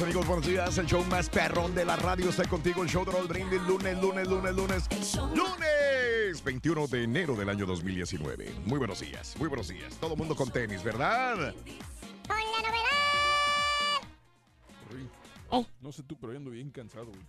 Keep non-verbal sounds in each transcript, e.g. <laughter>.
Mis amigos. Buenos días. El show más perrón de la radio está contigo. El show de Raúl Brindis. Lunes, lunes, lunes, lunes. Lunes 21 de enero del año 2019. Muy buenos días. Muy buenos días. Todo mundo con tenis, ¿verdad? No sé tú, pero yo ando bien cansado, güey.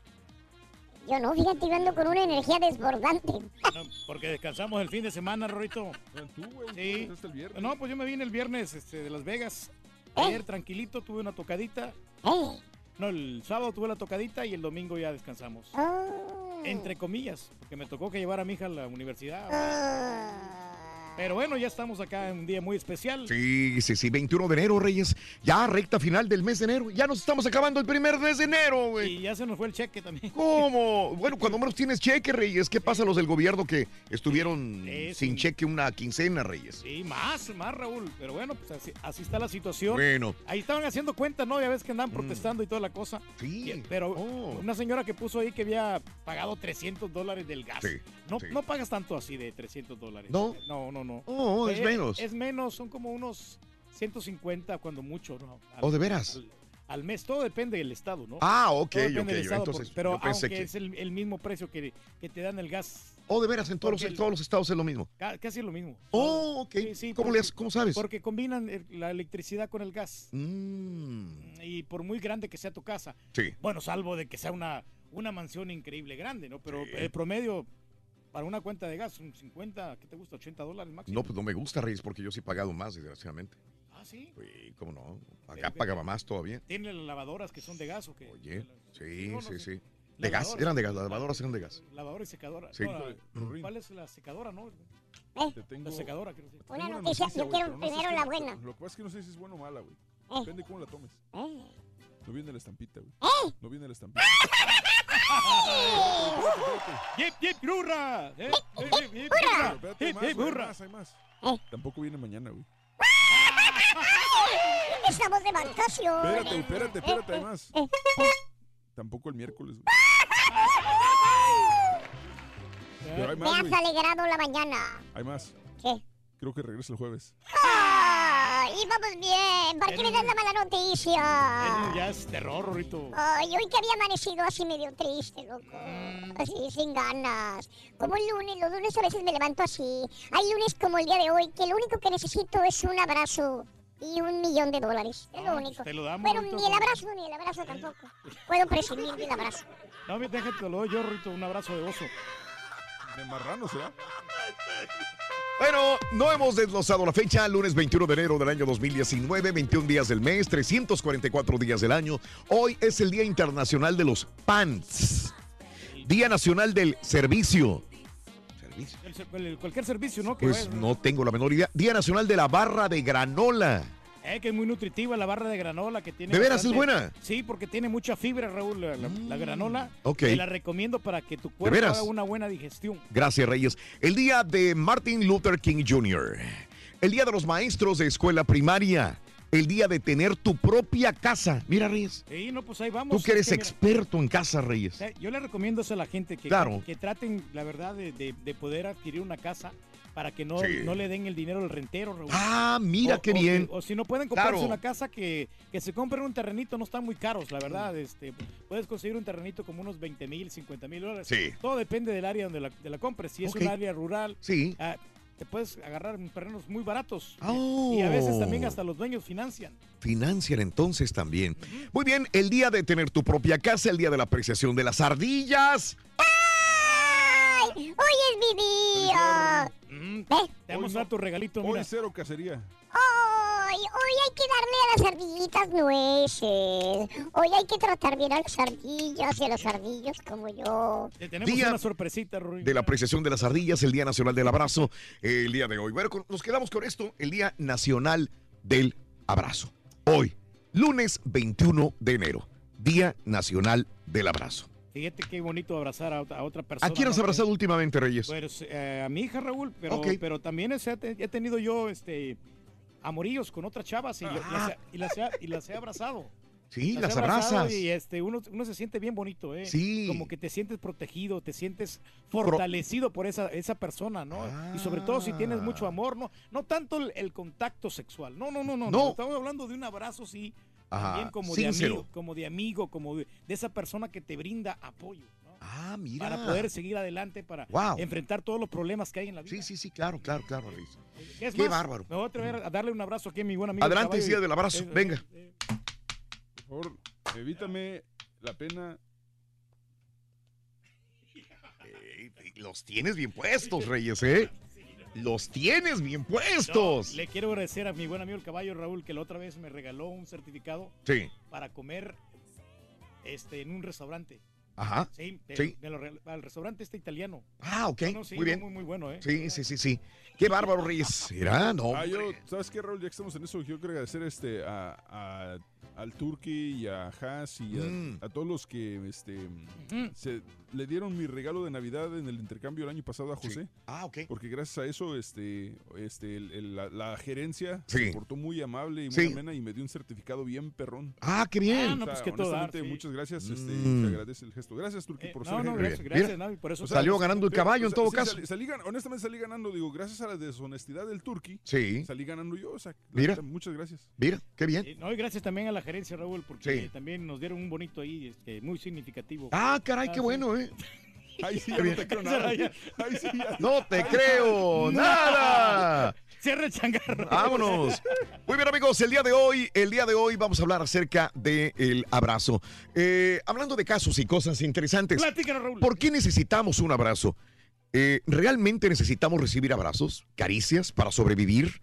Yo no, fíjate, yo ando con una energía desbordante. No, porque descansamos el fin de semana, Rorito. Tú, güey, Sí. el viernes. No, pues yo me vine el viernes este, de Las Vegas. ¿Eh? Ayer tranquilito, tuve una tocadita. Eh, No, el sábado tuve la tocadita y el domingo ya descansamos. oh, Entre comillas, porque me tocó que llevar a mi hija a la universidad. ah. Pero bueno, ya estamos acá en un día muy especial. Sí, sí, sí. 21 de enero, Reyes. Ya recta final del mes de enero. Ya nos estamos acabando el primer mes de enero, güey. Y ya se nos fue el cheque también. ¿Cómo? Bueno, cuando menos tienes cheque, Reyes. ¿Qué pasa a los del gobierno que estuvieron Es sin cheque una quincena, Reyes? Sí, más, más, Raúl. Pero bueno, pues así, así está la situación. Bueno. Ahí estaban haciendo cuentas, ¿no? Ya ves que andaban protestando y toda la cosa. Mm. Sí. Y- Pero Oh. una señora que puso ahí que había pagado 300 dólares del gas. Sí, no, sí. no pagas tanto así de 300 dólares. ¿No? No, no, no. Oh, es Eh, menos. Es menos, son como unos 150 cuando mucho, ¿no? Al- Oh, ¿de veras? Al, al mes, todo depende del estado, ¿no? Ah, ok, Todo depende ok. del estado, Entonces, por- pero yo pensé aunque que... es el, el mismo precio que, que te dan el gas, Oh, de veras, en todos, los, en todos los estados es lo mismo. ca- casi lo mismo. Oh, ok. Sí, sí, ¿Cómo, porque- ¿Cómo sabes? Porque combinan el- la electricidad con el gas. Mm, Y por muy grande que sea tu casa, sí. bueno, salvo de que sea una, una mansión increíble grande, ¿no? Pero el promedio para una cuenta de gas, un 50, ¿qué te gusta? 80 dólares máximo. No, pues no me gusta, Reyes, porque yo sí he pagado más, desgraciadamente. Ah, sí. Sí, ¿cómo no? Acá Pero pagaba más todavía. ¿Tienen las lavadoras que son de gas o qué? Oye, sí, No, no, sí, sí. De gas, eran de gas, las lavadoras eran de gas. Lavadora y secadora. Sí. No, la- Rorín, ¿Cuál es la secadora, no? te tengo, La secadora, decir. Una noticia, yo quiero pero no sé primero si- la buena. Lo que pasa es que no sé si es buena o mala, güey. Eh. Depende cómo la tomes. Eh, No viene la estampita, güey. Eh. No viene la estampita. ¡Yip, yip, hurra! ¡Eh, eh, eh, yip, Pero hurra! espérate, hay ¡Yip, más, más, más. Eh. Tampoco viene mañana, güey. Estamos de vacaciones. Espérate, güey, espérate, espérate, hay Eh, más. eh, Tampoco el miércoles, güey. <laughs> Pero hay Me más, has güey. alegrado la mañana. Hay más. ¿Qué? Creo que regresa el jueves. Ay, vamos bien. ¿Para qué me das la mala Eso noticia? ya es terror, Rorito. Ay, hoy que había amanecido así medio triste, loco. Así, sin ganas. Como el lunes, los lunes a veces me levanto así. Hay lunes como el día de hoy, que lo único que necesito es un abrazo y un millón de dólares. Es lo Ah, único. pues te lo damos, Bueno, Rorito. ni el abrazo, ni el abrazo tampoco. <laughs> Puedo prescindir del abrazo. No, déjate, te lo doy yo, Rorito, un abrazo de oso. De marrano, ¿será? <laughs> Bueno, no hemos desglosado la fecha, lunes 21 de enero del año 2019, 21 días del mes, 344 días del año. Hoy es el Día Internacional de los Pants. Día Nacional del Servicio. ¿Servicio? El cualquier servicio, ¿no? Que Pues no tengo la menor idea. Día Nacional de la Barra de Granola. Eh, que es muy nutritiva la barra de granola que tiene. ¿De veras es buena? Sí, porque tiene mucha fibra, Raúl, la, la granola. ok. Te la recomiendo para que tu cuerpo haga una buena digestión. Gracias, Reyes. El día de Martin Luther King Jr. El día de los maestros de escuela primaria. El día de tener tu propia casa. Mira, Reyes. Sí, no, pues ahí vamos. Tú que eres mira, experto en casa, Reyes. eh, Yo le recomiendo eso a la gente que, Claro. que, traten, la verdad, de, de- de poder adquirir una casa para que no, Sí. no le den el dinero al rentero, Raúl. Ah, mira O- qué o bien. o si no pueden comprarse Claro. una casa que, que se compren un terrenito, no están muy caros, la verdad. Este, puedes conseguir un terrenito como unos 20 mil, 50 mil dólares. Sí. Todo depende del área donde la, de la compres. Si es un área rural, Sí. ah, te puedes agarrar en terrenos muy baratos. Oh. Y a veces también hasta los dueños financian. Financian entonces también. Muy bien, el día de tener tu propia casa, el día de la apreciación de las ardillas. ¡Ay! ¡Hoy es mi día! Mm, ¿Ves? Te a dar tu regalito, Hoy mira. cero cacería. ¡Ay! Hoy hay que darle a las ardillitas nueces. Hoy hay que tratar bien a las ardillas y a los ardillos como yo. Te tenemos Día una sorpresita, Rui. de la apreciación de las ardillas, el Día Nacional del Abrazo, eh, el día de hoy. Bueno, nos quedamos con esto, el Día Nacional del Abrazo. Hoy, lunes 21 de enero, Día Nacional del Abrazo. Fíjate qué bonito abrazar a, otra- a otra persona. ¿A quién has ¿no? abrazado últimamente, Reyes? Pues eh, a mi hija Raúl, pero, también he tenido yo este amoríos con otras chavas y, Ah. las, he- y las he, y las he abrazado. sí, las abrazado abrazas. Y este, uno, uno se siente bien bonito, ¿eh? Sí. Como que te sientes protegido, te sientes fortalecido por esa, esa persona, ¿no? Y sobre todo si tienes mucho amor, ¿no? No tanto el, el contacto sexual. No, no, No. no. Estamos hablando de un abrazo, sí. Ajá, También como de amigo, como de amigo, como de, de esa persona que te brinda apoyo, ¿no? Ah, mira. Para poder seguir adelante, para Wow. enfrentar todos los problemas que hay en la vida. Sí, sí, sí, claro, claro, claro, Reyes. Es Qué más, bárbaro. Me voy a atrever a darle un abrazo aquí a mi buen amigo. Adelante. Día del Abrazo, Eh, venga. eh, Por favor, evítame la pena. Eh, los tienes bien puestos, Reyes, ¿eh? Los tienes bien puestos. Le quiero agradecer a mi buen amigo el caballo Raúl que la otra vez me regaló un certificado Sí, para comer este, en un restaurante. ajá. Sí, de- Sí. lo al restaurante este italiano. Ah, ok, No, no, sí, muy bien. Muy, muy bueno, ¿eh? Sí, sí, sí, sí. Qué bárbaro, Reyes. Mira, no. Ah, yo. ¿sabes qué, Raúl? Ya que estamos en eso, yo quiero agradecer este, a, a- al Turkey y a Haas y a, Mm. a todos los que este, se, le dieron mi regalo de Navidad en el intercambio el año pasado a José. Ah, ok. Porque gracias a eso, este, este, el- el- la, la gerencia Sí. se portó muy amable y muy Sí. amena y me dio un certificado bien perrón. Ah, qué bien. Ah, no, O sea, pues que todo dar, muchas gracias. Este, Mm. agradece el gesto. Gracias, Turki, Eh, por no, ser no, gracias, y por eso O sea, Salió ganando el caballo o en todo sí, caso. salí- salí gan- honestamente salí ganando, digo, gracias a la deshonestidad del Turki, Sí, salí ganando yo. O sea, Mira. muchas gracias. mira, qué bien. Eh, no, y gracias también a la gerencia, Raúl, porque Sí. también nos dieron un bonito ahí, este, muy significativo. Ah, caray, Ah, qué sí. bueno, ¿eh? <laughs> <laughs> Ahí sí, ya no te creo nada. Ahí sí, ya. No te creo nada. Cierra el changarro. Vámonos. Muy bien, amigos, el día de hoy, el día de hoy vamos a hablar acerca del abrazo. Eh, hablando de casos y cosas interesantes. Platícanos, Raúl. ¿Por qué necesitamos un abrazo? Eh, ¿Realmente necesitamos recibir abrazos, caricias para sobrevivir?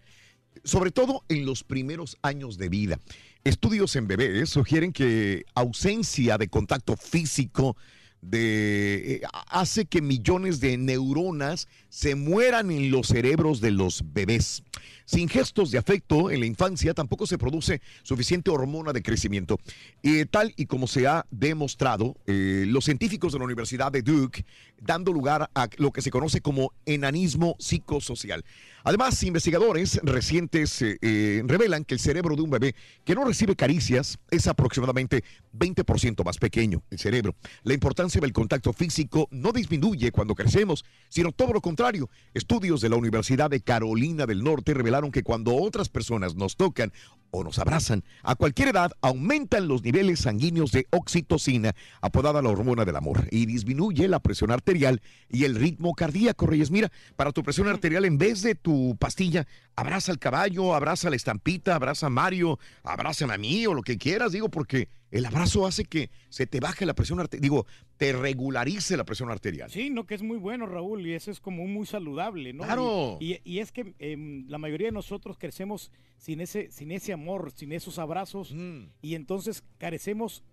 Sobre todo en los primeros años de vida. Estudios en bebés sugieren que ausencia de contacto físico de, eh, hace que millones de neuronas se mueran en los cerebros de los bebés. Sin gestos de afecto en la infancia tampoco se produce suficiente hormona de crecimiento. Y tal y como se ha demostrado, eh, los científicos de la Universidad de Duke, dando lugar a lo que se conoce como enanismo psicosocial. Además, investigadores recientes eh, eh, revelan que el cerebro de un bebé que no recibe caricias es aproximadamente 20% más pequeño, el cerebro. La importancia del contacto físico no disminuye cuando crecemos, sino todo lo contrario. Estudios de la Universidad de Carolina del Norte revelaron que cuando otras personas nos tocan o nos abrazan, a cualquier edad aumentan los niveles sanguíneos de oxitocina, apodada la hormona del amor, y disminuye la presión arterial y el ritmo cardíaco. Reyes, mira, para tu presión arterial, en vez de tu pastilla, abraza al caballo, abraza la estampita, abraza a Mario, abrázame a mí o lo que quieras, digo, porque el abrazo hace que se te baje la presión arterial, digo, te regularice la presión arterial. Sí, no, que es muy bueno, Raúl, y eso es como muy saludable, ¿no? Claro. Y, y- y es que em, la mayoría de nosotros crecemos sin ese, sin ese amor, sin esos abrazos, Mm. y entonces carecemos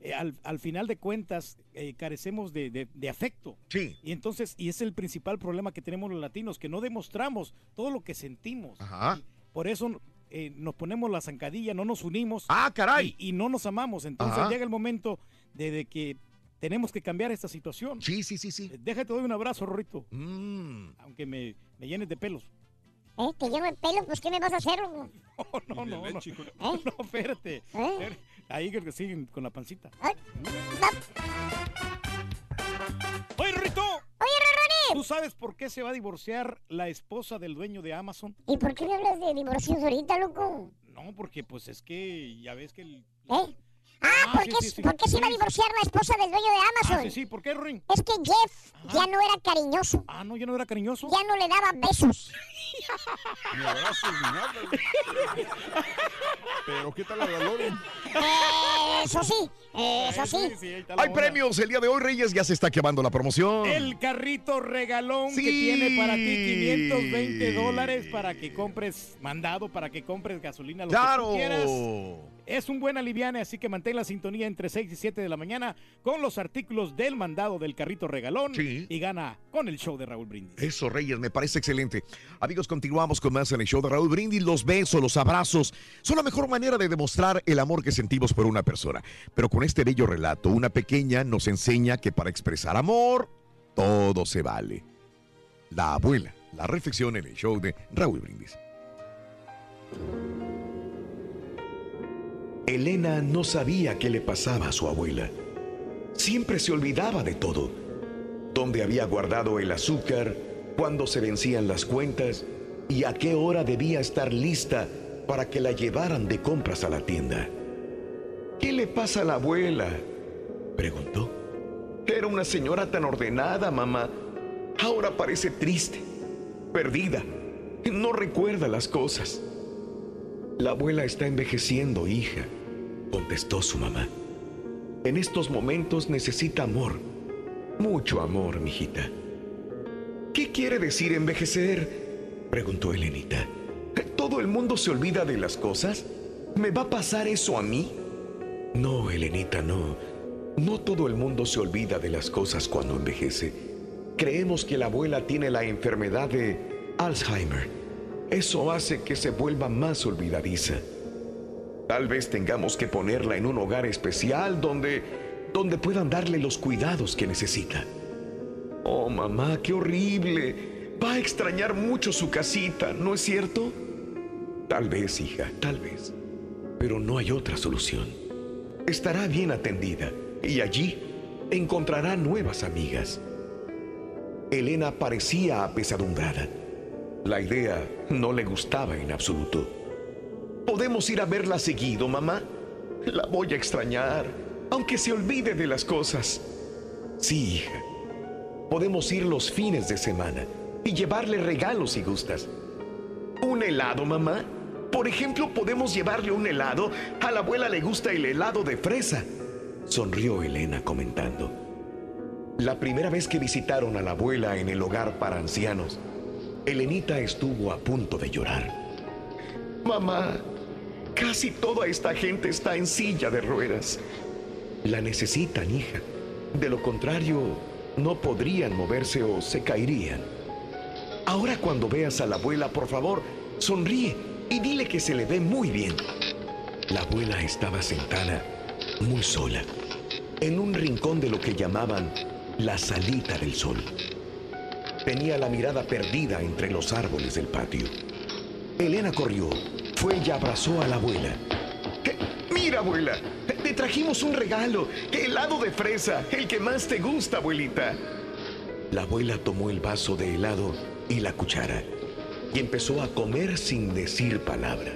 eh, al, al final de cuentas eh, carecemos de, de- de afecto. Sí. Y entonces, y es el principal problema que tenemos los latinos, que no demostramos todo lo que sentimos. Ajá. Por eso eh, nos ponemos la zancadilla, no nos unimos. Ah, caray. Y, y no nos amamos. Entonces Ajá. llega el momento de, de que tenemos que cambiar esta situación. Sí, sí, sí, sí. Eh, Déjate, doy un abrazo, Rorrito. Mm. Aunque me, me llenes de pelos. ¿Eh? ¿Te lleno el pelo? Pues, ¿qué me vas a hacer? Oh, no, no, no. leche, con- <laughs> ¿Eh? No, espérate. ¿Eh? Ahí creo que siguen con la pancita. Ay, no. ¡Oye, Rorrito! ¿Tú sabes por qué se va a divorciar la esposa del dueño de Amazon? ¿Y por qué me hablas de divorcios ahorita, loco? No, porque pues es que ya ves que el... ¿Eh? Ah, Ah, ¿por, sí, qué, sí, sí. por qué se iba a divorciar la esposa del dueño de Ah, Amazon? sí, sí, ¿por qué, Ring? Es que Jeff Ajá. ya no era cariñoso, Ah, no, ya no era cariñoso. ya no le daba besos. Ni abrazos ni nada. <laughs> Pero ¿qué tal la? Eh, Eso sí, la Hay onda. premios el día de hoy, Reyes. Ya se está acabando la promoción. El carrito regalón Sí. que tiene para ti 520 dólares para que compres mandado, para que compres gasolina, lo que ¡Claro! tú quieras. Es un buen aliviane, así que mantén la sintonía entre 6 y 7 de la mañana con los artículos del mandado del carrito regalón Sí. y gana con el show de Raúl Brindis. Eso, Reyes, me parece excelente. Amigos, continuamos con más en el show de Raúl Brindis. Los besos, los abrazos son la mejor manera de demostrar el amor que sentimos por una persona. Pero con este bello relato, una pequeña nos enseña que para expresar amor, todo se vale. La abuela, la reflexión en el show de Raúl Brindis. Elena no sabía qué le pasaba a su abuela. Siempre se olvidaba de todo. Dónde había guardado el azúcar, cuándo se vencían las cuentas y a qué hora debía estar lista para que la llevaran de compras a la tienda. ¿Qué le pasa a la abuela? preguntó. Era una señora tan ordenada, mamá. Ahora parece triste, perdida. No recuerda las cosas. La abuela está envejeciendo, hija, contestó su mamá. En estos momentos necesita amor. Mucho amor, mijita. ¿Qué quiere decir envejecer? preguntó Elenita. ¿Todo el mundo se olvida de las cosas? ¿Me va a pasar eso a mí? No, Elenita, no. No todo el mundo se olvida de las cosas cuando envejece. Creemos que la abuela tiene la enfermedad de Alzheimer. Eso hace que se vuelva más olvidadiza. Tal vez tengamos que ponerla en un hogar especial donde donde puedan darle los cuidados que necesita. Oh, mamá, qué horrible. Va a extrañar mucho su casita, ¿no es cierto? Tal vez, hija, tal vez. Pero no hay otra solución. Estará bien atendida y allí encontrará nuevas amigas. Elena parecía apesadumbrada. La idea no le gustaba en absoluto. ¿Podemos ir a verla seguido, mamá? La voy a extrañar, aunque se olvide de las cosas. Sí, hija. Podemos ir los fines de semana y llevarle regalos si gustas. ¿Un helado, mamá? Por ejemplo, podemos llevarle un helado. A la abuela le gusta el helado de fresa. Sonrió Elena comentando. La primera vez que visitaron a la abuela en el hogar para ancianos, Elenita estuvo a punto de llorar. Mamá, casi toda esta gente está en silla de ruedas. La necesitan, hija. De lo contrario, no podrían moverse o se caerían. Ahora cuando veas a la abuela, por favor, sonríe y dile que se le ve muy bien. La abuela estaba sentada, muy sola, en un rincón de lo que llamaban la salita del sol. Tenía la mirada perdida entre los árboles del patio. Elena corrió, fue y abrazó a la abuela. Mira, abuela, te trajimos un regalo, helado de fresa, el que más te gusta, abuelita. La abuela tomó el vaso de helado y la cuchara y empezó a comer sin decir palabra.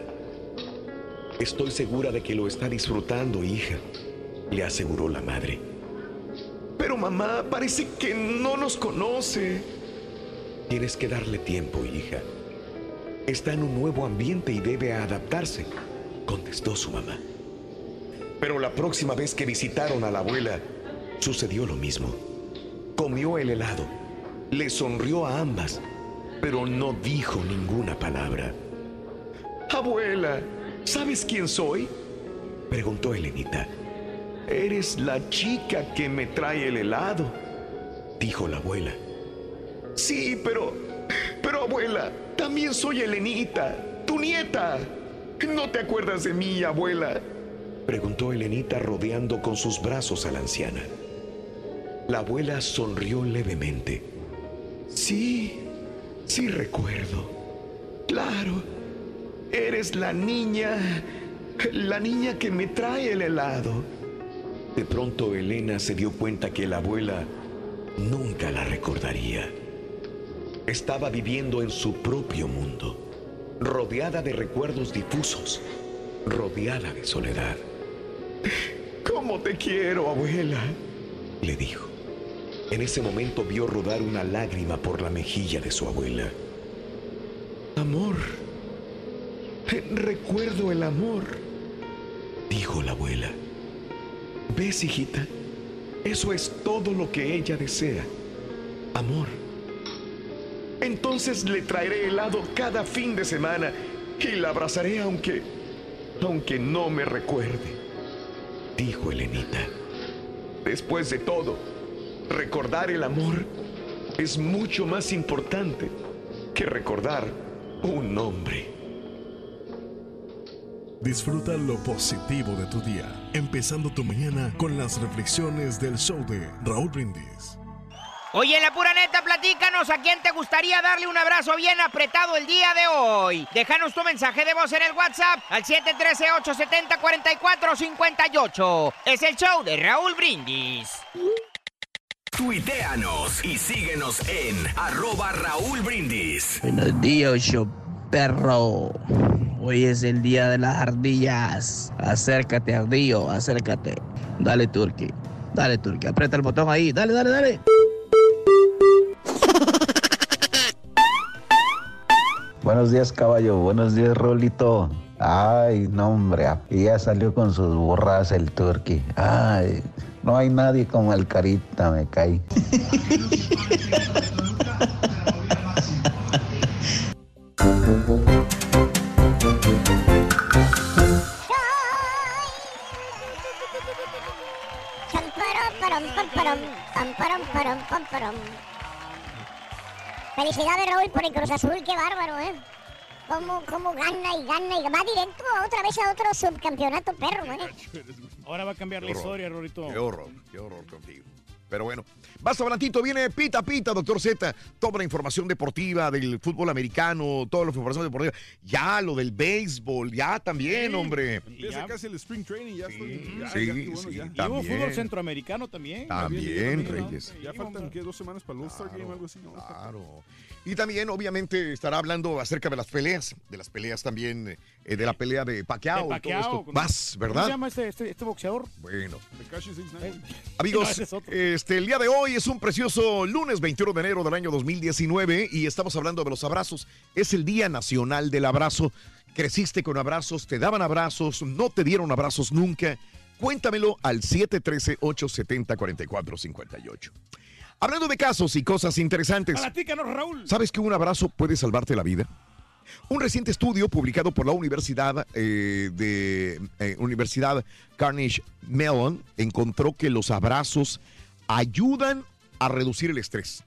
Estoy segura de que lo está disfrutando, hija, le aseguró la madre. Pero mamá, parece que no nos conoce. Tienes que darle tiempo, hija. Está en un nuevo ambiente y debe adaptarse, contestó su mamá. Pero la próxima vez que visitaron a la abuela, sucedió lo mismo. Comió el helado, le sonrió a ambas, pero no dijo ninguna palabra. Abuela, ¿sabes quién soy? Preguntó Elenita. Eres la chica que me trae el helado, dijo la abuela. Sí, pero... Pero abuela, también soy Elenita, tu nieta. ¿No te acuerdas de mí, abuela? Preguntó Elenita rodeando con sus brazos a la anciana. La abuela sonrió levemente. Sí, sí recuerdo. Claro, eres la niña, la niña que me trae el helado. De pronto Elena se dio cuenta que la abuela nunca la recordaría. Estaba viviendo en su propio mundo, rodeada de recuerdos difusos, rodeada de soledad. <laughs> ¿Cómo te quiero, abuela? le dijo. En ese momento vio rodar una lágrima por la mejilla de su abuela. Amor. Recuerdo el amor, dijo la abuela. ¿Ves, hijita? Eso es todo lo que ella desea. Amor. Entonces le traeré helado cada fin de semana y la abrazaré aunque... aunque no me recuerde, dijo Elenita. Después de todo, recordar el amor es mucho más importante que recordar un nombre. Disfruta lo positivo de tu día, empezando tu mañana con las reflexiones del show de Raúl Brindis. Oye, en la pura neta, platícanos a quién te gustaría darle un abrazo bien apretado el día de hoy. Déjanos tu mensaje de voz en el WhatsApp al 713-870-4458. Es el show de Raúl Brindis. Tuiteanos y síguenos en arroba Raúl Brindis. Buenos días, show perro. Hoy es el día de las ardillas. Acércate, ardillo, acércate. Dale, Turki. Dale, Turki. Aprieta el botón ahí. Dale, dale, dale. Buenos días, caballo. Buenos días, Rolito. Ay, no, hombre. Y ya salió con sus burras el turqui. Ay, no hay nadie como el carita, me cae. Felicidades, Raúl, por el Cruz Azul, qué bárbaro, ¿eh? Cómo, cómo gana y gana y va directo otra vez a otro subcampeonato perro, ¿eh? Ahora va a cambiar la Qué horror. historia, Rorito. Qué horror, qué horror contigo. Pero bueno, más adelantito viene Pita Pita, doctor Z, toda la información deportiva del fútbol americano, toda la información deportiva. Ya lo del béisbol, ya también, hombre. Empieza casi el spring training, ya estoy. Ya, sí, ya, bueno, sí, ya. Y hubo también. fútbol centroamericano también. También, Reyes. Ya faltan, ¿qué? ¿Dos semanas para el All-Star Game o algo así? ¿no? Claro. Y también, obviamente, estará hablando acerca de las peleas, de las peleas también, eh, de la pelea de Pacquiao. De y todo esto. con- Vas, ¿Cómo se ¿verdad? llama este, este, este boxeador? Bueno. 69. Amigos, No, este, el día de hoy es un precioso lunes 21 de enero del año 2019 y estamos hablando de los abrazos. Es el Día Nacional del Abrazo. Creciste con abrazos, te daban abrazos, no te dieron abrazos nunca. Cuéntamelo al 713-870-4458. Hablando de casos y cosas interesantes. Platícanos, Raúl. ¿Sabes que un abrazo puede salvarte la vida? Un reciente estudio publicado por la Universidad eh, de eh, Universidad Carnegie Mellon encontró que los abrazos ayudan a reducir el estrés.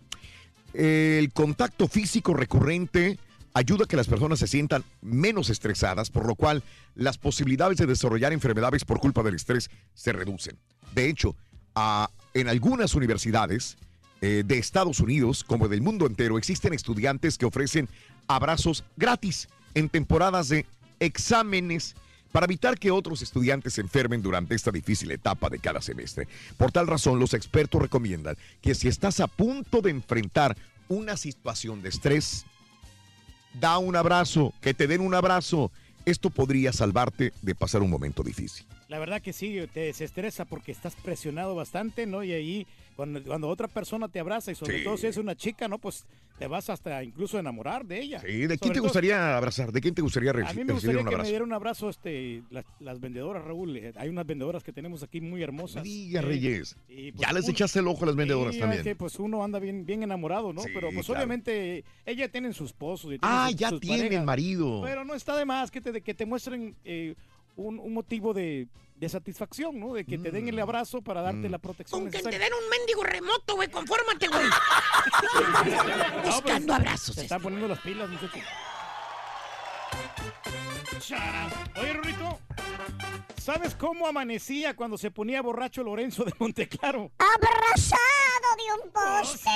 El contacto físico recurrente ayuda a que las personas se sientan menos estresadas, por lo cual las posibilidades de desarrollar enfermedades por culpa del estrés se reducen. De hecho, a- en algunas universidades eh, de Estados Unidos, como del mundo entero, existen estudiantes que ofrecen abrazos gratis en temporadas de exámenes para evitar que otros estudiantes se enfermen durante esta difícil etapa de cada semestre. Por tal razón, los expertos recomiendan que si estás a punto de enfrentar una situación de estrés, da un abrazo, que te den un abrazo. Esto podría salvarte de pasar un momento difícil. La verdad que sí, te desestresa porque estás presionado bastante, ¿no? Y ahí, cuando, cuando otra persona te abraza, y sobre Sí. todo si es una chica, ¿no? Pues te vas hasta incluso a enamorar de ella. Sí, ¿de quién Sobre te todo- gustaría abrazar? ¿De quién te gustaría A mí me recibir gustaría un que me abrazo? diera un abrazo este, las, las vendedoras, Raúl. Eh, Hay unas vendedoras que tenemos aquí muy hermosas. Diga, Eh, Reyes. pues, Ya les echaste el ojo a las vendedoras también. que, pues uno anda bien, bien enamorado, ¿no? Sí, Pero pues claro. obviamente ella tiene su esposo. y tiene Ah, sus- ya sus tiene parejas. marido. Pero no está de más que te, que te muestren eh, un, un motivo de, de satisfacción, ¿no? De que te den el abrazo para darte la protección Con que te den un mendigo remoto, güey, confórmate, güey. <laughs> No, pues, Buscando abrazos. Se están poniendo las pilas, muchacho. Oye, Rurito, ¿sabes cómo amanecía cuando se ponía borracho Lorenzo de Monteclaro? Abrazado de un poste.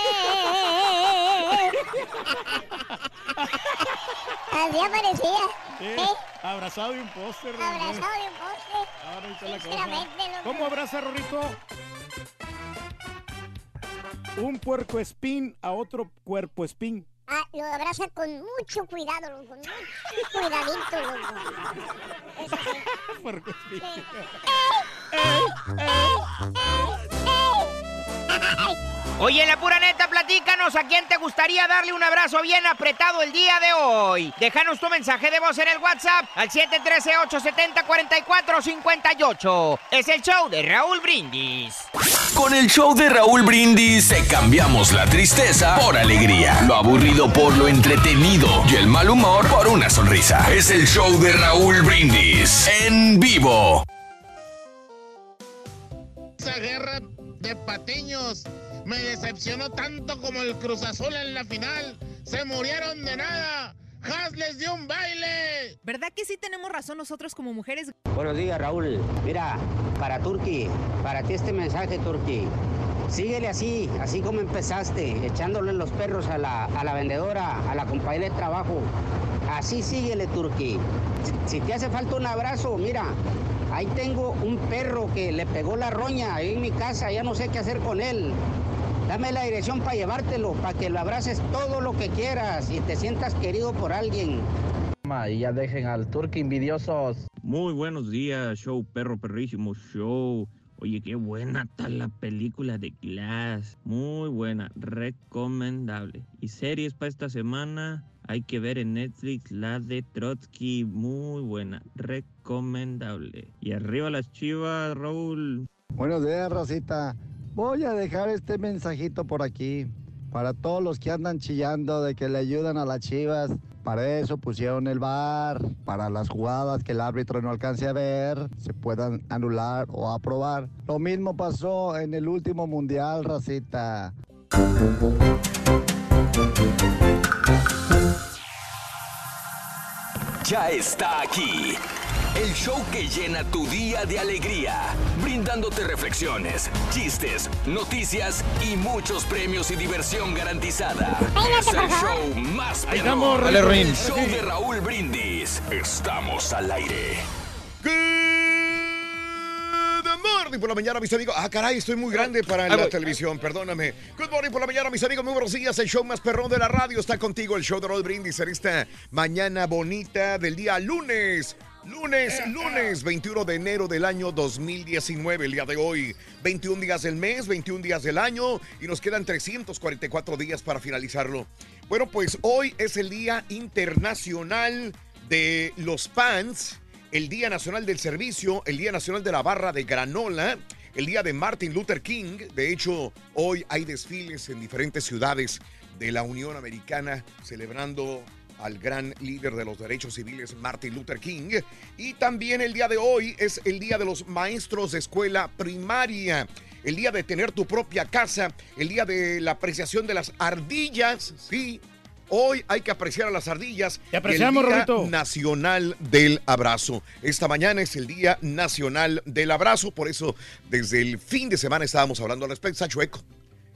Así aparecía. Eh, ¿eh? Abrazado de un póster. Abrazado de un poste. Ahora está la cosa. ¿Cómo abraza, Rorrito? Un puerco espín a otro cuerpo espín. Ah, lo abraza con mucho cuidado, loco. Con mucho cuidadito, loco. Eso sí. <laughs> Oye, en la pura neta, platícanos a quién te gustaría darle un abrazo bien apretado el día de hoy. Déjanos tu mensaje de voz en el WhatsApp al 713-870-4458. Es el show de Raúl Brindis. Con el show de Raúl Brindis te cambiamos la tristeza por alegría, lo aburrido por lo entretenido y el mal humor por una sonrisa. Es el show de Raúl Brindis en vivo. Esa guerra de patiños me decepcionó tanto como el Cruz Azul en la final. Se murieron de nada. Haas les dio un baile. ¿Verdad que sí tenemos razón nosotros como mujeres? Buenos días, Raúl. Mira, para Turki, para ti este mensaje, Turki. Síguele así, así como empezaste, echándole los perros a la, a la vendedora, a la compañera de trabajo. Así síguele, Turki. Si, si te hace falta un abrazo, mira, ahí tengo un perro que le pegó la roña ahí en mi casa, ya no sé qué hacer con él. Dame la dirección para llevártelo, para que lo abraces todo lo que quieras y te sientas querido por alguien. Y ya dejen al turque envidiosos. Muy buenos días, show perro perrísimo show. Oye, qué buena está la película de Glass. Muy buena, recomendable. Y series para esta semana, hay que ver en Netflix la de Trotsky. Muy buena, recomendable. Y arriba las chivas, Raúl. Buenos días, Rosita. Voy a dejar este mensajito por aquí. Para todos los que andan chillando de que le ayudan a las chivas. Para eso pusieron el bar. Para las jugadas que el árbitro no alcance a ver, se puedan anular o aprobar. Lo mismo pasó en el último mundial, Rosita. Ya está aquí. El show que llena tu día de alegría, brindándote reflexiones, chistes, noticias y muchos premios y diversión garantizada. Es el show más perrón. El show de Raúl Brindis. Estamos al aire. Good morning por la mañana, mis amigos. Ah, caray, estoy muy grande para Ahí la voy. televisión, perdóname. Good morning por la mañana, mis amigos. Muy buenos días. El show más perrón de la radio está contigo. El show de Raúl Brindis en esta mañana bonita del día lunes. Lunes, lunes 21 de enero del año 2019, el día de hoy. 21 días del mes, 21 días del año y nos quedan 344 días para finalizarlo. Bueno, pues hoy es el Día Internacional de los Pants, el Día Nacional del Servicio, el Día Nacional de la Barra de Granola, el Día de Martin Luther King. De hecho, hoy hay desfiles en diferentes ciudades de la Unión Americana celebrando al gran líder de los derechos civiles, Martin Luther King. Y también el día de hoy es el día de los maestros de escuela primaria. El día de tener tu propia casa, el día de la apreciación de las ardillas, sí. Hoy hay que apreciar a las ardillas. Te apreciamos, el Día Rorrito. Nacional del Abrazo. Esta mañana es el Día Nacional del Abrazo, por eso desde el fin de semana estábamos hablando al respecto. Está chueco.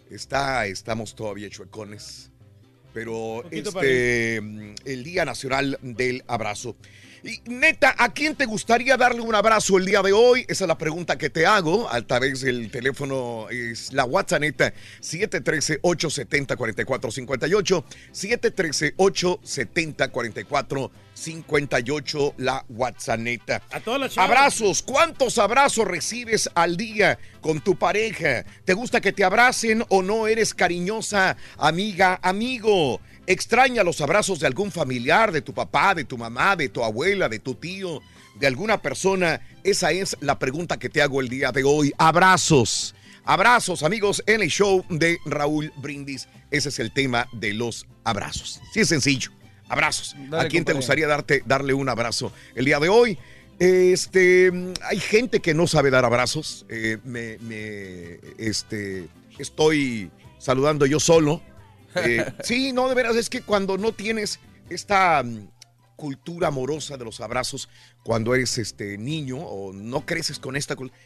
Está, estamos todavía chuecones. Pero este, mm, el Día Nacional del Abrazo. Y neta, ¿a quién te gustaría darle un abrazo el día de hoy? Esa es la pregunta que te hago a través del teléfono, es la WhatsApp neta 713-870-4458, 713-870-4458, la WhatsApp neta. A todas las. Abrazos, ¿cuántos abrazos recibes al día con tu pareja? ¿Te gusta que te abracen o no eres cariñosa, amiga, amigo? Extraña los abrazos de algún familiar, de tu papá, de tu mamá, de tu abuela, de tu tío, de alguna persona. Esa es la pregunta que te hago el día de hoy. Abrazos. Abrazos, amigos, en el show de Raúl Brindis. Ese es el tema de los abrazos. Sí, es sencillo. Abrazos. Dale, ¿A quién te gustaría darte, darle un abrazo el día de hoy? Este, hay gente que no sabe dar abrazos. eh, me, me, este, estoy saludando yo solo. Eh, <laughs> sí, no, de veras, es que cuando no tienes esta mm, cultura amorosa de los abrazos, cuando eres este niño o no creces con esta cultura,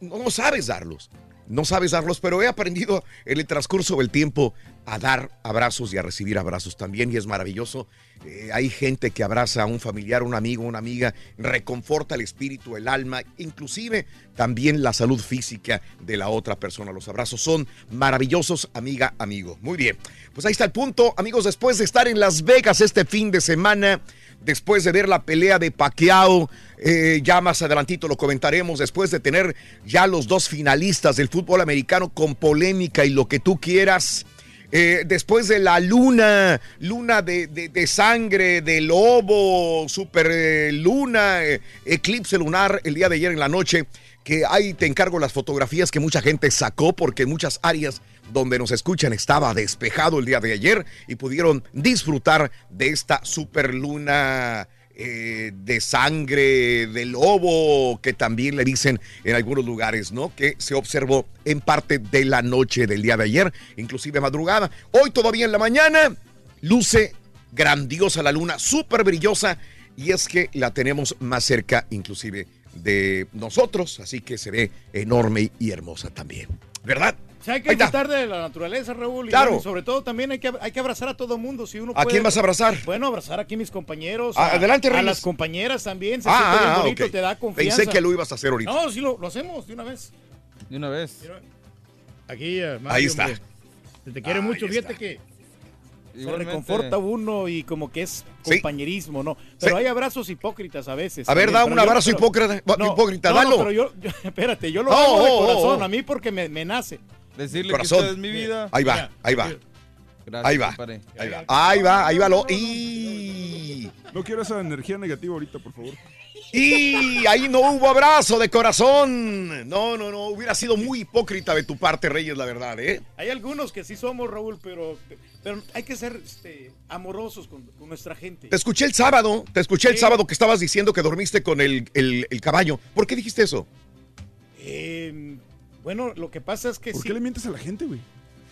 no, no sabes darlos. No sabes darlos, pero he aprendido en el transcurso del tiempo a dar abrazos y a recibir abrazos también y es maravilloso. Eh, hay gente que abraza a un familiar, un amigo, una amiga, reconforta el espíritu, el alma, inclusive también la salud física de la otra persona. Los abrazos son maravillosos, amiga, amigo. Muy bien, pues ahí está el punto, amigos, después de estar en Las Vegas este fin de semana después de ver la pelea de Pacquiao, eh, ya más adelantito lo comentaremos, después de tener ya los dos finalistas del fútbol americano con polémica y lo que tú quieras. Eh, después de la luna, luna de, de- de sangre, de lobo, super eh, luna, eh, eclipse lunar el día de ayer en la noche, que ahí te encargo las fotografías que mucha gente sacó porque muchas áreas donde nos escuchan estaba despejado el día de ayer y pudieron disfrutar de esta super luna eh, de sangre de lobo que también le dicen en algunos lugares, ¿no? Que se observó en parte de la noche del día de ayer, inclusive madrugada. Hoy todavía en la mañana luce grandiosa la luna, súper brillosa y es que la tenemos más cerca inclusive de nosotros, así que se ve enorme y hermosa también, ¿verdad? Sea, hay que disfrutar de la naturaleza, Raúl. Y, Claro. bueno, y sobre todo también hay que, hay que abrazar a todo mundo. Si uno ¿A puede- quién vas a abrazar? Bueno, abrazar aquí a mis compañeros. Ah, a, adelante, A Reyes. las compañeras también. Se Ah, siente bien ah, bonito, te da confianza. Pensé que lo ibas a hacer ahorita. No, sí lo, lo hacemos de una vez. De una vez. Aquí, eh, Mario, Ahí está. hombre. Se te quiere mucho, está. fíjate que se reconforta uno y como que es Sí. compañerismo, ¿no? Pero Sí. hay abrazos hipócritas a veces. A ver, da un yo- abrazo pero- hipócrita, hipócrita, no, no, dalo. pero yo, yo- <laughs> espérate, yo lo hago de oh, oh, corazón, oh. a mí porque me, me nace. Decirle Corazón. que usted es mi vida. Ahí va, Mira, ahí va. Gracias, Ahí va. compadre. Ahí va, ahí va, ahí va lo. Y, No quiero esa energía negativa ahorita, por favor. y ahí no hubo abrazo de corazón. No, no, no. Hubiera sido muy hipócrita de tu parte, Reyes, la verdad, ¿eh? Hay algunos que sí somos, Raúl, pero, pero hay que ser este, amorosos con, con nuestra gente. Te escuché el sábado, te escuché el sábado que estabas diciendo que dormiste con el, el- el caballo. ¿Por qué dijiste eso? Eh, bueno, lo que pasa es que ¿Por sí. qué le mientes a la gente, güey?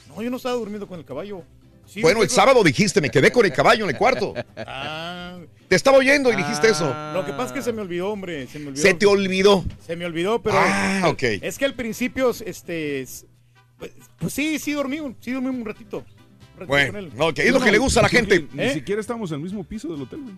No, yo no estaba durmiendo con el caballo. Sí, bueno, el sábado dijiste, me quedé con el caballo en el cuarto. Ah, Te estaba oyendo y dijiste eso. lo que pasa es que se me olvidó, hombre. Se me olvidó. Se te olvidó. Se me olvidó, pero. Ah, ok. Es que al principio, este. es- Pues, pues sí, sí dormí, un- sí dormí un ratito. un ratito Bueno, con él. ok, es lo que le gusta a la gente. Ni ¿Eh? siquiera estamos en el mismo piso del hotel, güey.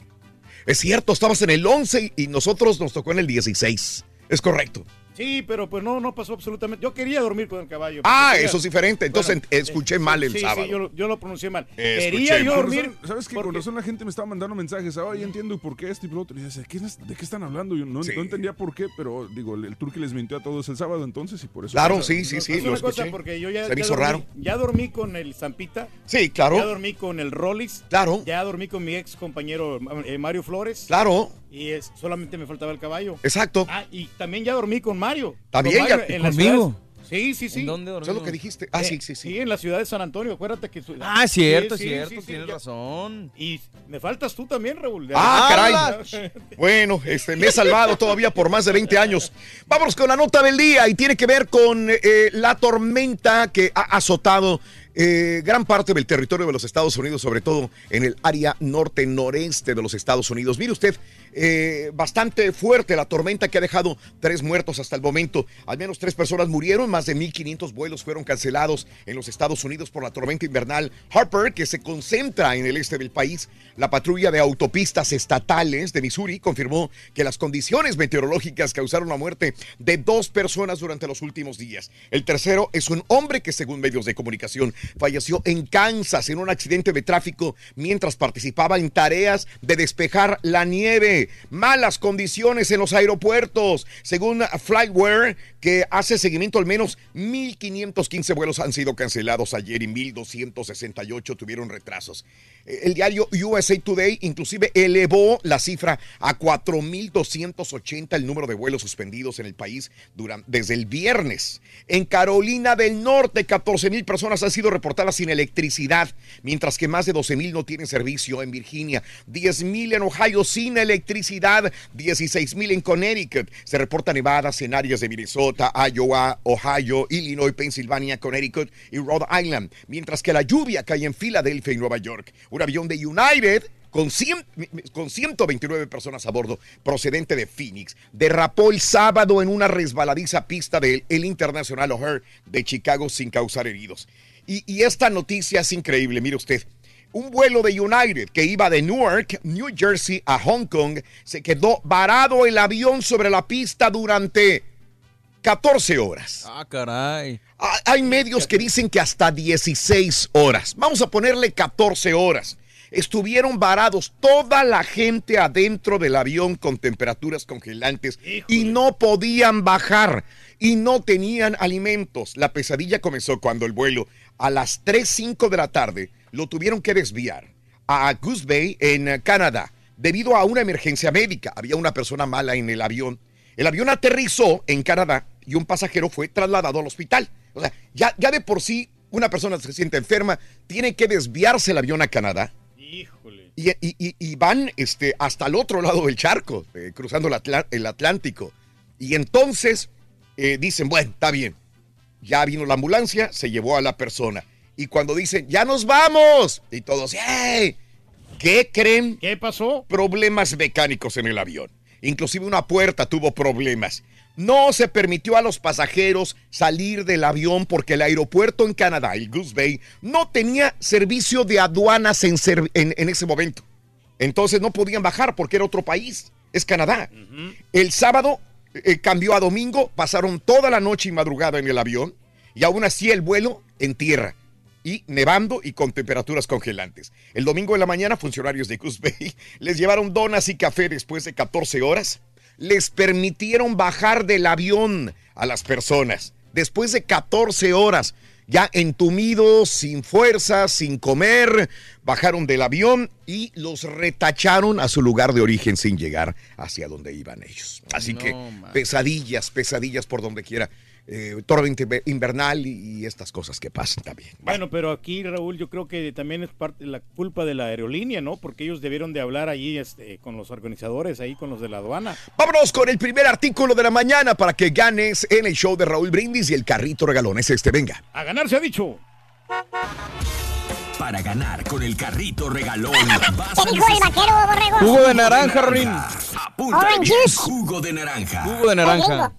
Es cierto, estabas en el 11 y nosotros nos tocó en el 16. Es correcto. Sí, pero pues no, no pasó absolutamente. Yo quería dormir con el caballo. Ah, Quería- eso es diferente. Entonces Bueno, escuché eh, mal el sí, sábado. Sí, yo, lo- yo lo pronuncié mal. Escuché Quería yo dormir. Con razón- ¿Sabes qué? Con porque- razón la gente me estaba mandando mensajes. Ah, ya entiendo por qué esto y por lo otro. Y dices, ¿qué es- ¿de qué están hablando? Yo no, Sí. no entendía por qué, pero digo, el, el turqui les mintió a todos el sábado entonces y por eso. Claro, sí, sí, sí, lo una cosa escuché. porque yo ya, Se me ya hizo dormí, raro. ya dormí con el Zampita. Sí, Ya claro. dormí con el Rollis. Claro. Ya dormí con mi ex compañero eh, Mario Flores. Claro. Y es, solamente me faltaba el caballo. Exacto. Ah, y también ya dormí con Mario. También Con ya- Mario en las ¿Conmigo? Sí, sí, sí. ¿En dónde Eso es lo que dijiste. Ah, Eh, sí, sí, sí. en la ciudad de San Antonio, acuérdate que... su- Ah, cierto, Sí, sí, cierto, sí, sí, tienes ya- razón. Y me faltas tú también, Raúl. Ah, caray. <laughs> Bueno, este, me he salvado todavía por más de 20 años. Vámonos con la nota del día y tiene que ver con eh, la tormenta que ha azotado eh, gran parte del territorio de los Estados Unidos, sobre todo en el área norte-noreste de los Estados Unidos. Mire usted, eh, bastante fuerte la tormenta que ha dejado tres muertos hasta el momento. Al menos tres personas murieron, más de 1.500 vuelos fueron cancelados en los Estados Unidos por la tormenta invernal Harper, que se concentra en el este del país. La patrulla de autopistas estatales de Missouri confirmó que las condiciones meteorológicas causaron la muerte de dos personas durante los últimos días. El tercero es un hombre que, según medios de comunicación, falleció en Kansas en un accidente de tráfico mientras participaba en tareas de despejar la nieve. Malas condiciones en los aeropuertos. Según Flyware, que hace seguimiento al menos 1.515 vuelos han sido cancelados ayer y 1.268 tuvieron retrasos. Eh, El diario USA Today inclusive elevó la cifra a 4.280 el número de vuelos suspendidos en el país durante, desde el viernes. En Carolina del Norte, 14.000 personas han sido reportadas sin electricidad, mientras que más de 12.000 no tienen servicio. En Virginia, 10.000 en Ohio sin electricidad electricidad, 16 mil en Connecticut. Se reporta nevadas en áreas de Minnesota, Iowa, Ohio, Illinois, Pensilvania, Connecticut y Rhode Island. Mientras que la lluvia cae en Filadelfia y Nueva York. Un avión de United con, 100 con 129 personas a bordo, procedente de Phoenix, derrapó el sábado en una resbaladiza pista del el International O'Hare de Chicago sin causar heridos. Y esta noticia es increíble, mire usted. Un vuelo de United que iba de Newark, New Jersey a Hong Kong, se quedó varado el avión sobre la pista durante 14 horas. Ah, caray. Hay medios que dicen que hasta 16 horas. Vamos a ponerle 14 horas. Estuvieron varados toda la gente adentro del avión con temperaturas congelantes y no podían bajar y no tenían alimentos. La pesadilla comenzó cuando el vuelo a las 3.05 de la tarde lo tuvieron que desviar a Goose Bay en eh, Canadá debido a una emergencia médica. Había una persona mala en el avión. El avión aterrizó en Canadá y un pasajero fue trasladado al hospital. O sea, ya, ya de por sí una persona se siente enferma, tiene que desviarse el avión a Canadá. Híjole. Y, y- y- y van este, hasta el otro lado del charco, eh, cruzando el Atlántico. Y entonces eh, dicen, bueno, está bien. Ya vino la ambulancia, se llevó a la persona. Y cuando dicen, ya nos vamos, y todos, ¡hey! ¿Qué creen? ¿Qué pasó? Problemas mecánicos en el avión. Inclusive una puerta tuvo problemas. No se permitió a los pasajeros salir del avión porque el aeropuerto en Canadá, el Goose Bay, no tenía servicio de aduanas en, ser- en- en ese momento. Entonces no podían bajar porque era otro país. Es Canadá. El sábado eh, cambió a domingo, pasaron toda la noche y madrugada en el avión y aún así el vuelo en tierra y nevando y con temperaturas congelantes. El domingo en la mañana, funcionarios de Goose Bay <laughs> les llevaron donas y café después de 14 horas. Les permitieron bajar del avión a las personas después de 14 horas. Ya entumidos, sin fuerzas, sin comer, bajaron del avión y los retacharon a su lugar de origen sin llegar hacia donde iban ellos. Así No, que man. pesadillas, pesadillas por donde quiera. Eh, inve- invernal y, y estas cosas que pasan también. Bueno, pero aquí, Raúl, yo creo que también es parte de la culpa de la aerolínea, ¿no? Porque ellos debieron de hablar allí este, con los organizadores, ahí con los de la aduana. Vámonos con el primer artículo de la mañana para que ganes en el show de Raúl Brindis y el carrito regalón es este. Venga. A ganar se ha dicho. Para ganar con el carrito regalón. <laughs> ¿Qué dijo el vaquero, borrego? Jugo de naranja, Rorín. Apúntale Orange. Jugo de naranja. Jugo de naranja.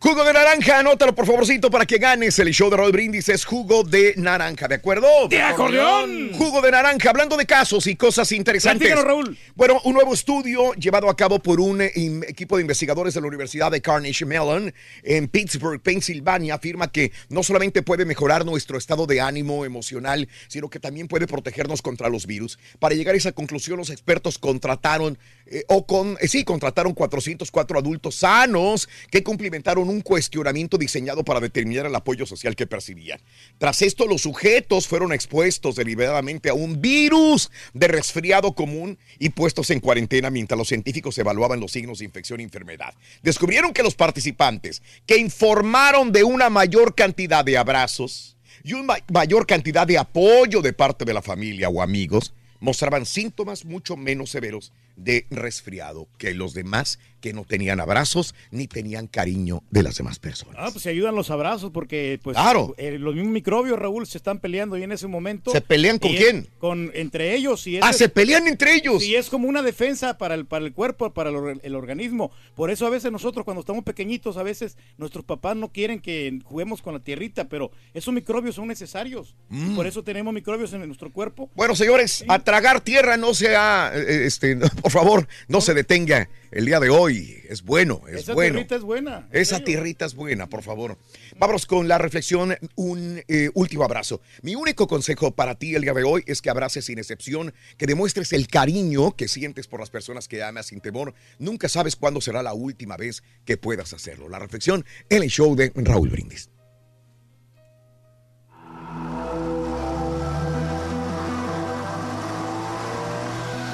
Jugo de naranja, anótalo por favorcito para que ganes. El show de Raúl Brindis es jugo de naranja, ¿de acuerdo? ¡De acordeón! Jugo de naranja, hablando de casos y cosas interesantes. Raúl. Bueno, un nuevo estudio llevado a cabo por un equipo de investigadores de la Universidad de Carnegie Mellon en Pittsburgh, Pensilvania, afirma que no solamente puede mejorar nuestro estado de ánimo emocional, sino que también puede protegernos contra los virus. Para llegar a esa conclusión, los expertos contrataron, eh, o con, eh, sí, contrataron 404 adultos sanos que cumplimentaron un cuestionamiento diseñado para determinar el apoyo social que percibían. Tras esto, los sujetos fueron expuestos deliberadamente a un virus de resfriado común y puestos en cuarentena mientras los científicos evaluaban los signos de infección y enfermedad. Descubrieron que los participantes que informaron de una mayor cantidad de abrazos y una mayor cantidad de apoyo de parte de la familia o amigos mostraban síntomas mucho menos severos de resfriado que los demás que no tenían abrazos ni tenían cariño de las demás personas. Ah, pues se ayudan los abrazos porque pues Claro. eh, los mismos microbios, Raúl, se están peleando y en ese momento. ¿Se pelean con es- quién? Con entre ellos y es- Ah, se pelean entre ellos. Y es como una defensa para el para el cuerpo, para el organismo. Por eso a veces nosotros cuando estamos pequeñitos, a veces nuestros papás no quieren que juguemos con la tierrita, pero esos microbios son necesarios. Mm. Por eso tenemos microbios en nuestro cuerpo. Bueno, señores, a tragar tierra no sea, eh, este, <laughs> por favor, no se detenga el día de hoy. Es bueno, es Esa bueno. tierrita es buena. en Esa serio. tierrita es buena, por favor. Vámonos con la reflexión, un eh, último abrazo. Mi único consejo para ti el día de hoy es que abraces sin excepción, que demuestres el cariño que sientes por las personas que amas sin temor. Nunca sabes cuándo será la última vez que puedas hacerlo. La reflexión en el show de Raúl Brindis.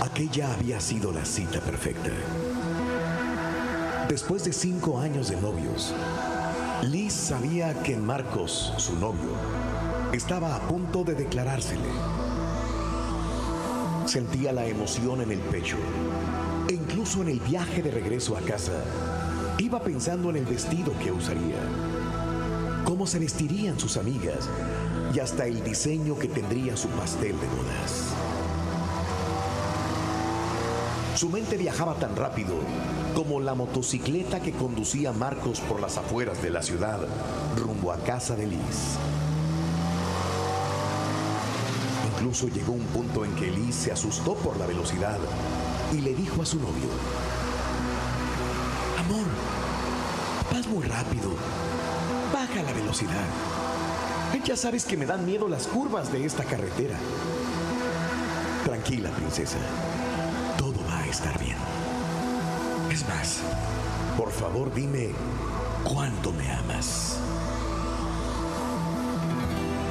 Aquella había sido la cita perfecta. Después de cinco años de novios, Liz sabía que Marcos, su novio, estaba a punto de declarársele. Sentía la emoción en el pecho E incluso en el viaje de regreso a casa, iba pensando en el vestido que usaría, cómo se vestirían sus amigas y hasta el diseño que tendría su pastel de bodas. Su mente viajaba tan rápido como la motocicleta que conducía Marcos por las afueras de la ciudad rumbo a casa de Liz. Incluso llegó un punto en que Liz se asustó por la velocidad y le dijo a su novio, Amor, vas muy rápido, baja la velocidad. Ya sabes que me dan miedo las curvas de esta carretera. Tranquila, princesa, estar bien. Es más, por favor dime cuánto me amas.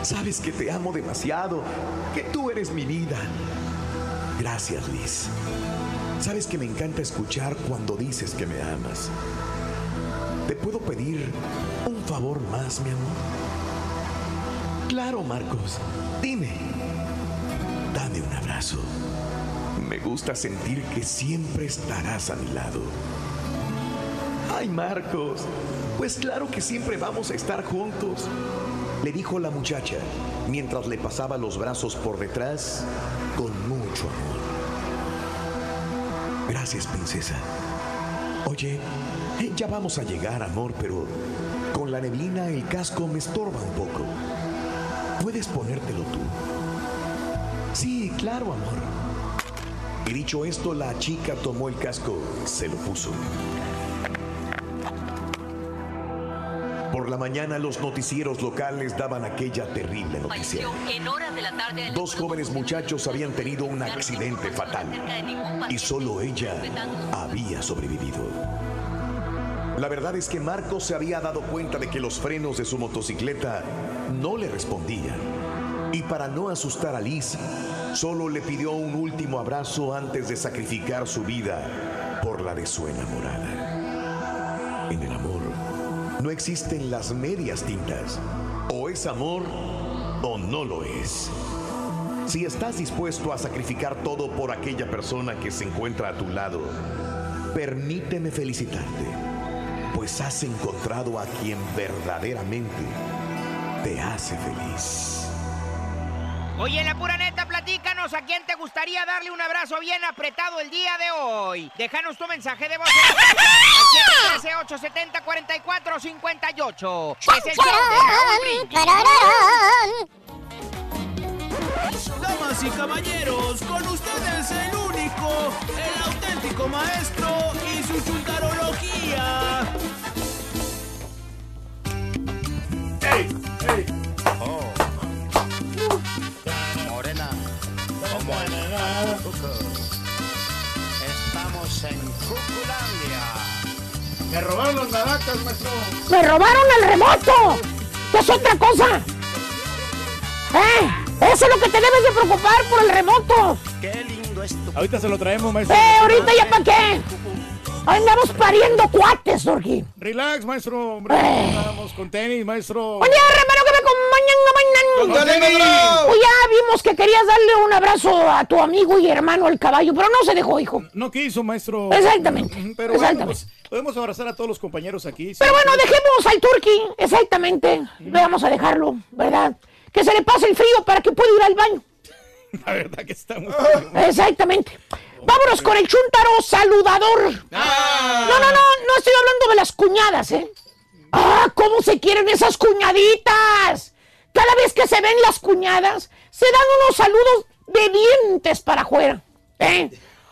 Sabes que te amo demasiado, que tú eres mi vida. Gracias, Liz. Sabes que me encanta escuchar cuando dices que me amas. ¿Te puedo pedir un favor más, mi amor? Claro, Marcos. Dime. Dame un abrazo. Gusta sentir que siempre estarás a mi lado. Ay, Marcos. Pues claro que siempre vamos a estar juntos. Le dijo la muchacha mientras le pasaba los brazos por detrás con mucho amor. Gracias, princesa. Oye, eh, ya vamos a llegar, amor, pero con la neblina el casco me estorba un poco. ¿Puedes ponértelo tú? Sí, claro, amor. Y dicho esto, la chica tomó el casco, se lo puso. Por la mañana los noticieros locales daban aquella terrible noticia. Dos jóvenes muchachos habían tenido un accidente fatal y solo ella había sobrevivido. La verdad es que Marcos se había dado cuenta de que los frenos de su motocicleta no le respondían. Y para no asustar a Liz, solo le pidió un último abrazo antes de sacrificar su vida por la de su enamorada. En el amor no existen las medias tintas. O es amor o no lo es. Si estás dispuesto a sacrificar todo por aquella persona que se encuentra a tu lado, permíteme felicitarte, pues has encontrado a quien verdaderamente te hace feliz. Oye, la pura neta, platícanos a quién te gustaría darle un abrazo bien apretado el día de hoy. Déjanos tu mensaje de voz al 713-870-4458. Es el show de. Damas y caballeros, con ustedes el único, el auténtico maestro y su chuntarología. ¡Ey! ¡Ey! Oh. ¿Cómo Estamos en Cuculandia. Me robaron las maracas, maestro. ¡Me robaron el remoto! ¿Qué es otra cosa? ¿Eh? Eso es lo que te debes de preocupar por el remoto. Qué lindo es tu... Ahorita se lo traemos, maestro. ¡Eh, ahorita ya para qué! Andamos pariendo cuates, Turki. Relax, maestro. Hombre, Estamos con tenis, maestro. Oye, hermano, que me Con acompañan tenis, maestro. Pues ya vimos que querías darle un abrazo a tu amigo y hermano el caballo, pero no se dejó, hijo. No quiso, maestro. Exactamente, Pero bueno, pues, podemos abrazar a todos los compañeros aquí. Pero bueno, dejemos al Turki, exactamente. Vamos a dejarlo, ¿verdad? Que se le pase el frío para que pueda ir al baño. <laughs> La verdad que estamos. Exactamente. Vámonos con el chuntaro saludador. No, no, no, no estoy hablando de las cuñadas, ¿eh? ¡Ah, cómo se quieren esas cuñaditas! Cada vez que se ven las cuñadas, se dan unos saludos de dientes para afuera. ¿Eh?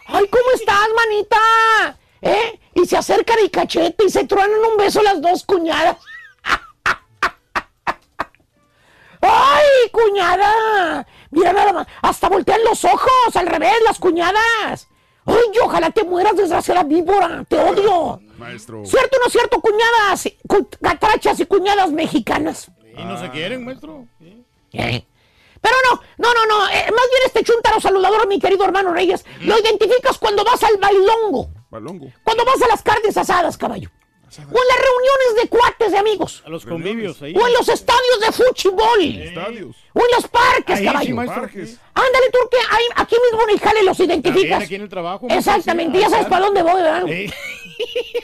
¡Ay, cómo estás, manita! ¿Eh? Y se acercan el cachete y se truenan un beso las dos cuñadas. <laughs> ¡Ay, cuñada! Mira nada más, hasta voltean los ojos, al revés, las cuñadas. ¡Ay, ojalá te mueras, desgraciada víbora! ¡Te odio! Maestro. ¿Cierto o no cierto, cuñadas? cu- Catrachas y cuñadas mexicanas. Y no se quieren, maestro. ¿Eh? Pero no, no, no, no. eh, más bien este chuntaro saludador, mi querido hermano Reyes, lo identificas cuando vas al bailongo. Balongo. Cuando vas a las carnes asadas, caballo. O en las reuniones de cuates de amigos. A los convivios ahí. O en los estadios de fútbol. Estadios. O en los parques, Ahí caballo. Parques. Ándale, tú que ahí- aquí mismo en Ijale los identificas. aquí en el trabajo. Exactamente, ya sabes para dónde voy, ¿verdad? Sí. <laughs>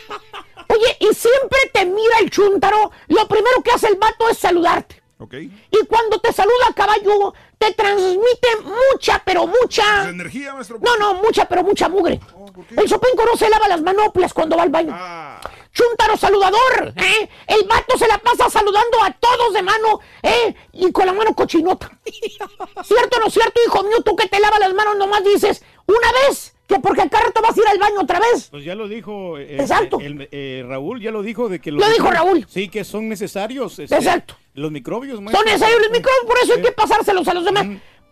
Oye, y siempre te mira el chúntaro. Lo primero que hace el vato es saludarte. Ok. Y cuando te saluda caballo, te transmite mucha, pero mucha. energía, maestro? No, no, mucha, pero mucha mugre. El sopenco no se lava las manoplas cuando va al baño. Chúntaro saludador, ¿eh? El vato se la pasa saludando a todos de mano, ¿eh? Y con la mano cochinota. <laughs> ¿Cierto o no cierto, hijo mío? Tú que te lavas las manos nomás dices una vez que porque acá rato vas a ir al baño otra vez. Pues ya lo dijo eh, Exacto. el- eh, Raúl, ya lo dijo de que Lo dijo Raúl. Sí, que son necesarios. este, Exacto. Los microbios, Son maestro. necesarios los micrófonos, por eso hay que pasárselos a los demás.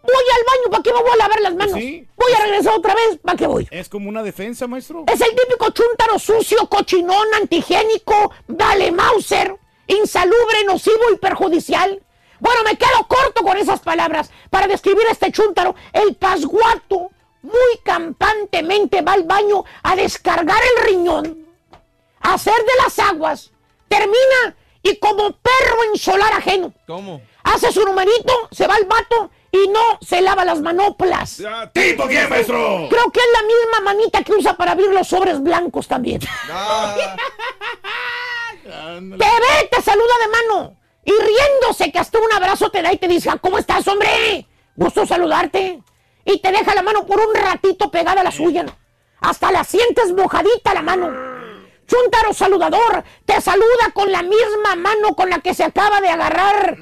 Voy al baño, ¿para qué me voy a lavar las manos? Sí. Voy a regresar otra vez, ¿para qué voy? Es como una defensa, maestro. Es el típico chúntaro sucio, cochinón, antigénico, dale Mauser, insalubre, nocivo y perjudicial. Bueno, me quedo corto con esas palabras para describir a este chúntaro. El pasguato muy campantemente va al baño a descargar el riñón, a hacer de las aguas, termina y como perro en solar ajeno. ¿Cómo? Hace su numerito, se va al vato y no se lava las manoplas. ¿Tipo qué, maestro? Creo que es la misma manita que usa para abrir los sobres blancos también. <laughs> Te ve, te saluda de mano. Y riéndose que hasta un abrazo te da y te dice, "Ah, ¿cómo estás, hombre? Gusto saludarte. Y te deja la mano por un ratito pegada a la suya. Hasta la sientes mojadita la mano. Chúntaro saludador, te saluda con la misma mano con la que se acaba de agarrar.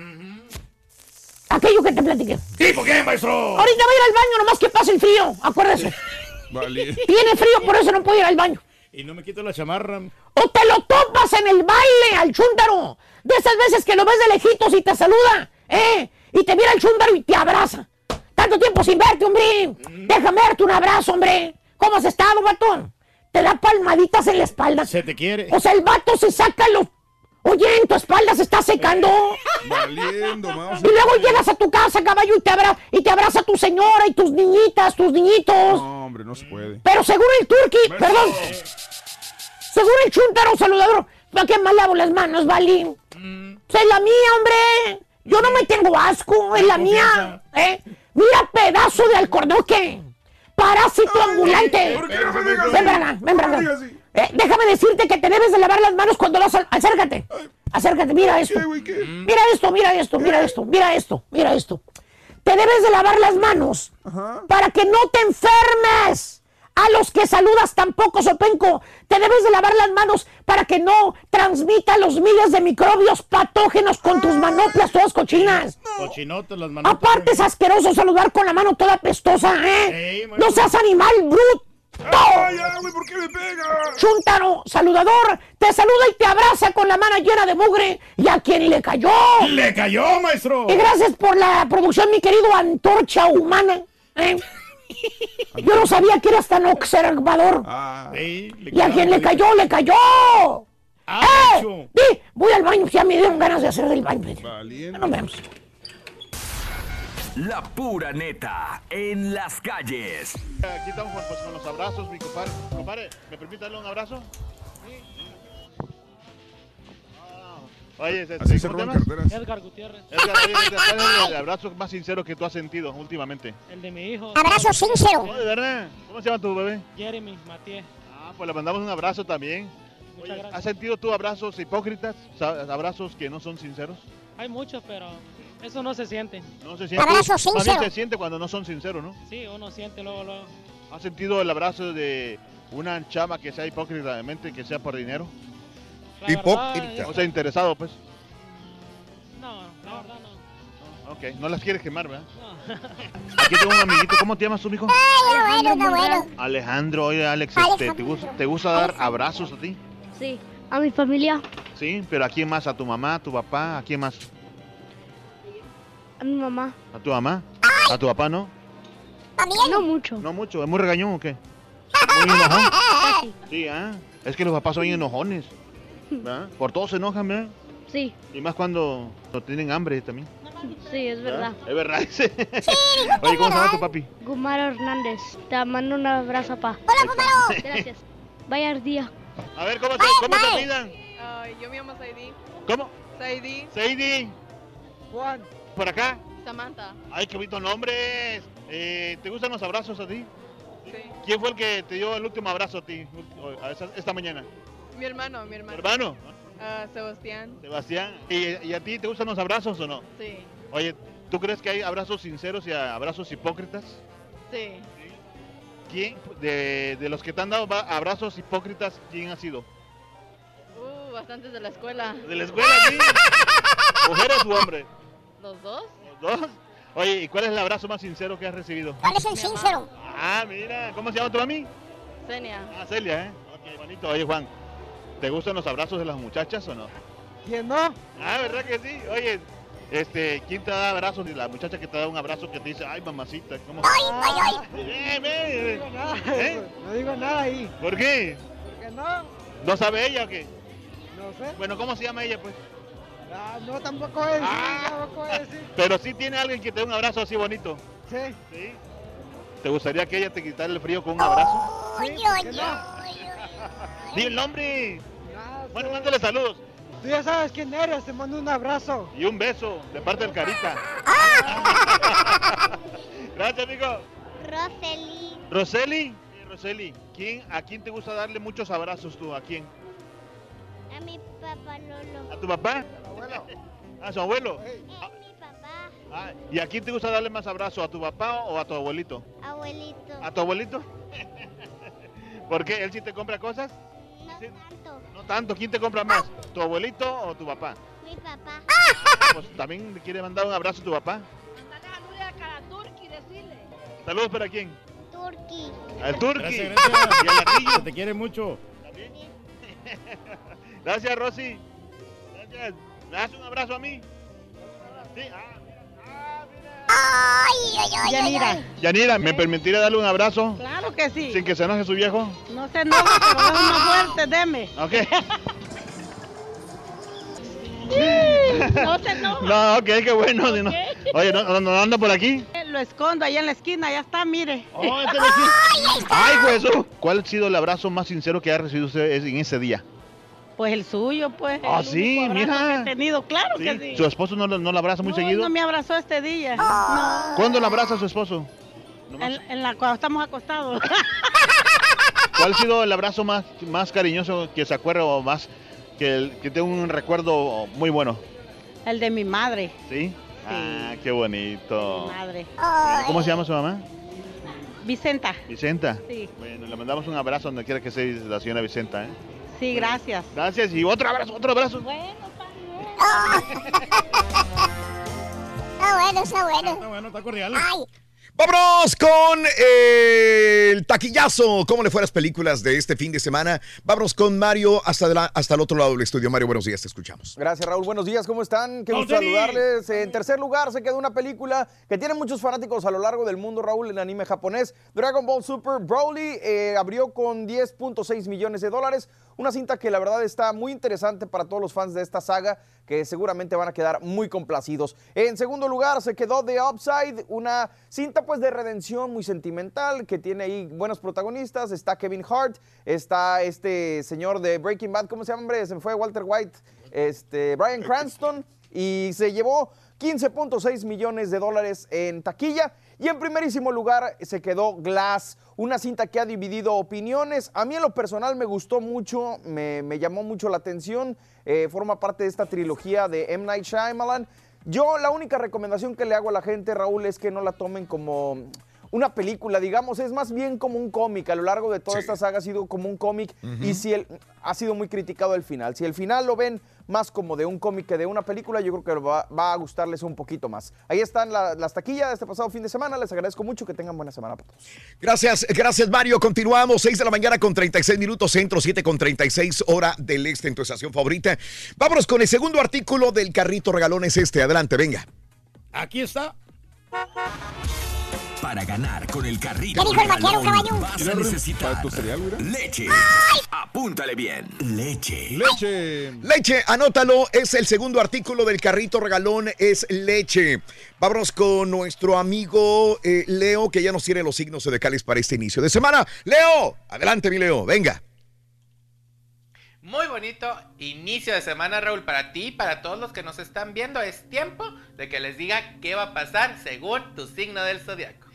Aquello que te platiqué. ¿Tipo qué, maestro? Ahorita voy a ir al baño, nomás que pase el frío, acuérdese. <laughs> Vale. Tiene frío, por eso no puedo ir al baño. Y no me quito la chamarra. O te lo topas en el baile al chúntaro. De esas veces que lo ves de lejitos y te saluda, ¿eh? Y te mira el chúntaro y te abraza. Tanto tiempo sin verte, hombre. Déjame darte un abrazo, hombre. ¿Cómo has estado, vato? Te da palmaditas en la espalda. Se te quiere. O sea, el vato se saca los... Oye, en tu espalda se está secando. <laughs> Valiendo, mouse. Y luego llegas a tu casa, caballo, y te, abra y te abraza tu señora y tus niñitas, tus niñitos. No, hombre, no se puede. Pero según el turqui, perdón, según el chuntaro saludador, ¿para qué me lavo las manos, Vali? Pues es la mía, hombre. Yo no me tengo asco, es la mía. ¿eh? Mira, pedazo de alcornoque. Parásito ambulante. Ven para acá, ven para acá. Eh, déjame decirte que te debes de lavar las manos cuando al... Acércate. Acércate, mira esto. Mira esto, mira esto, mira esto, mira esto, mira esto. Te debes de lavar las manos para que no te enfermes. A los que saludas tampoco, Sopenco. Te debes de lavar las manos para que no transmita los miles de microbios patógenos con tus manoplas todas cochinas. Cochinotas las manos. Aparte es asqueroso saludar con la mano toda pestosa, ¿eh? No seas animal bruto. ¡Ay, güey! ¿Por qué me pega? Chuntaro, saludador, te saluda y te abraza con la mano llena de mugre. ¿Y a quién le cayó? ¡Le cayó, maestro! Y gracias por la producción, mi querido Antorcha Humana. ¿eh? <laughs> Yo no sabía que eras tan observador. Ah. ¿Y a quién le cayó? ¡Le cayó! Ah, ¡Eh! Voy al baño, ya me dieron ganas de hacer del baño. Valiendo. Nos vemos. La pura neta en las calles. Aquí estamos con, pues, con los abrazos, mi compadre. Compadre, ¿me permite darle un abrazo? Ah, Oye, este, Así. Edgar Gutiérrez. Edgar, oye, Edgar, ¿cuál es el abrazo más sincero que tú has sentido últimamente? El de mi hijo. Abrazo sincero. ¿De verdad? ¿Cómo se llama tu bebé? Jeremy Matié. Ah, pues le mandamos un abrazo también. Muchas gracias. ¿Has sentido tú abrazos hipócritas? ¿Abrazos que no son sinceros? Hay muchos, pero eso no se siente. No se siente. Abrazo sincero. se siente cuando no son sinceros, ¿no? Sí, uno siente luego, luego. ¿Has sentido el abrazo de una chama que sea hipócritamente, que sea por dinero? La Hipócrita. O sea, interesado, pues. No, la verdad no. Ok, no las quieres quemar, ¿verdad? <laughs> Aquí tengo un amiguito. ¿Cómo te llamas tú, mijo? Ay, bueno, está bueno. Alejandro. Oye, Alex, este, ¿te, gusta, ¿te gusta dar abrazos a ti? Sí, a mi familia, Sí, pero ¿a quién más? ¿A tu mamá, a tu papá? ¿A quién más? A mi mamá. ¿A tu mamá? ¿A tu papá no? ¿También? No mucho. No mucho. ¿Es muy regañón o qué? ¿Muy enojón? Sí, ¿ah? Es que los papás son bien enojones. ¿verdad? <laughs> Por todo se enojan, ¿verdad? Sí, Y más cuando no tienen hambre también. sí, es verdad. Es verdad, dice. <laughs> Oye, ¿cómo se llama tu papi? Gumaro Hernández, te mando un abrazo, pa. Hola, Gumaro. <laughs> Gracias. Vaya día. A ver, ¿cómo, se, cómo se apellidan? Ay, yo me llamo Saidi. ¿Cómo? Saidi. Sadie. Juan. ¿Por acá? Samantha. Ay, qué bonitos nombres. Eh, ¿Te gustan los abrazos a ti? Sí. ¿Quién fue el que te dio el último abrazo a ti esta mañana? Mi hermano, mi hermano. ¿Hermano? Ah, Sebastián. Sebastián. ¿Y, y a ti te gustan los abrazos o no? Sí. Oye, ¿tú crees que hay abrazos sinceros y abrazos hipócritas? Sí. ¿Quién? De, de los que te han dado abrazos hipócritas, ¿quién ha sido? Uh, bastantes de la escuela. ¿De la escuela, sí? <laughs> ¿Mujeres u hombres? ¿Los dos? ¿Los dos? Oye, ¿y cuál es el abrazo más sincero que has recibido? ¿Cuál es el sincero? Ah, mira, ¿cómo se llama tu mami? Senia. Ah, Celia, ¿eh? Ok, bonito. Oye, Juan, ¿te gustan los abrazos de las muchachas o no? ¿Quién no? Ah, ¿verdad que sí? Oye, este, ¿quién te da abrazos? La muchacha que te da un abrazo que te dice, ay, mamacita, ¿cómo? Ay, ay, ay. Eh, No digo nada, ¿Eh? no digo nada ahí. ¿Por qué? ¿Que no? ¿No sabe ella o qué? No sé. Bueno, ¿cómo se llama ella, pues? Ah, no, tampoco es. Tampoco es. Pero sí tiene alguien que te dé un abrazo así bonito. Sí. ¿Sí? ¿Te gustaría que ella te quitara el frío con un abrazo? Sí, ¿por qué no? ¡Di el nombre! Bueno, mándale saludos. Tú ya sabes quién eres, te mando un abrazo. Y un beso de parte del Carita. <laughs> Gracias, amigo. Roseli. Roseli. Sí, Roseli, ¿quién, ¿a quién te gusta darle muchos abrazos tú? ¿A quién? A mi papá Lolo. ¿A tu papá? ¿A <laughs> su abuelo? Es mi papá, Ah, ¿Y a quién te gusta darle más abrazos? ¿A tu papá o a tu abuelito? abuelito. ¿A tu abuelito? <laughs> ¿Por qué? ¿Él sí te compra cosas? No tanto. No tanto. ¿Quién te compra más? ¿Tu abuelito o tu papá? Mi papá. Pues también le quiere mandar un abrazo a tu papá. Saludos a Caraturki, decirle. Saludos para quién? Turki. Al Turki. Gracias, gracias. Y al Latillo. Te quiere mucho. <laughs> Gracias, Rosy. Gracias. ¿Me das un abrazo a mí? Sí. Ah, Ay, ay, ay, ay, Yanira. Yanira, ¿me permitiría darle un abrazo? Claro que sí. Sin que se enoje su viejo. No se enoje, pero es más fuerte, deme. Ok. <laughs> No se enoja. No, ok, qué bueno. si no- Oye, ¿no, no, no anda por aquí? Lo escondo ahí en la esquina, ya está, mire. Oh, este. <laughs> Ay, eso. ¿Cuál ha sido el abrazo más sincero que ha recibido usted en ese día? Pues el suyo, pues. Ah, el sí, mira. que he tenido, claro Sí. que sí. ¿Su esposo no, lo- no la abraza muy No, seguido? no me abrazó este día. No. ¿Cuándo la abraza su esposo? En, en la cuando estamos acostados. <laughs> ¿Cuál ha sido el abrazo más, más cariñoso que se acuerda o más que, el- que tenga un recuerdo muy bueno? el de mi madre. ¿Sí? Ah, qué bonito. Mi madre. ¿Cómo se llama su mamá? Vicenta. Vicenta. Sí. Bueno, le mandamos un abrazo donde quiera que sea la señora Vicenta. ¿eh? Sí, gracias. Gracias y otro abrazo, otro abrazo. <laughs> <laughs> Está bueno, está bueno. Está bueno, está cordial. Ay, Vámonos con eh, el taquillazo. ¿Cómo le fue a las películas de este fin de semana? Vámonos con Mario hasta, la- hasta el otro lado del estudio. Mario, buenos días, te escuchamos. Gracias, Raúl. Buenos días, ¿cómo están? Qué ¡Vamos, gusto saludarles. En tercer lugar se quedó una película que tiene muchos fanáticos a lo largo del mundo, Raúl, el anime japonés. Dragon Ball Super Broly eh, abrió con 10.6 millones de dólares. Una cinta que la verdad está muy interesante para todos los fans de esta saga, que seguramente van a quedar muy complacidos. En segundo lugar se quedó The Upside, una cinta pues de redención muy sentimental, que tiene ahí buenos protagonistas. Está Kevin Hart, está este señor de Breaking Bad, ¿cómo se llama, hombre? Se me fue Walter White, este, Brian Cranston, y se llevó 15.6 millones de dólares en taquilla. Y en primerísimo lugar se quedó Glass, una cinta que ha dividido opiniones. A mí en lo personal me gustó mucho, me, llamó mucho la atención. eh, forma parte de esta trilogía de M. Night Shyamalan. Yo la única recomendación que le hago a la gente, Raúl, es que no la tomen como una película, digamos, es más bien como un cómic. A lo largo de toda esta saga ha sido como un cómic y si el, ha sido muy criticado el final. Si el final lo ven más como de un cómic que de una película, yo creo que va, va a gustarles un poquito más. Ahí están la- las taquillas de este pasado fin de semana. Les agradezco mucho que tengan buena semana para todos. Gracias, gracias Mario. Continuamos, 6 de la mañana con 36 minutos, centro 7 con 36 hora del este en tu estación favorita. Vámonos con el segundo artículo del carrito regalón es este. Adelante, venga. Aquí está. Para ganar con el carrito ¿Qué dijo el vaquero, regalón, caballo? vas a necesitar tu cereal, leche. Apúntale bien. Leche. Leche. Leche, anótalo, es el segundo artículo del carrito regalón, es leche. Vámonos con nuestro amigo eh, Leo, que ya nos tiene los signos zodiacales para este inicio de semana. Leo, adelante mi Leo, venga. Muy bonito inicio de semana, Raúl, para ti y para todos los que nos están viendo. Es tiempo de que les diga qué va a pasar según tu signo del zodiaco.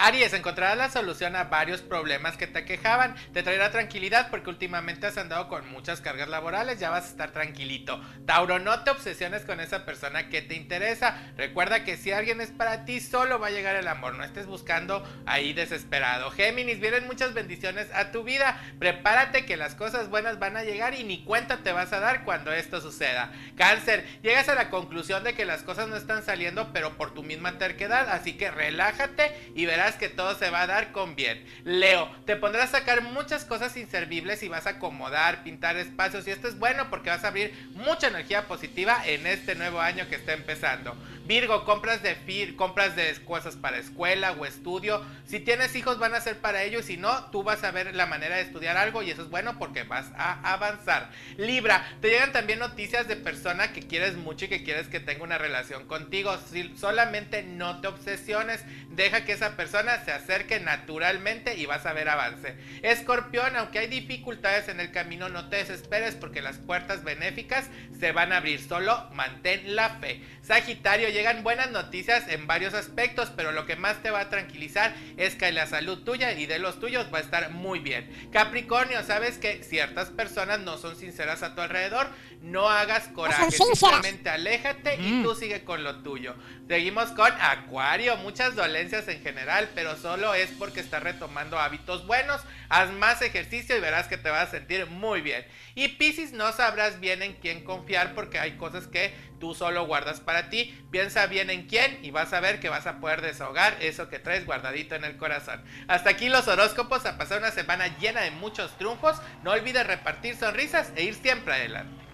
Aries, encontrarás la solución a varios problemas que te quejaban. Te traerá tranquilidad porque últimamente has andado con muchas cargas laborales, ya vas a estar tranquilito. Tauro, no te obsesiones con esa persona que te interesa. Recuerda que si alguien es para ti, solo va a llegar el amor, no estés buscando ahí desesperado. Géminis, vienen muchas bendiciones a tu vida. Prepárate que las cosas buenas van a llegar y ni cuenta te vas a dar cuando esto suceda. Cáncer, llegas a la conclusión de que las cosas no están saliendo, pero por tu misma terquedad, así que relájate y verás que todo se va a dar con bien. Leo, te pondrás a sacar muchas cosas inservibles y vas a acomodar, pintar espacios y esto es bueno porque vas a abrir mucha energía positiva en este nuevo año que está empezando. Virgo, compras de fir, compras de cosas para escuela o estudio. Si tienes hijos van a ser para ellos, si no, tú vas a ver la manera de estudiar algo y eso es bueno porque vas a avanzar. Libra, te llegan también noticias de persona que quieres mucho y que quieres que tenga una relación contigo. Si solamente no te obsesiones, deja que esa persona se acerque naturalmente y vas a ver avance. Escorpión, aunque hay dificultades en el camino, no te desesperes porque las puertas benéficas se van a abrir. Solo mantén la fe. Sagitario, llegan buenas noticias en varios aspectos, pero lo que más te va a tranquilizar es que la salud tuya y de los tuyos va a estar muy bien. Capricornio, sabes que ciertas personas no son sinceras a tu alrededor, no hagas coraje, simplemente aléjate y tú sigue con lo tuyo. Seguimos con Acuario, muchas dolencias en general, pero solo es porque estás retomando hábitos buenos. Haz más ejercicio y verás que te vas a sentir muy bien. Y Piscis, no sabrás bien en quién confiar porque hay cosas que tú solo guardas para ti. Piensa bien en quién y vas a ver que vas a poder desahogar eso que traes guardadito en el corazón. Hasta aquí los horóscopos, a pasar una semana llena de muchos triunfos. No olvides repartir sonrisas e ir siempre adelante.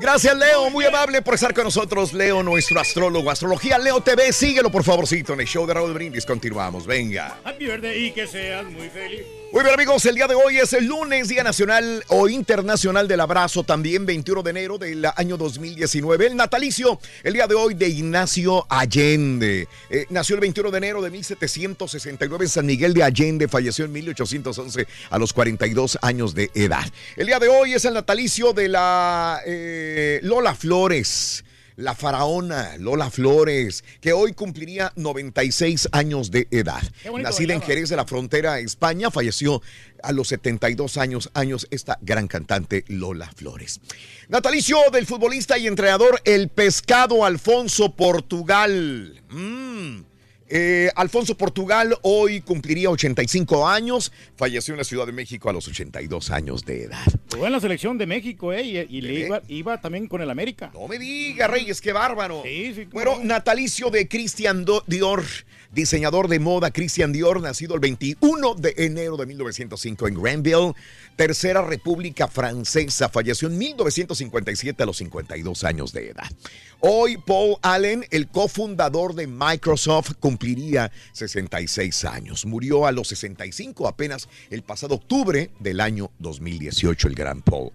Gracias, Leo. Muy amable por estar con nosotros. Leo, nuestro astrólogo. Astrología Leo TV. Síguelo, por favorcito, en el show de Raúl Brindis. Continuamos. Venga. Happy birthday y que seas muy feliz. Muy bien amigos, el día de hoy es el lunes, Día Nacional o Internacional del Abrazo, también 21 de enero del año 2019. El natalicio, el día de hoy de Ignacio Allende. Eh, nació el 21 de enero de 1769 en San Miguel de Allende, falleció en 1811 a los 42 años de edad. El día de hoy es el natalicio de la eh, Lola Flores la faraona Lola Flores, que hoy cumpliría 96 años de edad. Nacida en Jerez de la Frontera, España, falleció a los 72 años, años esta gran cantante Lola Flores. Natalicio del futbolista y entrenador El Pescado Alfonso Portugal. Mm. Eh, Alfonso Portugal hoy cumpliría 85 años, falleció en la Ciudad de México a los 82 años de edad. Jugó en la selección de México, ¿eh? Y, y le iba, iba también con el América. No me diga, Reyes, qué bárbaro. Bueno, natalicio de Christian Do- Dior, diseñador de moda Christian Dior, nacido el 21 de enero de 1905 en Granville, Tercera República Francesa, falleció en 1957 a los 52 años de edad. Hoy Paul Allen, el cofundador de Microsoft, cumpliría 66 años. Murió a los 65 apenas el pasado octubre del año 2018, el gran Paul.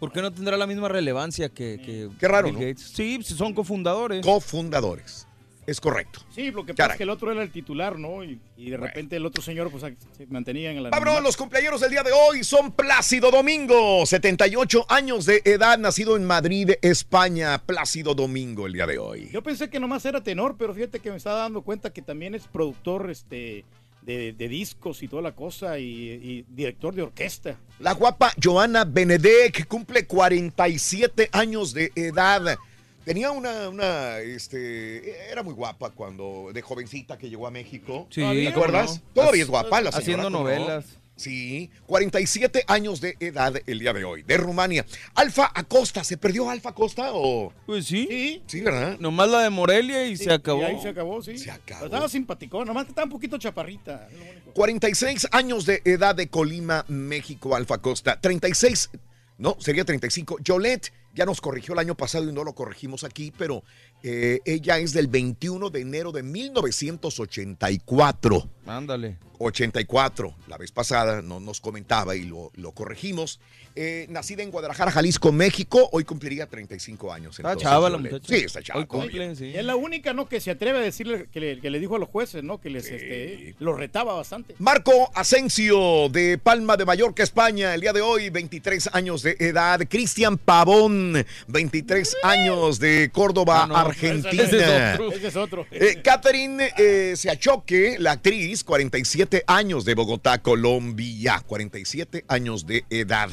¿Por qué no tendrá la misma relevancia que, que Qué raro, Bill ¿no? Gates? Sí, son cofundadores. Cofundadores. Es correcto. Sí, lo que pasa Caray. es que el otro era el titular, ¿no? Y, y de repente el otro señor pues se mantenía en la... Vámonos, los cumpleaños del día de hoy son Plácido Domingo, 78 años de edad, nacido en Madrid, España. Plácido Domingo el día de hoy. Yo pensé que nomás era tenor, pero fíjate que me estaba dando cuenta que también es productor este, de, de discos y toda la cosa y, y director de orquesta. La guapa Joana Benedek cumple 47 años de edad. Tenía una, una, este, era muy guapa cuando, de jovencita que llegó a México. Sí, ¿te ¿cómo acuerdas? no? Todavía es guapa la señora. Haciendo ¿cómo no? novelas. Sí, 47 años de edad el día de hoy, de Rumania. Alfa Acosta, ¿se perdió Alfa Acosta o...? Pues sí. Sí. Sí, ¿verdad? Nomás la de Morelia y Sí, se acabó. Y ahí se acabó, sí. Se acabó. Estaba simpaticón, nomás que estaba un poquito chaparrita. es lo único. 46 años de edad de Colima, México, Alfa Costa. 36, no, sería 35. Yolette ya nos corrigió el año pasado y no lo corregimos aquí, pero eh, ella es del 21 de enero de 1984. Ándale. 84, la vez pasada no nos comentaba y lo, lo corregimos. Eh, nacida en Guadalajara, Jalisco, México, hoy cumpliría 35 años. Está entonces, chava la yo le- muchacha. Sí, está chava. Hoy cumple, sí. Es la única, ¿no? Que se atreve a decirle que le, que le dijo a los jueces, ¿no? Que les este, los retaba bastante. Marco Asensio de Palma de Mallorca, España, el día de hoy, 23 años de edad. Cristian Pavón, 23 años de Córdoba, Ah, no, Argentina. ese es otro. Ese es otro. Eh, Catherine eh, Seachoque, la actriz, 47 años de Bogotá, Colombia, 47 años de edad.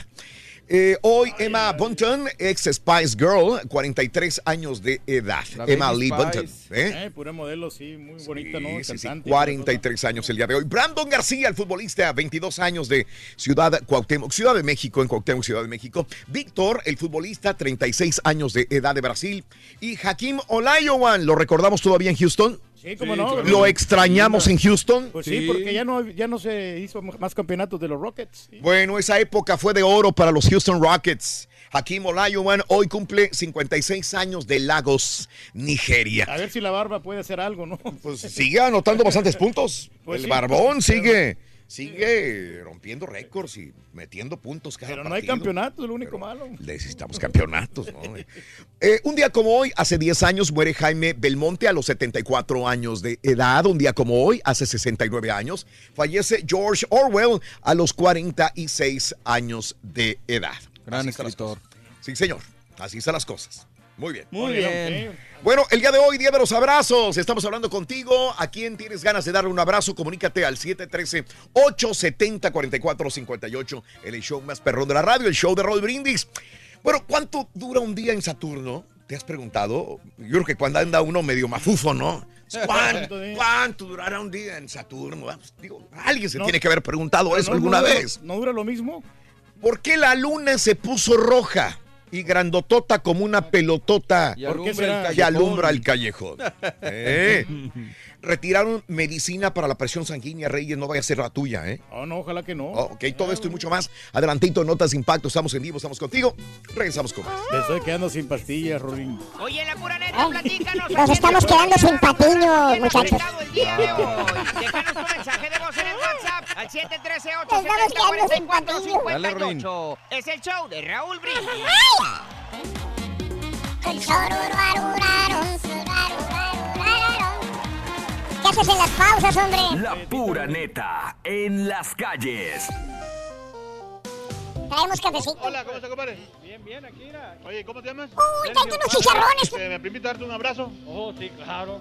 Eh, hoy Emma Bunton, ex Spice Girl, 43 años de edad. Emma Lee Bunton. ¿eh? Eh, pura modelo, sí, muy bonita, ¿no? Sí, sí, sí, Cantante. 43 años el día de hoy. Brandon García, el futbolista, 22 años de Ciudad Cuauhtémoc, Ciudad de México, en Cuauhtémoc, Ciudad de México. Víctor, el futbolista, 36 años de edad de Brasil. Y Hakim Olajuwon, ¿lo recordamos todavía en Houston? Sí, cómo no. ¿Lo extrañamos en Houston? Pues sí, porque ya no, ya no se hizo más campeonatos de los Rockets. Bueno, esa época fue de oro para los Houston Rockets. Hakim Olajuwon hoy cumple 56 años de Lagos, Nigeria. A ver si la barba puede hacer algo, ¿no? Pues sigue anotando bastantes puntos. Pues el sí, barbón pues, sigue, sigue rompiendo récords y metiendo puntos cada Pero no hay partido. campeonato, es lo único malo. Necesitamos campeonatos, ¿no? <laughs> Eh, un día como hoy, hace 10 años, muere Jaime Belmonte a los 74 años de edad. Un día como hoy, hace 69 años, fallece George Orwell a los 46 años de edad. Gran Así escritor. Sí, señor. Así están las cosas. Muy bien. Muy bien. Bueno, el día de hoy, día de los abrazos. Estamos hablando contigo. ¿A quién tienes ganas de darle un abrazo? Comunícate al 713-870-4458. El show más perrón de la radio, el show de Roll Brindis. Bueno, ¿cuánto dura un día en Saturno? ¿Te has preguntado? Yo creo que cuando anda uno medio mafufo, ¿no? ¿Cuánto, <laughs> cuánto durará un día en Saturno? Ah, pues, digo, alguien se No. tiene que haber preguntado eso no- alguna no dura- vez. ¿No dura lo mismo? ¿Por qué la luna se puso roja y grandotota como una pelotota Y alumbra el que callejón. alumbra el callejón? <laughs> Eh. Retiraron medicina para la presión sanguínea, Reyes, no vaya a ser la tuya, ¿eh? Oh, no, ojalá que no. Ok, todo esto y mucho más. Adelantito, Notas de Impacto, estamos en vivo, estamos contigo. Regresamos con más. Me estoy quedando sin pastillas, Rolín. Oye, en la pura neta, platícanos. Nos estamos quedando sin patiños, muchachos. el día de hoy. Déjanos tu mensaje de voz en el WhatsApp al 713 Nos estamos quedando sin patiños. Dale, Rolín. 878 Es el show de Raúl Brindis. Surarurarurarum. ¿Qué haces en las pausas, hombre? La pura neta en las calles. Traemos cafecito. Hola, ¿cómo estás, compadre? Bien, bien, aquí era. Oye, ¿cómo te llamas? Uy, tráete unos chicharrones. Este, ¿Me permite darte un abrazo? Oh, sí, claro.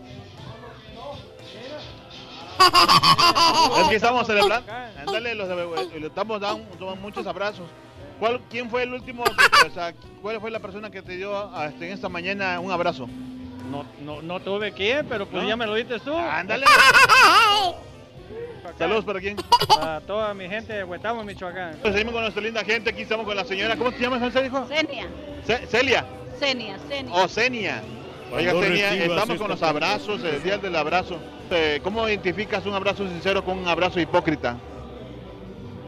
Es que estamos celebrando. <laughs> Ándale, los, le estamos dando muchos abrazos. ¿Cuál, ¿Quién fue el último? que- <laughs> o sea, ¿Cuál fue la persona que te dio a- este, en esta mañana un abrazo? No, no, no tuve que, pero pues ¿No? ya me lo diste tú. Ándale. <laughs> Saludos para quién. Para toda mi gente de Huetamo, Michoacán. Pues seguimos con nuestra linda gente. Aquí estamos con la señora. ¿Cómo te llamas, se dijo? Senia. Ce- Celia. O Senia. Oiga, Cuando Senia, recibas estamos esta con los abrazos, el día del abrazo. Eh, ¿Cómo identificas un abrazo sincero con un abrazo hipócrita?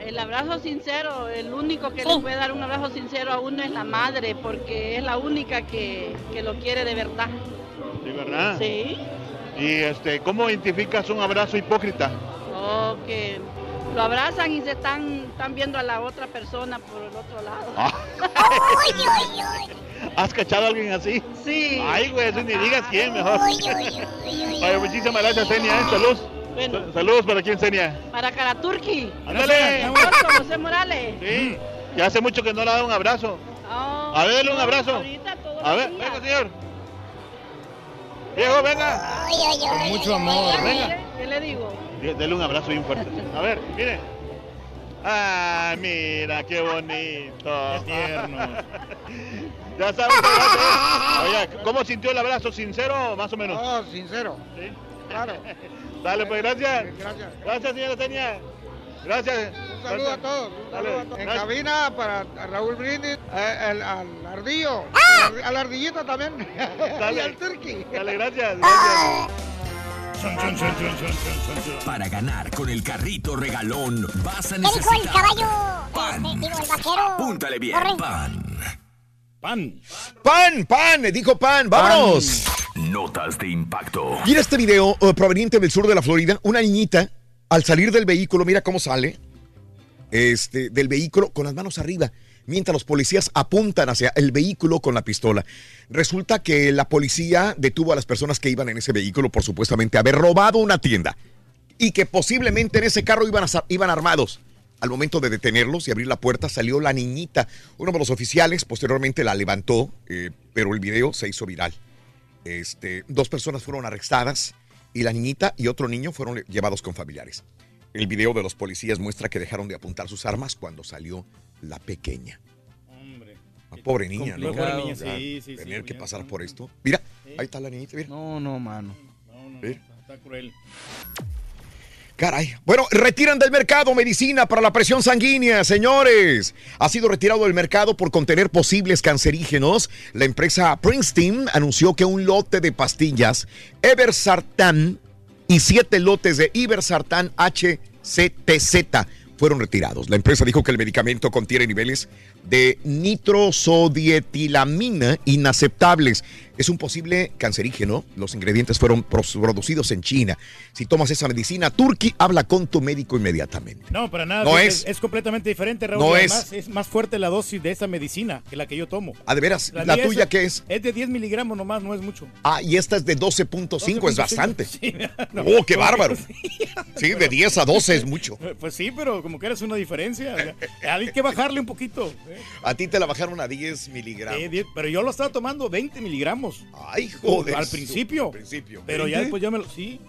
El abrazo sincero, el único que le puede dar un abrazo sincero a uno es la madre, porque es la única que, que lo quiere de verdad. Sí, ¿verdad? Sí. Y este, ¿cómo identificas un abrazo hipócrita? O que lo abrazan y se están, están viendo a la otra persona por el otro lado. Ah. <laughs> ¿Has cachado a alguien así? Sí. Ay, güey, eso ni digas quién mejor. Oye, muchísimas gracias, Senia. ¿eh? Salud. Bueno. Sa- Saludos para quién, Senia. Para Caraturki. Ándale. José Morales. Sí, que hace mucho que no le ha dado un abrazo. Oh, A ver, un abrazo. ahorita todos A ver, venga, señor. Viejo, venga. Uy, mucho amor. Venga. ¿Qué le digo? Dele un abrazo bien fuerte. A ver, mire. Ah, mira, qué bonito. Qué. <laughs> Ya sabes. Oye, ¿cómo sintió el abrazo? ¿Sincero o más o menos? Oh, sincero. Sí. Claro. <laughs> Dale, pues, gracias. Gracias. Gracias, señora Tenia. Gracias. Un saludo a todos. Un Dale. saludo a todos. En Gracias. cabina para Raúl Brindis, eh, el- al ardillo, al- a la ardillita también. <laughs> y Dale. al turqui. Dale, gracias. gracias. Para ganar con el carrito regalón vas a ¿Qué dijo el necesitar caballo? Pan. Este, digo, el vaquero. Apúntale bien, Corre. pan. Pan. Pan, pan, dijo pan, vámonos. Notas de impacto. Mira este video eh, proveniente del sur de la Florida. Una niñita al salir del vehículo, mira cómo sale, este, del vehículo con las manos arriba, mientras los policías apuntan hacia el vehículo con la pistola. Resulta que la policía detuvo a las personas que iban en ese vehículo por supuestamente haber robado una tienda y que posiblemente en ese carro iban, iban armados. Al momento de detenerlos y abrir la puerta salió la niñita. Uno de los oficiales posteriormente la levantó, eh, pero el video se hizo viral. Este, dos personas fueron arrestadas y la niñita y otro niño fueron llevados con familiares. El video de los policías muestra que dejaron de apuntar sus armas cuando salió la pequeña. Ah, pobre niña, ¿no? Pobre niña, sí, sí, sí, Tener que pasar por esto. Mira, ahí está la niñita, mira. No, no, mano. Mira. Está cruel. Caray. Bueno, retiran del mercado medicina para la presión sanguínea, señores. Ha sido retirado del mercado por contener posibles cancerígenos. La empresa Princeton anunció que un lote de pastillas Eversartan y siete lotes de Ibersartan HCTZ fueron retirados. La empresa dijo que el medicamento contiene niveles de nitrosodietilamina inaceptables. Es un posible cancerígeno. Los ingredientes fueron producidos en China. Si tomas esa medicina, Turki habla con tu médico inmediatamente. No, para nada. No es, es. es completamente diferente, Raúl. No es. es. más fuerte la dosis de esa medicina que la que yo tomo. Ah, de veras, ¿la, tuya qué es? Es de 10 miligramos nomás, no es mucho. Ah, y esta es de 12.5, es bastante. <laughs> Sí, <laughs> no. oh, qué bárbaro. Sí, de 10 a 12 es mucho. <laughs> Pues sí, pero como que eres una diferencia. Hay que bajarle un poquito. A ti te la bajaron a 10 miligramos. Eh, pero yo lo estaba tomando 20 miligramos. Ay, joder. Al principio. Al principio. Pero ya ¿20? después ya me lo. Sí.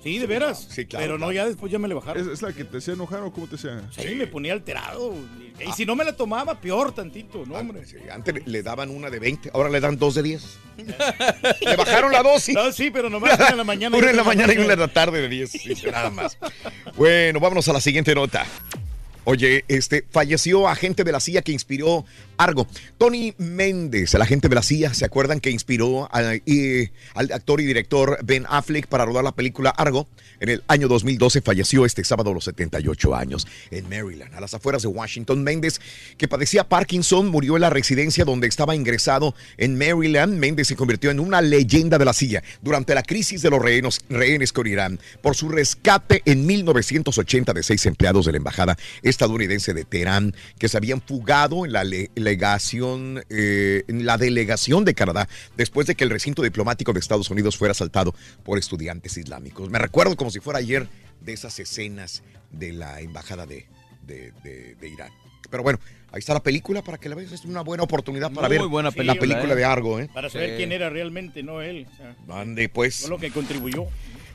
Sí, de veras. Sí, claro, Pero no, claro. ya después ya me le bajaron. ¿Es, es la que te hacía enojar o cómo te hacía? Sí, me ponía alterado. Y si no me la tomaba, peor tantito, ¿no, hombre? Sí, antes le- le daban una de 20, ahora le dan dos de 10. <laughs> le bajaron la dosis. No, sí, pero nomás una en la mañana. <laughs> Una en la mañana y una en la tarde de 10. sí, <laughs> nada más. Bueno, vámonos a la siguiente nota. Oye, este falleció agente de la CIA que inspiró Argo. Tony Méndez, el agente de la CIA, ¿se acuerdan que inspiró a- al actor y director Ben Affleck para rodar la película Argo? En el año 2012 falleció este sábado a los 78 años en Maryland, a las afueras de Washington. Méndez, que padecía Parkinson, murió en la residencia donde estaba ingresado en Maryland. Méndez se convirtió en una leyenda de la CIA durante la crisis de los rehenes, rehenes con Irán por su rescate en 1980 de seis empleados de la embajada estadounidense de Teherán que se habían fugado en la le- legación, eh, en la delegación de Canadá después de que el recinto diplomático de Estados Unidos fuera asaltado por estudiantes islámicos. Me recuerdo como si fuera ayer de esas escenas de la embajada de, de- de- de Irán. Pero bueno, ahí está la película para que la veas. Es una buena oportunidad para Muy ver buena la película, ¿eh? de Argo. ¿eh? Para saber Sí. quién era realmente, no él. O sea, Ande, pues. fue lo que contribuyó.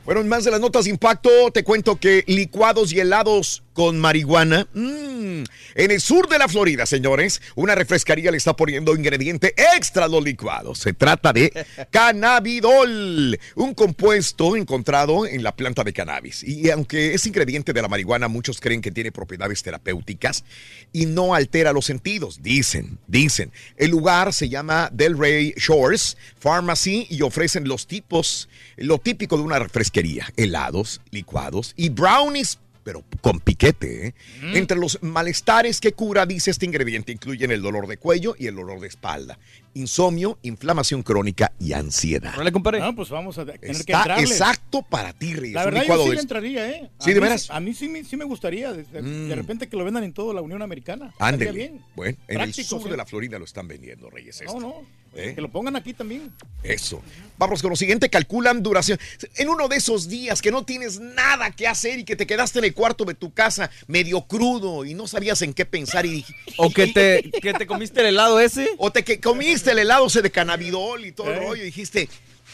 Bueno, en más de las notas de impacto, te cuento que licuados y helados con marihuana. mm, en el sur de la Florida, señores, una refrescaría le está poniendo ingrediente extra a los licuados. Se trata de <laughs> cannabidol, un compuesto encontrado en la planta de cannabis. Y aunque es ingrediente de la marihuana, muchos creen que tiene propiedades terapéuticas y no altera los sentidos. Dicen, dicen. El lugar se llama Delray Shores Pharmacy y ofrecen los tipos, lo típico de una refresquería, helados, licuados y brownies pero con piquete. ¿eh? Entre los malestares que cura, dice este ingrediente, incluyen el dolor de cuello y el dolor de espalda, insomnio, inflamación crónica y ansiedad. No le comparé. No, pues vamos a tener que Está entrarle. exacto para ti, Reyes. La un verdad, yo sí de le entraría, ¿eh? A Sí, de mí veras. A mí sí, me- sí me gustaría. De, de- Mm. de repente que lo vendan en toda la Unión Americana. Estaría bien. Bueno, en el sur sí. de la Florida lo están vendiendo, Reyes. No, esto. no. ¿Eh? Que lo pongan aquí también. Eso. Vamos con lo siguiente, calculan duración. En uno de esos días que no tienes nada que hacer y que te quedaste en el cuarto de tu casa medio crudo y no sabías en qué pensar y O que te, <laughs> que te comiste el helado ese. o te que comiste el helado ese de cannabidol y todo el Eh. rollo y dijiste,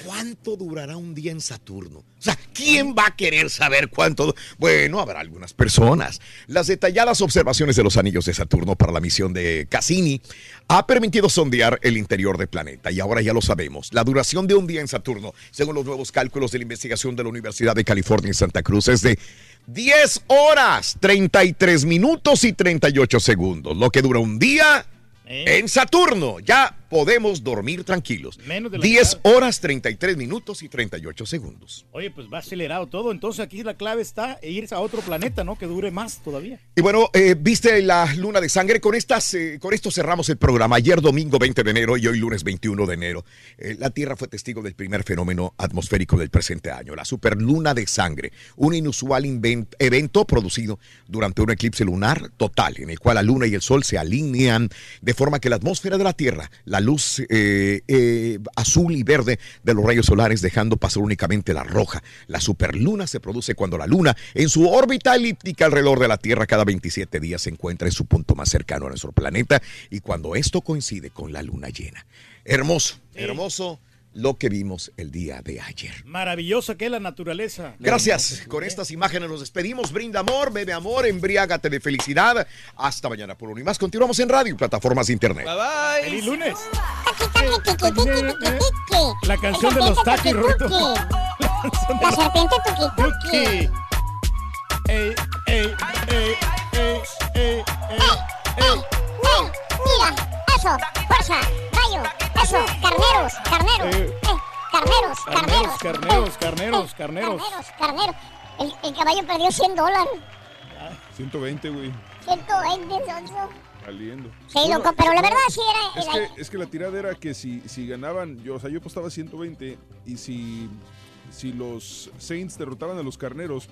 ¿cuánto durará un día en Saturno? O sea, ¿quién va a querer saber cuánto? Bueno, habrá algunas personas. Las detalladas observaciones de los anillos de Saturno para la misión de Cassini ha permitido sondear el interior del planeta y ahora ya lo sabemos. La duración de un día en Saturno, según los nuevos cálculos de la investigación de la Universidad de California en Santa Cruz, es de 10 horas, 33 minutos y 38 segundos, lo que dura un día en Saturno. Ya podemos dormir tranquilos. Menos de la 10 mitad. horas 33 minutos y 38 segundos. Oye, pues va acelerado todo. Entonces aquí la clave está en irse a otro planeta, ¿no? Que dure más todavía. Y bueno, eh, viste la luna de sangre. Con estas, eh, con esto cerramos el programa. Ayer domingo 20 de enero y hoy lunes 21 de enero. Eh, la Tierra fue testigo del primer fenómeno atmosférico del presente año, la superluna de sangre, un inusual evento producido durante un eclipse lunar total, en el cual la Luna y el Sol se alinean de forma que la atmósfera de la Tierra, la luz eh, eh, azul y verde de los rayos solares, dejando pasar únicamente la roja. La superluna se produce cuando la Luna, en su órbita elíptica alrededor de la Tierra, cada 27 días se encuentra en su punto más cercano a nuestro planeta y cuando esto coincide con la luna llena. Hermoso, hermoso lo que vimos el día de ayer. Maravillosa que es la naturaleza. Gracias. Con estas imágenes nos despedimos. Brinda amor, bebe amor, embriágate de felicidad. Hasta mañana por uno y más. Continuamos en radio y plataformas de internet. bye. Feliz lunes. La canción de los taquis, Rorito. La serpiente tuki. Ey, ey, ey, ey, ey, ey. ¡Eh! Mira, eso, fuerza, rayo, eso, carneros, carneros, Eh. eh, carneros, carneros, Carneros, carneros, eh, carneros, eh, carneros. carneros, carneros. El, el caballo perdió 100 dólares, 120, güey. 120 sonso. Saliendo. Sí, loco, pero la verdad sí era... Es era- que, es que la tirada era que si, si ganaban, yo, o sea, yo apostaba 120 y si, si los Saints derrotaban a los carneros,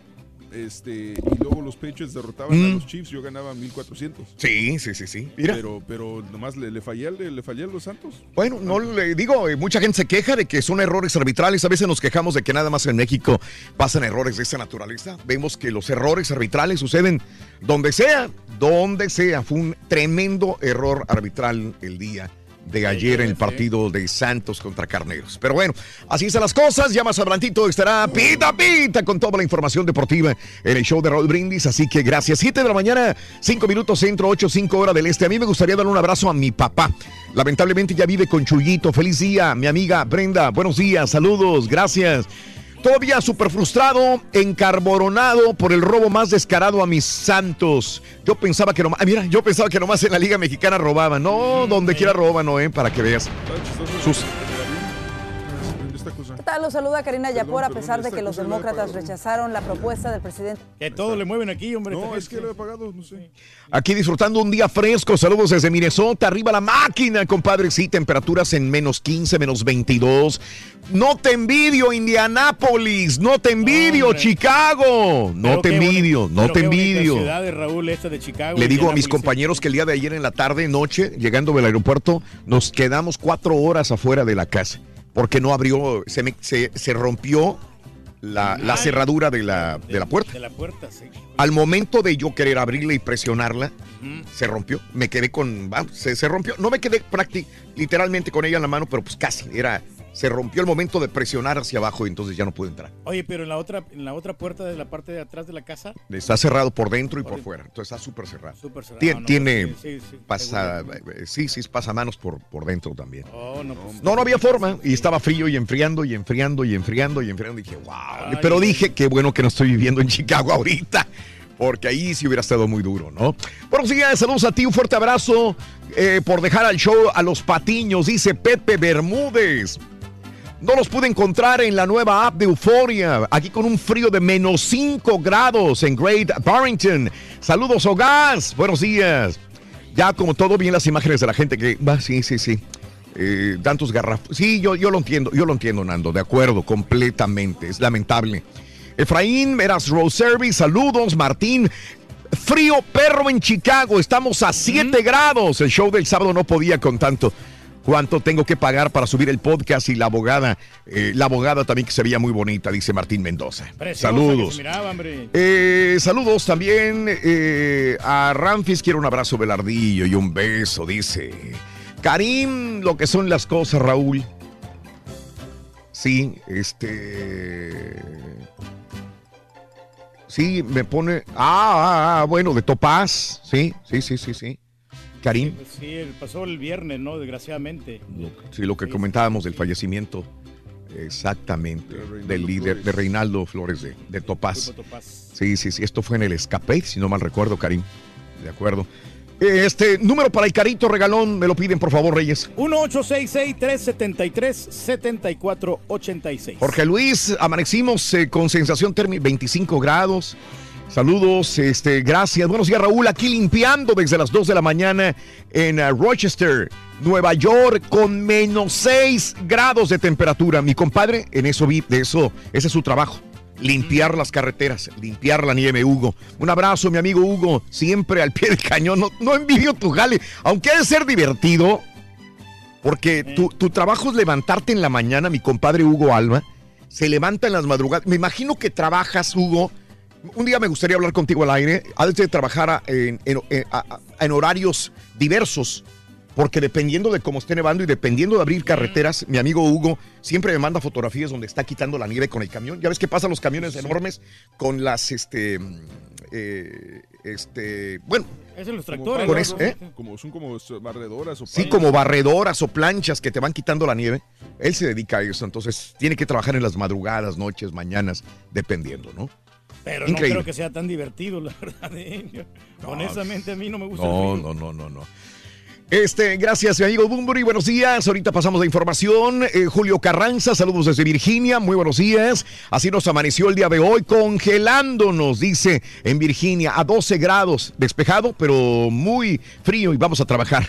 este, y luego los Patriots derrotaban a Mm. los Chiefs, yo ganaba 1400. Sí, sí, sí, sí. Mira. Pero, pero nomás le, le fallé al- le, fallé a los Santos. Bueno, no le digo, eh, mucha gente se queja de que son errores arbitrales. A veces nos quejamos de que nada más en México pasan errores de esta naturaleza. Vemos que los errores arbitrales suceden donde sea, donde sea. Fue un tremendo error arbitral el día de ayer en el partido de Santos contra Carneros. Pero bueno, así están las cosas. Ya más adelantito estará Pita Pita con toda la información deportiva en el show de Raúl Brindis. Así que gracias. 7 de la mañana, 5 minutos centro, 8, 5 hora del este. A mí me gustaría darle un abrazo a mi papá. Lamentablemente ya vive con Chuyito. Feliz día, mi amiga Brenda. Buenos días, saludos, gracias. Todavía súper frustrado, encarboronado por el robo más descarado a mis santos. Yo pensaba que nomás, ah, mira, yo pensaba que nomás en la Liga Mexicana robaban. No, donde quiera roban, no, eh, para que veas. Sus- Esta cosa. ¿Qué tal? Los saluda Karina Yapor a perdón, pesar de que los demócratas rechazaron la propuesta del presidente. Que todo le mueven aquí, hombre. No, es que lo he pagado, no sé. Aquí disfrutando un día fresco. Saludos desde Minnesota. Arriba la máquina, compadre. Sí, temperaturas en menos 15, menos 22. No te envidio, Indianápolis. No te envidio, Hombre. Chicago. No Pero te envidio, no te envidio. ciudad de Raúl, esta de Chicago. Le digo a mis Indianápolis. compañeros que el día de ayer en la tarde, noche, llegando del aeropuerto, nos quedamos cuatro horas afuera de la casa porque no abrió, se, me- se, se rompió la, la cerradura de la, de la puerta. De la puerta, sí. Al momento de yo querer abrirla y presionarla, se rompió. Me quedé con. se, se rompió. No me quedé prácticamente, literalmente con ella en la mano, pero pues casi. Era. Se rompió el momento de presionar hacia abajo y entonces ya no pude entrar. Oye, pero en la otra, en la otra puerta de la parte de atrás de la casa, Está cerrado por dentro y por fuera. Entonces está súper cerrado. súper cerrado. Tien- no, tiene. pues, sí, sí, pasa. eh, Sí, sí, pasa manos por, por dentro también. Oh, no, pues, No, no había forma. Y estaba frío y enfriando y enfriando y enfriando y enfriando. Y dije, wow. Ay, Pero dije, qué bueno que no estoy viviendo en Chicago ahorita. Porque ahí sí hubiera estado muy duro, ¿no? Buenos días, saludos a ti, un fuerte abrazo eh, por dejar al show a los patiños, dice Pepe Bermúdez. No los pude encontrar en la nueva app de Euforia, aquí con un frío de menos 5 grados en Great Barrington. Saludos, Ogas. Buenos días. Ya como todo bien las imágenes de la gente que va, sí, sí, sí. Eh, tantos garrafos. Sí, yo, yo lo entiendo, yo lo entiendo, Nando, de acuerdo, completamente. Es lamentable. Efraín, Eras Service, saludos, Martín. Frío perro en Chicago, estamos a 7 grados. El show del sábado no podía con tanto. ¿Cuánto tengo que pagar para subir el podcast? Y la abogada, eh, la abogada también que se veía muy bonita, dice Martín Mendoza. preciosa Saludos. miraba. Eh, saludos también eh, a Ramfis, quiero un abrazo velardillo y un beso, dice. Karim, lo que son las cosas, Raúl. Sí, este... Sí, me pone... Ah, ah, ah, bueno, de Topaz. Sí, sí, sí, sí, sí. Karim, Pues sí, pasó el viernes, ¿no? Desgraciadamente. sí, lo que comentábamos del fallecimiento. Exactamente, del líder de Reinaldo Flores de, de Topaz. Sí, sí, sí, esto fue en el Escape, si no mal recuerdo, Karim. De acuerdo. Este número para el carito regalón, me lo piden por favor, Reyes. 1-866-373-7486. Jorge Luis, amanecimos eh, con sensación térmica 25 grados. Saludos, este, gracias. Buenos días, Raúl. Aquí limpiando desde las 2 de la mañana en eh, Rochester, Nueva York, con menos 6 grados de temperatura. Mi compadre, en eso vi, de eso, ese es su trabajo. Limpiar las carreteras, limpiar la nieve, Hugo. Un abrazo, mi amigo Hugo, siempre al pie del cañón. No, no envidio tu jale, aunque ha de ser divertido, porque tu, tu trabajo es levantarte en la mañana, mi compadre Hugo Alma. Se levanta en las madrugadas. Me imagino que trabajas, Hugo. Un día me gustaría hablar contigo al aire. Has de trabajar en, en- en- a- a- en horarios diversos. Porque dependiendo de cómo esté nevando y dependiendo de abrir carreteras, mi amigo Hugo siempre me manda fotografías donde está quitando la nieve con el camión. Ya ves que pasan los camiones enormes con las, este, mm, eh, este, bueno, Es en los Como tractores. Con eso, ¿eh? Como, son como barredoras o Sí, palas. como barredoras o planchas que te van quitando la nieve. Él se dedica a eso, entonces tiene que trabajar en las madrugadas, noches, mañanas, dependiendo, ¿no? Pero Increíble. no creo que sea tan divertido, la <laughs> verdad. ¿eh? Honestamente, a mí no me gusta No, el no, no, no, no. Este, gracias, mi amigo Bumburi. Buenos días. Ahorita pasamos la información. Eh, Julio Carranza, saludos desde Virginia. Muy buenos días. Así nos amaneció el día de hoy, congelándonos, dice, en Virginia, a 12 grados. Despejado, pero muy frío y vamos a trabajar.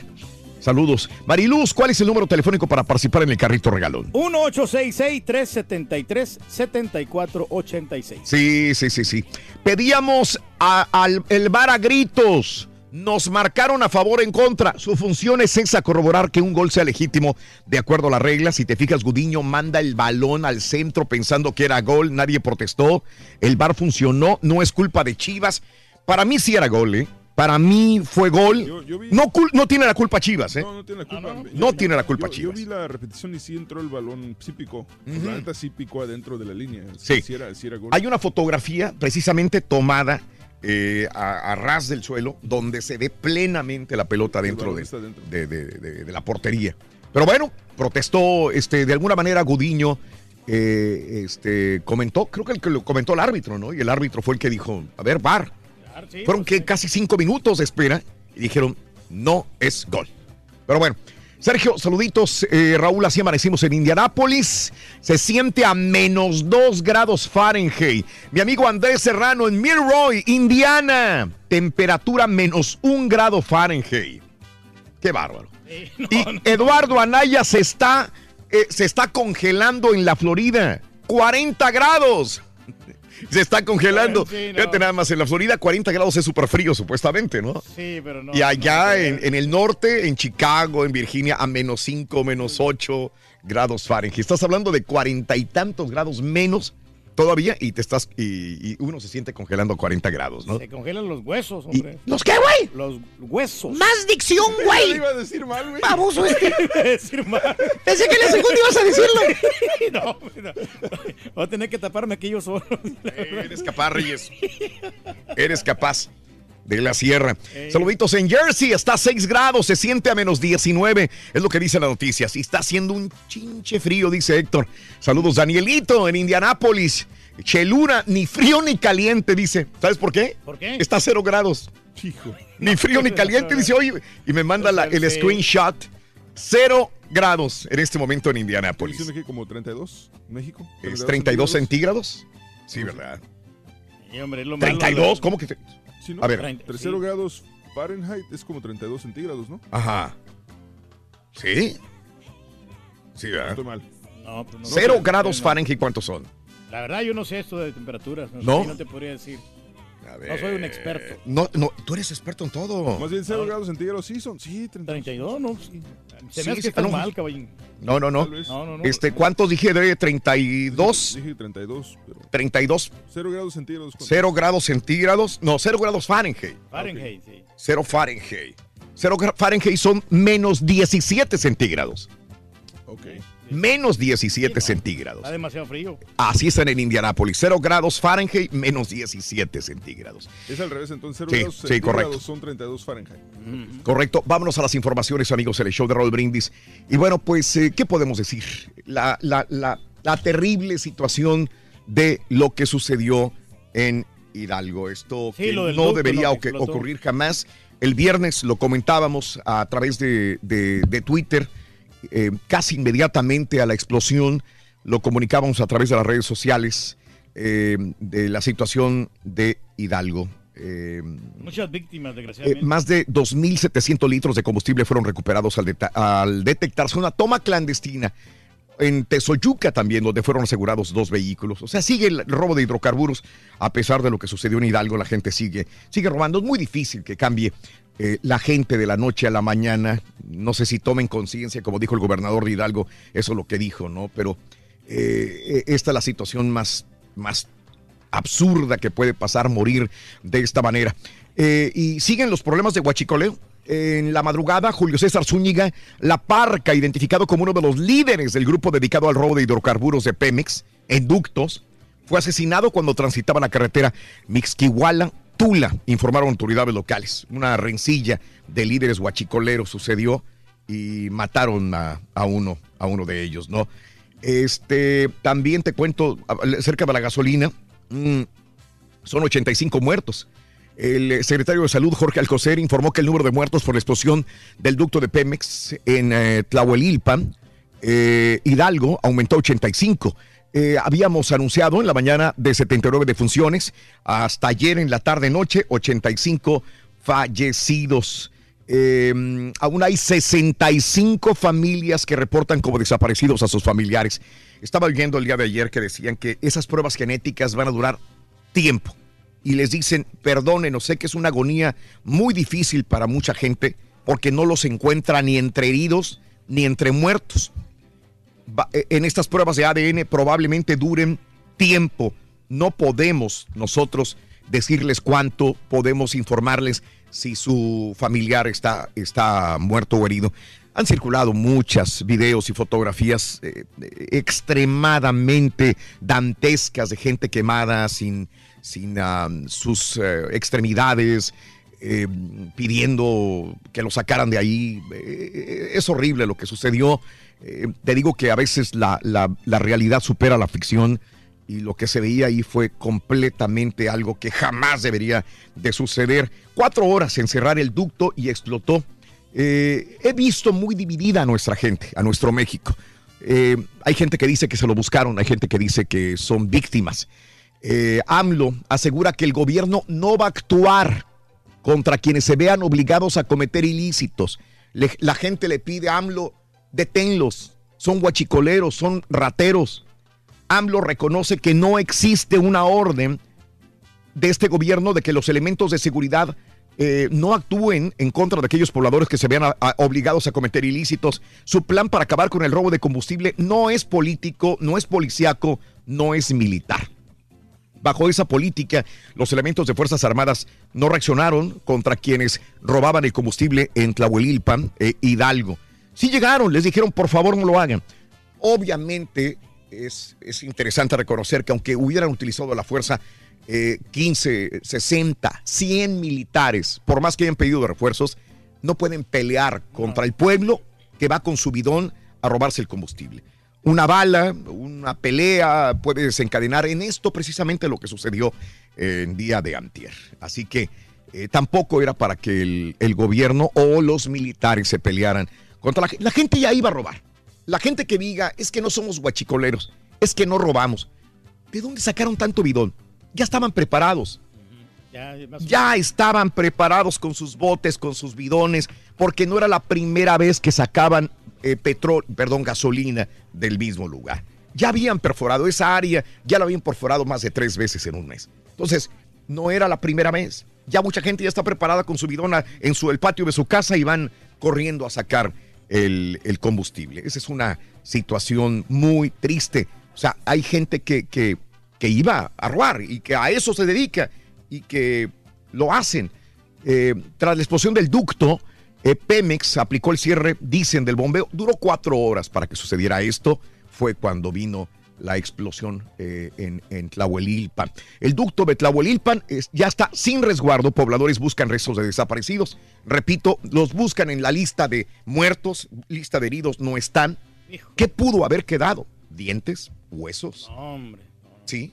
Saludos. Mariluz, ¿cuál es el número telefónico para participar en el carrito regalón? 1-866-373-7486. Sí, sí, sí, sí. Pedíamos a- al el bar a gritos. Nos marcaron a favor o en contra. Su función es esa, corroborar que un gol sea legítimo de acuerdo a las reglas. Si te fijas, Gudiño manda el balón al centro pensando que era gol. Nadie protestó. El bar funcionó. No es culpa de Chivas. Para mí sí era gol, ¿eh? Para mí fue gol. No, cul- no tiene la culpa Chivas, ¿eh? No, no tiene la culpa. No tiene la culpa yo, Chivas. Yo vi la repetición y sí entró el balón, sí picó. La neta sí picó adentro de la línea. Sí. Sí era, sí era gol. Hay una fotografía precisamente tomada eh, a, a ras del suelo donde se ve plenamente la pelota dentro, de, está dentro. de- de- de- de la portería. Pero bueno, protestó este, de alguna manera Gudiño. eh, este, comentó, creo que el que lo comentó el árbitro, ¿no? Y el árbitro fue el que dijo, a ver, bar. Fueron que casi cinco minutos de espera y dijeron, no es gol. Pero bueno, Sergio, saluditos. Eh, Raúl, así amanecimos en Indianápolis. Se siente a menos dos grados Fahrenheit. Mi amigo Andrés Serrano en Milroy, Indiana. Temperatura menos un grado Fahrenheit. Qué bárbaro. <laughs> y Eduardo Anaya se está, eh, se está congelando en la Florida. 40 grados. <laughs> Se está congelando. Sí, no. Fíjate nada más, en la Florida 40 grados es súper frío, supuestamente, ¿no? Sí, pero no. y allá en, en el norte, en Chicago, en Virginia, a menos 5, menos 8 grados Fahrenheit. Estás hablando de cuarenta y tantos grados menos todavía y te estás y, y uno se siente congelando a 40 grados, ¿no? Se congelan los huesos, hombre. ¿Los qué, güey? Los huesos. Más dicción, güey. iba a decir mal, güey. Baboso este. <laughs> Iba a decir mal. Pensé que la segunda ibas a decirlo. <laughs> no, no. Voy a tener que taparme aquí yo solo. Eres capaz, Reyes. Eres capaz. De la sierra. Ey. Saluditos en Jersey, está a 6 grados, se siente a menos 19. Es lo que dice la noticia. Sí, está haciendo un chinche frío, dice Héctor. Saludos, Danielito, en Indianápolis. Chelura, ni frío ni caliente, dice. ¿Sabes por qué? ¿Por qué? Está a 0 grados. Hijo. Ni frío ni caliente, dice, oye. Y me manda la- el screenshot. 0 grados en este momento en ¿Estoy Indianápolis. que como 32? ¿México? ¿Es 32 centígrados? Sí, ¿verdad? Sí, hombre, es lo malo. 32, ¿cómo que? te- Sí, ¿no? A ver. 0 grados Fahrenheit es como 32 centígrados, ¿no? Ajá. ¿Sí? Sí, ¿verdad? Estoy mal. No, pues no. Cero No sé, grados no. Fahrenheit, ¿cuántos son? La verdad, yo no sé esto de temperaturas. No, sé, ¿No? no te podría decir. No soy un experto. No, no, tú eres experto en todo. Más bien 0 grados centígrados, sí son, sí, 32, ¿no? Sí. Se Sí, me hace que sí, está no. mal, caballín. No, no, no. No, no, no. Este, ¿cuántos dije de 32? Dije 32, pero 32, 0 grados centígrados. ¿cuánto? 0 grados centígrados, no, 0 grados Fahrenheit. Fahrenheit, sí. 0 Fahrenheit. 0 Fahrenheit son menos 17 centígrados. Ok. Menos 17 centígrados. Está demasiado frío. Así están en Indianápolis. 0 grados Fahrenheit, menos 17 centígrados. Es al revés, entonces 0 Sí, grados sí, centígrados correcto. son 32 Fahrenheit. Correcto. Vámonos a las informaciones, amigos, en el show de Roll Brindis. Y bueno, pues, eh, ¿qué podemos decir? La, la- la- la terrible situación de lo que sucedió en Hidalgo. Esto Sí, que no debería ocurrir jamás. El viernes lo comentábamos a través de, de- de Twitter, eh, casi inmediatamente a la explosión, lo comunicábamos a través de las redes sociales eh, de la situación de Hidalgo. Eh, Muchas víctimas, eh, desgraciadamente. más de 2.700 litros de combustible fueron recuperados al, al detectarse una toma clandestina en Tezoyuca también, donde fueron asegurados dos vehículos. O sea, sigue el robo de hidrocarburos, a pesar de lo que sucedió en Hidalgo, la gente sigue, sigue robando. Es muy difícil que cambie eh, la gente de la noche a la mañana. No sé si tomen conciencia, como dijo el gobernador Hidalgo, eso es lo que dijo, ¿no? Pero eh, esta es la situación más, más absurda que puede pasar morir de esta manera. Eh, y siguen los problemas de Huachicoleo. En la madrugada, Julio César Zúñiga, La Parca, identificado como uno de los líderes del grupo dedicado al robo de hidrocarburos de Pemex en ductos, fue asesinado cuando transitaba la carretera Mixquihuala-Tula, informaron autoridades locales. Una rencilla de líderes huachicoleros sucedió y mataron a, uno, a uno de ellos, ¿no? Este, también te cuento acerca de la gasolina. mm, son 85 muertos. El eh, secretario de Salud, Jorge Alcocer, informó que el número de muertos por la explosión del ducto de Pemex en eh, Tlahuelilpan, eh, Hidalgo, aumentó a 85. Eh, habíamos anunciado en la mañana de 79 defunciones, hasta ayer en la tarde-noche, 85 fallecidos. Eh, aún hay 65 familias que reportan como desaparecidos a sus familiares. Estaba viendo el día de ayer que decían que esas pruebas genéticas van a durar tiempo. Y les dicen, perdónenos, sé que es una agonía muy difícil para mucha gente porque no los encuentra ni entre heridos ni entre muertos. Eh, En estas pruebas de ADN probablemente duren tiempo. No podemos nosotros decirles cuánto, podemos informarles si su familiar está, está muerto o herido. Han circulado muchas videos y fotografías eh, extremadamente dantescas de gente quemada sin, sin sus eh, extremidades, pidiendo que lo sacaran de ahí. Es horrible lo que sucedió. Eh, te digo que a veces la, la- realidad supera la ficción y lo que se veía ahí fue completamente algo que jamás debería de suceder. Cuatro horas en cerrar el ducto y explotó. Eh, he visto muy dividida a nuestra gente, a nuestro México. Eh, hay gente que dice que se lo buscaron, hay gente que dice que son víctimas. AMLO asegura que el gobierno no va a actuar contra quienes se vean obligados a cometer ilícitos. La gente le pide a AMLO, deténlos, son guachicoleros, son rateros. AMLO reconoce que no existe una orden de este gobierno de que los elementos de seguridad eh, no actúen en contra de aquellos pobladores que se vean obligados a cometer ilícitos. Su plan para acabar con el robo de combustible no es político, no es policíaco, no es militar. Bajo esa política, los elementos de Fuerzas Armadas no reaccionaron contra quienes robaban el combustible en Tlahuelilpan, eh, Hidalgo. Sí llegaron, les dijeron, por favor, no lo hagan. Obviamente, es, es interesante reconocer que aunque hubieran utilizado la fuerza eh, 15, 60, 100 militares, por más que hayan pedido refuerzos, no pueden pelear contra el pueblo que va con su bidón a robarse el combustible. Una bala, una pelea puede desencadenar en esto precisamente lo que sucedió en día de antier. Así que eh, tampoco era para que el, el gobierno o los militares se pelearan contra la gente. La gente ya iba a robar. La gente que diga es que no somos guachicoleros, es que no robamos. ¿De dónde sacaron tanto bidón? Ya estaban preparados. Ya, estaban preparados con sus botes, con sus bidones, porque no era la primera vez que sacaban petróleo, perdón, gasolina del mismo lugar. Ya habían perforado esa área, ya la habían perforado más de tres veces en un mes. Entonces, no era la primera vez. Ya mucha gente ya está preparada con su bidona en su, el patio de su casa y van corriendo a sacar el, combustible. Esa es una situación muy triste. O sea, hay gente que, que, que iba a robar y que a eso se dedica y que lo hacen. Eh, tras la explosión del ducto, eh, Pemex aplicó el cierre, dicen, del bombeo. Duró cuatro horas para que sucediera esto. Fue cuando vino la explosión eh, en, en Tlahuelilpan. El ducto de Tlahuelilpan es- ya está sin resguardo. Pobladores buscan restos de desaparecidos. Repito, los buscan en la lista de muertos, lista de heridos no están. ¿Qué pudo haber quedado? ¿Dientes? ¿Huesos? Hombre. Sí.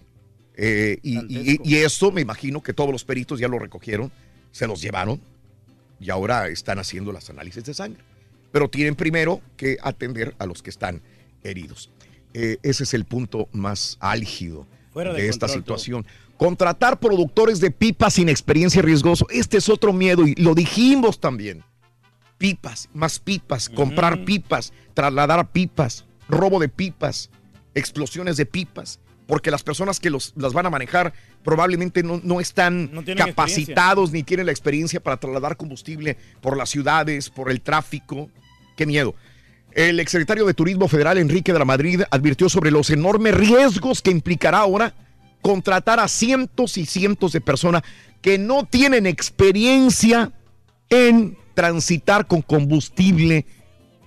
Eh, y, y, y eso me imagino que todos los peritos ya lo recogieron, se los llevaron. y ahora están haciendo las análisis de sangre. Pero tienen primero que atender a los que están heridos. Eh, ese es el punto más álgido Fuera de, de esta situación. Contratar productores de pipas sin experiencia riesgoso. Este es otro miedo y lo dijimos también. Pipas, más pipas, comprar pipas, trasladar pipas, robo de pipas, explosiones de pipas. Porque las personas que los, las van a manejar probablemente no, no están capacitados ni tienen la experiencia para trasladar combustible por las ciudades, por el tráfico. Qué miedo. El exsecretario de Turismo Federal, Enrique de la Madrid, advirtió sobre los enormes riesgos que implicará ahora contratar a cientos y cientos de personas que no tienen experiencia en transitar con combustible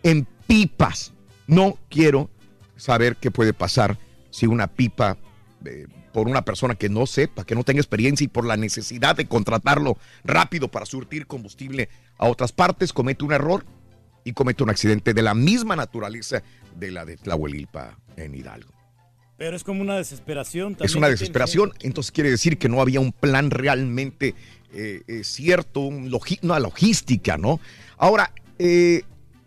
en pipas. No quiero saber qué puede pasar si una pipa eh, por una persona que no sepa, que no tenga experiencia y por la necesidad de contratarlo rápido para surtir combustible a otras partes, comete un error y comete un accidente de la misma naturaleza de la de Tlahuelilpa en Hidalgo. Pero es como una desesperación. Es también una que tiene desesperación, entonces quiere decir que no había un plan realmente eh, eh, cierto, un una logística, ¿no? Ahora, eh,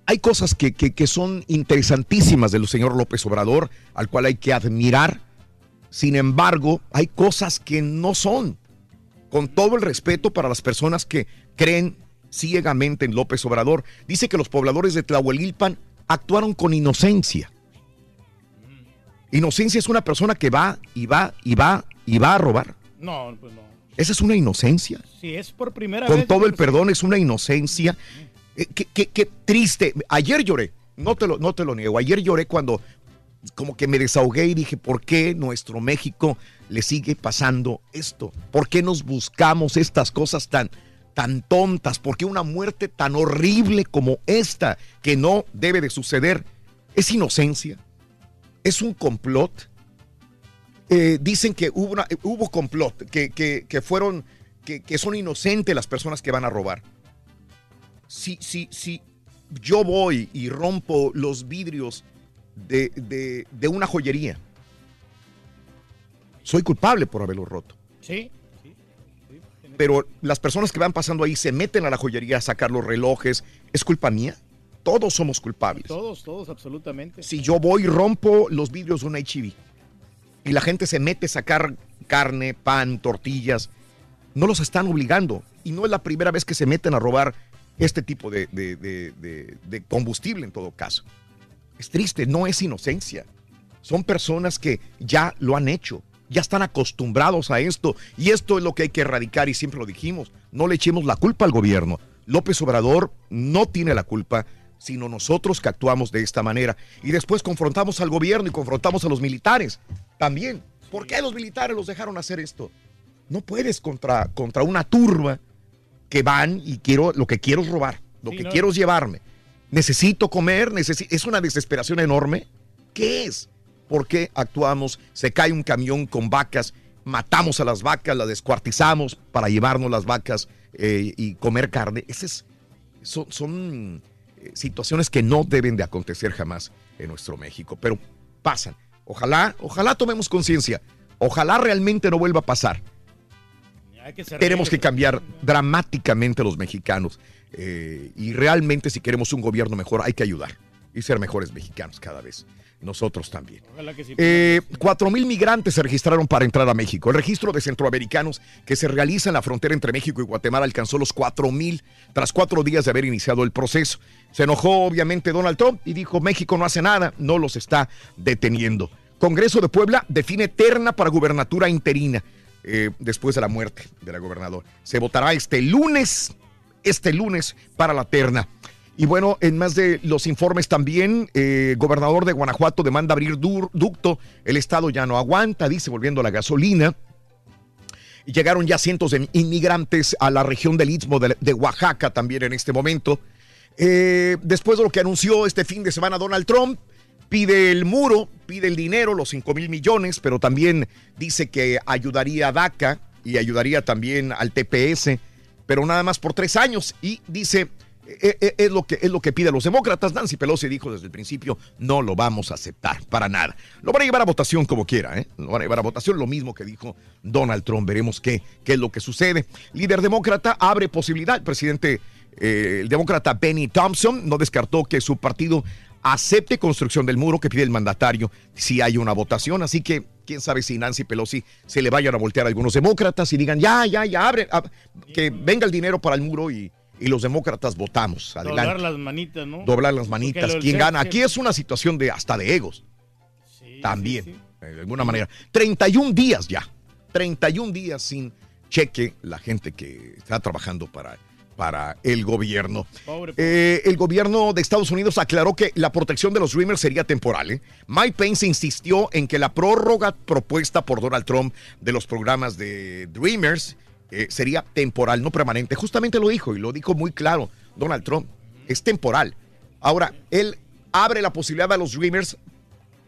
hay cosas que, que- que son interesantísimas del señor López Obrador, al cual hay que admirar. Sin embargo, hay cosas que no son. Con todo el respeto para las personas que creen ciegamente en López Obrador, dice que los pobladores de Tlahuelilpan actuaron con inocencia. Inocencia es una persona que va y va y va y va a robar. No, pues no. Esa es una inocencia. Si es por primera vez. Con todo el perdón, es una inocencia. Eh, qué, qué- qué triste. Ayer lloré, no te, lo, no te lo niego. Ayer lloré cuando como que me desahogué y dije, ¿por qué nuestro México le sigue pasando esto? ¿Por qué nos buscamos estas cosas tan, tan tontas? ¿Por qué una muerte tan horrible como esta, que no debe de suceder? ¿Es inocencia? ¿Es un complot? Eh, dicen que hubo, hubo complot, que, que- que fueron, que, que son inocentes las personas que van a robar. Si, si, si yo voy y rompo los vidrios de, de- de una joyería, soy culpable por haberlo roto. Sí. Pero las personas que van pasando ahí se meten a la joyería a sacar los relojes, ¿es culpa mía? Todos somos culpables. Todos, todos, absolutamente. Si yo voy y rompo los vidrios de un HIV y la gente se mete a sacar carne, pan, tortillas, no los están obligando. Y no es la primera vez que se meten a robar este tipo de, de- de- de- de combustible en todo caso. Es triste, no es inocencia. Son personas que ya lo han hecho, ya están acostumbrados a esto. Y esto es lo que hay que erradicar y siempre lo dijimos. No le echemos la culpa al gobierno. López Obrador no tiene la culpa, sino nosotros que actuamos de esta manera. Y después confrontamos al gobierno y confrontamos a los militares también. ¿Por qué los militares los dejaron hacer esto? No puedes contra, contra una turba que van y quiero, lo que quiero es robar, lo Sí, que no. quiero es llevarme. Necesito comer, necesi- es una desesperación enorme. ¿Qué es? ¿Por qué actuamos? Se cae un camión con vacas, matamos a las vacas, las descuartizamos para llevarnos las vacas eh, y comer carne. Esas son, son, eh, situaciones que no deben de acontecer jamás en nuestro México, pero pasan. Ojalá, ojalá tomemos conciencia. Ojalá realmente no vuelva a pasar. Que Tenemos que cambiar dramáticamente los mexicanos. eh, y realmente si queremos un gobierno mejor hay que ayudar y ser mejores mexicanos cada vez. Nosotros también. Eh, Cuatro mil migrantes se registraron para entrar a México. El registro de centroamericanos que se realiza en la frontera entre México y Guatemala alcanzó los cuatro mil tras cuatro días de haber iniciado el proceso. Se enojó obviamente Donald Trump y dijo México no hace nada, no los está deteniendo. Congreso de Puebla define terna para gubernatura interina eh, después de la muerte de la gobernadora. Se votará este lunes, este lunes para la terna. Y bueno, en más de los informes también, eh, gobernador de Guanajuato demanda abrir ducto, el estado ya no aguanta, dice, volviendo a la gasolina. Llegaron ya cientos de inmigrantes a la región del Istmo de, de Oaxaca también en este momento. Eh, después de lo que anunció este fin de semana Donald Trump, pide el muro, pide el dinero, los 5 mil millones, pero también dice que ayudaría a DACA y ayudaría también al TPS, pero nada más por tres años. Y dice, eh, eh, es, lo que, es lo que piden los demócratas. Nancy Pelosi dijo desde el principio, no lo vamos a aceptar para nada. Lo van a llevar a votación como quiera, ¿eh? Lo van a llevar a votación, lo mismo que dijo Donald Trump. Veremos qué, qué es lo que sucede. Líder demócrata abre posibilidad, el presidente eh, el demócrata Benny Thompson no descartó que su partido acepte construcción del muro que pide el mandatario si hay una votación. Así que quién sabe si Nancy Pelosi se le vayan a voltear a algunos demócratas y digan, ya, ya, ya, abre, ab- que venga el dinero para el muro y, y los demócratas votamos. Adelante. Doblar las manitas, ¿no? Doblar las manitas. ¿Quién gana? Aquí es una situación de hasta de egos. También, eh, de alguna manera. 31 días ya. 31 días sin cheque la gente que está trabajando para, para el gobierno. Pobre, Eh, el gobierno de Estados Unidos aclaró que la protección de los Dreamers sería temporal. ¿eh? Mike Pence insistió en que la prórroga propuesta por Donald Trump de los programas de Dreamers eh, sería temporal, no permanente. Justamente lo dijo y lo dijo muy claro Donald Trump. Es temporal. Ahora, él abre la posibilidad a los Dreamers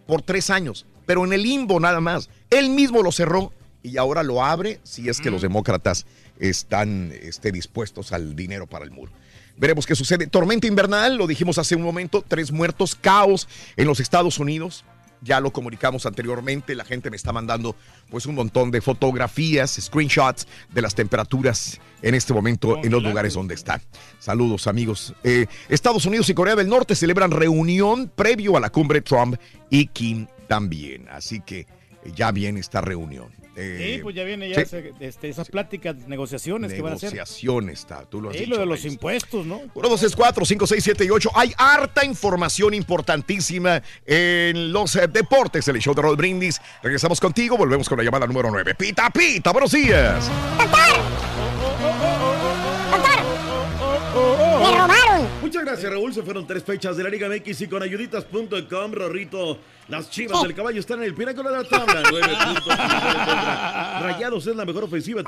por tres años, pero en el limbo nada más. Él mismo lo cerró y ahora lo abre si es que los demócratas están este, dispuestos al dinero para el muro. Veremos qué sucede. Tormenta invernal, lo dijimos hace un momento, tres muertos, caos en los Estados Unidos. Ya lo comunicamos anteriormente, la gente me está mandando pues un montón de fotografías, screenshots de las temperaturas en este momento en los lugares donde están. Saludos amigos. Eh, Estados Unidos y Corea del Norte celebran reunión previo a la cumbre Trump y Kim también. Así que eh, ya viene esta reunión. Eh, Sí, pues ya viene ya sí. ese- este, esas pláticas, negociaciones que van a hacer. Negociaciones, está, tú lo has Sí, dicho, lo de los impuestos, ¿no? 1, 2, 3, 4, 5, 6, 7 y 8. Hay harta información importantísima en los eh, deportes del show de Roll Brindis. Regresamos contigo, volvemos con la llamada número 9. Pita, pita, buenos días. ¡Me Muchas gracias, Raúl. Se fueron tres fechas de la Liga MX y con ayuditas.com, Rorrito. Las chivas del caballo están en el pináculo de la tabla. <laughs> Nueve puntos. contra Rayados es la mejor ofensiva.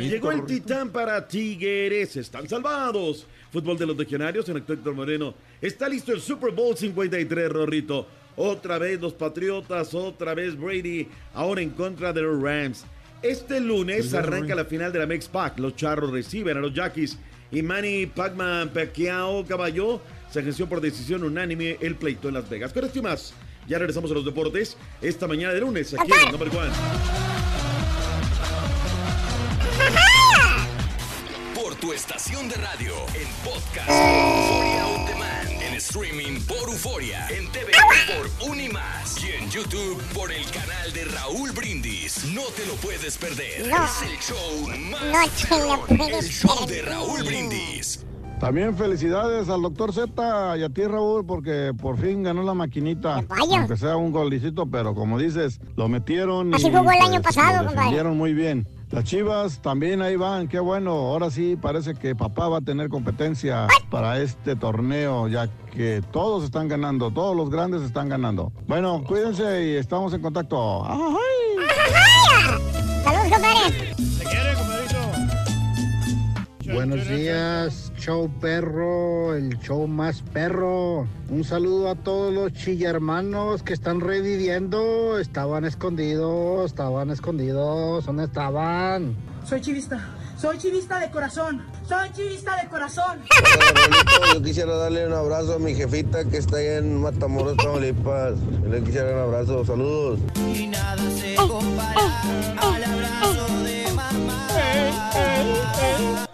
Llegó el titán para Tigres. Están salvados. Fútbol de los legionarios en Héctor Moreno. Está listo el Super Bowl 53, Rorrito. Otra vez los Patriotas, otra vez Brady, ahora en contra de los Rams. Este lunes arranca la final de la Mex Pac. Los Charros reciben a los Jackies. Y Manny Pacman Pacquiao Caballo se agenció por decisión unánime el pleito en Las Vegas. Con esto y más, ya regresamos a los deportes esta mañana de lunes aquí en el Number One. Por tu estación de radio, en podcast, streaming por Euforia, en TV por Unimas y en YouTube por el canal de Raúl Brindis. No te lo puedes perder. No. Es el show más No te lo puedes el show de Raúl Brindis. También felicidades al doctor Z y a ti, Raúl, porque por fin ganó la maquinita. vaya. Aunque sea un golecito, pero como dices, lo metieron. Así y, jugó el año pues, pasado, lo compadre. muy bien. Las chivas también ahí van, qué bueno. Ahora sí parece que papá va a tener competencia para este torneo, ya que todos están ganando, todos los grandes están ganando. Bueno, cuídense y estamos en contacto. ¡Saludos, compadre! Buenos días, show perro, el show más perro. Un saludo a todos los chillermanos que están reviviendo. Estaban escondidos, estaban escondidos. ¿Dónde estaban? Soy chivista. Soy chivista de corazón. Soy chivista de corazón. <laughs> Yo quisiera darle un abrazo a mi jefita que está allá en Matamoros, Tamaulipas. Yo le quisiera un abrazo. Saludos. Y nada se compara al abrazo de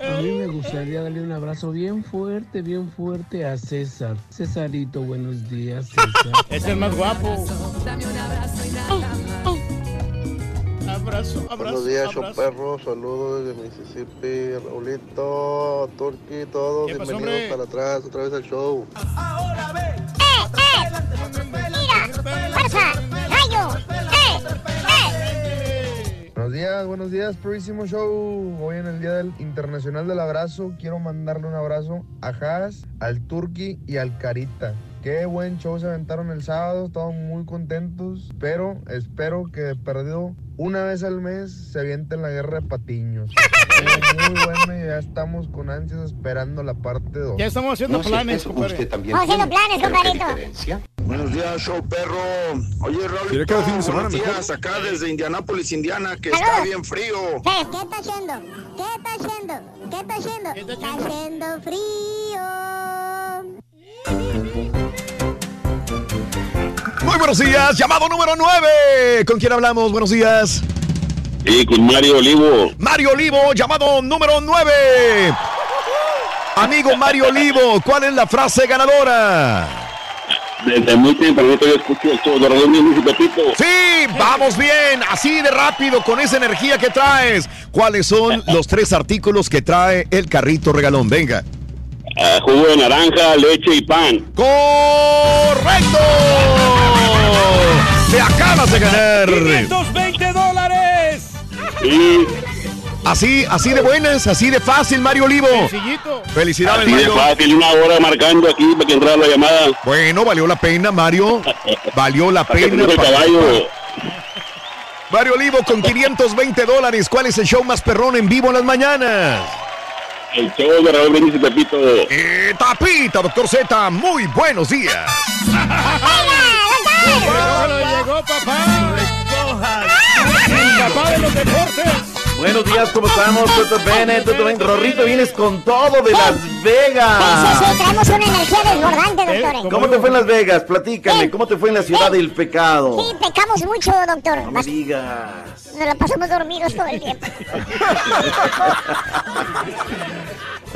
A mí me gustaría darle un abrazo bien fuerte, bien fuerte a César. Cesarito, buenos días, César. <laughs> Es el más guapo. Dame un abrazo y nada más. Abrazo, abrazo. Buenos días, show abrazo. perro. Saludos desde Mississippi. Raulito, Turki, todos. ¿Qué pasó, Bienvenidos hombre? para atrás, otra vez al show. Ahora ve. ¡Mira! ¡Fuerza! ¡Rayo! ¡Eh! ¡Eh! Buenos días, buenos días, Purísimo Show. Hoy en el Día del Internacional del Abrazo, quiero mandarle un abrazo a Haas, al Turki y al Carita. Qué buen show se aventaron el sábado, estamos muy contentos, pero espero que de perdido una vez al mes se avienten la guerra de patiños. <laughs> Muy bueno y ya estamos con ansias esperando la parte 2. Ya estamos haciendo planes, compadre. Estamos haciendo planes, compadrito. Buenos días, show perro. Oye, Raúl, cada fin de semana buenos mejor. días, acá desde Indianápolis, Indiana, que está bien frío. ¿Qué está haciendo? ¿Qué está haciendo? ¿Qué está haciendo? Está haciendo frío. Muy buenos días, llamado número 9. ¿Con quién hablamos? Buenos días. Sí, con Mario Olivo. Mario Olivo, llamado número 9. Amigo Mario Olivo, ¿cuál es la frase ganadora? Desde muy tempranito yo escucho Raúl Brindis y Pepito. Sí, vamos bien, así de rápido, con esa energía que traes. ¿Cuáles son los tres artículos que trae el carrito regalón? Venga. Ah, jugo de naranja, leche y pan. ¡Correcto! <laughs> ¡Te acabas de ganar! 520 dólares. Y Así, así de buenas, así de fácil, Mario Olivo. Sencillito. Felicidades, así de fácil, una hora marcando aquí para que entrara la llamada. Bueno, valió la pena, Mario. <laughs> Valió la pena. el caballo. Mario Olivo con 520 dólares. ¿Cuál es el show más perrón en vivo en las mañanas? El show de Raúl Brindis y Pepito. Eh, tapita, doctor Z. Muy buenos días. <laughs> Llegó, llegó, papá. El papá de los deportes. Buenos días, ¿cómo estamos? ¿Todo bien? ¿Todo bien? Rorrito, vienes con todo de Las Sí, sí, Vegas. sí, traemos una energía desbordante, doctor. ¿Cómo te fue en Las Vegas? Platícame, ¿cómo te fue en la ciudad del pecado? Sí, pecamos mucho, doctor. No me digas. Nos la pasamos dormidos todo el tiempo.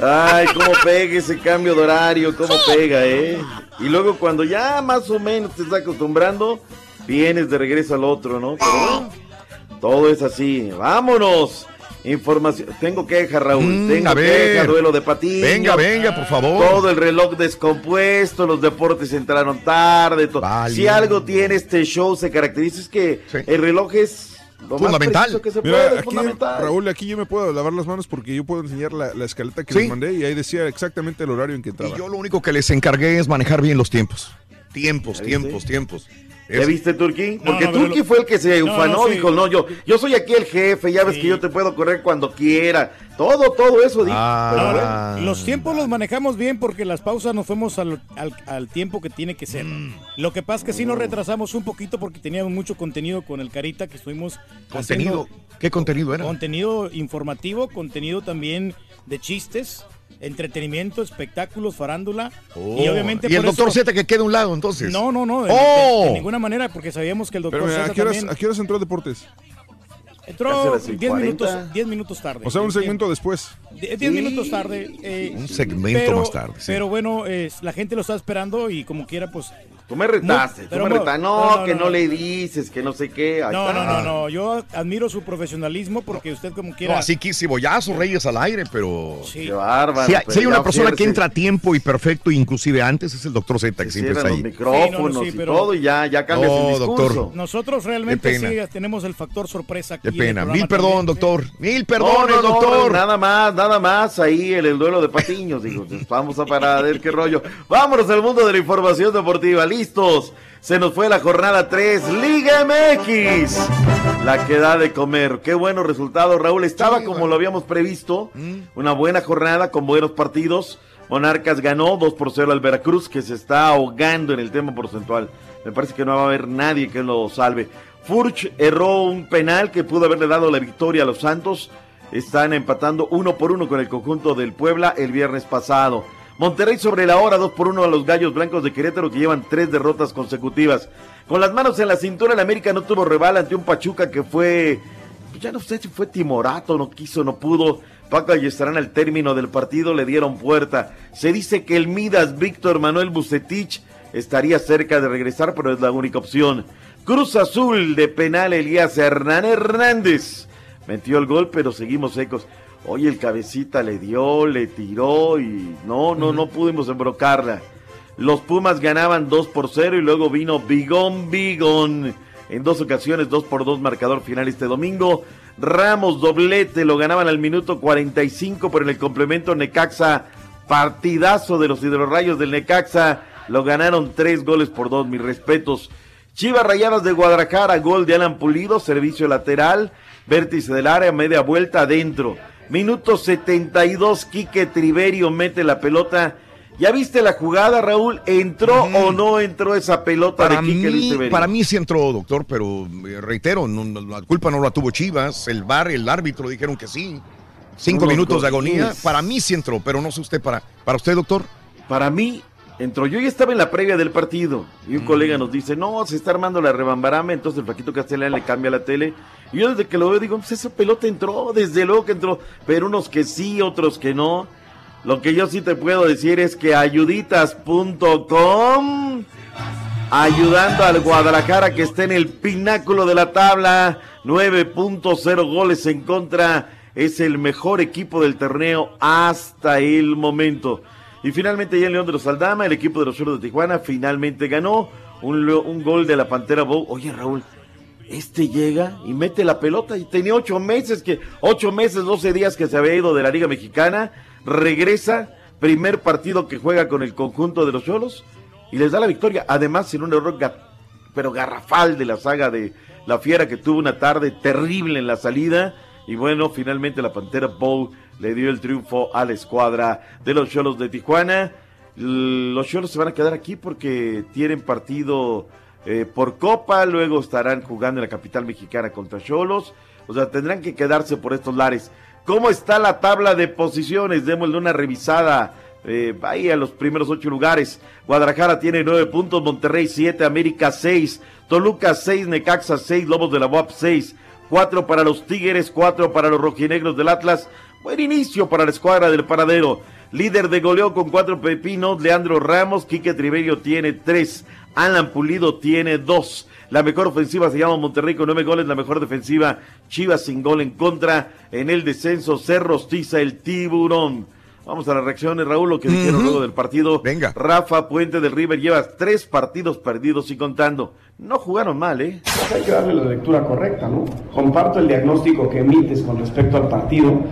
Ay, cómo pega ese cambio de horario, cómo pega, ¿eh? Y luego cuando ya más o menos te estás acostumbrando, vienes de regreso al otro, ¿no? Pero todo es así. ¡Vámonos! Información. Tengo queja, Raúl. Mm, Tengo a ver. queja, duelo de patiño. Venga, venga, por favor. Todo el reloj descompuesto, los deportes entraron tarde. to- Vale. Si algo tiene este show, se caracteriza es que el reloj es lo Fundamental. que se Mira, puede, es aquí, fundamental. Raúl, aquí yo me puedo lavar las manos porque yo puedo enseñar la, la escaleta que Sí. les mandé y ahí decía exactamente el horario en que entraba. Y yo lo único que les encargué es manejar bien los tiempos. Tiempos, tiempos, tiempos. ¿Ya Es- viste, Turki? No, Porque no, lo- fue el que se ufanó, no, sí. dijo, no, yo, yo soy aquí el jefe, ya ves que yo te puedo correr cuando quiera. Todo, todo eso, dijo. Ah. Pero bueno, Ahora, los tiempos los manejamos bien porque las pausas nos fuimos al, al- al tiempo que tiene que ser. Mm. Lo que pasa es que sí nos retrasamos un poquito porque teníamos mucho contenido con el Carita que estuvimos Contenido. haciendo ¿Qué contenido era? contenido informativo, contenido también de chistes, entretenimiento, espectáculos, farándula Oh. y obviamente Y el por doctor eso- Z que queda a un lado, entonces. No, no, no, de, ¡Oh! de- de ninguna manera porque sabíamos que el doctor Z ¿a qué, horas, también ¿a qué horas entró Deportes? entró Casi a las 10 minutos, 6:40. 10 minutos tarde. O sea, un segmento después. Die- 10 minutos tarde. eh, Un segmento pero- más tarde, sí. Pero bueno, la gente lo está esperando y como quiera, pues. Tú me retaste, No, tú me no, retaste. no, No, no, que no, no, no. le dices, que no sé qué. Ahí No, está. no, no, no. Yo admiro su profesionalismo porque usted, como No, quiera. así quise bollazo, Reyes al aire, pero. Sí. Qué bárbaro. Si hay, pero si hay ya una persona que entra a tiempo y perfecto, inclusive antes, es el doctor Z, que se siempre está ahí. los micrófonos Sí, no, no, sí, y pero- todo y ya, ya cambias No, el discurso. doctor. Nosotros realmente sí tenemos el factor sorpresa aquí. Qué pena. Mil perdón, también, sí. doctor. Mil No, perdones, no, no, doctor. nada más, nada más ahí en el duelo de patiños. Digo, <laughs> vamos a parar a ver qué rollo. Vámonos al mundo de la información deportiva. Listos. Se nos fue la jornada 3, Liga MX. La que da de comer. Qué buenos resultados, Raúl. Estaba como lo habíamos previsto. Mm. Una buena jornada con buenos partidos. Monarcas ganó 2 por 0 al Veracruz, que se está ahogando en el tema porcentual. Me parece que no va a haber nadie que lo salve. Furch erró un penal que pudo haberle dado la victoria a los Santos. Están empatando uno por uno con el conjunto del Puebla el viernes pasado. Monterrey sobre la hora, 2 por 1 a los Gallos Blancos de Querétaro que llevan tres derrotas consecutivas. Con las manos en la cintura, el América no tuvo rival ante un Pachuca que fue, pues ya no sé si fue timorato, no quiso, no pudo. Paco estarán al término del partido, le dieron puerta. Se dice que el Midas Víctor Manuel Bucetich estaría cerca de regresar, pero es la única opción. Cruz Azul de penal Elías Hernán Hernández. Metió el gol, pero seguimos secos. Oye, el cabecita le dio, le tiró y no, no, no pudimos embrocarla. Los Pumas ganaban 2 por 0 y luego vino Bigón Bigón. En dos ocasiones, 2 por 2 marcador final este domingo. Ramos doblete, lo ganaban al minuto 45, pero en el complemento Necaxa, partidazo de los hidrorrayos del Necaxa, lo ganaron 3 goles por 2, mis respetos. Chivas Rayadas de Guadalajara, gol de Alan Pulido, servicio lateral, vértice del área, media vuelta adentro. Minuto 72, Quique Triverio mete la pelota. ¿Ya viste la jugada, Raúl? ¿Entró o no entró esa pelota Para de Quique mí, para mí sí entró, doctor, pero eh, reitero, no- la culpa no la tuvo Chivas, el bar, el árbitro dijeron que sí. Cinco minutos de agonía, para mí sí entró, pero no sé usted, para, para usted, doctor. Para mí, entró. Yo ya estaba en la previa del partido y un colega nos dice, no, se está armando la rebambarame, entonces el Paquito Castellán le cambia la tele. Y yo desde que lo veo digo, pues esa pelota entró, desde luego que entró, pero unos que sí, otros que no. Lo que yo sí te puedo decir es que ayuditas.com ayudando al Guadalajara que está en el pináculo de la tabla, 9.0 goles en contra, es el mejor equipo del torneo hasta el momento. Y finalmente ya en León de los Aldama, el equipo de los Cholos de Tijuana finalmente ganó un, gol de la Pantera Bow. Oye Raúl, este llega y mete la pelota y tenía ocho meses que, ocho meses, doce días que se había ido de la Liga Mexicana, regresa, primer partido que juega con el conjunto de los Cholos y les da la victoria, además en un error pero garrafal de la saga de la Fiera que tuvo una tarde terrible en la salida. Y bueno, finalmente la Pantera Bow le dio el triunfo a la escuadra de los Cholos de Tijuana. Los Cholos se van a quedar aquí porque tienen partido eh, por Copa, luego estarán jugando en la capital mexicana contra Cholos, o sea, tendrán que quedarse por estos lares. ¿Cómo está la tabla de posiciones? Démosle una revisada. Eh, ahí a los primeros ocho lugares. Guadalajara tiene nueve puntos, Monterrey siete, América seis, Toluca seis, Necaxa seis, Lobos de la UAP seis, cuatro para los Tigres, cuatro para los rojinegros del Atlas. Buen inicio para la escuadra del Paradero. Líder de goleo con cuatro pepinos, Leandro Ramos, Quique Triverio tiene tres, Alan Pulido tiene dos. La mejor ofensiva se llama Monterrey con nueve goles, la mejor defensiva Chivas sin gol en contra. En el descenso se rostiza el tiburón. Vamos a las reacciones, Raúl, lo que dijeron luego del partido. Venga. Rafa Puente del River lleva tres partidos perdidos y contando. No jugaron mal, ¿eh? Hay que darle la lectura correcta, ¿no? Comparto el diagnóstico que emites con respecto al partido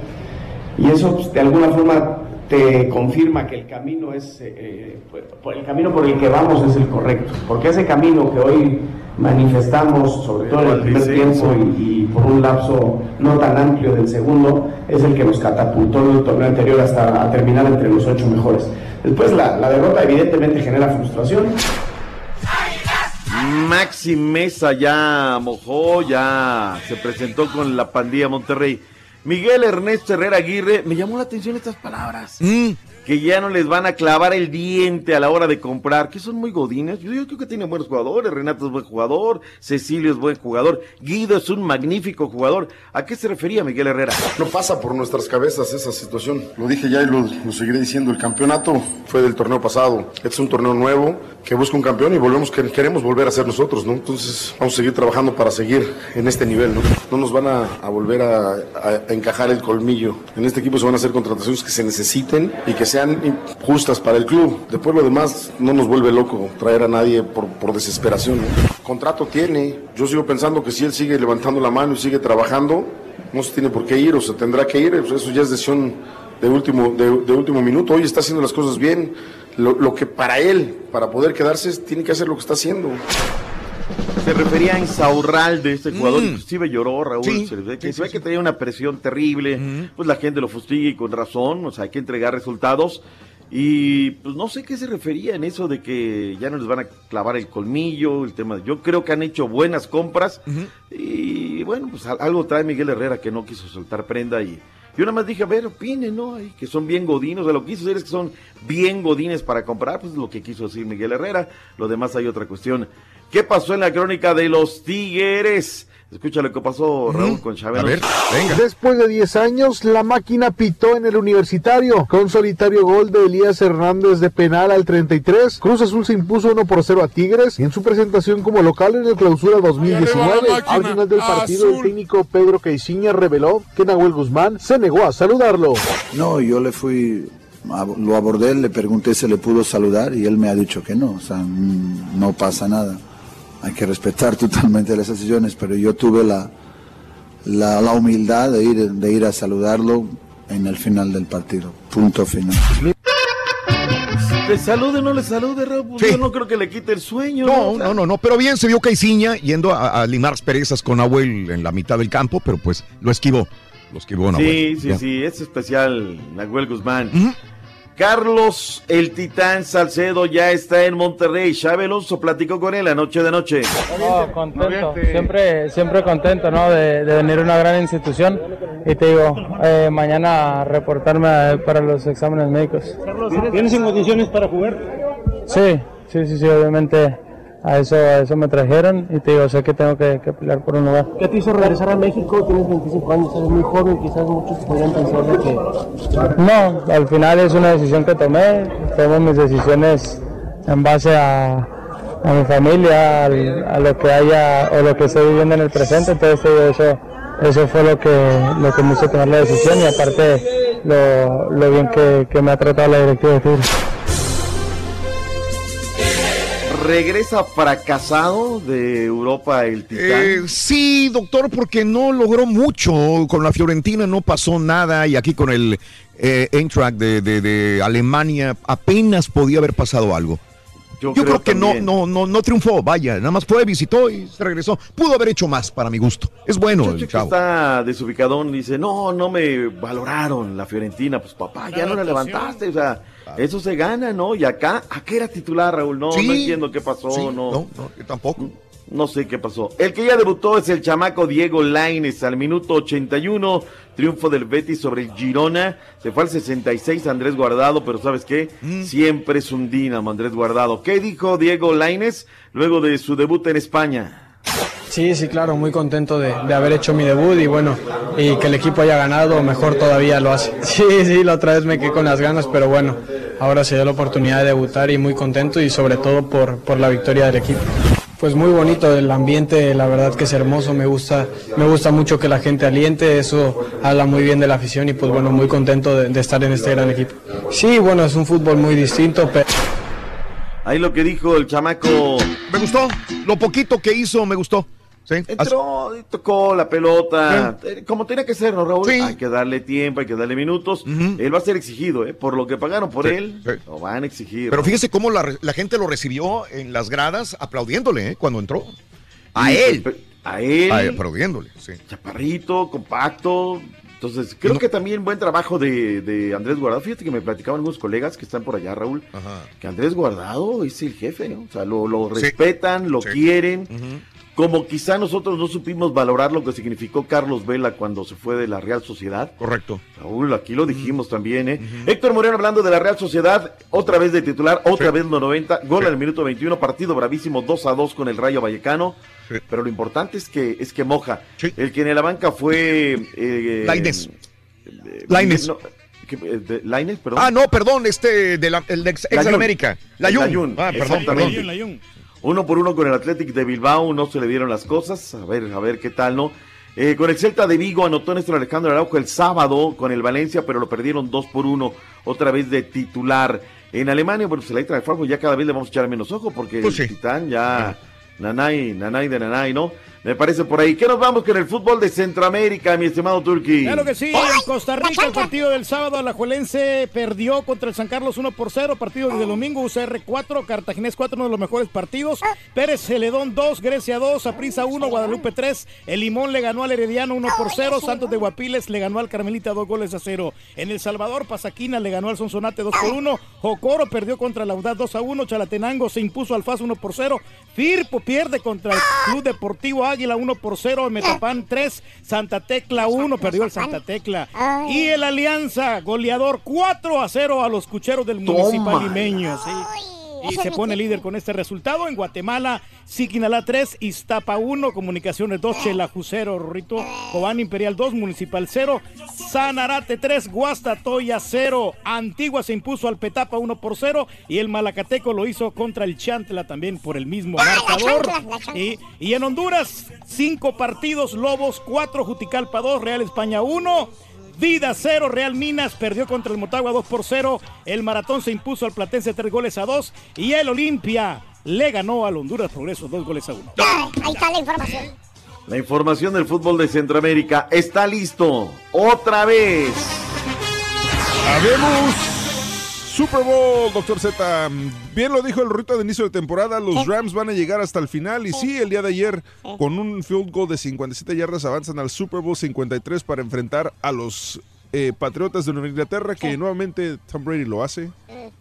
y eso pues, de alguna forma te confirma que el camino es eh, por el camino por el que vamos es el correcto, porque ese camino que hoy manifestamos, sobre todo en el primer tiempo y, y por un lapso no tan amplio del segundo, es el que nos catapultó en el torneo anterior hasta a terminar entre los ocho mejores. Después la, la derrota evidentemente genera frustración, Maxi Mesa ya mojó, ya se presentó con la pandilla Monterrey. Miguel Ernesto Herrera Aguirre, me llamó la atención estas palabras. Que ya no les van a clavar el diente a la hora de comprar, que son muy godines. Yo, creo que tienen buenos jugadores. Renato es buen jugador, Cecilio es buen jugador, Guido es un magnífico jugador. ¿A qué se refería Miguel Herrera? No pasa por nuestras cabezas esa situación. Lo dije ya y lo, seguiré diciendo. El campeonato fue del torneo pasado. Este es un torneo nuevo que busca un campeón y volvemos que- queremos volver a ser nosotros, ¿no? Entonces vamos a seguir trabajando para seguir en este nivel, ¿no? No nos van a, volver a encajar el colmillo. En este equipo se van a hacer contrataciones que se necesiten y que sean justas para el club. Después lo demás no nos vuelve loco traer a nadie por, por desesperación. Contrato tiene. Yo sigo pensando que si él sigue levantando la mano y sigue trabajando, no se tiene por qué ir o se tendrá que ir. Eso ya es decisión de último, de, último minuto. Hoy está haciendo las cosas bien. Lo, lo que para él, para poder quedarse, tiene que hacer lo que está haciendo. Se refería a Insaurralde, este jugador, Mm. inclusive lloró Raúl, Sí, se, ve que, sí, se ve sí, que tenía una presión terrible, pues la gente lo fustiga y con razón, o sea, hay que entregar resultados. Y pues no sé qué se refería en eso de que ya no les van a clavar el colmillo, el tema. Yo creo que han hecho buenas compras y bueno, pues al- algo trae Miguel Herrera que no quiso soltar prenda y yo nada más dije, a ver, opinen, ¿no? Ay, que son bien godines, o sea, lo que quiso decir es que son bien godines para comprar, pues lo que quiso decir Miguel Herrera, lo demás hay otra cuestión. ¿Qué pasó en la crónica de los Tigres? Escucha lo que pasó, Raúl, con Chávez. Después de 10 años, la máquina pitó en el universitario. Con solitario gol de Elías Hernández de penal al 33, Cruz Azul se impuso 1 por 0 a Tigres en su presentación como local en el clausura 2019. Al final del partido, el técnico Pedro Caixinha reveló que Nahuel Guzmán se negó a saludarlo. No, yo le fui, lo abordé, le pregunté si le pudo saludar y él me ha dicho que no, o sea, mm, no pasa nada. Hay que respetar <laughs> totalmente las decisiones, pero yo tuve la, la, la humildad de ir, de ir a saludarlo en el final del partido. Punto final. ¿Le salude o no le salude, Raúl? Pues Yo no creo que le quite el sueño. No, no, no, no, pero bien se vio Caiciña yendo a, a limar asperezas con Nahuel en la mitad del campo, pero pues lo esquivó. Lo esquivó Nahuel. Sí, sí, Ya. sí, es especial Nahuel Guzmán. Carlos el Titán Salcedo ya está en Monterrey. Xavi Alonso platicó con él anoche de noche. No, contento, siempre, siempre contento ¿no? de, de venir a una gran institución y te digo, eh, mañana reportarme eh, para los exámenes médicos. ¿Tienes en condiciones para jugar? Sí, sí, sí, sí, obviamente a eso, a eso me trajeron y te digo, sé que tengo que, que pelear por un lugar. ¿Qué te hizo regresar a México? Tienes 25 años, eres muy joven, quizás muchos podrían pensar de que... No, al final es una decisión que tomé, tomo mis decisiones en base a, a mi familia, al- a lo que haya o lo que estoy viviendo en el presente, entonces te digo, eso, eso fue lo que, lo que me hizo tomar la decisión y aparte lo, lo bien que, que me ha tratado la directiva de Tigres. Regresa fracasado de Europa el Titán. Eh, sí, doctor, porque no logró mucho. Con la Fiorentina no pasó nada y aquí con el eh, Eintracht de, de- de Alemania apenas podía haber pasado algo. Yo, creo, que no, no, no, no triunfó, vaya, nada más fue, visitó y se regresó. Pudo haber hecho más para mi gusto. Es bueno el que chavo. está desubicadón dice, no, no me valoraron la Fiorentina. Pues papá, ya no la levantaste, o sea, eso se gana, ¿no? Y acá, ¿a qué era titular, Raúl? No, Sí, no entiendo qué pasó, sí, no. no, no, yo tampoco. No sé qué pasó. El que ya debutó es el chamaco Diego Laines al minuto 81. Triunfo del Betis sobre el Girona. Se fue al 66 Andrés Guardado, pero ¿sabes qué? Mm. Siempre es un dínamo Andrés Guardado. ¿Qué dijo Diego Laines luego de su debut en España? Sí, sí, claro, muy contento de, de haber hecho mi debut y bueno, y que el equipo haya ganado, mejor todavía lo hace. <laughs> Sí, sí, la otra vez me quedé con las ganas, pero bueno, ahora se dio la oportunidad de debutar y muy contento y sobre todo por, por la victoria del equipo. Pues muy bonito el ambiente, la verdad que es hermoso, me gusta, me gusta mucho que la gente aliente, eso habla muy bien de la afición y pues bueno, muy contento de, de estar en este gran equipo. Sí, bueno, es un fútbol muy distinto, pero... Ahí lo que dijo el chamaco. Me gustó. Lo poquito que hizo me gustó. Sí. Entró, tocó la pelota, eh, como tenía que ser, ¿no, Raúl? Hay que darle tiempo, hay que darle minutos. Él va a ser exigido, ¿eh? Por lo que pagaron por él, lo van a exigir. Pero fíjese cómo la, la gente lo recibió en las gradas aplaudiéndole ¿eh? cuando entró. A él. pues, A él. A él, aplaudiéndole, sí. Chaparrito, compacto. Entonces, creo que también buen trabajo de, de Andrés Guardado. Fíjate que me platicaban algunos colegas que están por allá, Raúl, que Andrés Guardado es el jefe, ¿no? O sea, lo, lo Sí. respetan, lo Sí. quieren. Como quizá nosotros no supimos valorar lo que significó Carlos Vela cuando se fue de la Real Sociedad. Correcto. Raúl, aquí lo dijimos también, ¿eh? Héctor Moreno hablando de la Real Sociedad, otra vez de titular, otra vez los 90, gol al minuto 21, partido bravísimo 2 a 2 con el Rayo Vallecano. Pero lo importante es que es que moja. El que en la banca fue eh, Lainez. eh, no, eh, Lainez, perdón. Ah, no, perdón, este, de la- el de ex. América. Layún. Layún, Ah, perdón, exactamente. perdón. Uno por uno con el Athletic de Bilbao, no se le dieron las cosas. A ver, a ver qué tal, ¿no? Eh, con el Celta de Vigo anotó Néstor Alejandro Araujo el sábado con el Valencia, pero lo perdieron dos por uno, otra vez de titular. En Alemania, bueno, pues el Eintracht Frankfurt ya cada vez le vamos a echar menos ojo porque Pues el Titán ya, nanay, nanay de nanay, ¿no? Me parece por ahí. ¿Qué nos vamos con el fútbol de Centroamérica, mi estimado Turki? Claro que sí, en Costa Rica el partido del sábado Alajuelense perdió contra el San Carlos 1 por 0, partido del domingo UCR 4, Cartaginés 4, uno de los mejores partidos, Pérez Celedón 2, Grecia 2, Aprisa 1, Guadalupe 3, El Limón le ganó al Herediano 1 por 0, Santos de Guapiles le ganó al Carmelita 2 goles a 0, en El Salvador Pasaquina le ganó al Sonsonate 2 por 1, Jocoro perdió contra la UDAD 2 a 1, Chalatenango se impuso al FAS 1 por 0, Firpo pierde contra el Club Deportivo Águila 1 por 0, Metapán 3, Santa Tecla 1, perdió el Santa Tecla. Y el Alianza, goleador 4 a 0 a los cucheros del municipal Toma. limeño. sí. Y se pone líder con este resultado. En Guatemala, Siquinalá 3, Iztapa 1, Comunicaciones 2, Chelajucero, Rorrito, Cobán Imperial 2, Municipal 0, Sanarate 3, Guastatoya 0, Antigua se impuso al Petapa 1 por 0 y el Malacateco lo hizo contra el Chantla también por el mismo marcador. Y, y en Honduras, 5 partidos, Lobos 4, Juticalpa 2, Real España 1. Vida 0, Real Minas perdió contra el Motagua 2 por 0. El Maratón se impuso al Platense 3 goles a 2. Y el Olimpia le ganó al Honduras Progreso 2 goles a 1. Ahí está la información. La información del fútbol de Centroamérica está listo. Otra vez. Habemos Super Bowl, doctor Z. Bien lo dijo el rito de inicio de temporada. Los Rams van a llegar hasta el final. Y sí, el día de ayer, con un field goal de 57 yardas, avanzan al Super Bowl 53 para enfrentar a los eh, Patriotas de Nueva Inglaterra, que nuevamente Tom Brady lo hace.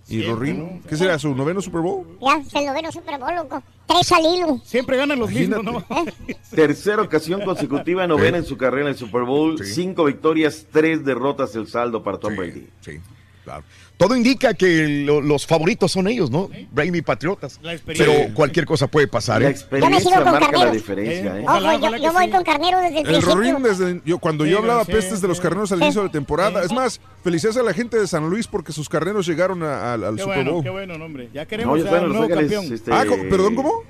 Y Siempre, Rorrín, ¿qué será? ¿Su noveno Super Bowl? Ya, se lo ven Super Bowl, loco. Tres al hilo. Siempre ganan los mismos, ¿no? <laughs> Tercera ocasión consecutiva, novena en su carrera en el Super Bowl. Cinco victorias, tres derrotas el saldo para Tom Brady. claro. Todo indica que lo- los favoritos son ellos, ¿no? Brady y Patriotas. Pero cualquier cosa puede pasar. La ¿eh? experiencia marca la diferencia, ¿eh? Ojo, yo, yo voy con carnero desde el, El. Rorín, desde, yo, cuando Sí, yo hablaba sí, pestes de los carneros al inicio de la temporada, es más, felicidades a la gente de San Luis porque sus carneros llegaron a- al, al Qué Super bueno, Bowl. qué bueno, hombre. Ya No, queremos un Los nuevo campeón. este, Ah, ¿cómo? ¿perdón, cómo?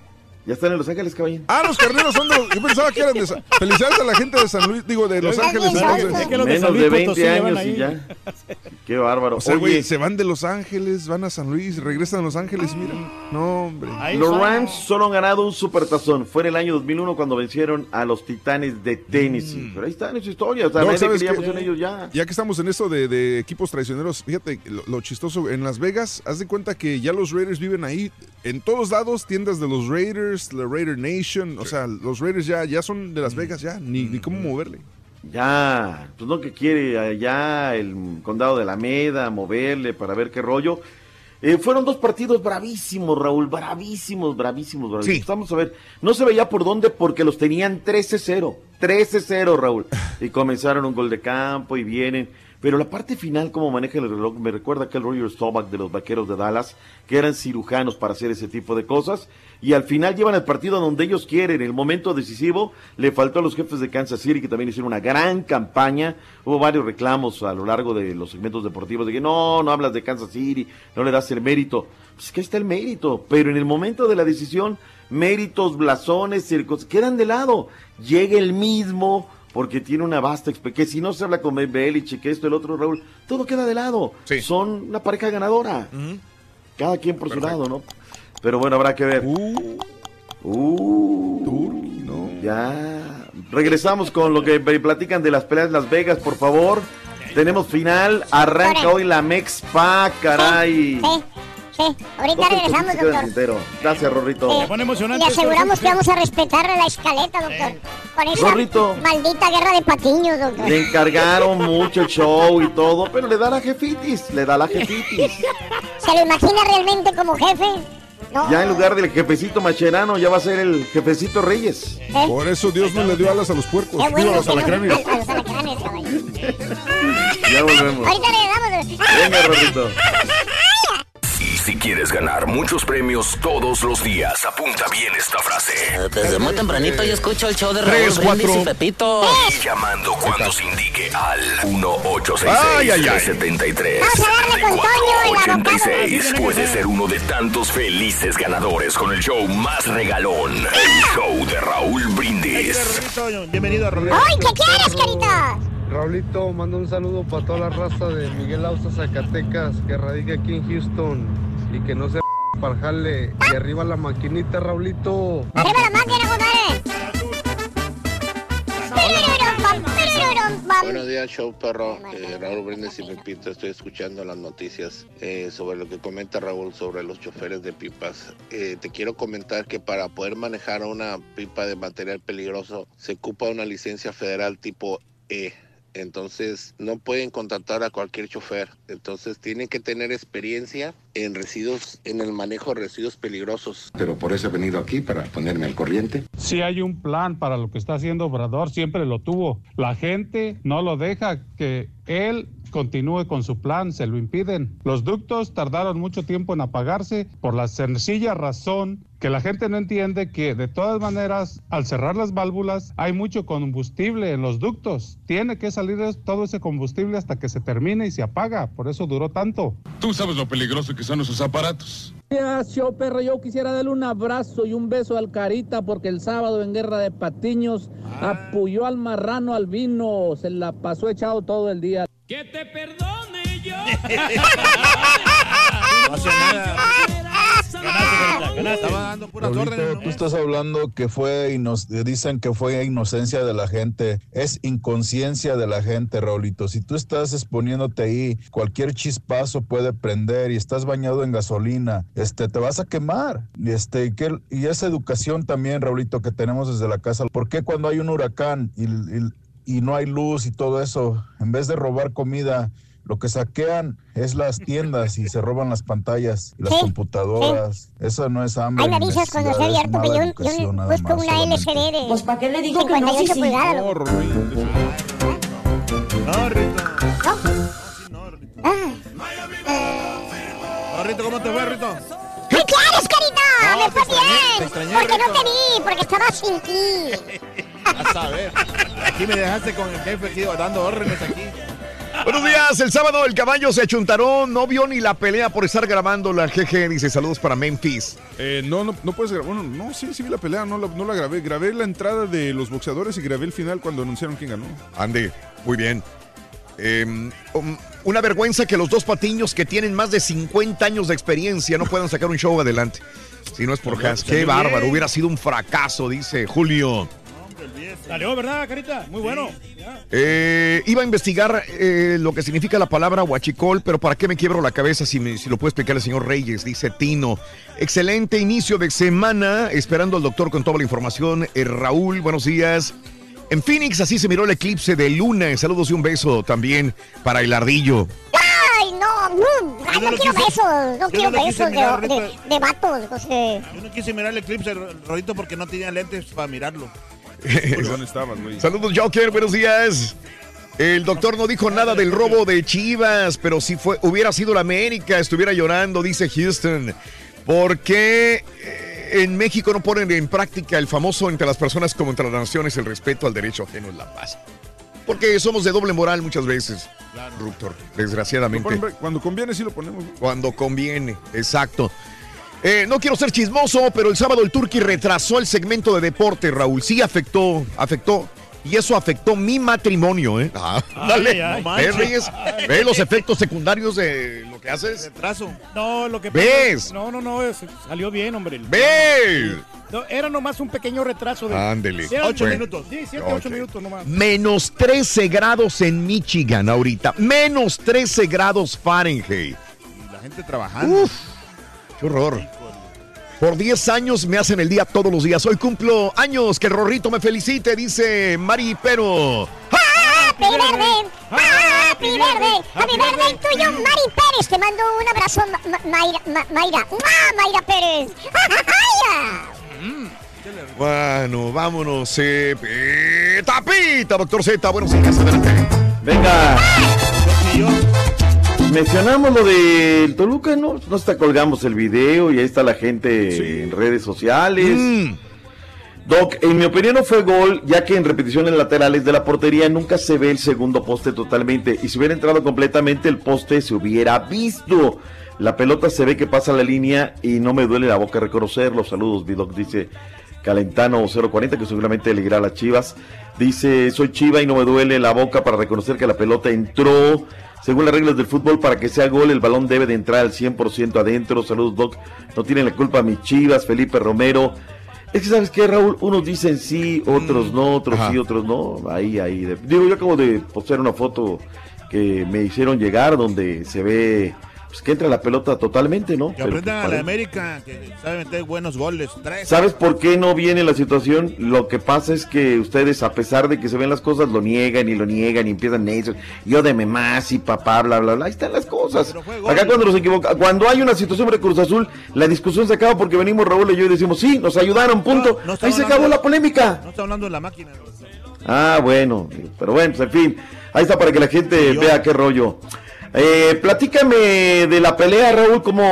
Ya están en Los Ángeles, caballero. Ah, los carneros son de. Yo pensaba que eran de. Sa- Felicidades a la gente de San Luis, digo, de Los Ángeles. entonces. Es que los de San Menos Luis de Potosí 20 llevan años y ya. Qué bárbaro. O sea, güey, Oye, se van de Los Ángeles, van a San Luis, regresan a Los Ángeles, mira. No, hombre. Ahí los. Rams solo han ganado un supertazón. Fue en el año 2001 cuando vencieron a los Titanes de Tennessee. Pero ahí está en su historia. O sea, No, nadie ¿sabes queríamos qué? en ellos ya. Ya que estamos en esto de, de equipos traicioneros, fíjate lo, lo chistoso, en Las Vegas, haz de cuenta que ya los Raiders viven ahí, en todos lados, tiendas de los Raiders, la Raider Nation, o sea, los Raiders ya, ya son de Las Vegas, ya, ni, ni cómo moverle. Ya, pues no que quiere allá el condado de Alameda moverle para ver qué rollo. Eh, fueron dos partidos bravísimos, Raúl, bravísimos, bravísimos, bravísimos. Sí. Vamos a ver, no se veía por dónde porque los tenían 13-0, 13-0, Raúl. <laughs> Y comenzaron un gol de campo y vienen. Pero la parte final, como maneja el reloj, me recuerda que el Roger Staubach de los Vaqueros de Dallas, que eran cirujanos para hacer ese tipo de cosas, y al final llevan el partido donde ellos quieren. El momento decisivo le faltó a los jefes de Kansas City, que también hicieron una gran campaña. Hubo varios reclamos a lo largo de los segmentos deportivos de que no, no hablas de Kansas City, no le das el mérito. Pues que está el mérito, pero en el momento de la decisión, méritos, blasones, circos, quedan de lado. Llega el mismo porque tiene una vasta experiencia. Que si no se habla con Belichick, que esto, el otro, Raúl, todo queda de lado. Sí. Son una pareja ganadora. Cada quien por Perfecto. su lado, ¿no? Pero bueno, habrá que ver. Uh, Uh, no. ya. Regresamos con lo que me platican de las peleas de Las Vegas, por favor. Tenemos final. Arranca hoy la Mex-Pa, caray. Sí, sí. Ahorita regresamos, doctor. Gracias, Rorrito. Pone emocionante Y esto, aseguramos que vamos a respetar la escaleta, doctor. Con esa Rorrito. maldita guerra de patiños, doctor. Le encargaron mucho el show y todo, pero le da la jefitis, le da la jefitis. <laughs> ¿Se lo imagina realmente como jefe? No. Ya en lugar del jefecito Macherano, ya va a ser el jefecito Reyes. ¿Eh? Por eso Dios no le dio alas a los puercos, digo, bueno a los alacranes. a- a los alacranes, caballo. Ya volvemos. Ahorita regresamos. Venga, Rorrito. Si quieres ganar muchos premios todos los días, apunta bien esta frase. Desde muy tempranito yo escucho el show de Raúl Tres, Brindis cuatro. y Pepito. Y llamando cuando se indique al Ay, ay, ay. 1-866-373. Vamos a darle con Toño y la 86. Puedes ser uno de tantos felices ganadores con el show más regalón. El show de Raúl Brindis. Bienvenido a Rorrito. ¡Ay, qué quieres, carita! Raulito, mando un saludo para toda la raza de Miguel Ausa, Zacatecas, que radica aquí en Houston y que no se <laughs> para el jale. Y arriba la maquinita, Raulito. ¡Arriba la máquina, compadre! Buenos días, show perro. Eh, Raúl Brindis y Pepito. Estoy escuchando las noticias eh, sobre lo que comenta Raúl sobre los choferes de pipas. Eh, te quiero comentar que para poder manejar una pipa de material peligroso se ocupa una licencia federal tipo E. Entonces no pueden contratar a cualquier chofer. Entonces tienen que tener experiencia en residuos, en el manejo de residuos peligrosos. Pero por eso he venido aquí para ponerme al corriente. Si hay un plan para lo que está haciendo Obrador, siempre lo tuvo. La gente no lo deja que él continúe con su plan, se lo impiden. Los ductos tardaron mucho tiempo en apagarse por la sencilla razón que la gente no entiende que de todas maneras al cerrar las válvulas hay mucho combustible en los ductos. Tiene que salir todo ese combustible hasta que se termine y se apaga. Por eso duró tanto. Tú sabes lo peligroso que son esos aparatos. Gracias, show perro. Yo quisiera darle un abrazo y un beso al Carita porque el sábado en Guerra de Patiños apoyó al marrano al vino. Se la pasó echado todo el día. Que te perdone yo. <laughs> <laughs> No hace nada. Ganaste, Carita, ganaste. Estaba dando puras órdenes. Tú estás hablando que fue, dicen que fue inocencia de la gente. Es inconsciencia de la gente, Raulito. Si tú estás exponiéndote ahí, cualquier chispazo puede prender y estás bañado en gasolina, este, te vas a quemar. Y, este, y, que- y esa educación también, Raulito, que tenemos desde la casa. ¿Por qué cuando hay un huracán y, y- y no hay luz y todo eso, en vez de robar comida, lo que saquean es las tiendas y se roban las pantallas y las Sí, computadoras. Eso no es hambre. Ay, me avisas cuando esté abierto que mala yo, yo busco una solamente. LCD de Pues, ¿para qué le digo que no, 58 sí, sí? pulgadas. No, loco. Rorrito. No, Rito. Rito, ¿cómo te fue, Rito? ¿Qué quieres, carita? No, Me fue extrañé, bien. extrañé, porque no te vi, porque estaba sin ti. <laughs> A saber. Aquí me dejaste con el jefe aquí dando órdenes aquí. Buenos días, el sábado el caballo se achuntaró, no vio ni la pelea por estar grabando la GG, dice saludos para Memphis. Eh, no, no, no puedes grabar. Bueno, no, sí, sí vi la pelea, no la, no la grabé. Grabé la entrada de los boxeadores y grabé el final cuando anunciaron quién ganó. Ande, muy bien. Eh, um, una vergüenza que los dos patiños que tienen más de 50 años de experiencia no puedan sacar un show adelante. Si no es por Haas, qué bárbaro, hubiera sido un fracaso, dice Julio. Salió, ¿verdad, Carita? Muy bueno. Eh, iba a investigar eh, lo que significa la palabra huachicol, pero ¿para qué me quiebro la cabeza si, me- si lo puede explicar el señor Reyes? Dice Tino. Excelente inicio de semana, esperando al doctor con toda la información. Eh, Raúl, buenos días. En Phoenix así se miró el eclipse de luna. Saludos y un beso también para el ardillo. Ay, no, no, ay, no quiero quise- besos, no quiero no besos mirar, de, de, vatos, José. Yo no quise mirar el eclipse, Rodito, porque no tenía lentes para mirarlo. <laughs> ¿Dónde estabas, güey? Saludos, Joker, buenos días. El doctor no dijo nada del robo de Chivas, pero si fue, hubiera sido la América, estuviera llorando, dice Houston. ¿Por qué eh, en México no ponen en práctica el famoso entre las personas como entre las naciones el respeto al derecho ajeno es la paz? Porque somos de doble moral muchas veces, Ruptor, desgraciadamente. Cuando conviene sí lo ponemos. Cuando conviene, exacto. Eh, no quiero ser chismoso, pero el sábado el Turqui retrasó el segmento de deporte, Raúl. Sí afectó, afectó. Y eso afectó mi matrimonio, ¿eh? Ah, dale. ay. No ¿Ves. Reyes? ¿Ves los efectos secundarios de lo que haces? Retraso. No, lo que ¿Ves? No, no, no, es- salió bien, hombre. ¿Ves? No, era nomás un pequeño retraso de. Ándele. Ocho Bueno. minutos. Sí, siete, ocho minutos nomás. Menos 13 grados en Michigan ahorita. Menos 13 grados Fahrenheit. La gente trabajando. Uf, qué horror. Por 10 años me hacen el día todos los días. Hoy cumplo años. Que el Rorrito me felicite, dice Mari Pero. Happy birthday, happy birthday, happy birthday tuyo, Mari Pérez. Te mando un abrazo, Ma- Ma- Mayra, Ma- Mayra, ¡Mua! Mayra Pérez. <laughs> Bueno, vámonos. Eh, eh, tapita, doctor Z. Buenos días, adelante. Venga. Mencionamos lo del Toluca, ¿no? No está colgamos el video y ahí está la gente en redes sociales. Mm. Doc, en mi opinión no fue gol, ya que en repeticiones laterales de la portería nunca se ve el segundo poste totalmente. Y si hubiera entrado completamente el poste se hubiera visto. La pelota se ve que pasa la línea y no me duele la boca reconocerlo. Saludos, Vidoc, dice Calentano 040, que seguramente le irá a las chivas. Dice, soy chiva y no me duele la boca para reconocer que la pelota entró. Según las reglas del fútbol, para que sea gol, el balón debe de entrar al 100% adentro. Saludos, Doc. No tienen la culpa mis chivas, Felipe Romero. Es que, ¿sabes qué, Raúl? Unos dicen sí, otros no, otros Ajá. sí, otros no. Ahí, ahí. de- Digo, yo acabo de postear una foto que me hicieron llegar donde se ve pues, que entra la pelota totalmente, ¿no? Que aprendan pues, a la América, que sabe meter buenos goles. Tres. ¿Sabes por qué no viene la situación? Lo que pasa es que ustedes, a pesar de que se ven las cosas, lo niegan y lo niegan y empiezan eso. Yo deme más y papá, bla, bla, bla. Ahí están las cosas. Acá cuando nos equivoca, cuando hay una situación de Cruz Azul, la discusión se acaba porque venimos Raúl y yo y decimos, sí, nos ayudaron, punto. No Ahí se acabó la polémica. No está hablando de la máquina. Ah, bueno, pero bueno, pues en fin, ahí está para que la gente vea qué rollo. Eh, platícame de la pelea, Raúl, cómo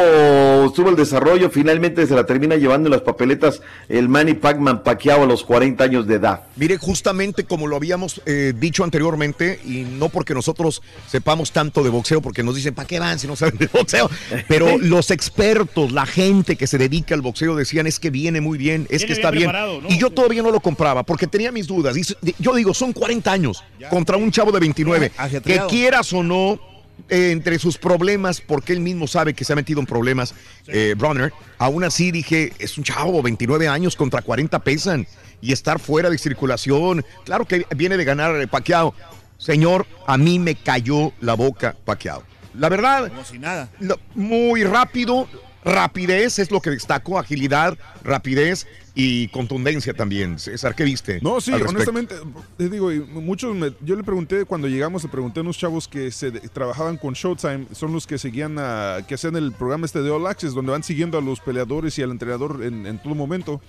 estuvo el desarrollo. Finalmente se la termina llevando en las papeletas el Manny Pacman Pacquiao a los 40 años de edad. Mire, justamente como lo habíamos eh, dicho anteriormente, y no porque nosotros sepamos tanto de boxeo, porque nos dicen, ¿para qué van si no saben de boxeo? <laughs> Pero los expertos, la gente que se dedica al boxeo decían, es que viene muy bien, es Viene que está bien bien. preparado, ¿no? Y yo todavía no lo compraba, porque tenía mis dudas. Y yo digo, son 40 años contra un chavo de 29, que quieras o no, eh, entre sus problemas, porque él mismo sabe que se ha metido en problemas, eh, Bronner, aún así dije, es un chavo, 29 años contra 40 pesan, y estar fuera de circulación, claro que viene de ganar eh, Pacquiao. Señor, a mí me cayó la boca Pacquiao. La verdad, Como si nada. muy rápido, rapidez es lo que destaco, agilidad, rapidez y contundencia también. César, ¿qué viste? No, sí, honestamente, te digo, muchos, me- yo le pregunté, cuando llegamos, le pregunté a unos chavos que se trabajaban con Showtime, son los que seguían, a, que hacían el programa este de All Access, donde van siguiendo a los peleadores y al entrenador en, en todo momento.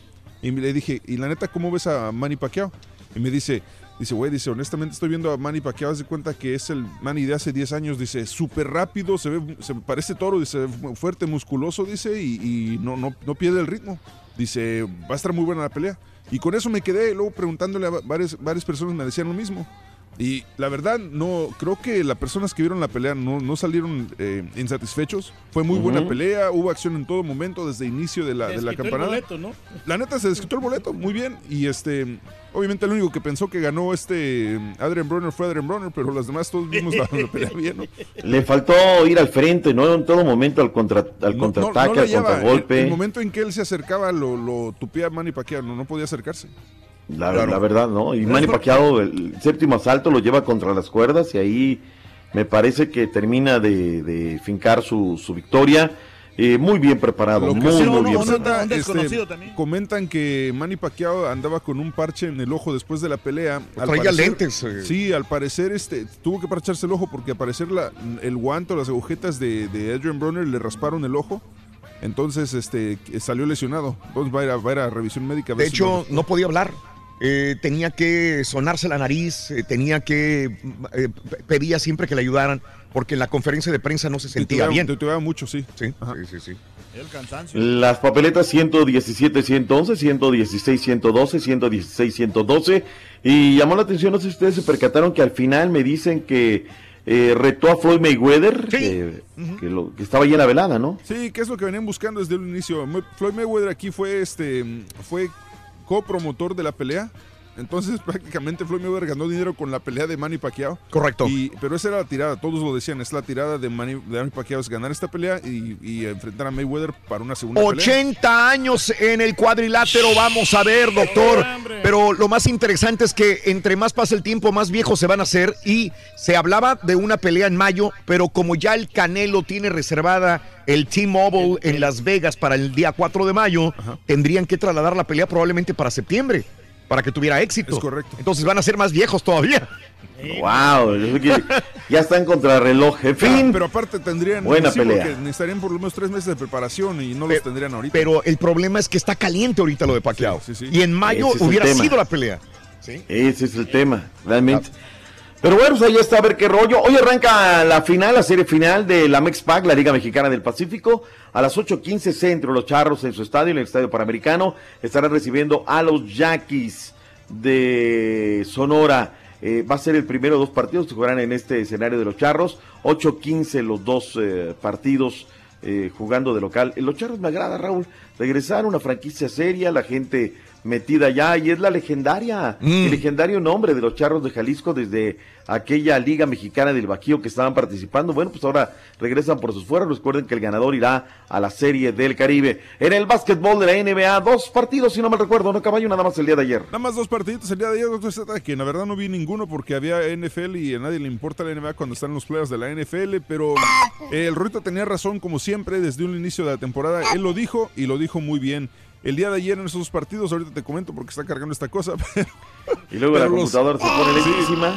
Y le dije, y la neta, ¿cómo ves a Manny Pacquiao? Y me dice, Dice, güey, dice, honestamente estoy viendo a Manny Pacquiao, haz de cuenta que es el Manny de hace 10 años, dice, súper rápido, se ve, se parece toro, dice, fuerte, musculoso, dice, y, y no, no, no pierde el ritmo. Dice, va a estar muy buena la pelea. Y con eso me quedé, luego preguntándole a varias, varias personas me decían lo mismo. Y la verdad, no creo que las personas que vieron la pelea no, no salieron eh, insatisfechos. Fue muy buena pelea, hubo acción en todo momento desde inicio de la, de la Desquitó el campanada. boleto, ¿no? La neta se desquitó el boleto, muy bien. Y este, obviamente el único que pensó que ganó este Adrian Broner fue Adrian Broner, pero los demás todos vimos la, la pelea <laughs> bien, ¿no? Le faltó ir al frente, ¿no? En todo momento al, contra, al No- no- contraataque, no al contragolpe. El, el momento en que él se acercaba lo, lo tupía Manny Pacquiao, no, no podía acercarse. La, Claro. la verdad, ¿no? Y Manny Pacquiao, el séptimo asalto lo lleva contra las cuerdas y ahí me parece que termina de, de fincar su, su victoria. Eh, muy bien preparado, Lo muy, sí, muy no, bien preparado. este, Comentan que Manny Pacquiao andaba con un parche en el ojo después de la pelea. Al Traía lentes, eh. Sí, al parecer este, tuvo que parcharse el ojo porque al parecer la, el guante o las agujetas de, de Adrian Broner le rasparon el ojo. Entonces este, salió lesionado. Entonces va a ir a, va a, ir a revisión médica. a De si hecho, no podía hablar. Eh, tenía que sonarse la nariz, eh, tenía que eh, pedía siempre que le ayudaran, porque en la conferencia de prensa no se sentía bien. titubeaba mucho, sí. Sí, sí, sí, sí. El cansancio. Las papeletas 117, 111, 116, 112, 116, 112. Y llamó la atención, no sé si ustedes se percataron que al final me dicen que eh, retó a Floyd Mayweather, que, que lo- que estaba ahí en la velada, ¿no? Sí, que es lo que venían buscando desde el inicio. Floyd Mayweather aquí fue este fue copromotor de la pelea. Entonces <laughs> prácticamente Floyd Mayweather ganó dinero con la pelea de Manny Pacquiao. Correcto. Y, pero esa era la tirada, todos lo decían, es la tirada de Manny, de Manny Pacquiao, es ganar esta pelea y, y enfrentar a Mayweather para una segunda pelea. 80 años en el cuadrilátero, vamos a ver, doctor. Pero lo más interesante es que entre más pasa el tiempo, más viejos se van a hacer. Y se hablaba de una pelea en mayo, pero como ya el Canelo tiene reservada el T-Mobile en Las Vegas para el día 4 de mayo, tendrían que trasladar la pelea probablemente para septiembre, para que tuviera éxito. Es correcto. Entonces van a ser más viejos todavía. Wow, ya está en contrarreloj. En fin, Ah, pero aparte tendrían Buena sí, pelea. necesitarían por lo menos tres meses de preparación y no los tendrían ahorita. Pero el problema es que está caliente ahorita lo de Pacquiao. Sí, sí, sí. Y en mayo Ese hubiera tema. sido la pelea. Ese es el tema, realmente. Pero bueno, pues ahí está a ver qué rollo. Hoy arranca la final, la serie final de la Mexpac, la Liga Mexicana del Pacífico. A las 8.15 centro, los Charros en su estadio, en el Estadio Panamericano, estarán recibiendo a los Yaquis de Sonora. Eh, va a ser el primero de dos partidos que jugarán en este escenario de los Charros. 8.15 los dos eh, partidos eh, jugando de local. Los Charros me agrada, Raúl, regresar una franquicia seria, la gente metida ya y es la legendaria, Mm. el legendario nombre de los Charros de Jalisco desde aquella Liga Mexicana del Bajío que estaban participando. Bueno, pues ahora regresan por sus fueros. Recuerden que el ganador irá a la Serie del Caribe. En el básquetbol de la NBA, dos partidos, si no mal recuerdo, no caballo, nada más el día de ayer. Nada más dos partiditos el día de ayer, doctor Z, que la verdad no vi ninguno porque había NFL y a nadie le importa la NBA cuando están los playoffs de la NFL, pero eh, el Ruito tenía razón como siempre desde un inicio de la temporada. Él lo dijo y lo dijo muy bien. El día de ayer en esos dos partidos, ahorita te comento porque está cargando esta cosa. <laughs> pero- Y luego la computadora se pone Sí,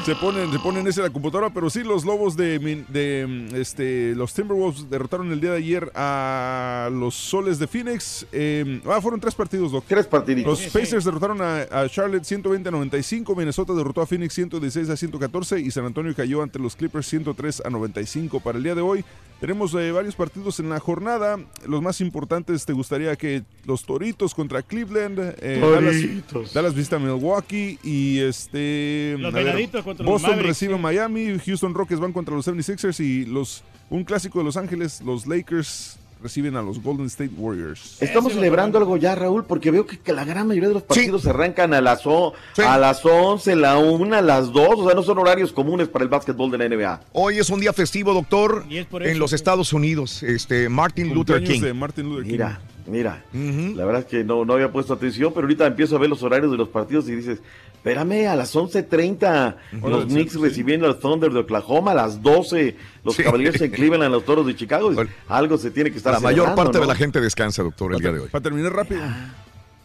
se ponen, se ponen ese la computadora, pero sí, los Lobos de, de este, los Timberwolves derrotaron el día de ayer a los Soles de Phoenix. Eh, ah, fueron tres partidos, Doc. Tres partiditos. Los Pacers derrotaron a, a Charlotte 120 a 95, Minnesota derrotó a Phoenix 116 a 114 y San Antonio cayó ante los Clippers 103 a 95. Para el día de hoy tenemos eh, varios partidos en la jornada. Los más importantes, ¿te gustaría que los Toritos contra Cleveland? eh. Dallas, Dallas visita a Milwaukee y este... Los ver, contra los Boston Mavericks, recibe a. Miami, Houston Rockets van contra los 76ers y los un clásico de Los Ángeles, los Lakers reciben a los Golden State Warriors. Estamos celebrando algo ya, Raúl, porque veo que, que la gran mayoría de los partidos arrancan a las, o- a las 11, la 1, a las 2, o sea, no son horarios comunes para el básquetbol de la NBA. Hoy es un día festivo, doctor, Y es por en los Estados Unidos. Este, Martin Luther King. de Martin Luther King. Mira, mira, la verdad es que no, no había puesto atención, pero ahorita empiezo a ver los horarios de los partidos y dices, espérame, a las 11.30 los Órale, Knicks sí. recibiendo a los Thunder de Oklahoma, a las 12 los Sí. Cavaliers en Cleveland los Toros de Chicago. Algo se tiene que estar La mayor parte de la gente descansa, doctor, el día de hoy. Para terminar rápido.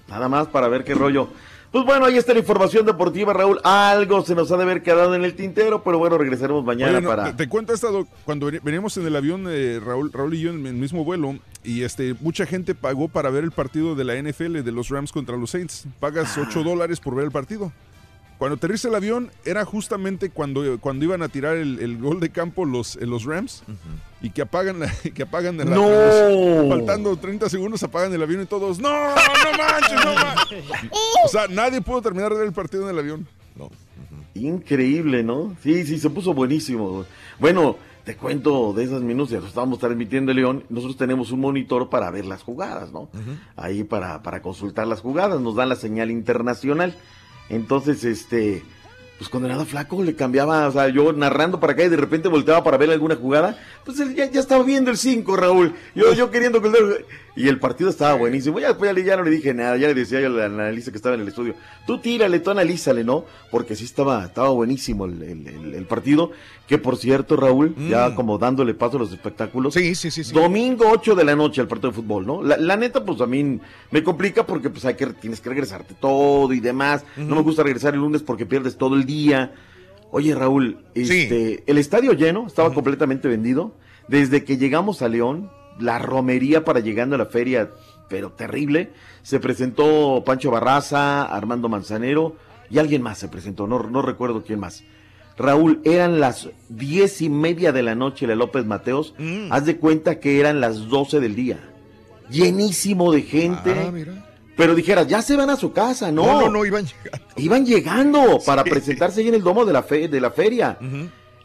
Nada más para ver qué rollo. Pues bueno, ahí está la información deportiva, Raúl. Algo se nos ha de haber quedado en el tintero, pero bueno, regresaremos mañana Oye, no, para... te, te cuento esta, Doc, cuando veníamos en el avión, eh, Raúl, Raúl y yo en el mismo vuelo, y este mucha gente pagó para ver el partido de la NFL de los Rams contra los Saints. Pagas 8 dólares por ver el partido. Cuando aterriza el avión era justamente cuando, cuando iban a tirar el, el gol de campo los, eh, los Rams y que apagan la, <laughs> que apagan la- ¡No! los- faltando 30 segundos apagan el avión y todos ¡No! ¡No manches! ¡No manches! O sea, nadie pudo terminar de ver el partido en el avión. No. Increíble, ¿no? Sí, sí, se puso buenísimo. Bueno, te cuento de esas minucias. Estábamos transmitiendo en León. Nosotros tenemos un monitor para ver las jugadas, ¿no? Ahí para, para consultar las jugadas. Nos dan la señal internacional. Entonces, este, pues condenado flaco le cambiaba, o sea, yo narrando para acá y de repente volteaba para ver alguna jugada. Pues ya, ya estaba viendo el 5, Raúl. Yo, yo queriendo que el- Y el partido estaba buenísimo. Ya después ya, ya no le dije nada. Ya le decía yo al analista que estaba en el estudio. Tú tírale, tú analízale, ¿no? Porque sí estaba, estaba buenísimo el- el partido. Que por cierto, Raúl, ya como dándole paso a los espectáculos. Sí, sí, sí. sí. Domingo 8 de la noche al partido de fútbol, ¿no? La, la neta, pues a mí me complica porque pues hay que, tienes que regresarte todo y demás. No me gusta regresar el lunes porque pierdes todo el día. Oye, Raúl, este, el estadio lleno, estaba completamente vendido. Desde que llegamos a León, la romería para llegando a la feria, pero terrible. Se presentó Pancho Barraza, Armando Manzanero y alguien más se presentó, no, no recuerdo quién más. Raúl, eran las diez y media de la noche la López Mateos. Haz de cuenta que eran las doce del día. Llenísimo de gente. Ah, mira. Pero dijeras, ya se van a su casa, ¿no? No, no, no, iban llegando. Iban llegando <laughs> para presentarse ahí en el domo de la, fe- de la feria.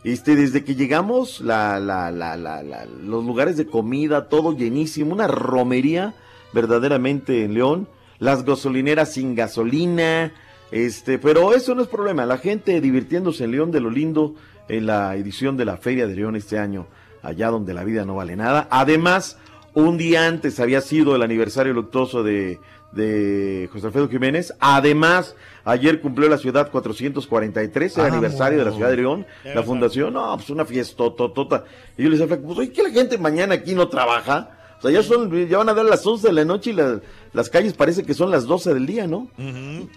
Este, desde que llegamos, la, la, la, la, la- los lugares de comida, todo llenísimo, una romería verdaderamente en León, las gasolineras sin gasolina, este, pero eso no es problema, la gente divirtiéndose en León de lo lindo en la edición de la Feria de León este año, allá donde la vida no vale nada. Además, un día antes había sido el aniversario luctuoso de, de José Alfredo Jiménez. Además, ayer cumplió la ciudad 443, el Ah, aniversario de la ciudad de León, la fundación. No, pues una fiesta totota. Y yo le decía, pues oye, que la gente mañana aquí no trabaja. O sea, ya son, ya van a dar las 11 de la noche y la- las calles parece que son las 12 del día, ¿no?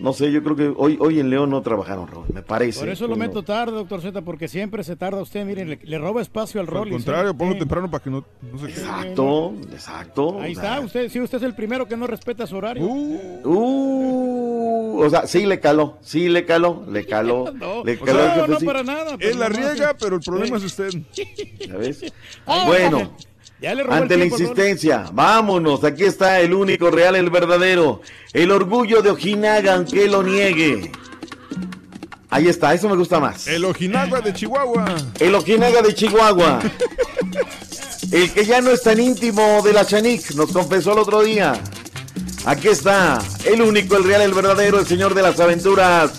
No sé, yo creo que hoy, hoy en León no trabajaron, Raúl, me parece. Por eso lo no. meto tarde, doctor Z, porque siempre se tarda usted. Miren, le, le roba espacio al Al Rollis. contrario, ponlo Sí. temprano para que no, no se quede. Exacto, exacto. Ahí o sea, está, usted, sí, usted es el primero que no respeta su horario. Uh, o sea, sí le caló, sí le caló, le caló, <laughs> No, le o caló sea, al no, sí. para nada. Él la riega, pero el problema es usted. ¿Ya ves? <laughs> Bueno, Ya le robó el ante la tiempo insistencia, vámonos, aquí está el único real, el verdadero, el orgullo de Ojinaga, aunque lo niegue. Ahí está, eso me gusta más. El Ojinaga de Chihuahua. El Ojinaga de Chihuahua. El que ya no es tan íntimo de la Chanik, nos confesó el otro día. Aquí está, el único, el real, el verdadero, el señor de las aventuras.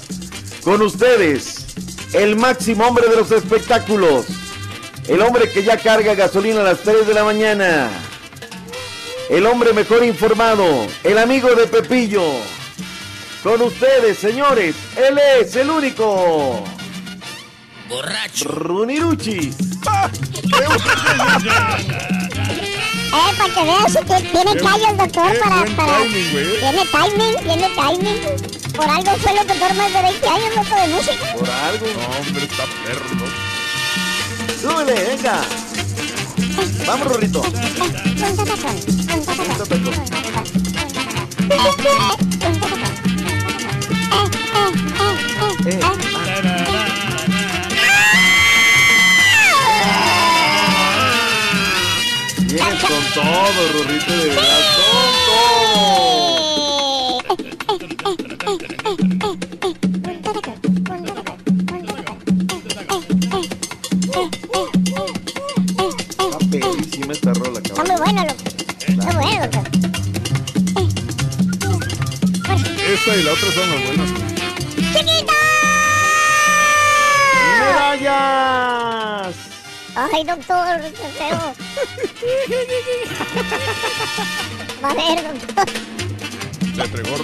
Con ustedes, el máximo hombre de los espectáculos. El hombre que ya carga gasolina a las 3 de la mañana. El hombre mejor informado. El amigo de Pepillo. Con ustedes, señores, él es el único. Borracho. Runiruchi. Eh, para que veas que tiene callo el doctor para... para timing, güey. Tiene timing, tiene timing. Por algo fue locutor más de 20 años, loco de música. Por algo. No, hombre, está perro, ¿no? Súbele, venga. Vamos, Rorrito. Vienes con todo, Rorrito, de verdad, con todo. Está muy bueno, loco. Está bueno, doctor. Esta y la otra son las buenas. ¡Chiquita! ¡Medallas! Ay, doctor, qué feo. <laughs> A ver, doctor, Le entregó.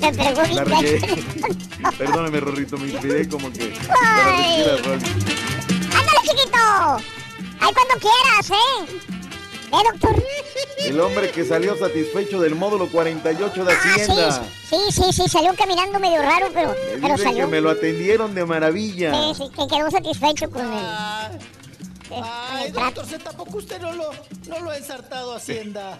te pegó La mi regué. pecho. <laughs> Perdóname, Rorrito, me inspiré como que. Ay. ¡Ándale, chiquito! ¡Ay, cuando quieras, eh! ¿Eh, doctor? El hombre que salió satisfecho del módulo 48 de Ah, Hacienda. sí, sí, sí, sí, salió caminando medio raro, pero, Me pero salió. que me lo atendieron de maravilla. Sí, sí, que quedó satisfecho con el... Ay, doctor Z, tampoco usted no lo, no lo ha ensartado Hacienda.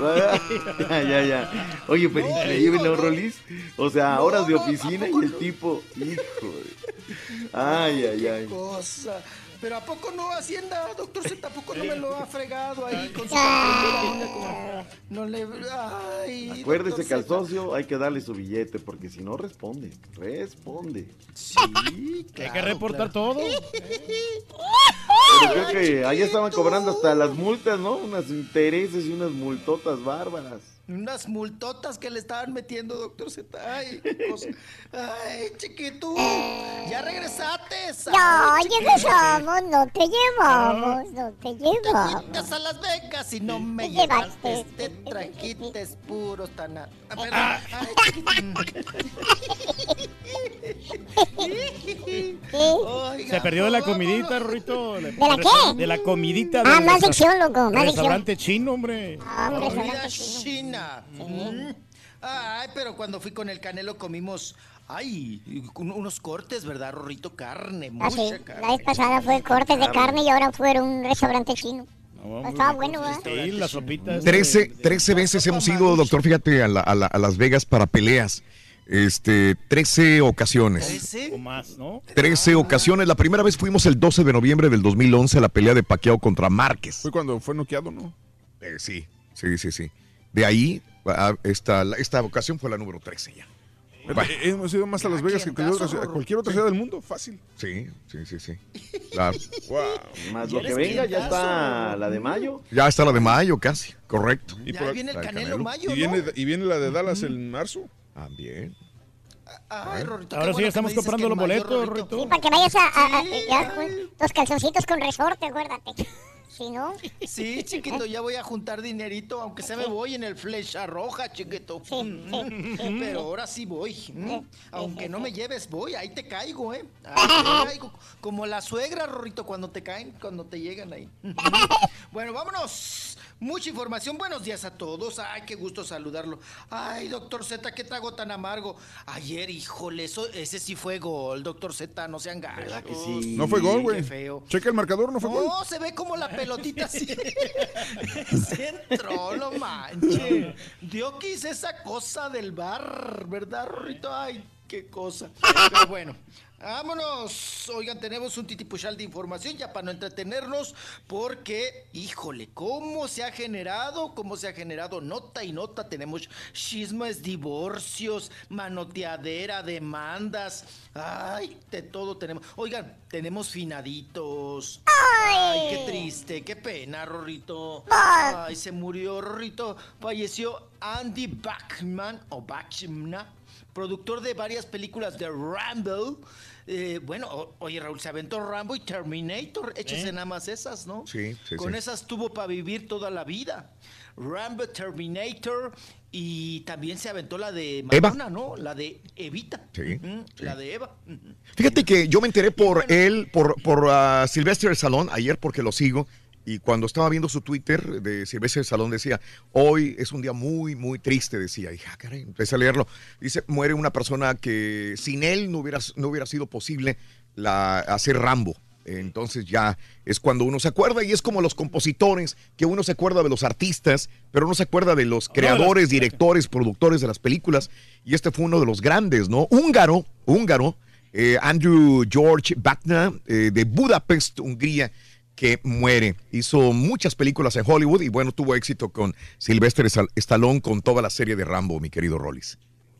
ya, <laughs> ya, ya. Oye, pero increíble, ¿no, Rolis? O sea, horas de oficina y el tipo, hijo. de- Ay, ay, ay. Cosa. Pero ¿a poco no Hacienda, doctor Z, tampoco no me lo ha fregado ahí con su como- No le... Ay, Acuérdese que al socio hay que darle su billete porque si no responde, responde. Sí, Hay que claro, reportar todo. Pero creo que ahí estaban cobrando hasta las multas, ¿no? Unas intereses y unas multotas bárbaras. Unas multotas que le estaban metiendo, doctor Z. Ay, cosa. Ay, chiquito. Ya regresaste. No, regresamos, no te llevamos, no te llevamos. A Las Vegas y no me Te llevaste. llevaste. Te trajiste puros tan... a-. Ah. Ay, Se perdió de la comidita, Rorrito. ¿De la qué? De la comidita. Ah, más sección, loco, más Restaurante chino, hombre. Ah, un Comida restaurante chino. China. Mm. Ay, pero cuando fui con el Canelo comimos, ay, un- unos cortes, ¿verdad, Rorrito? Carne, Ah, mucha sí, carne. la vez pasada fue cortes de carne y ahora fue un restaurante chino. hombre, Estaba bueno, ¿verdad? Sí, la sopita. esa 13, 13 veces hemos ido, doctor, fíjate, a, la- a la- a Las Vegas para peleas. Este, 13 ocasiones. O más, ¿no? 13 ocasiones. La primera vez fuimos el 12 de noviembre del 2011 a la pelea de Pacquiao contra Márquez. Fue cuando fue noqueado, ¿no? Eh, sí, sí, sí, sí. De ahí, a- esta, esta ocasión fue la número 13 ya. Bueno, Hemos ido más a Las Vegas que a cualquier otra, ciudad- a cualquier otra ciudad del mundo, fácil. Sí, sí, sí, sí. La- <laughs> Más lo que venga, ya está la de mayo. ya está la de mayo casi, correcto. Y Ya viene el la de Canelo Mayo, y, viene, ¿no? y viene la de Dallas en marzo. También. Ay, Rorrito, qué Ahora sí estamos comprando los boletos, Rorrito. Sí, para que vayas a, a- a- ya, con tus calzoncitos con resorte, acuérdate. Si no, Sí, chiquito, ya voy a juntar dinerito, aunque se me voy en el flecha roja, chiquito. <laughs> Pero ahora sí voy. Aunque no me lleves, voy, ahí te caigo, ¿eh? Ahí te <laughs> caigo. Como la suegra, Rorrito, cuando te caen, cuando te llegan ahí. <laughs> Bueno, vámonos. Mucha información. Buenos días a todos. Ay, qué gusto saludarlo. Ay, doctor Z, qué trago tan amargo. Ayer, híjole, eso, ese sí fue gol, doctor Z, no sean gachos. que sí? No fue gol, Qué güey. feo. Checa el marcador, no fue gol. No, se ve como la pelotita así. <laughs> se entró, no manches. Dio quise esa cosa del bar, ¿verdad, Rorrito? Ay, qué cosa. Pero bueno. Vámonos. Oigan, tenemos un titipuchal de información ya para no entretenernos, porque, híjole, cómo se ha generado, cómo se ha generado nota y nota. Tenemos chismes, divorcios, manoteadera, demandas. Ay, de todo tenemos. Oigan, tenemos finaditos. Ay, qué triste, qué pena, Rorrito. Ay, se murió, Rorrito. Falleció Andy Bachman, o Bachman, productor de varias películas de Rambo. Eh, bueno, o- oye, Raúl, se aventó Rambo y Terminator. Échese ¿Eh? nada más esas, ¿no? Sí, sí, Con sí. esas tuvo para vivir toda la vida. Rambo, Terminator y también se aventó la de Eva. Madonna, ¿no? La de Evita. Sí, La de Eva. Fíjate que yo me enteré por él, por, por ah, Sylvester Salón, ayer porque lo sigo, y cuando estaba viendo su Twitter de Sylvester Salón decía, hoy es un día muy, muy triste, decía, y ah, caray, empecé a leerlo. Dice, muere una persona que sin él no hubiera, no hubiera sido posible la, hacer Rambo. Entonces ya es cuando uno se acuerda y es como los compositores, que uno se acuerda de los artistas, pero no se acuerda de los creadores, directores, productores de las películas. Y este fue uno de los grandes, ¿no? Húngaro, húngaro, eh, Andrew George Batna, eh, de Budapest, Hungría, que muere. Hizo muchas películas en Hollywood y bueno, tuvo éxito con Sylvester Stal- Stallone con toda la serie de Rambo, mi querido Rollis.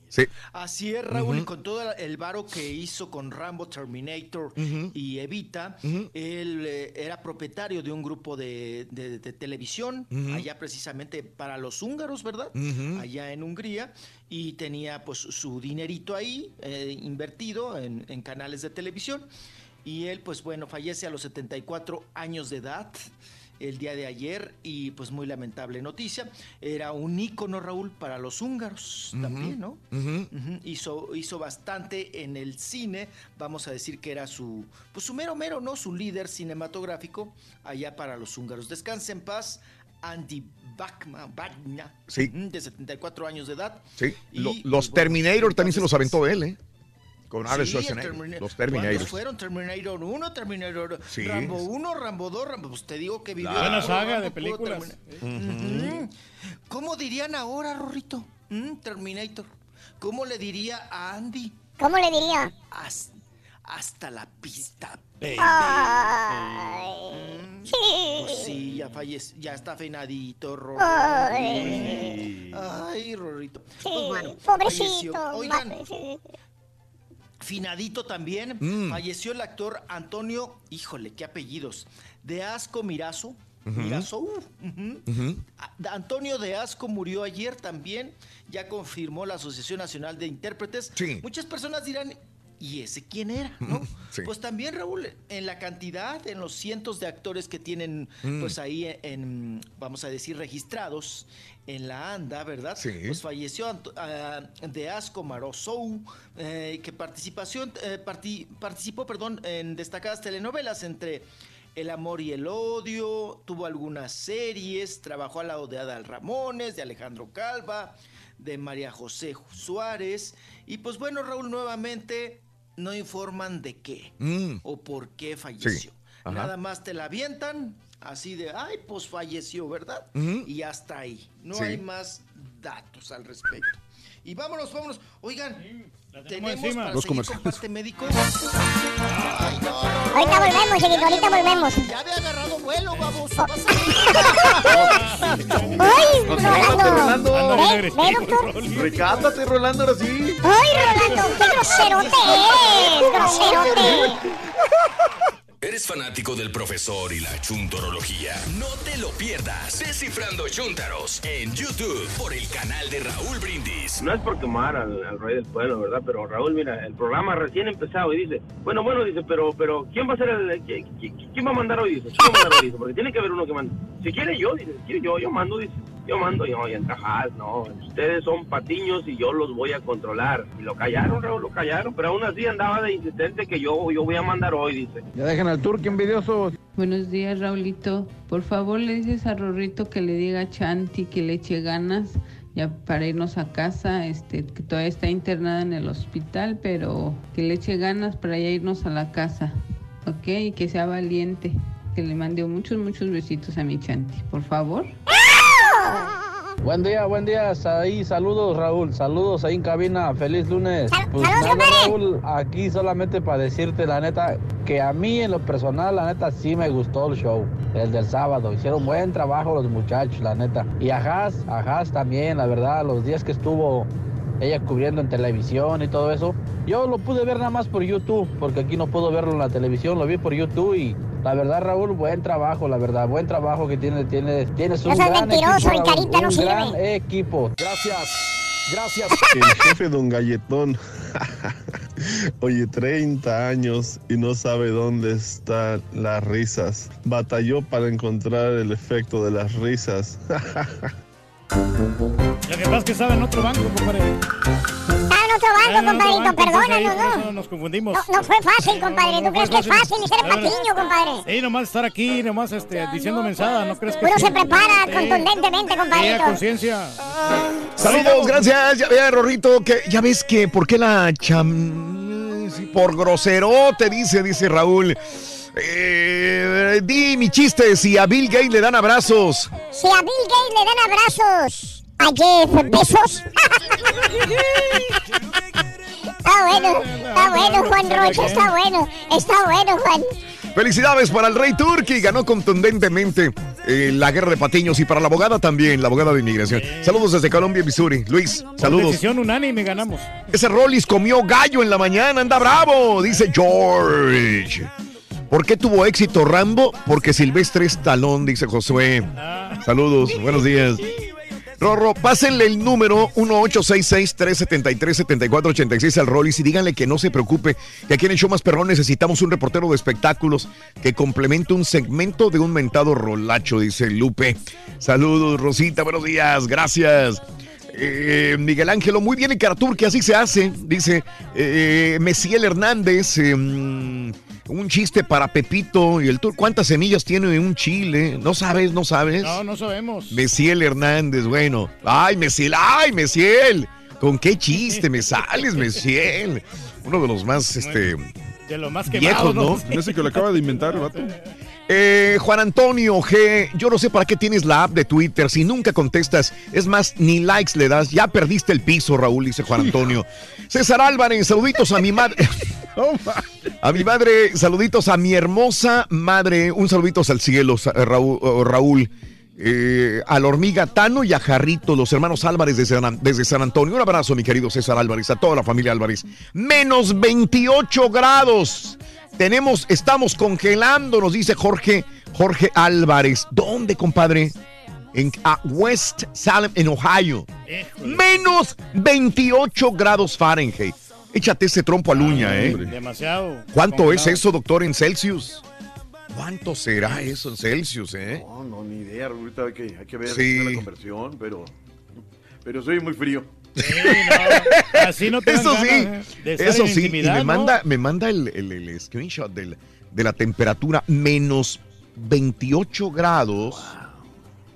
Sí. Así es, Raúl, y con todo el varo que hizo con Rambo, Terminator y Evita, él eh, era propietario de un grupo de, de- de televisión, allá precisamente para los húngaros, ¿verdad? Allá en Hungría, y tenía pues su dinerito ahí eh, invertido en, en canales de televisión, y él pues bueno, fallece a los 74 años de edad el día de ayer y pues muy lamentable noticia. Era un ícono, Raúl, para los húngaros también, ¿no? Hizo, hizo bastante en el cine, vamos a decir que era su, pues su mero mero, ¿no? Su líder cinematográfico allá para los húngaros. Descanse en paz, Andy Bachman, Sí. de 74 años de edad. Sí. Y, Lo- los bueno, Terminator también se los aventó él, ¿eh? Con Arnold Sí, Schwarzenegger, Termina- los Terminators. ¿Cuántos fueron? Terminator 1, Terminator Sí. Rambo 1, Rambo 2, Rambo... Pues te digo que vivió... Buena puro saga Rambo, de películas. Termina- Ujú. ¿Cómo dirían ahora, Rorrito? ¿Mm? Terminator. ¿Cómo le diría a Andy? ¿Cómo le diría? Haz- hasta la pista. Ay, sí. Pues sí, ya fallece, ya está afinadito, Rorrito. Ay. Ay, Rorrito. Sí, Pues bueno, pobrecito. falleció. Oigan. Finadito también, Mm. falleció el actor Antonio, híjole, qué apellidos, de Asco Mirazo. Mirazo, uh, Antonio de Asco murió ayer también, ya confirmó la Asociación Nacional de Intérpretes. Muchas personas dirán, ¿y ese quién era? ¿No? Sí. Pues también, Raúl, en la cantidad, en los cientos de actores que tienen, Mm. pues ahí en, vamos a decir, registrados en la ANDA, ¿verdad? Sí. Pues falleció ah, de Asco Marozou, eh, que participación, eh, parti- participó, perdón, en destacadas telenovelas entre El amor y el odio, tuvo algunas series, trabajó al lado de Adal Ramones, de Alejandro Calva, de María José Suárez, y pues bueno, Raúl, nuevamente no informan de qué Mm. o por qué falleció. Nada más te la avientan así de, ay, pues falleció, ¿verdad? Y hasta ahí. No Sí. hay más datos al respecto. Y vámonos, vámonos. Oigan, tenemos encima. para Los seguir con parte médico. Ay, no, no, Ahorita volvemos, chiquito, ahorita volvemos. Ya había agarrado vuelo, vamos. <laughs> ¡Ay, Rolando! Rolando. ¿Ve, ve, doctor? Recátate, Rolando, ahora sí. ¡Ay, Rolando! ¡Qué groserote <laughs> es! ¡Groserote! <laughs> ¿Eres fanático del profesor y la chuntorología? No te lo pierdas. Descifrando Chuntaros en YouTube por el canal de Raúl Brindis. No es por quemar al, al rey del pueblo, ¿verdad? Pero Raúl, mira, el programa recién empezado y dice, bueno, bueno, dice, pero, pero, ¿quién va a ser el, qui- qui- quién va a mandar hoy? Dice, ¿quién va a mandar hoy? Dice, porque tiene que haber uno que mande. Si quiere yo, dice, si quiere yo, yo mando, dice, yo mando, yo, y encajar, no, ustedes son patiños y yo los voy a controlar. Y lo callaron, Raúl, lo callaron, pero aún así andaba de insistente que yo, yo voy a mandar hoy, dice. Ya dejen al turco envidioso. Buenos días, Raulito. Por favor, le dices a Rorrito que le diga a Chanti que le eche ganas ya para irnos a casa, este, que todavía está internada en el hospital, pero que le eche ganas para ya irnos a la casa, ¿ok? Y que sea valiente, que le mande muchos, muchos besitos a mi Chanti, por favor. Buen día, buen día. Ahí, saludos, Raúl. Saludos ahí en cabina. Feliz lunes. Pues saludos, nada, Raúl, aquí solamente para decirte la neta que a mí en lo personal, la neta, sí me gustó el show. El del sábado. Hicieron buen trabajo los muchachos, la neta. Y a Haas, a Haas también, la verdad, los días que estuvo ella cubriendo en televisión y todo eso. Yo lo pude ver nada más por YouTube, porque aquí no puedo verlo en la televisión, lo vi por YouTube y la verdad, Raúl, buen trabajo, la verdad, buen trabajo que tiene, tiene, tienes un No gran mentiroso, equipo, el carita no un sirve. gran equipo. Gracias, gracias. <laughs> El jefe Don Galletón. <laughs> Oye, 30 años y no sabe dónde están las risas. Batalló para encontrar el efecto de las risas. <laughs> Lo que pasa es que estaba en otro banco, compadre. Está en otro Ah, banco, en otro compadrito, banco, ahí perdónanos, ¿no? Nos confundimos. No, no fue fácil, compadre. ¿Tú no crees que es fácil ser Ah, bueno. patiño, compadre? Sí, nomás estar aquí, nomás este, diciendo mensada, ¿no crees que Uno sí? se prepara Sí. contundentemente, Sí, a compadrito. conciencia. Saludos, gracias. Ya vea, Rorrito, que ya ves que por qué la cham... Por grosero te dice, dice Raúl. Eh, di mi chiste, si a Bill Gates le dan abrazos. Si a Bill Gates le dan abrazos a Jeff Bezos. <laughs> está bueno, está bueno, Juan Rocha, está bueno, está bueno, Juan. Felicidades para el Rey Turki, ganó contundentemente eh, la guerra de patiños y para la abogada también, la abogada de inmigración. Saludos desde Colombia, Missouri. Luis, Por saludos. decisión unánime ganamos. Ese Rollis comió gallo en la mañana, anda bravo, dice George. ¿Por qué tuvo éxito Rambo? Porque Silvestre es talón, dice Josué. Saludos, buenos días. Rorro, pásenle el número 1866-373-7486 al Rollis y díganle que no se preocupe, que aquí en el show más perrón necesitamos un reportero de espectáculos que complemente un segmento de un mentado rolacho, dice Lupe. Saludos, Rosita, buenos días, gracias. Eh, Miguel Ángelo, muy bien en Caratur, que así se hace, dice eh, Mesiel Hernández. eh, mm, un chiste para Pepito y el tour. ¿Cuántas semillas tiene un chile? ¿No sabes? ¿No sabes? No, no sabemos. Mesiel Hernández, bueno. Ay, Mesiel, ay, Mesiel. ¿Con qué chiste me sales, Messiel? Uno de los más, este... De lo más Viejos, ¿no? Ese que lo acaba de inventar el vato. Eh, Juan Antonio G, yo no sé para qué tienes la app de Twitter si nunca contestas. Es más, ni likes le das. Ya perdiste el piso, Raúl, dice Juan Antonio. César Álvarez, saluditos a mi madre. <laughs> A mi madre, saluditos a mi hermosa madre. Un saluditos al cielo, sa- Raúl. Raúl. Eh, a la hormiga Tano y a Jarrito, los hermanos Álvarez desde San, desde San Antonio. Un abrazo, mi querido César Álvarez, a toda la familia Álvarez. Menos 28 grados. Tenemos, estamos congelando, nos dice Jorge, Jorge Álvarez. ¿Dónde, compadre? En a West Salem, en Ohio. Menos 28 grados Fahrenheit. Échate ese trompo a luña, ¿eh? Demasiado. ¿Cuánto es eso, doctor, en Celsius? ¿Cuánto será eso en Celsius, eh? No, no, ni idea. Ahorita hay que, hay que ver Sí. la conversión, pero. Pero soy muy frío. Así no te dan Eso sí, eso sí, y me ¿no? manda, me manda el, el- el screenshot del- de la temperatura menos 28 grados.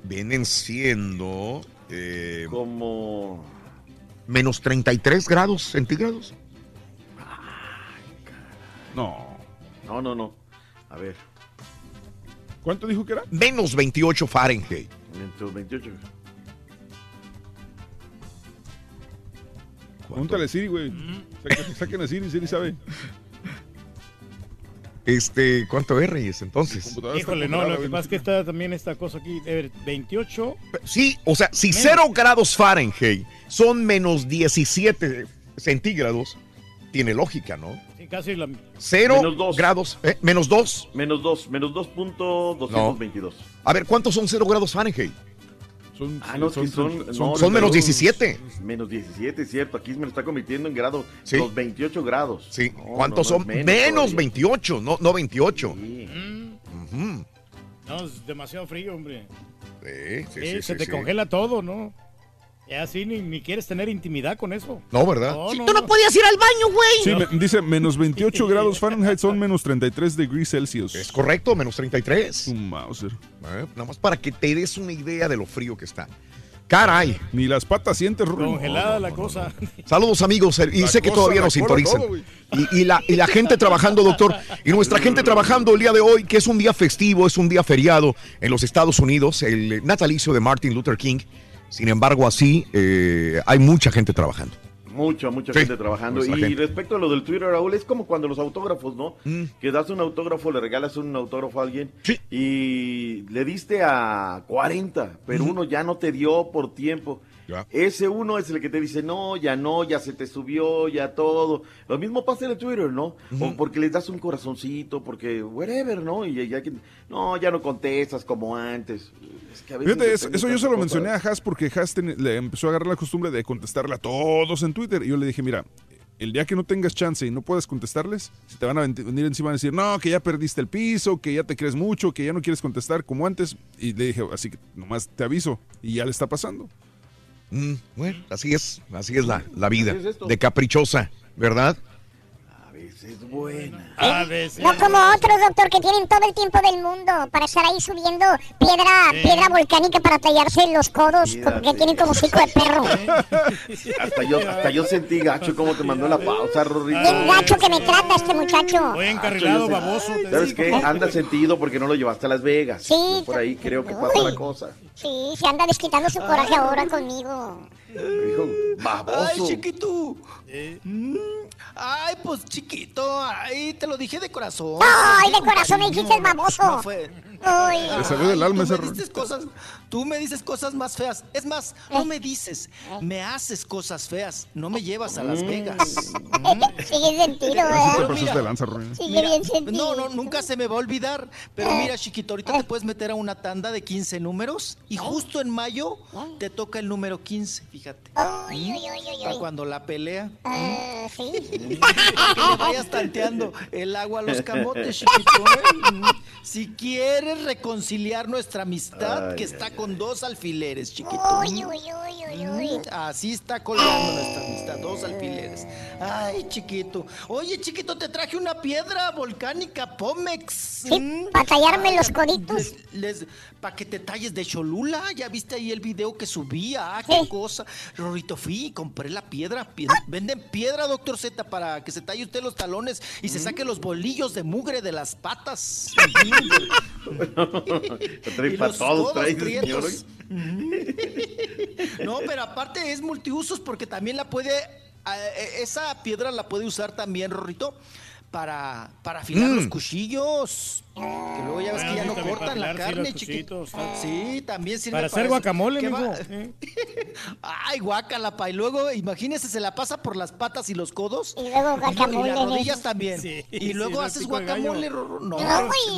Vienen siendo eh, Como. menos 33 grados centígrados. No. No, no, no. A ver. ¿Cuánto dijo que era? Menos 28 Fahrenheit. Menos 28. Pregúntale a Siri, güey. Saquen, a Siri, Siri sabe. Este, ¿cuánto es, Reyes, entonces? Híjole, no, lo que pasa es que está también esta cosa aquí, a ver, 28. Sí, o sea, si 0 grados Fahrenheit son menos 17 centígrados, tiene lógica, ¿no? Sí, casi la... 0 Menos dos. grados, ¿eh? menos 2. Menos 2, menos 2.222. A ver, ¿cuántos son 0 grados Fahrenheit? Son, Ah, no, es que son, no, son no, menos no, 17. Menos 17, es cierto. Aquí me lo está convirtiendo en grados. Sí. Los 28 grados. Sí. No, ¿Cuántos no, no, son? Menos, todavía. 28, no, no 28. Mm, Ujú. No, es demasiado frío, hombre. Sí, sí, Sí, sí, se sí, te sí. congela todo, ¿no? Ya así ni, ni quieres tener intimidad con eso. No, ¿verdad? No, Si no, tú no no. podías ir al baño, güey. Sí, me- dice menos 28 grados Fahrenheit son menos 33 degrees Celsius. Es correcto, menos 33. Un Mauser. Eh, Nada más para que te des una idea de lo frío que está. Caray. Ni las patas sientes, Rubén. Congelada la cosa. Saludos amigos, y La sé que cosa, todavía nos sintonizan. y, y la, y la gente trabajando, doctor, y nuestra gente trabajando el día de hoy, que es un día festivo, es un día feriado en los Estados Unidos, el natalicio de Martin Luther King. Sin embargo, así eh, hay mucha gente trabajando. Mucha, mucha Sí, gente trabajando. Y gente. respecto a lo del Twitter, Raúl, es como cuando los autógrafos, ¿no? Mm. Que das un autógrafo, le regalas un autógrafo a alguien y le diste a 40, pero uno ya no te dio por tiempo. Ese uno es el que te dice, no, ya no, ya se te subió, ya todo. Lo mismo pasa en el Twitter, ¿no? O porque les das un corazoncito, porque whatever, ¿no? Y ya que, no, ya no contestas como antes. Es que a veces Fíjate, eso, yo se lo mencioné a. Haas porque Haas ten- le empezó a agarrar la costumbre de contestarle a todos en Twitter. Y yo le dije, mira, el día que no tengas chance y no puedas contestarles, se te van a ven- venir encima a decir, no, que ya perdiste el piso, que ya te crees mucho, que ya no quieres contestar como antes. Y le dije, así que nomás te aviso. Y ya le está pasando. Mm, bueno, así es, así es la, la vida, de caprichosa, ¿verdad? Veces buena. A veces. No como otros, doctor, que tienen todo el tiempo del mundo para estar ahí subiendo piedra, piedra volcánica para tallarse los codos, como que tienen como hocico de perro. <laughs> Hasta yo, hasta yo sentí gacho como te mandó la pausa, Rorrito. Bien gacho que me trata este muchacho. Voy encarrilado, baboso. te ¿Sabes digo. qué? Anda sentido porque no lo llevaste a Las Vegas. Sí, Por ahí creo que pasa Uy. la cosa. Sí, se anda desquitando su coraje ahora conmigo. Dijo, Ay, baboso. Mm, Ay, pues chiquito. Ay, te lo dije de corazón. Ay, de corazón me dijiste baboso. No fue. Ay. Le salió del alma tú ese me dices cosas, tú me dices cosas más feas. Es más, no me dices, me haces cosas feas. No me llevas a Las Vegas. <laughs> Sigue sentido, Rubén. Sigue bien sentido. no, no, nunca se me va a olvidar. Pero mira, chiquito, ahorita te puedes meter a una tanda de 15 números y justo en mayo te toca el número 15, fíjate. Ay, ay, ay, ay, Para cuando la pelea. Ah, sí. <laughs> Que vayas tanteando el agua a los camotes, <laughs> chiquito. ¿eh? Mm. Si quieres reconciliar nuestra amistad Ay, que ay, está con dos alfileres, chiquito. Uy, uy, uy. Mm, Así está colgando nuestra amistad, dos alfileres. Ay, chiquito. Oye, chiquito, te traje una piedra volcánica Pomex. Sí, para tallarme los coditos. Les, para que te talles de Cholula. ¿Ya viste ahí el video que subía? Ah, qué cosa. Rorito, fui y compré la piedra. Pie- Venden piedra, doctor Z, para que se talle usted los talones y se saque los bolillos de mugre de las patas. <laughs> <laughs> No, pero aparte es multiusos porque también la puede, eh, esa piedra la puede usar también, Rorrito, para, para afilar Mm. los cuchillos. Que luego ya ves que ya no cortan la carne, chiquito. Sí, también sirve Para hacer eso. guacamole, mijo. <laughs> Ay, guácala, pa. Y luego, imagínese, se la pasa por las patas y los codos. Y luego Y guacamole. las rodillas también. Sí, y luego no, haces guacamole, Rorro. No, Ay.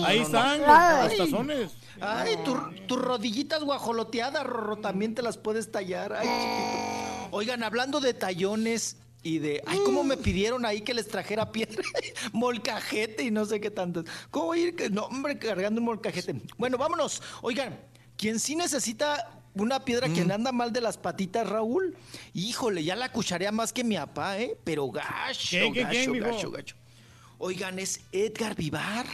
no, Ahí no, están, no. los tazones. Ay, tu- tus rodillitas guajoloteadas, Rorro, también te las puedes tallar. Ay, chiquito. Oigan, hablando de tallones y de. Ay, cómo me pidieron ahí que les trajera piedra, <laughs> molcajete y no sé qué tanto. ¿Cómo ir? que- No, hombre, cargando un molcajete. Bueno, vámonos. Oigan, quien sí necesita. Una piedra quien anda mal de las patitas, Raúl. Híjole, ya la cucharea más que mi papá, ¿eh? Pero gacho, ¿Quién, quién, gacho, gacho, gacho. Oigan, es Edgar Vivar.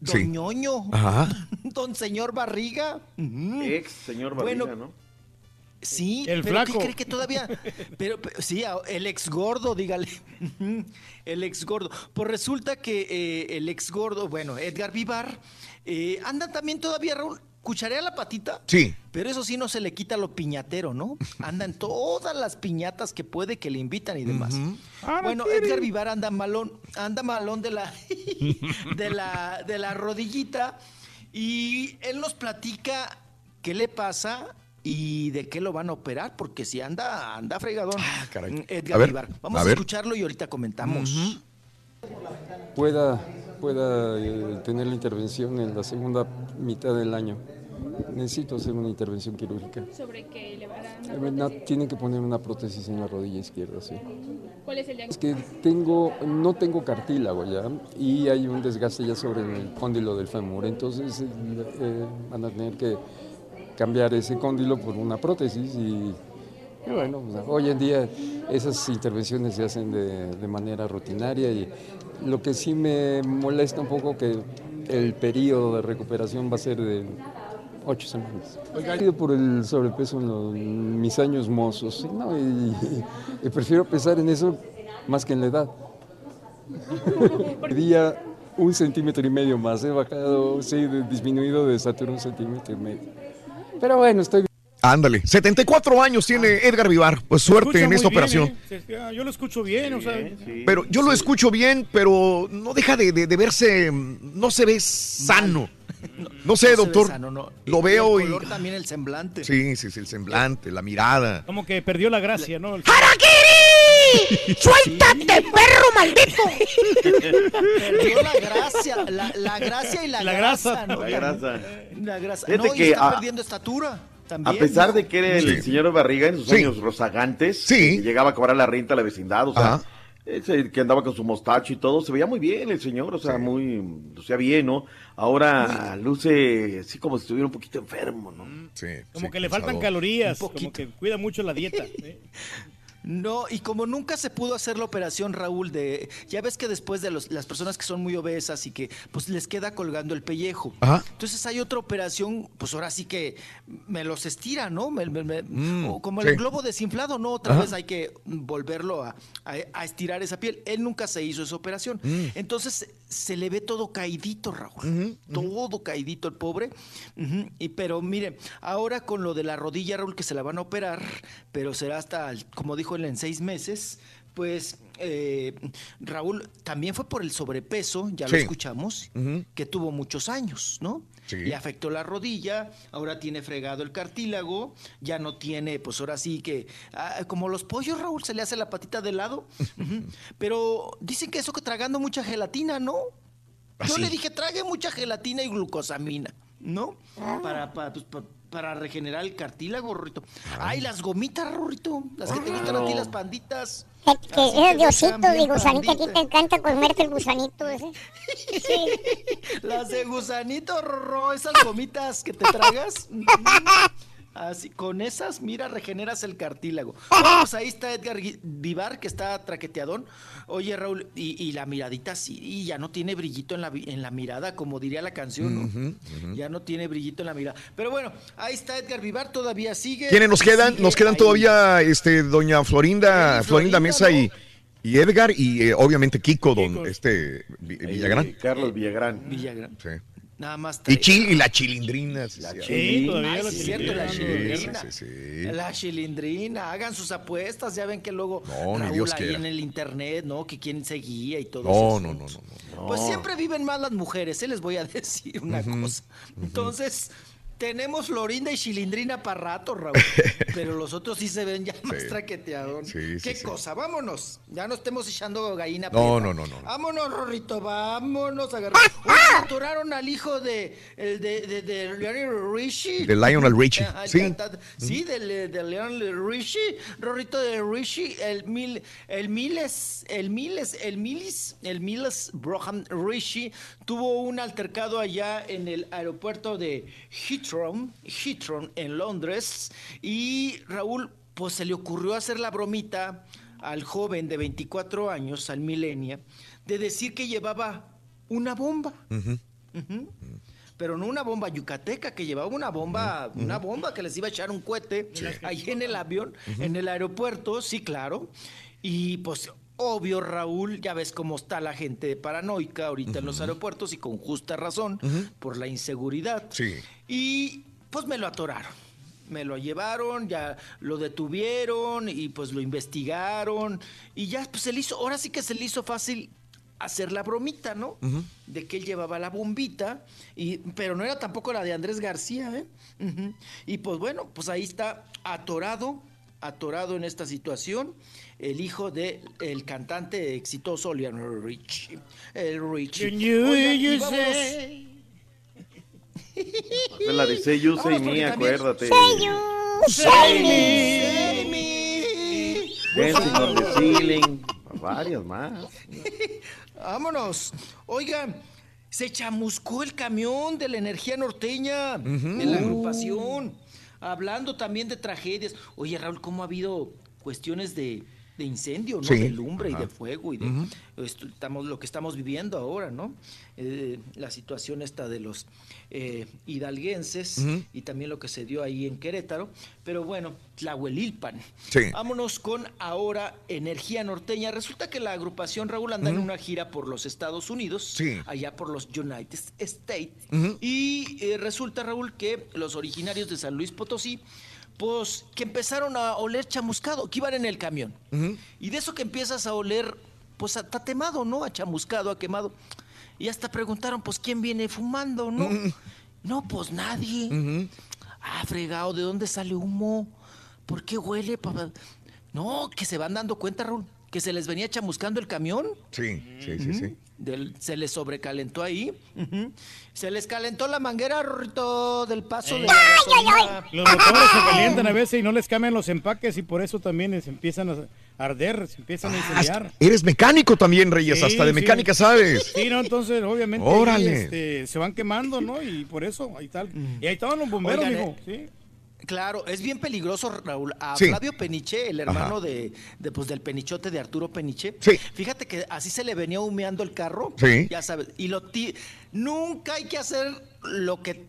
Don Sí. ñoño. Ajá. <laughs> Don señor Barriga. Ex señor Barriga, Bueno, ¿no? Sí, El pero flaco. ¿qué cree que todavía? Pero, pero- sí, el ex gordo, dígale. <laughs> El ex gordo. Pues resulta que eh, el ex gordo, bueno, Edgar Vivar, eh, anda también todavía, Raúl, cucharea la patita. Sí. Pero eso sí no se le quita lo piñatero, ¿no? Anda en todas las piñatas que puede que le invitan y demás. Ah, no Bueno. Edgar Vivar anda malón, anda malón de la, <laughs> de la, de la rodillita y él nos platica qué le pasa y de qué lo van a operar, porque si anda, anda fregadón. caray. Mm, A Edgar ver, Vivar. Vamos a a, ver. escucharlo y ahorita comentamos. pueda, pueda eh, tener la intervención en la segunda mitad del año. Necesito hacer una intervención quirúrgica. ¿Sobre qué le van a dar? Tienen que poner una prótesis en la rodilla izquierda, sí. ¿Cuál es el Es diagnóstico? que tengo, no tengo cartílago ya y hay un desgaste ya sobre el cóndilo del fémur, entonces eh, eh, van a tener que cambiar ese cóndilo por una prótesis y, y bueno, sea, hoy en día esas intervenciones se hacen de, de manera rutinaria y lo que sí me molesta un poco que el periodo de recuperación va a ser de ocho semanas. He ido por el sobrepeso en, los- en mis años mozos. ¿no? y, y prefiero pensar en eso más que en la edad. <laughs> Día un centímetro y medio más, he bajado, sí, disminuido de estatura un centímetro y medio. Pero bueno, estoy bien. Ándale, 74 años tiene Edgar Vivar. Pues suerte en esta bien, operación. ¿eh? Ah, Yo lo escucho bien, o sea. Pero yo lo escucho bien, pero no deja de, de- de verse, no se ve sano. No sé, se ve doctor. sano, no. Lo Y veo el y... color también el semblante. Sí, sí, sí, el semblante, la mirada. Como que perdió la gracia, ¿no? <laughs> ¡Suéltate, perro maldito! Perdió la gracia, la, la gracia y la, La grasa, grasa. ¿no? La grasa. La grasa. Fíjate no, y que está a- perdiendo estatura. A También, pesar ¿no? de que era el Sí. señor Barriga en sus Sí. años rozagantes, Sí. llegaba a cobrar la renta a la vecindad, o sea, Ajá. ese que andaba con su mostacho y todo, se veía muy bien el señor, o sea, muy, o sea, bien, ¿no? Ahora luce así como si estuviera un poquito enfermo, ¿no? Sí, Como sí, que le faltan calorías, como que cuida mucho la dieta. <laughs> ¿eh? No, y como nunca se pudo hacer la operación, Raúl, de ya ves que después de los- las personas que son muy obesas y que pues les queda colgando el pellejo. Ajá. Entonces hay otra operación, pues ahora sí que me los estira, ¿no? Me- me- me- Mm, como sí. el globo desinflado, ¿no? Otra Ajá. vez hay que volverlo a, a- a estirar esa piel. Él nunca se hizo esa operación. Mm. Entonces se le ve todo caidito, Raúl. Todo caidito el pobre. Y, pero mire, ahora con lo de la rodilla, Raúl, que se la van a operar, pero será hasta, como dijo él, en seis meses. Pues eh, Raúl también fue por el sobrepeso, ya lo escuchamos, que tuvo muchos años, ¿no? Sí. Le afectó la rodilla, ahora tiene fregado el cartílago, ya no tiene, pues ahora sí que, ah, como los pollos, Raúl, se le hace la patita de lado. <laughs> Pero dicen que eso que tragando mucha gelatina, ¿no? ¿Ah, Yo sí? le dije, trague mucha gelatina y glucosamina, ¿no? Ah. Para, para, pues, pa- para regenerar el cartílago, Rorrito. Ay, las gomitas, Rorrito. Las que te gustan a ti, las panditas. Que, que esos de gusanito, a ti te encanta comerte el gusanito ese. <laughs> Las de gusanito, Rorro, esas gomitas que te tragas. <laughs> Así, con esas, mira, regeneras el cartílago. <laughs> Pues ahí está Edgar Vivar, que está traqueteadón. Oye, Raúl, y, y la miradita sí, y ya no tiene brillito en la, vi- en la mirada, como diría la canción, ¿no? Ya no tiene brillito en la mirada. Pero bueno, ahí está Edgar Vivar, todavía sigue. ¿Quiénes nos quedan? Sigue Nos quedan ahí. todavía este, doña Florinda, Florinda Mesa y, y Edgar y eh, obviamente Kiko, don este Vi- Villagrán. Carlos Villagrán. Villagrán. Sí. Nada más Y Chil y la chilindrina. sí, la sí, chilindrina. La chilindrina, hagan sus apuestas, ya ven que luego No, ni Raúl Dios ahí quiera. en el internet, ¿no? Que quién seguía y todo No, eso. no, no, no, no. Pues siempre viven más las mujeres, ¿eh? les voy a <laughs> decir una cosa. Entonces, tenemos Florinda y Chilindrina para rato, Raúl. <laughs> pero los otros sí se ven ya más Sí. traqueteadón. Sí, sí, ¿Qué sí. cosa? Vámonos. Ya no estemos echando gallina No, no, no, no, no. Vámonos, Rorrito, vámonos. Agarrar. Oye, atoraron al hijo de, el de, de, de Lionel Richie. De Lionel <laughs> Richie, Ajá, sí. cantante. Sí, del, de Lionel Richie. Rorrito de Richie, el mil, el Miles, el Miles, el Miles, el Miles Broham Richie tuvo un altercado allá en el aeropuerto de Heathrow, Heathrow en Londres. Y Raúl, pues se le ocurrió hacer la bromita al joven de 24 años, al Milenia, de decir que llevaba una bomba. Pero no una bomba yucateca, que llevaba una bomba, una bomba que les iba a echar un cohete ahí en el avión, en el aeropuerto, sí, claro. Y pues, obvio, Raúl, ya ves cómo está la gente paranoica ahorita en los aeropuertos y con justa razón, por la inseguridad. Sí. Y pues me lo atoraron. Me lo llevaron, ya lo detuvieron y pues lo investigaron. Y ya pues se le hizo, ahora sí que se le hizo fácil hacer la bromita, ¿no? De que él llevaba la bombita, y, pero no era tampoco la de Andrés García, ¿eh? Y pues bueno, pues ahí está atorado, atorado en esta situación, el hijo de el cantante exitoso Lionel Richie. El Richie. La de Say You, Say Me, acuérdate. Say you, say me. Dancing on the Ceiling. Varias más. <laughs> Vámonos. Oigan, se chamuscó el camión de la energía norteña en la agrupación. Hablando también de tragedias. Oye, Raúl, ¿cómo ha habido cuestiones de, de incendio, ¿no? Sí. De lumbre y de fuego y de esto- estamos, lo que estamos viviendo ahora, ¿no? Eh, la situación esta de los eh, hidalguenses y también lo que se dio ahí en Querétaro. Pero bueno, Tlahuelilpan. Sí. Vámonos con ahora Energía Norteña. Resulta que la agrupación Raúl anda en una gira por los Estados Unidos, Sí. allá por los United States. Y eh, resulta, Raúl, que los originarios de San Luis Potosí, pues que empezaron a oler chamuscado, que iban en el camión. Y de eso que empiezas a oler, pues está temado, ¿no? A chamuscado, a quemado. Y hasta preguntaron, pues, ¿quién viene fumando, no? No, pues nadie. Ujú. Ah, fregado, ¿de dónde sale humo? ¿Por qué huele? papá? No, que se van dando cuenta, Raúl, que se les venía chamuscando el camión. Sí, sí, sí, sí. Del- se les sobrecalentó ahí. Se les calentó la manguera, Rorrito, del paso de la. Los motores se calientan a veces y no les cambian los empaques y por eso también se empiezan a arder, se empiezan a incendiar. Eres mecánico también, Reyes, Sí, hasta de sí. mecánica sabes. Sí, no, entonces obviamente Órale. este, se van quemando, ¿no? Y por eso, ahí tal. Y ahí estaban los bomberos, Oigan, mijo. eh, Sí. Claro, es bien peligroso, Raúl. A Sí. Flavio Peniche, el hermano de, de, pues, del Penichote de Arturo Peniche. Sí. Fíjate que así se le venía humeando el carro. Sí. Ya sabes. Y lo ti- nunca hay que hacer lo que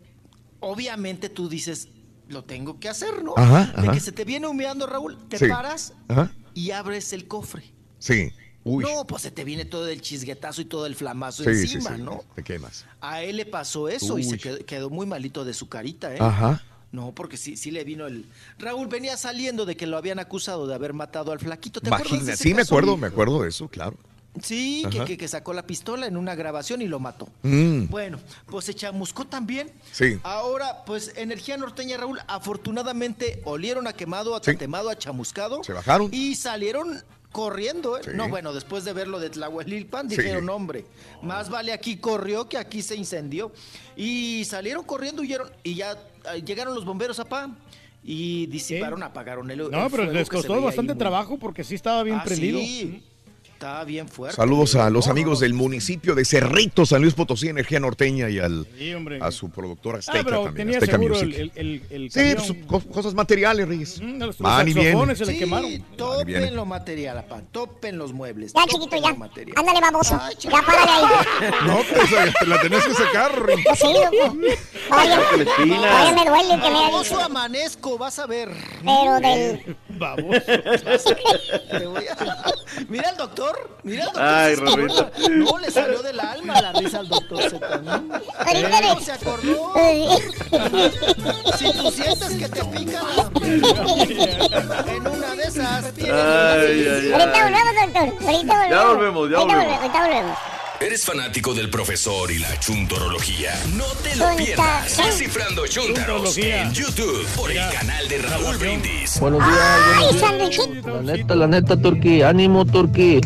obviamente tú dices, lo tengo que hacer, ¿no? Ajá, De ajá. que se te viene humeando, Raúl, te paras Ajá. y abres el cofre. Sí. Uy. No, pues se te viene todo el chisguetazo y todo el flamazo sí, encima, sí. ¿no? Te quemas. A él le pasó eso y se quedó, quedó muy malito de su carita, ¿eh? Ajá. No, porque sí, sí le vino el. Raúl venía saliendo de que lo habían acusado de haber matado al flaquito. ¿Te acuerdas de Imagina, ese sí me acuerdo, me acuerdo de eso, claro. Sí, que, que- que sacó la pistola en una grabación y lo mató. Mm. Bueno, pues se chamuscó también. Sí. Ahora, pues Energía Norteña, Raúl, afortunadamente olieron a quemado, a Sí. tatemado, a chamuscado. Se bajaron. Y salieron corriendo, ¿eh? Sí. No, bueno, después de ver lo de Tlahuelilpan, Sí. dijeron, hombre, más vale aquí corrió que aquí se incendió. Y salieron corriendo, huyeron, y ya eh, llegaron los bomberos a Pa. y disiparon, apagaron el No, el pero fuego les costó bastante muy- trabajo porque sí estaba bien Ah, prendido. sí. Estaba bien fuerte. Saludos a los No, amigos del municipio de Cerrito, San Luis Potosí, Energía Norteña y al, Sí, hombre. a su productora Ah, Azteca pero también. tenía Azteca seguro Music. el, el, el, el Sí, pues, co- cosas materiales, Reyes. Mm, los Van y saxofones se Sí, quemaron. topen lo material, apa, topen los muebles. Ya, chiquito, ya. Ándale, baboso. Ya, párale ahí. <laughs> No, te, te la tenías que sacar, Rey. Pues sí, loco. Oye, oye, me duele que me haya Baboso dicho. amanezco, vas a ver. Pero del... Baboso. <laughs> Te voy a- Mira al doctor, mira doctor. Ay. No, le salió del alma la risa al doctor Z. ¿no? Ahorita ¿No le- se acordó? Si tú sientes que te pica la... En una de esas tienes Ay, ay, Ahorita ay. volvemos, doctor. Ahorita volvemos. Ya volvemos, ya Ahorita volvemos. Ahorita volvemos. ¿Eres fanático del profesor y la chuntorología? No te lo pierdas. Descifrando Chuntaros en YouTube por el canal de Raúl Brindis. Buenos días, ¡Ay, buenos días. sándwichito! La neta, la neta, Turki, ánimo, Turki.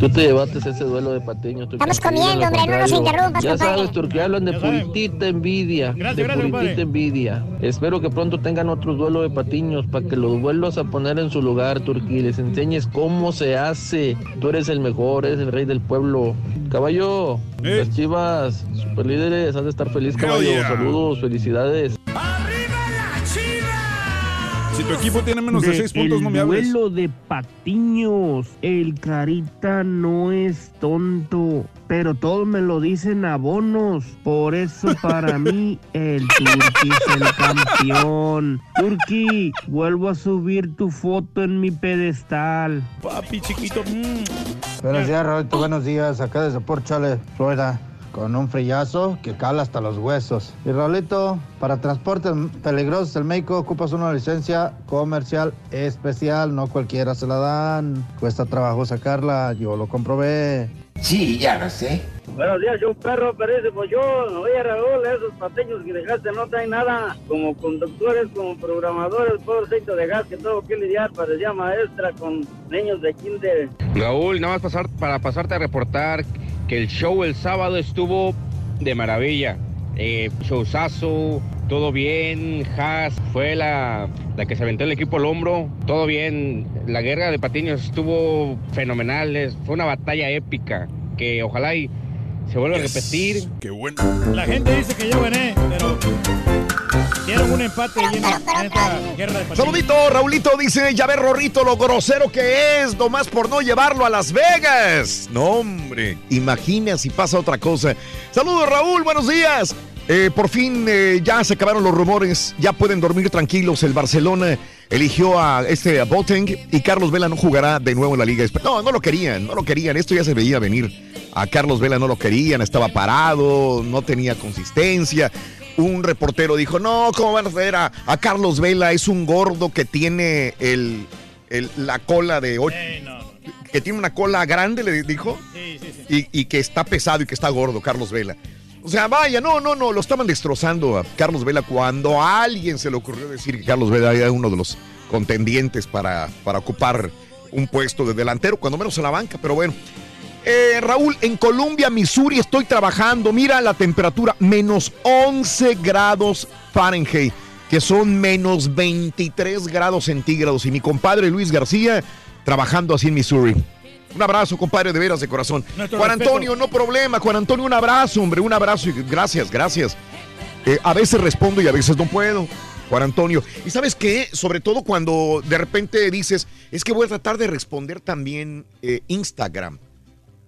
Tú te llevaste ese duelo de patiños. Estamos comiendo, hombre, no nos interrumpas, Ya compadre. sabes, Turki, hablan de puritita envidia. Gracias, de gracias, puritita envidia. Espero que pronto tengan otro duelo de patiños para que los vuelvas a poner en su lugar, Turki. Les enseñes cómo se hace. Tú eres el mejor, eres el rey del pueblo. Caballo, Eh. las chivas, super líderes, has de estar feliz, caballo. yeah. Saludos, felicidades. Si tu equipo tiene menos de De 6 puntos, no me hables. El duelo de Patiños. El Carita no es tonto, pero todos me lo dicen abonos. Por eso para <laughs> mí el Turqui es el campeón. Turqui, vuelvo a subir tu foto en mi pedestal. Papi chiquito. mm. Buenos días, Roberto. Buenos días. Acá desde Port Chale, Florida. Con un frillazo que cala hasta los huesos. Y Raulito, para transportes peligrosos del México ocupas una licencia comercial especial. No cualquiera se la dan. Cuesta trabajo sacarla. Yo lo comprobé. Sí, ya lo sé. Buenos días, yo un perro, pero dice, pues yo, oye Raúl, esos pateños que dejaste no traen nada, como conductores, como programadores, por aceite de gas que tengo que lidiar, parecía maestra con niños de kinder. Raúl, nada más pasar, para pasarte a reportar que el show el sábado estuvo de maravilla. Eh, showzazo, todo bien, Haas fue la, la que se aventó el equipo al hombro, todo bien. La guerra de patiños estuvo fenomenal, fue una batalla épica que ojalá y se vuelva a repetir. Qué bueno. La gente dice que yo gané, pero dieron un empate ahí en, en esta guerra de patines. Saludito, Raulito dice, ya ve Rorrito lo grosero que es, nomás por no llevarlo a Las Vegas. No, hombre, imagina si pasa otra cosa. Saludos, Raúl, buenos días. Eh, por fin eh, ya se acabaron los rumores, ya pueden dormir tranquilos. El Barcelona eligió a este a Boateng y Carlos Vela no jugará de nuevo en la Liga. No, no lo querían, no lo querían. Esto ya se veía venir. A Carlos Vela no lo querían, estaba parado, no tenía consistencia. Un reportero dijo, no, ¿cómo van a ver a, a Carlos Vela? Es un gordo que tiene el, el- la cola de ocho, que tiene una cola grande, le dijo, Sí, sí, sí. y, y que está pesado y que está gordo, Carlos Vela. O sea, vaya, no, no, no, lo estaban destrozando a Carlos Vela cuando a alguien se le ocurrió decir que Carlos Vela era uno de los contendientes para, para ocupar un puesto de delantero, cuando menos en la banca, pero bueno. Eh, Raúl, en Columbia, Missouri estoy trabajando. Mira la temperatura, menos 11 grados Fahrenheit, que son menos 23 grados centígrados. Y mi compadre Luis García trabajando así en Missouri. Un abrazo, compadre, de veras de corazón. Nuestro Juan respeto. Antonio, no problema. Juan Antonio, un abrazo, hombre, un abrazo. y Gracias, gracias. Eh, a veces respondo y a veces no puedo. Juan Antonio. Y sabes qué, sobre todo cuando de repente dices, es que voy a tratar de responder también eh, Instagram.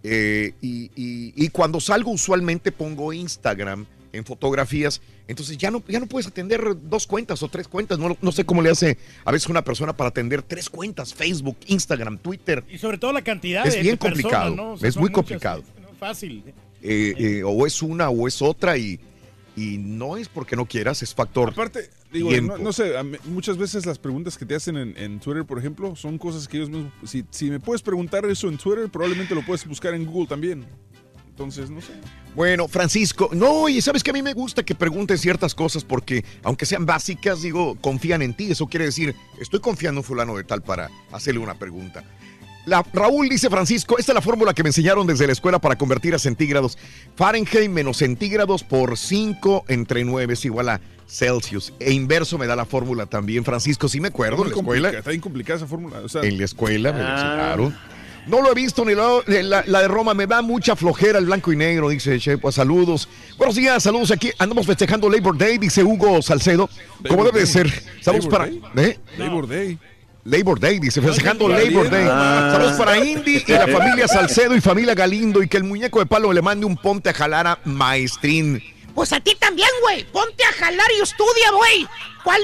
Eh, y, y- y cuando salgo usualmente pongo Instagram en fotografías, entonces ya no, ya no puedes atender dos cuentas o tres cuentas, no, no sé cómo le hace a veces una persona para atender tres cuentas, Facebook, Instagram, Twitter. Y sobre todo la cantidad Es de, bien de personas, complicado, ¿no? O sea, es muy muchas, complicado. no es fácil. Eh, eh, o es una o es otra y, y no es porque no quieras, es factor Aparte, digo, no, no sé, muchas veces las preguntas que te hacen en, en Twitter, por ejemplo, son cosas que ellos mismos. Si, si me puedes preguntar eso en Twitter, probablemente lo puedes buscar en Google también. Entonces, no sé. Bueno, Francisco, no, y sabes que a mí me gusta que preguntes ciertas cosas porque, aunque sean básicas, digo, confían en ti. Eso quiere decir, estoy confiando en fulano de tal para hacerle una pregunta. La, Raúl dice Francisco, esta es la fórmula que me enseñaron desde la escuela para convertir a centígrados. Fahrenheit menos centígrados por 5 entre 9 es igual a Celsius. E inverso me da la fórmula también, Francisco. Sí me acuerdo en la escuela. Está bien complicada esa fórmula. o sea- En la escuela me lo Ah. enseñaron. No lo he visto ni la, la de Roma. Me da mucha flojera el blanco y negro, dice Chepo. Saludos. Buenos días, saludos aquí. Andamos festejando Labor Day, dice Hugo Salcedo. Como Labor debe de Day. ser. Saludos Labor para. Day. ¿Eh? ¿Eh? Labor Day. Labor Day, dice, festejando Labor. Day. Ah. Saludos para Indy y la familia Salcedo y familia Galindo y que el muñeco de palo le mande un ponte a jalar a Maestrín. Pues a ti también, güey. Ponte a jalar y estudia, güey. ¿Cuál?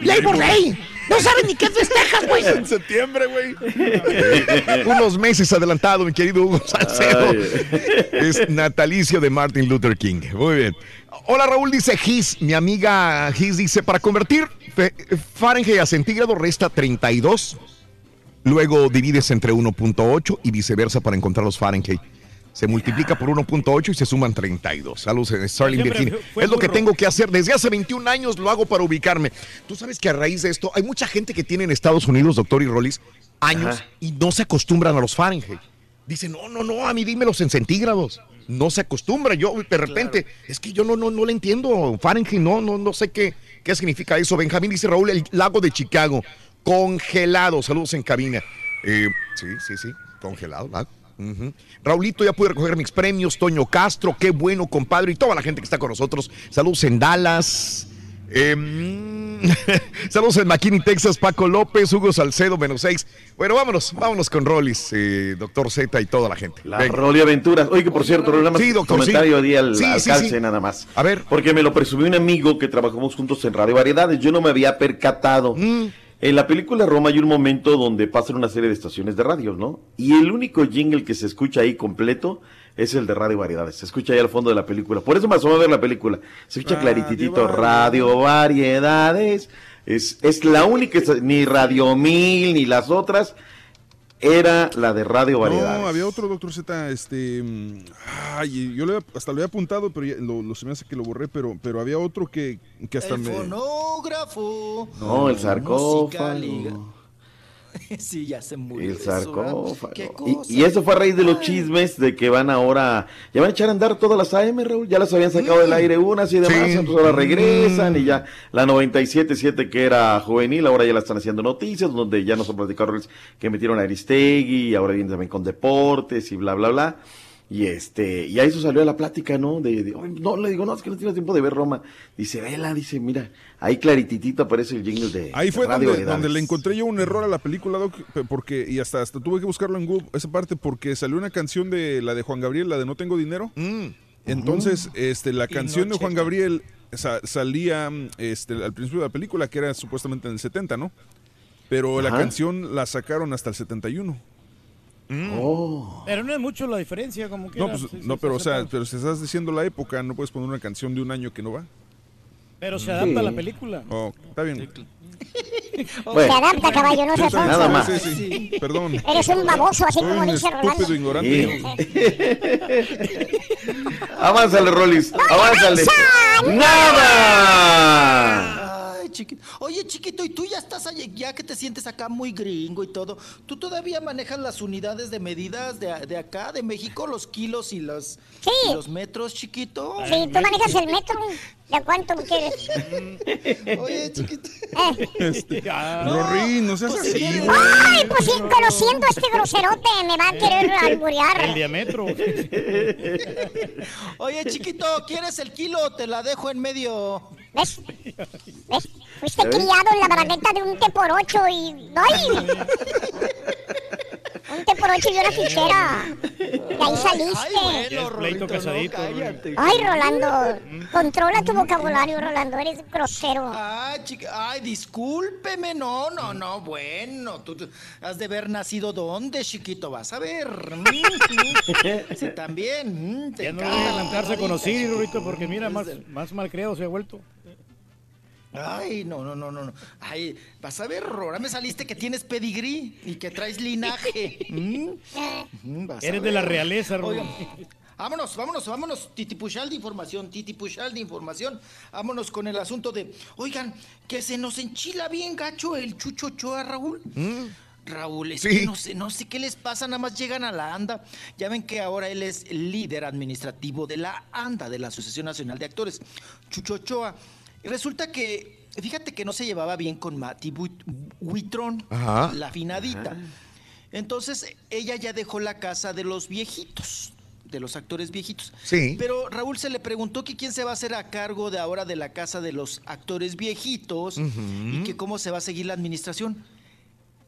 Labor Day. No sabes ni qué festejas, güey. En septiembre, güey. Unos meses adelantado, mi querido Hugo Salcedo. Es natalicio de Martin Luther King. Muy bien. Hola Raúl, dice Gis. Mi amiga Gis dice, para convertir fe- Fahrenheit a centígrado resta 32. Luego divides entre 1.8 y viceversa para encontrar los Fahrenheit. Se multiplica por 1.8 y se suman 32. Saludos en Starling, Siempre Virginia. Es lo que tengo que hacer. Desde hace 21 años lo hago para ubicarme. Tú sabes que a raíz de esto hay mucha gente que tiene en Estados Unidos, doctor y Rollis, años Ajá. y no se acostumbran a los Fahrenheit. Dicen, no, no, no, a mí dímelos en centígrados. No se acostumbra. Yo de repente, es que yo no, no, no le entiendo. Fahrenheit, no, no, no sé qué, qué significa eso. Benjamín dice Raúl, el lago de Chicago, congelado. Saludos en cabina. Eh, sí, sí, sí, congelado, lago. Raulito, ya pude recoger mis premios. Toño Castro, qué bueno, compadre. Y toda la gente que está con nosotros. Saludos en Dallas. Eh, mm, <laughs> saludos en McKinney, Texas. Paco López, Hugo Salcedo, menos seis. Bueno, vámonos, vámonos con Rollis, eh, doctor Z y toda la gente. La Venga. Rolly Aventuras. Oye, que por cierto, nada más Sí, doctor, comentario sí. al, Sí, al sí, calce sí. nada más. A ver. Porque me lo presumió un amigo que trabajamos juntos en Radio Variedades. Yo no me había percatado. Mm. En la película Roma hay un momento donde pasan una serie de estaciones de radio, ¿no? Y el único jingle que se escucha ahí completo es el de Radio Variedades. Se escucha ahí al fondo de la película. Por eso me asomó a ver la película. Se escucha Radio clarititito, Radio Variedades. Es, es la única, ni Radio Mil, ni las otras. Era la de Radio Variedades. No, había otro doctor Z, este, mm, ay, yo le- hasta lo había apuntado, pero ya- lo, lo- se me hace que lo borré, pero, pero había otro que, que hasta El me... fonógrafo. No, el sarcófago. <laughs> Sí, ya se murió. El sarcófago. Qué Y, cosa. y eso fue a raíz de los chismes de que van ahora, ya van a echar a andar todas las AM, Raúl, ya las habían sacado del aire unas y demás, Sí. entonces ahora regresan y ya la 97.7 que era juvenil, ahora ya la están haciendo noticias, donde ya nos han platicado que metieron a Aristegui y ahora vienen también con deportes y bla, bla, bla. Y este, y a eso salió la plática, ¿no? De, de, "Ay, no, le digo, no, es que no tienes tiempo de ver Roma. Dice, vela, dice, mira, ahí clarititito aparece el jingle de Ahí fue Radio donde, donde le encontré yo un error a la película, Doc, porque, y hasta, hasta tuve que buscarlo en Google, esa parte, porque salió una canción de la de Juan Gabriel, la de No Tengo Dinero. Mm. Entonces, este, la canción no de Juan. Gabriel sa- salía este, al principio de la película, que era supuestamente en el 70, ¿no? Pero la canción la sacaron hasta el 71. Oh. Pero no es mucho la diferencia, como que. No, pues, no, pero o sea, pero si estás diciendo la época, no puedes poner una canción de un año que no va. Pero se adapta a la película. Oh, está bien. Bueno. Se adapta, caballo, no seas Sí, Nada más. Sí, sí, perdón. Eres un baboso, así Soy como un dice estúpido Rolando. ignorante. Avánzale, Rolis. Avánzale. ¡Nada! Chiquito. Oye, chiquito, y tú ya estás ahí, ya que te sientes acá muy gringo y todo, ¿tú todavía manejas las unidades de medidas de, de acá, de México, los kilos y los, Sí. y los metros, chiquito? Sí, tú manejas el metro. ¿De cuánto quieres? <laughs> Oye, chiquito. Eh. Este, <laughs> Rorín, no seas pues, así, güey. Ay, pues sí, conociendo a este groserote, me va a querer El alburear. diámetro. Oye, chiquito, ¿quieres el kilo? Te la dejo en medio. ¿Ves? ¿Ves? Fuiste ¿Ya criado en la bragueta de un té por ocho y... ¡Ay! <laughs> Un té por ocho y una fichera. De ahí saliste. Ay, bueno, no. Ay, Rolando. Controla tu vocabulario, Rolando. Eres grosero. Ay, chica, ay, discúlpeme, no, no, no, bueno, tú, tú has de haber nacido dónde, chiquito, vas a ver. Mm, mm. Sí, también. mm, te Ya no van a la lanzarse con maravilla. Osiris, Rorito, porque mira, más, más malcriado se ha vuelto. Ay, no, no, no, no, no. Ay, vas a ver, ahora me saliste que tienes pedigrí y que traes linaje. Mm, mm, a Eres de la realeza, Rorito. Vámonos, vámonos, vámonos, titipuchal de información, titipuchal de información. Vámonos con el asunto de, oigan, que se nos enchila bien gacho el Chucho Ochoa, Raúl. Raúl, es Sí. que no sé, no sé qué les pasa, nada más llegan a la ANDA. Ya ven que ahora él es líder administrativo de la ANDA, de la Asociación Nacional de Actores, Chucho Ochoa. Y resulta que, fíjate que no se llevaba bien con Mati Buit- Huitrón, Ajá. la afinadita. Entonces, ella ya dejó la casa de los viejitos, de los actores viejitos. Sí. Pero Raúl se le preguntó que quién se va a hacer a cargo de ahora de la casa de los actores viejitos y que cómo se va a seguir la administración.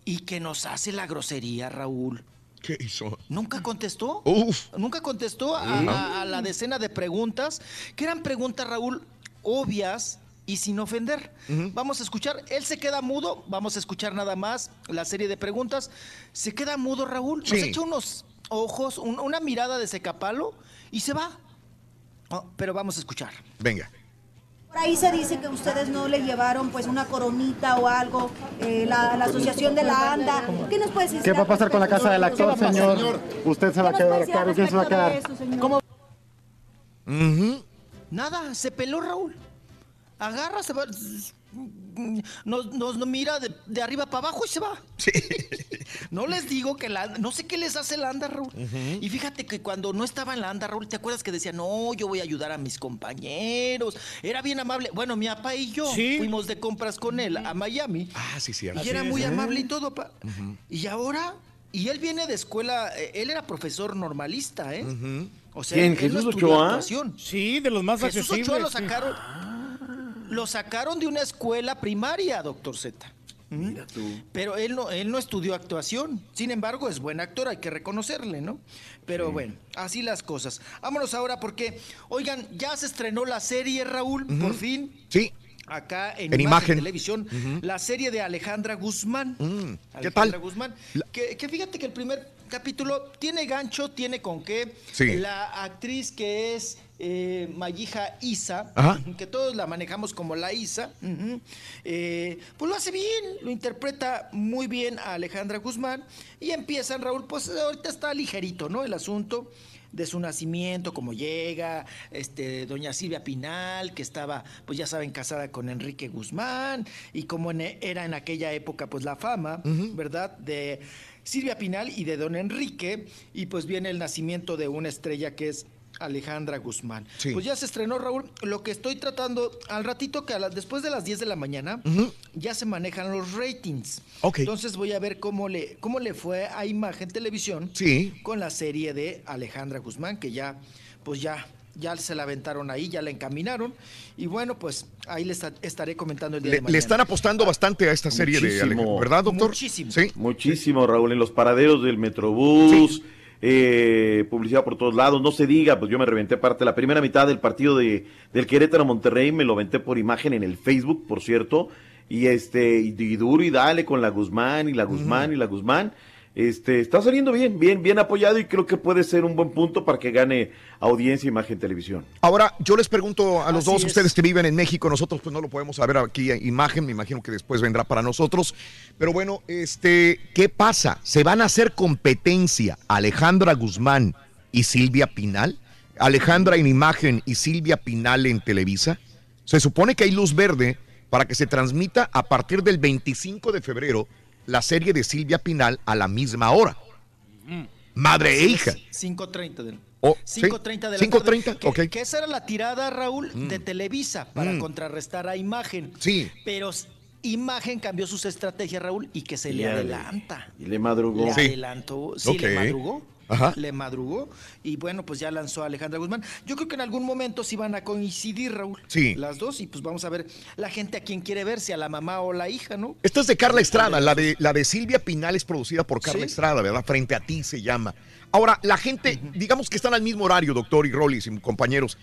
Y que nos hace la grosería, Raúl. ¿Qué hizo? Nunca contestó. Uf. Nunca contestó a, Sí. a- a la decena de preguntas, que eran preguntas, Raúl, obvias y sin ofender. Vamos a escuchar, él se queda mudo, vamos a escuchar nada más la serie de preguntas. Se queda mudo, Raúl, nos Sí. echa unos ojos, un- una mirada de secapalo y se va. Oh, pero vamos a escuchar. Venga. Por ahí se dice que ustedes no le llevaron pues una coronita o algo, eh, la, la asociación de la ANDA. ¿Qué nos puedes decir? ¿Qué va a pasar con la casa del actor, señor? Usted se va a ¿Qué nos quedar puede a cargo. ¿Quién se va a quedar? Nada, se peló Raúl. Agarra, se va. Nos, nos- mira de, de arriba para abajo y se va. <laughs> No les digo que la. No sé qué les hace la anda, Raúl. Y fíjate que cuando no estaba en la anda, Raúl, ¿te acuerdas que decía, no, yo voy a ayudar a mis compañeros? Era bien amable. Bueno, mi papá y yo fuimos de compras con él a Miami. Ah, sí, cierto. Y era muy amable y todo, pa. Y ahora, y él viene de escuela, eh, él era profesor normalista, ¿eh? O sea, ¿Quién, él Jesús no Ochoa? actuación. Sí, de los más Jesús accesibles. Ochoa lo sí. Lo sacaron de una escuela primaria, doctor Z. Mira tú. Pero él no, él no estudió actuación. Sin embargo, es buen actor, hay que reconocerle, ¿no? Pero bueno, así las cosas. Vámonos ahora porque, oigan, ya se estrenó la serie, Raúl, por fin. Sí. Acá en, En Imagen Imagen. Televisión, la serie de Alejandra Guzmán. ¿Qué Alejandra tal? Guzmán. Que, que fíjate que el primer capítulo tiene gancho, tiene con qué. Sí. La actriz que es eh, Mayija Isa, Ajá. que todos la manejamos como la Isa, eh, pues lo hace bien, lo interpreta muy bien a Alejandra Guzmán. Y empiezan, Raúl, pues ahorita está ligerito, ¿no? El asunto de su nacimiento, cómo llega, este, doña Silvia Pinal, que estaba, pues ya saben, casada con Enrique Guzmán, y cómo en- era en aquella época, pues la fama, ¿verdad? De Silvia Pinal y de don Enrique, y pues viene el nacimiento de una estrella que es Alejandra Guzmán. Sí. Pues ya se estrenó, Raúl. Lo que estoy tratando, al ratito que a la- después de las 10 de la mañana, ya se manejan los ratings. Ok. Entonces voy a ver cómo le, cómo le fue a Imagen Televisión Sí. con la serie de Alejandra Guzmán, que ya, pues ya, ya se la aventaron ahí, ya la encaminaron. Y bueno, pues ahí les esta- estaré comentando el día Le, de le mañana. están apostando bastante a esta serie de. Alejandro, ¿verdad, doctor? Muchísimo. Sí. Muchísimo, Raúl, en los paraderos del Metrobús, eh, publicidad por todos lados, no se diga, pues yo me reventé parte, la primera mitad del partido de, del Querétaro Monterrey, me lo venté por imagen en el Facebook, por cierto, y este, y, y duro y dale con la Guzmán y la Guzmán y la Guzmán. Este, está saliendo bien, bien, bien apoyado y creo que puede ser un buen punto para que gane audiencia Imagen Televisión. Ahora, yo les pregunto a los Así dos, es. ustedes que viven en México, nosotros pues no lo podemos saber aquí en imagen, me imagino que después vendrá para nosotros. Pero bueno, este, ¿qué pasa? ¿Se van a hacer competencia Alejandra Guzmán y Silvia Pinal? Alejandra en imagen y Silvia Pinal en Televisa. Se supone que hay luz verde para que se transmita a partir del 25 de febrero la serie de Silvia Pinal a la misma hora. Madre e hija. 5.30 del... Oh, sí, 5.30 de la 5:30, tarde, que, ok. que esa era la tirada, Raúl, Mm. de Televisa para Mm. contrarrestar a Imagen. Sí. Pero Imagen cambió sus estrategias, Raúl, y que se le adelanta. Y le madrugó. Le Sí. adelantó, sí, le madrugó. Ajá. <laughs> Le madrugó. Y bueno, pues ya lanzó a Alejandra Guzmán. Yo creo que en algún momento sí van a coincidir, Raúl. Sí. Las dos, y pues vamos a ver la gente a quien quiere ver, si a la mamá o la hija, ¿no? Esta es de Carla Estrada, la de, la de Silvia Pinal es producida por Carla Sí. Estrada, ¿verdad? Frente a ti se llama. Ahora, la gente, digamos que están al mismo horario, doctor y Rollis y compañeros.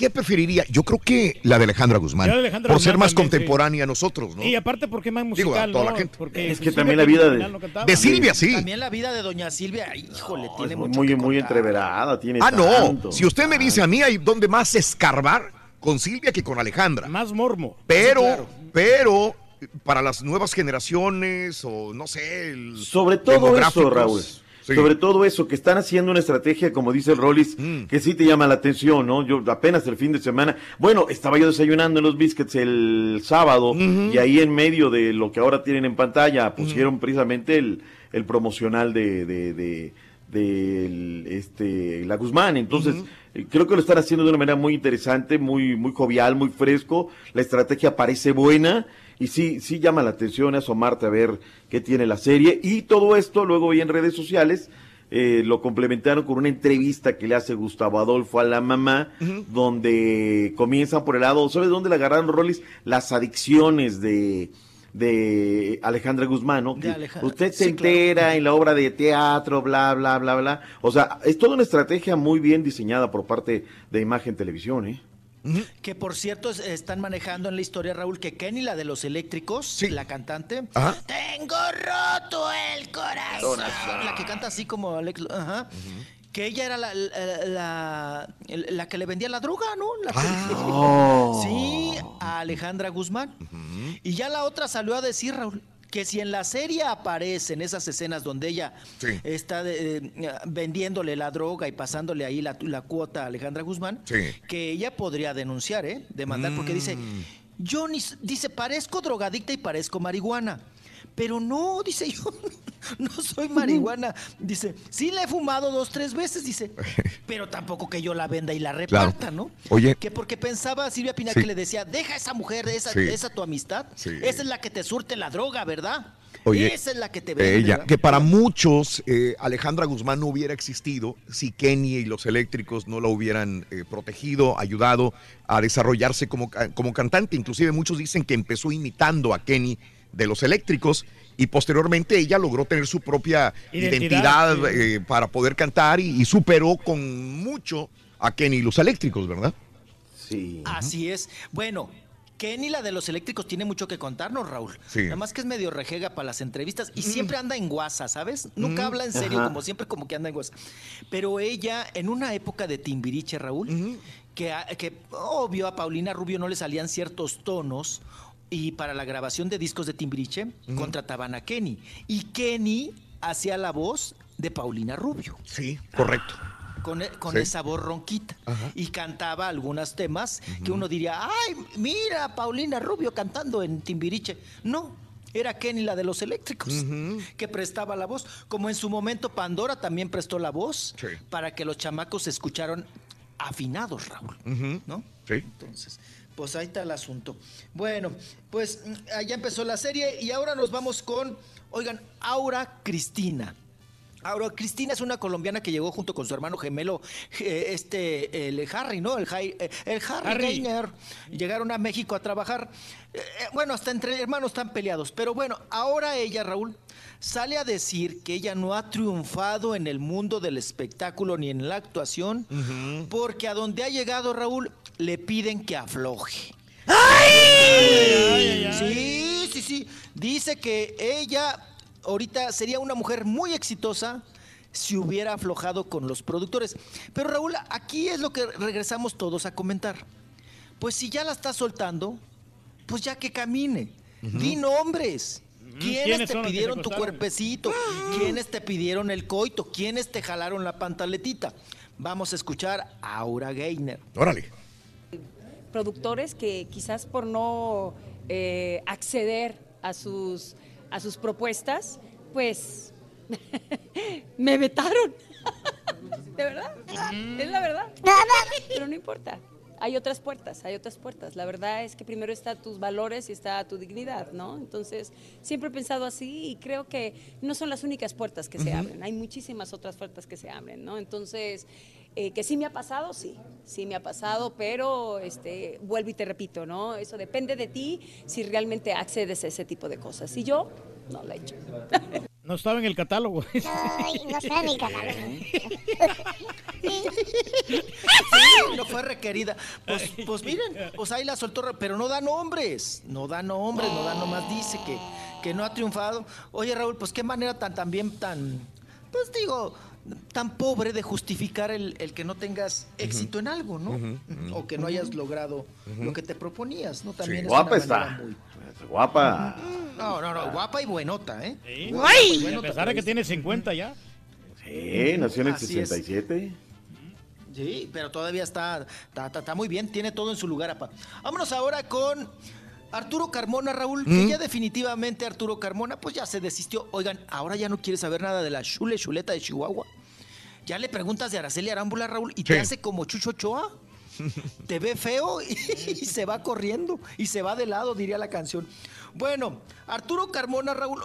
¿Qué preferiría? Yo creo que la de Alejandra Guzmán. Yo de Alejandra por Guzmán ser más también, sí. contemporánea a nosotros, ¿no? Y aparte porque es más Digo, a musical, toda ¿no? la gente. Porque Es que Silvia también la vida de- no Silvia, sí. También la vida de doña Silvia, híjole, tiene muy, mucho muy, que muy entreverada, tiene Ah, no. Si usted me dice a mí, hay donde más escarbar con Silvia que con Alejandra. Más mormo. Pero, Sí, claro. pero, para las nuevas generaciones o no sé. el- Sobre todo eso, Raúl. Sí. Sobre todo eso, que están haciendo una estrategia, como dice el Rollis, que sí te llama la atención, ¿no? Yo apenas el fin de semana, bueno, estaba yo desayunando en los biscuits el sábado y ahí en medio de lo que ahora tienen en pantalla pusieron precisamente el, el promocional de, de, de, este, la Guzmán. Entonces, eh, creo que lo están haciendo de una manera muy interesante, muy, muy jovial, muy fresco. La estrategia parece buena y sí, sí llama la atención asomarte a ver qué tiene la serie. Y todo esto luego vi en redes sociales. eh, lo complementaron con una entrevista que le hace Gustavo Adolfo a la mamá, donde comienzan por el lado, ¿sabes dónde le agarraron Rollis? Las adicciones de, de Alejandra Guzmán, ¿no? Alejandra- Usted se sí, claro. entera en la obra de teatro, bla, bla, bla, bla. O sea, es toda una estrategia muy bien diseñada por parte de Imagen Televisión, ¿eh? Que por cierto es- están manejando en la historia, Raúl, que Kenny, la de los eléctricos, la cantante, Ajá. tengo roto el corazón. La que canta así como Alex, ajá. Que ella era la, la, la- la que le vendía la droga, ¿no? La que- <laughs> Oh. Sí, a Alejandra Guzmán. Y ya la otra salió a decir, Raúl, que si en la serie aparecen esas escenas donde ella está de- eh, vendiéndole la droga y pasándole ahí la, la cuota a Alejandra Guzmán, que ella podría denunciar, ¿eh? Demandar, porque dice, yo ni, dice, parezco drogadicta y parezco marihuana. Pero no, dice yo, <laughs> no soy marihuana. Dice, sí la he fumado dos, tres veces, dice, <laughs> pero tampoco que yo la venda y la reparta, ¿no? Oye. Que porque pensaba Silvia Pinal Sí. que le decía, deja a esa mujer, esa, Sí. esa tu amistad, Sí. esa es la que te surte la droga, ¿verdad? Oye, esa es la que te vende. Ella, ¿verdad? que para muchos eh, Alejandra Guzmán no hubiera existido si Kenny y los eléctricos no la hubieran eh, protegido, ayudado a desarrollarse como, como cantante. Inclusive muchos dicen que empezó imitando a Kenny de los eléctricos y posteriormente ella logró tener su propia Identidad, identidad, sí. eh, para poder cantar y, y superó con mucho a Kenny y los eléctricos, ¿verdad? Sí. Así es. Bueno, Kenny, la de los eléctricos, tiene mucho que contarnos, Raúl. Sí. Nada más que es medio rejega para las entrevistas y siempre anda en guasa, ¿sabes? Nunca Mm. habla en serio, Ajá. como siempre, como que anda en guasa. Pero ella, en una época de Timbiriche, Raúl, que, a- que obvio a Paulina Rubio no le salían ciertos tonos y para la grabación de discos de Timbiriche contrataban a Kenny. Y Kenny hacía la voz de Paulina Rubio. Sí, correcto. Con, e- con Sí. esa voz ronquita. Ajá. Y cantaba algunos temas que uno diría, ay, mira, Paulina Rubio cantando en Timbiriche. No, era Kenny la de los eléctricos, que prestaba la voz. Como en su momento Pandora también prestó la voz para que los chamacos se escucharon afinados, Raúl. ¿No? Sí. Entonces, pues ahí está el asunto. Bueno, pues mm, allá empezó la serie y ahora nos vamos con, oigan, Aura Cristina. Aura Cristina es una colombiana que llegó junto con su hermano gemelo, eh, este, el Harry, ¿no? El, Jai- eh, el Harry, Harry. Gainer. Llegaron a México a trabajar. Eh, eh, bueno, hasta entre hermanos están peleados. Pero bueno, ahora ella, Raúl, sale a decir que ella no ha triunfado en el mundo del espectáculo ni en la actuación, porque a donde ha llegado, Raúl, le piden que afloje. Sí, sí, sí. Dice que ella ahorita sería una mujer muy exitosa si hubiera aflojado con los productores. Pero Raúl, aquí es lo que regresamos todos a comentar. Pues si ya la está soltando, pues ya que camine. Di nombres. ¿Quiénes, ¿Quiénes te pidieron te tu cuerpecito? ¿Quiénes te pidieron el coito? ¿Quiénes te jalaron la pantaletita? Vamos a escuchar a Aura Gainer. Órale. Productores que quizás por no eh, acceder a sus, a sus propuestas, pues <laughs> me vetaron. <laughs> ¿De verdad? Es la verdad. Pero no importa. Hay otras puertas, hay otras puertas. La verdad es que primero está tus valores y está tu dignidad, ¿no? Entonces, siempre he pensado así y creo que no son las únicas puertas que se abren. Hay muchísimas otras puertas que se abren, ¿no? Entonces, eh, que sí me ha pasado, sí, sí me ha pasado, pero este, vuelvo y te repito, ¿no? Eso depende de ti si realmente accedes a ese tipo de cosas. Y yo no lo he hecho. <laughs> No estaba en el catálogo. Ay, no está en el <laughs> catálogo. Sí, no fue requerida. Pues, pues miren, pues ahí la soltó, pero no da nombres. No da nombres, no da nomás dice que, que no ha triunfado. Oye, Raúl, pues qué manera tan también tan, pues digo, tan pobre de justificar el, el que no tengas éxito en algo, ¿no? O que no hayas logrado lo que te proponías, ¿no? También es Guapa una está. muy- Guapa. No, no, no, guapa y buenota, ¿eh? Sí. Guapa y a pesar de que tiene 50 ya. Eh, nació en el Así es. 67. Sí, pero todavía está, está, está- está muy bien, tiene todo en su lugar, apa. Vámonos ahora con Arturo Carmona, Raúl, que ¿Mm? ya definitivamente Arturo Carmona, pues ya se desistió. Oigan, ahora ya no quiere saber nada de la chule chuleta de Chihuahua. Ya le preguntas de Araceli Arámbula, Raúl, y te hace como Chucho Ochoa. <laughs> Te ve feo y, y se va corriendo y se va de lado, diría la canción. Bueno, Arturo Carmona, Raúl,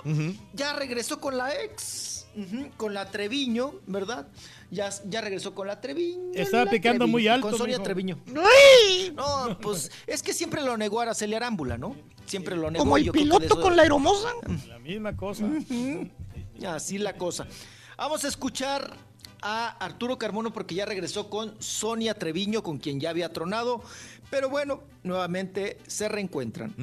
ya regresó con la ex, con la Treviño, ¿verdad? Ya, ya regresó con la Treviño. Estaba la picando muy alto, Con Sonia mijo. Treviño. ¡Ay! No, pues es que siempre lo negó Araceli Arámbula, ¿no? Siempre lo negó. Como el yo piloto eso- con la aeromoza. La misma cosa. Así la cosa. Vamos a escuchar a Arturo Carmono porque ya regresó con Sonia Treviño, con quien ya había tronado. Pero bueno, nuevamente se reencuentran.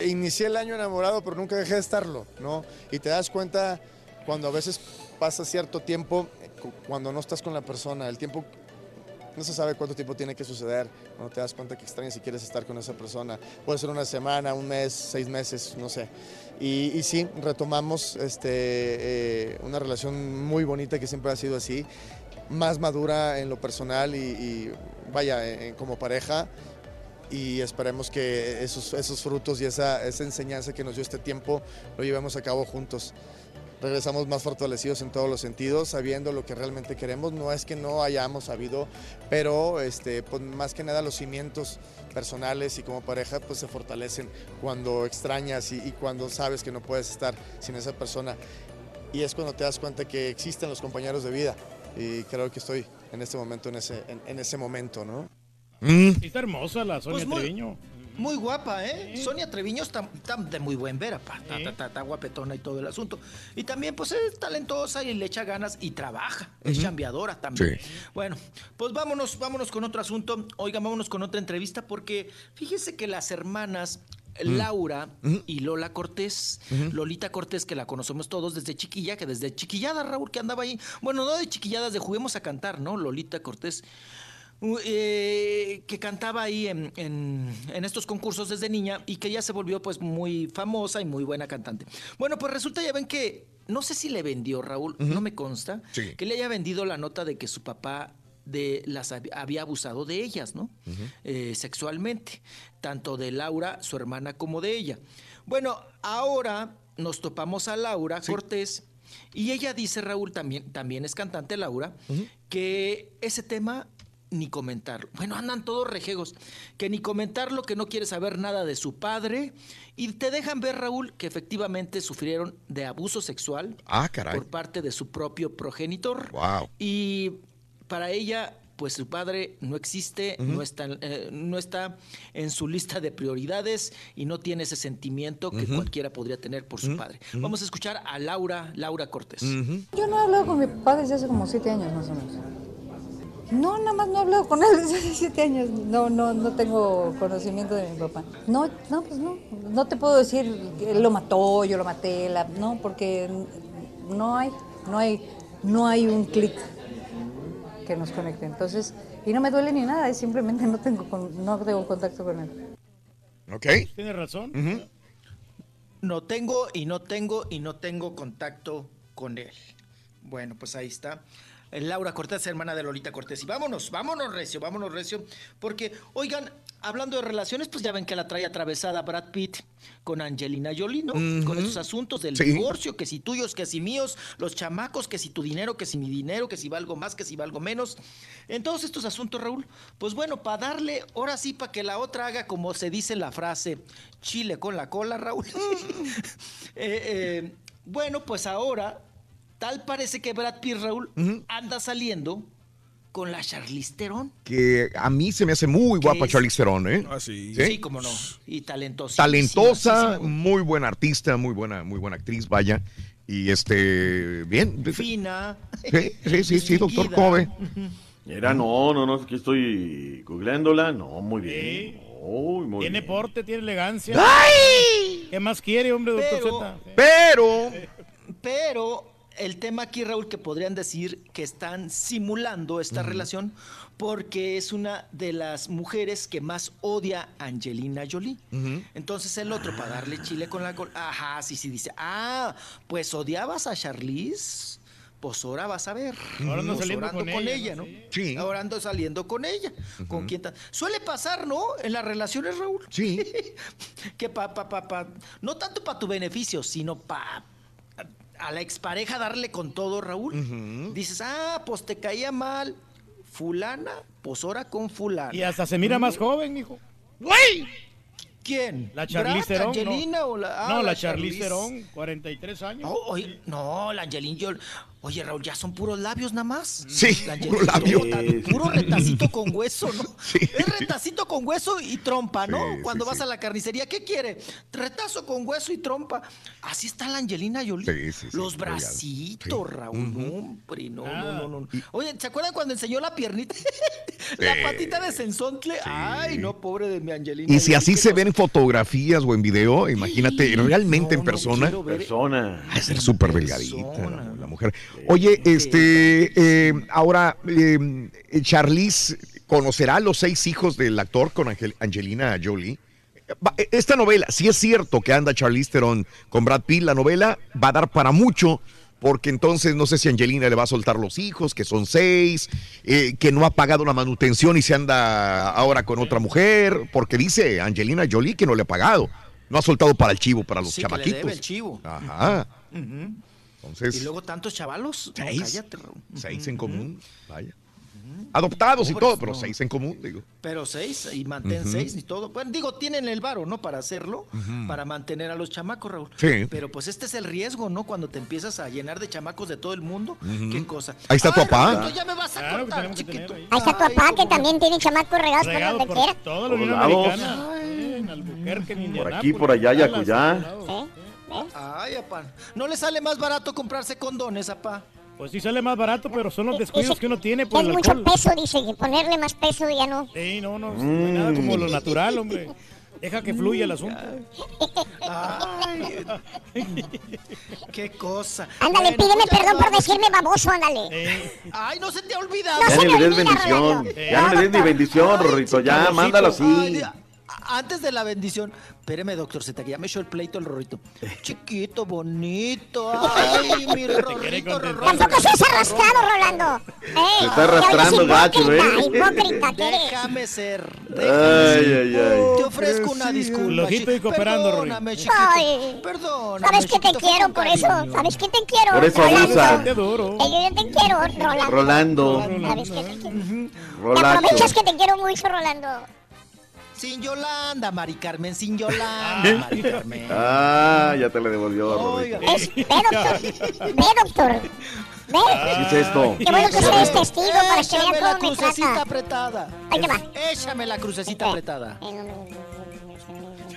Inicié el año enamorado, pero nunca dejé de estarlo, ¿no? Y te das cuenta cuando a veces pasa cierto tiempo, eh, cu- cuando no estás con la persona, el tiempo no se sabe cuánto tiempo tiene que suceder, no te das cuenta que extrañas si quieres estar con esa persona. Puede ser una semana, un mes, seis meses, no sé. Y, y sí, retomamos este, eh, una relación muy bonita que siempre ha sido así, más madura en lo personal y, y, vaya, en- en- como pareja y esperemos que esos, esos frutos y esa, esa enseñanza que nos dio este tiempo lo llevemos a cabo juntos. Regresamos más fortalecidos en todos los sentidos, sabiendo lo que realmente queremos. No es que no hayamos sabido, pero este, pues, más que nada los cimientos personales y como pareja pues se fortalecen cuando extrañas y, y cuando sabes que no puedes estar sin esa persona. Y es cuando te das cuenta que existen los compañeros de vida. Y creo que estoy en este momento, en ese, en, en ese momento, ¿no? Sí, Está hermosa la Sonia Pues muy- Treviño. Muy guapa, ¿eh? Sonia Treviño está, está de muy buen ver, apa. Está, está- está- está guapetona y todo el asunto. Y también, pues, es talentosa y le echa ganas y trabaja. Es chambeadora también. Bueno, pues vámonos, vámonos con otro asunto. Oigan, vámonos con otra entrevista porque fíjese que las hermanas Laura y Lola Cortés, Lolita Cortés, que la conocemos todos desde chiquilla, que desde chiquillada, Raúl, que andaba ahí. Bueno, no de chiquilladas, de juguemos a cantar, ¿no? Lolita Cortés. Eh, que cantaba ahí en, en- en estos concursos desde niña y que ya se volvió pues muy famosa y muy buena cantante. Bueno, pues resulta ya ven que, no sé si le vendió Raúl, no me consta, Sí. que le haya vendido la nota de que su papá de las hab- había abusado de ellas, ¿no? Eh, sexualmente, tanto de Laura, su hermana, como de ella. Bueno, ahora nos topamos a Laura Cortés y ella dice, Raúl, también, también es cantante Laura, que ese tema ni comentarlo. Bueno, andan todos rejegos, que ni comentarlo, que no quiere saber nada de su padre y te dejan ver, Raúl, que efectivamente sufrieron de abuso sexual Ah, caray. por parte de su propio progenitor. Wow. Y para ella, pues su padre no existe, no, está, eh, no está en su lista de prioridades y no tiene ese sentimiento que cualquiera podría tener por su padre. Vamos a escuchar a Laura, Laura Cortés. Yo no he hablado con mi papá desde hace como siete años más o menos. No, nada más no he hablado con él <laughs> desde hace siete años. No, no, no tengo conocimiento de mi papá. No, no, pues no. No te puedo decir que él lo mató, yo lo maté, la- no, porque no hay, no hay, no hay un clic que nos conecte. Entonces, y no me duele ni nada, es simplemente no tengo, con- no tengo contacto con él. Ok. Tiene razón. No tengo y no tengo y no tengo contacto con él. Bueno, pues ahí está. Laura Cortés, hermana de Lolita Cortés. Y vámonos, vámonos recio, vámonos recio. Porque, oigan, hablando de relaciones, pues ya ven que la trae atravesada Brad Pitt con Angelina Jolie, ¿no? Con estos asuntos del Sí. divorcio, que si tuyos, que si míos, los chamacos, que si tu dinero, que si mi dinero, que si valgo más, que si valgo menos. En todos estos asuntos, Raúl, pues bueno, para darle, ahora sí, para que la otra haga como se dice en la frase, chile con la cola, Raúl. <laughs> Eh, eh, bueno, pues ahora, tal parece que Brad Pitt, Raúl, anda saliendo con la Charlize Theron. Que a mí se me hace muy guapa es- Charlize Theron, ¿eh? Ah, sí. Sí, cómo no. Y talentosa. Talentosa, muy buena artista, muy buena, muy buena actriz, vaya. Y este, bien. Fina. Sí, sí, sí, sí, <laughs> doctor. Kobe. Era, no, no, no, aquí estoy googleándola. No, muy bien. Uy, muy Tiene bien. porte, tiene elegancia. ¡Ay! ¿Qué más quiere, hombre, doctor Pero- Z? Pero. Pero el tema aquí, Raúl, que podrían decir que están simulando esta relación porque es una de las mujeres que más odia a Angelina Jolie. Entonces el otro, para darle chile con la col... Ajá, sí, sí, dice, ah, pues odiabas a Charlize. pues ahora vas a ver. Ahora ando Pues saliendo con ella, ella, ¿no? ¿no? Sí. Ahora ando saliendo con ella. ¿Con quién tan- Suele pasar, ¿no? En las relaciones, Raúl. Sí. <laughs> que pa, pa, pa, pa- no tanto para tu beneficio, sino para a la expareja darle con todo, Raúl. Dices, ah, pues te caía mal. Fulana, pues ahora con fulana. Y hasta se mira más joven, hijo. ¡Güey! ¿Quién? La Charlize Theron. Angelina no, o la- ah, no, la, la Charlize. Theron, 43 años. No, oye, no, la Angelina Jolie. Oye, Raúl, ya son puros labios nada más. Sí, La puro Angelina labio. Puro retacito con hueso, ¿no? Es retacito con hueso y trompa, ¿no? Sí, Cuando sí, vas sí. a la carnicería, ¿qué quiere? Retazo con hueso y trompa. Así está la Angelina Jolie. Sí, sí, sí, Los bracitos, Sí. Raúl. No, hombre, no, Ah. no, no, no. Oye, ¿se acuerdan cuando enseñó la piernita? <laughs> la Sí. patita de sensontle. Ay, no, pobre de mi Angelina. Y si así se ven en fotografías o en video, imagínate realmente en persona. Persona. Ha de ser súper delgadita mujer. Oye, este, eh, ahora, eh, Charlize conocerá a los seis hijos del actor con Angel- Angelina Jolie. Va- Esta novela, si es cierto que anda Charlize Theron con Brad Pitt, la novela va a dar para mucho, porque entonces no sé si Angelina le va a soltar los hijos, que son seis, eh, que no ha pagado la manutención y se anda ahora con otra mujer, porque dice Angelina Jolie que no le ha pagado, no ha soltado para el chivo, para los Sí, que le chamaquitos. debe el chivo. Ajá. Ujú. Entonces, Y luego tantos chavalos. No, Seis. cállate, seis en común, vaya. Adoptados y todo, pero no. seis en común, digo. Pero seis, y mantén seis y todo. Bueno, digo, tienen el varo, ¿no? Para hacerlo, para mantener a los chamacos, Raúl. Sí. Pero pues este es el riesgo, ¿no? Cuando te empiezas a llenar de chamacos de todo el mundo. Qué cosa. Ahí está tu papá. Raulito, ya me vas a cortar, chiquito. Ahí está tu papá que también tiene chamacos regados por Regado donde por quiera. eh, En Albuquerque, en Por aquí, por allá, Dallas, Yacuyá. todos Ay, apá. ¿No le sale más barato comprarse condones, apá? Pues sí sale más barato, pero son los descuidos que uno tiene por Es el mucho alcohol. peso, dice, ponerle más peso ya no. Sí, no, no, no hay nada como Mm. lo natural, hombre. Deja que fluya el asunto. Ay, qué cosa. Ándale, Bueno, pídeme pues perdón por decirme baboso, ándale. Ay, no se te ha olvidado. No Ya se ni me le des olvida, bendición. Ya no le des ni bendición, Rorrito. Ya, mándalo así. Antes de la bendición, espéreme, doctor Z, que ya me echó el pleito el rorrito. Chiquito, bonito. Ay, <laughs> mi rorrito, rorrito. Tampoco seas arrastrado, Rolando. Se está arrastrando te gacho, ¿eh? hipócrita. Déjame ser. Ay, ay, ay. Te ofrezco una disculpa. Flojito y cooperando, Perdóname, chiquito. Ay, Perdóname. sabes que te quiero por eso. Sabes que te quiero. Por eso Rolando. abusa. Duro. Eh, yo te quiero, Rolando. Rolando. Sabes que te quiero. Te aprovechas que te quiero mucho, Rolando. Sin Yolanda, Mari Carmen, sin Yolanda, Mari Carmen. Ah, ya te le devolvió, Oiga. Es, ve, doctor. Ve, doctor. Ve. ¿Qué es esto? Qué bueno que ustedes testigo para que vean la cómo crucecita apretada. Ahí te va. Échame la crucecita apretada.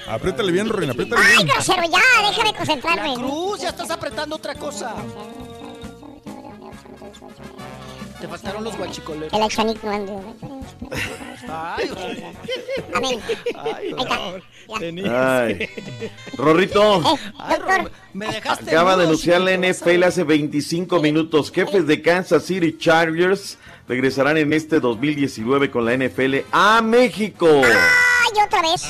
Apriétale bien, Rorrito, apriétale Ay, bien. grosero, ya, déjame La concentrarme. cruz, ya estás apretando otra cosa. Te faltaron los guachicoleros. El Axanic no ande. Ay, Amén. ay, Ay. <laughs> Rorrito. ay, me dejaste. Acaba de anunciar la NFL hace 25 minutos. Jefes de Kansas City Chargers regresarán en este 2019 con la NFL a México. Ay, otra vez.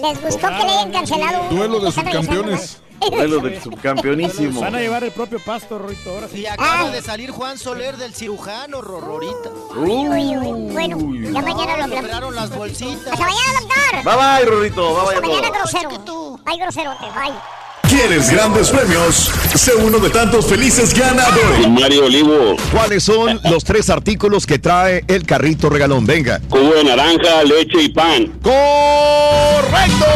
¿Les gustó que le hayan cancelado un- Duelo de subcampeones. <laughs> Duelo del subcampeonísimo. Van a llevar el propio pasto, Rorito, ahora sí. Y acaba de salir Juan Soler del cirujano, Rorrorita. Uy, uy, uy. Bueno, ya mañana lo. Compraron las bolsitas. Hasta mañana, doctor. Bye bye, Rorrito. Bye bye Hasta mañana, grosero. Ay, groserote. Bye. ¿Quieres grandes premios? Sé uno de tantos felices ganadores. Mario Olivo. ¿Cuáles son los tres artículos que trae el carrito regalón? Venga. Jugo de naranja, leche y pan. ¡Correcto!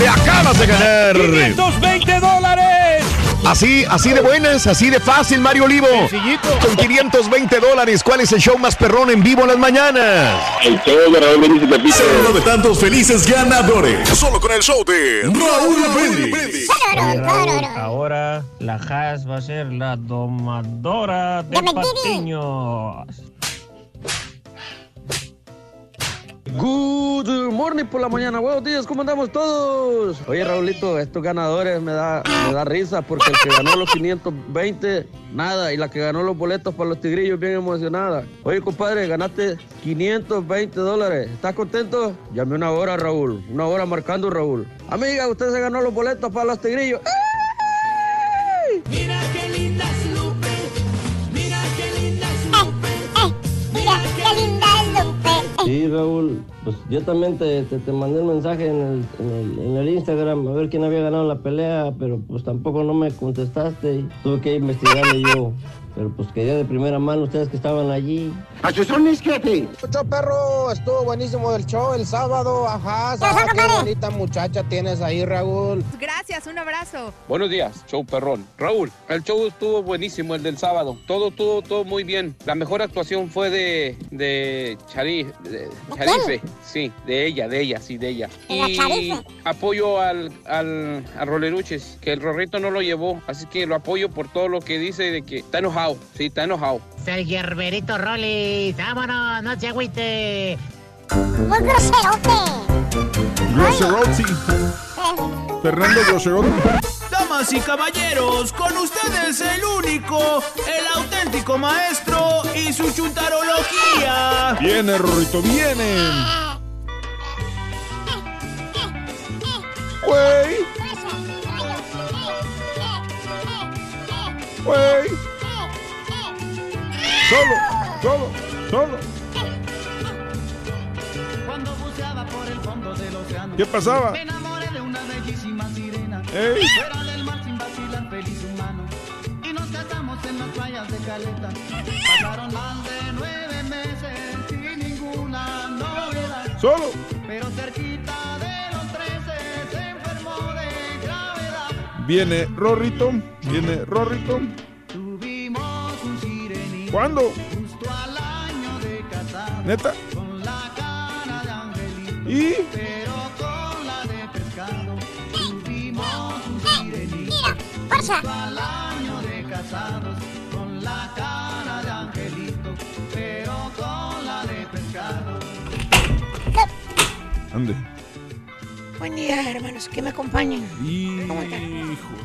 ¡Te acabas de ganar! 520 dólares. Así, así de buenas, así de fácil, Mario Olivo. Sencillito. Con 520 dólares, ¿cuál es el show más perrón en vivo en las mañanas? El show de Raúl Brindis y Pepito. Uno de tantos felices ganadores. Solo con el show de Raúl Brindis. Ahora la Haas va a ser la domadora de patiños. Good morning por la mañana, buenos días, ¿cómo andamos todos? Oye, Raulito, estos ganadores me da, me da risa porque el que ganó los 520, nada, y la que ganó los boletos para los tigrillos, bien emocionada. Oye, compadre, ganaste 520 dólares, ¿estás contento? Llame una hora, Raúl, una hora marcando, Raúl. Amiga, usted se ganó los boletos para los tigrillos. Mira qué linda <laughs> Sí, Raúl, pues yo también te, te, te mandé un mensaje en el, en, el, en el Instagram a ver quién había ganado la pelea, pero pues tampoco no me contestaste y tuve que investigarle yo. Pero pues quería de primera mano ustedes que estaban allí. ¡A sus Mucho perro, estuvo buenísimo el show el sábado, ajá. ajá, qué bonita muchacha tienes ahí, Raúl. Gracias, un abrazo. Buenos días, show perrón. Raúl, el show estuvo buenísimo, el del sábado. Todo, todo, todo muy bien. La mejor actuación fue de, de Chari, de Charife. Sí, de ella, de ella, sí, de ella. ¿De la Y apoyo al, al, al Roleruches, que el Rorrito no lo llevó. Así que lo apoyo por todo lo que dice de que está enojado. Sí, está enojado. Soy Gerberito Vámonos, no se agüite. Muy groserote. Groserotti. Fernando Groserotti. Damas y caballeros, con ustedes el único, el auténtico maestro y su chuntarología. Viene, Rorrito, viene. Güey. Güey. Solo, solo, solo. Cuando buceaba por el fondo del océano. ¿Qué pasaba? Me enamoré de una bellísima sirena. Ey. Fuera del mar sin vacilar, feliz humano. Y nos casamos en las playas de Caleta. Pasaron más de nueve meses sin ninguna novedad. Solo. Pero cerquita de los trece se enfermó de gravedad. Viene Rorrito. Viene Rorrito. Tuvimos un sirenito. ¿Cuándo? ¿Neta? Con la cara de angelito. ¿Y? Al año de casados. Con la cara de angelito. Pero con la de pescado. Ande. Buen día, hermanos, que me acompañen. Hijo,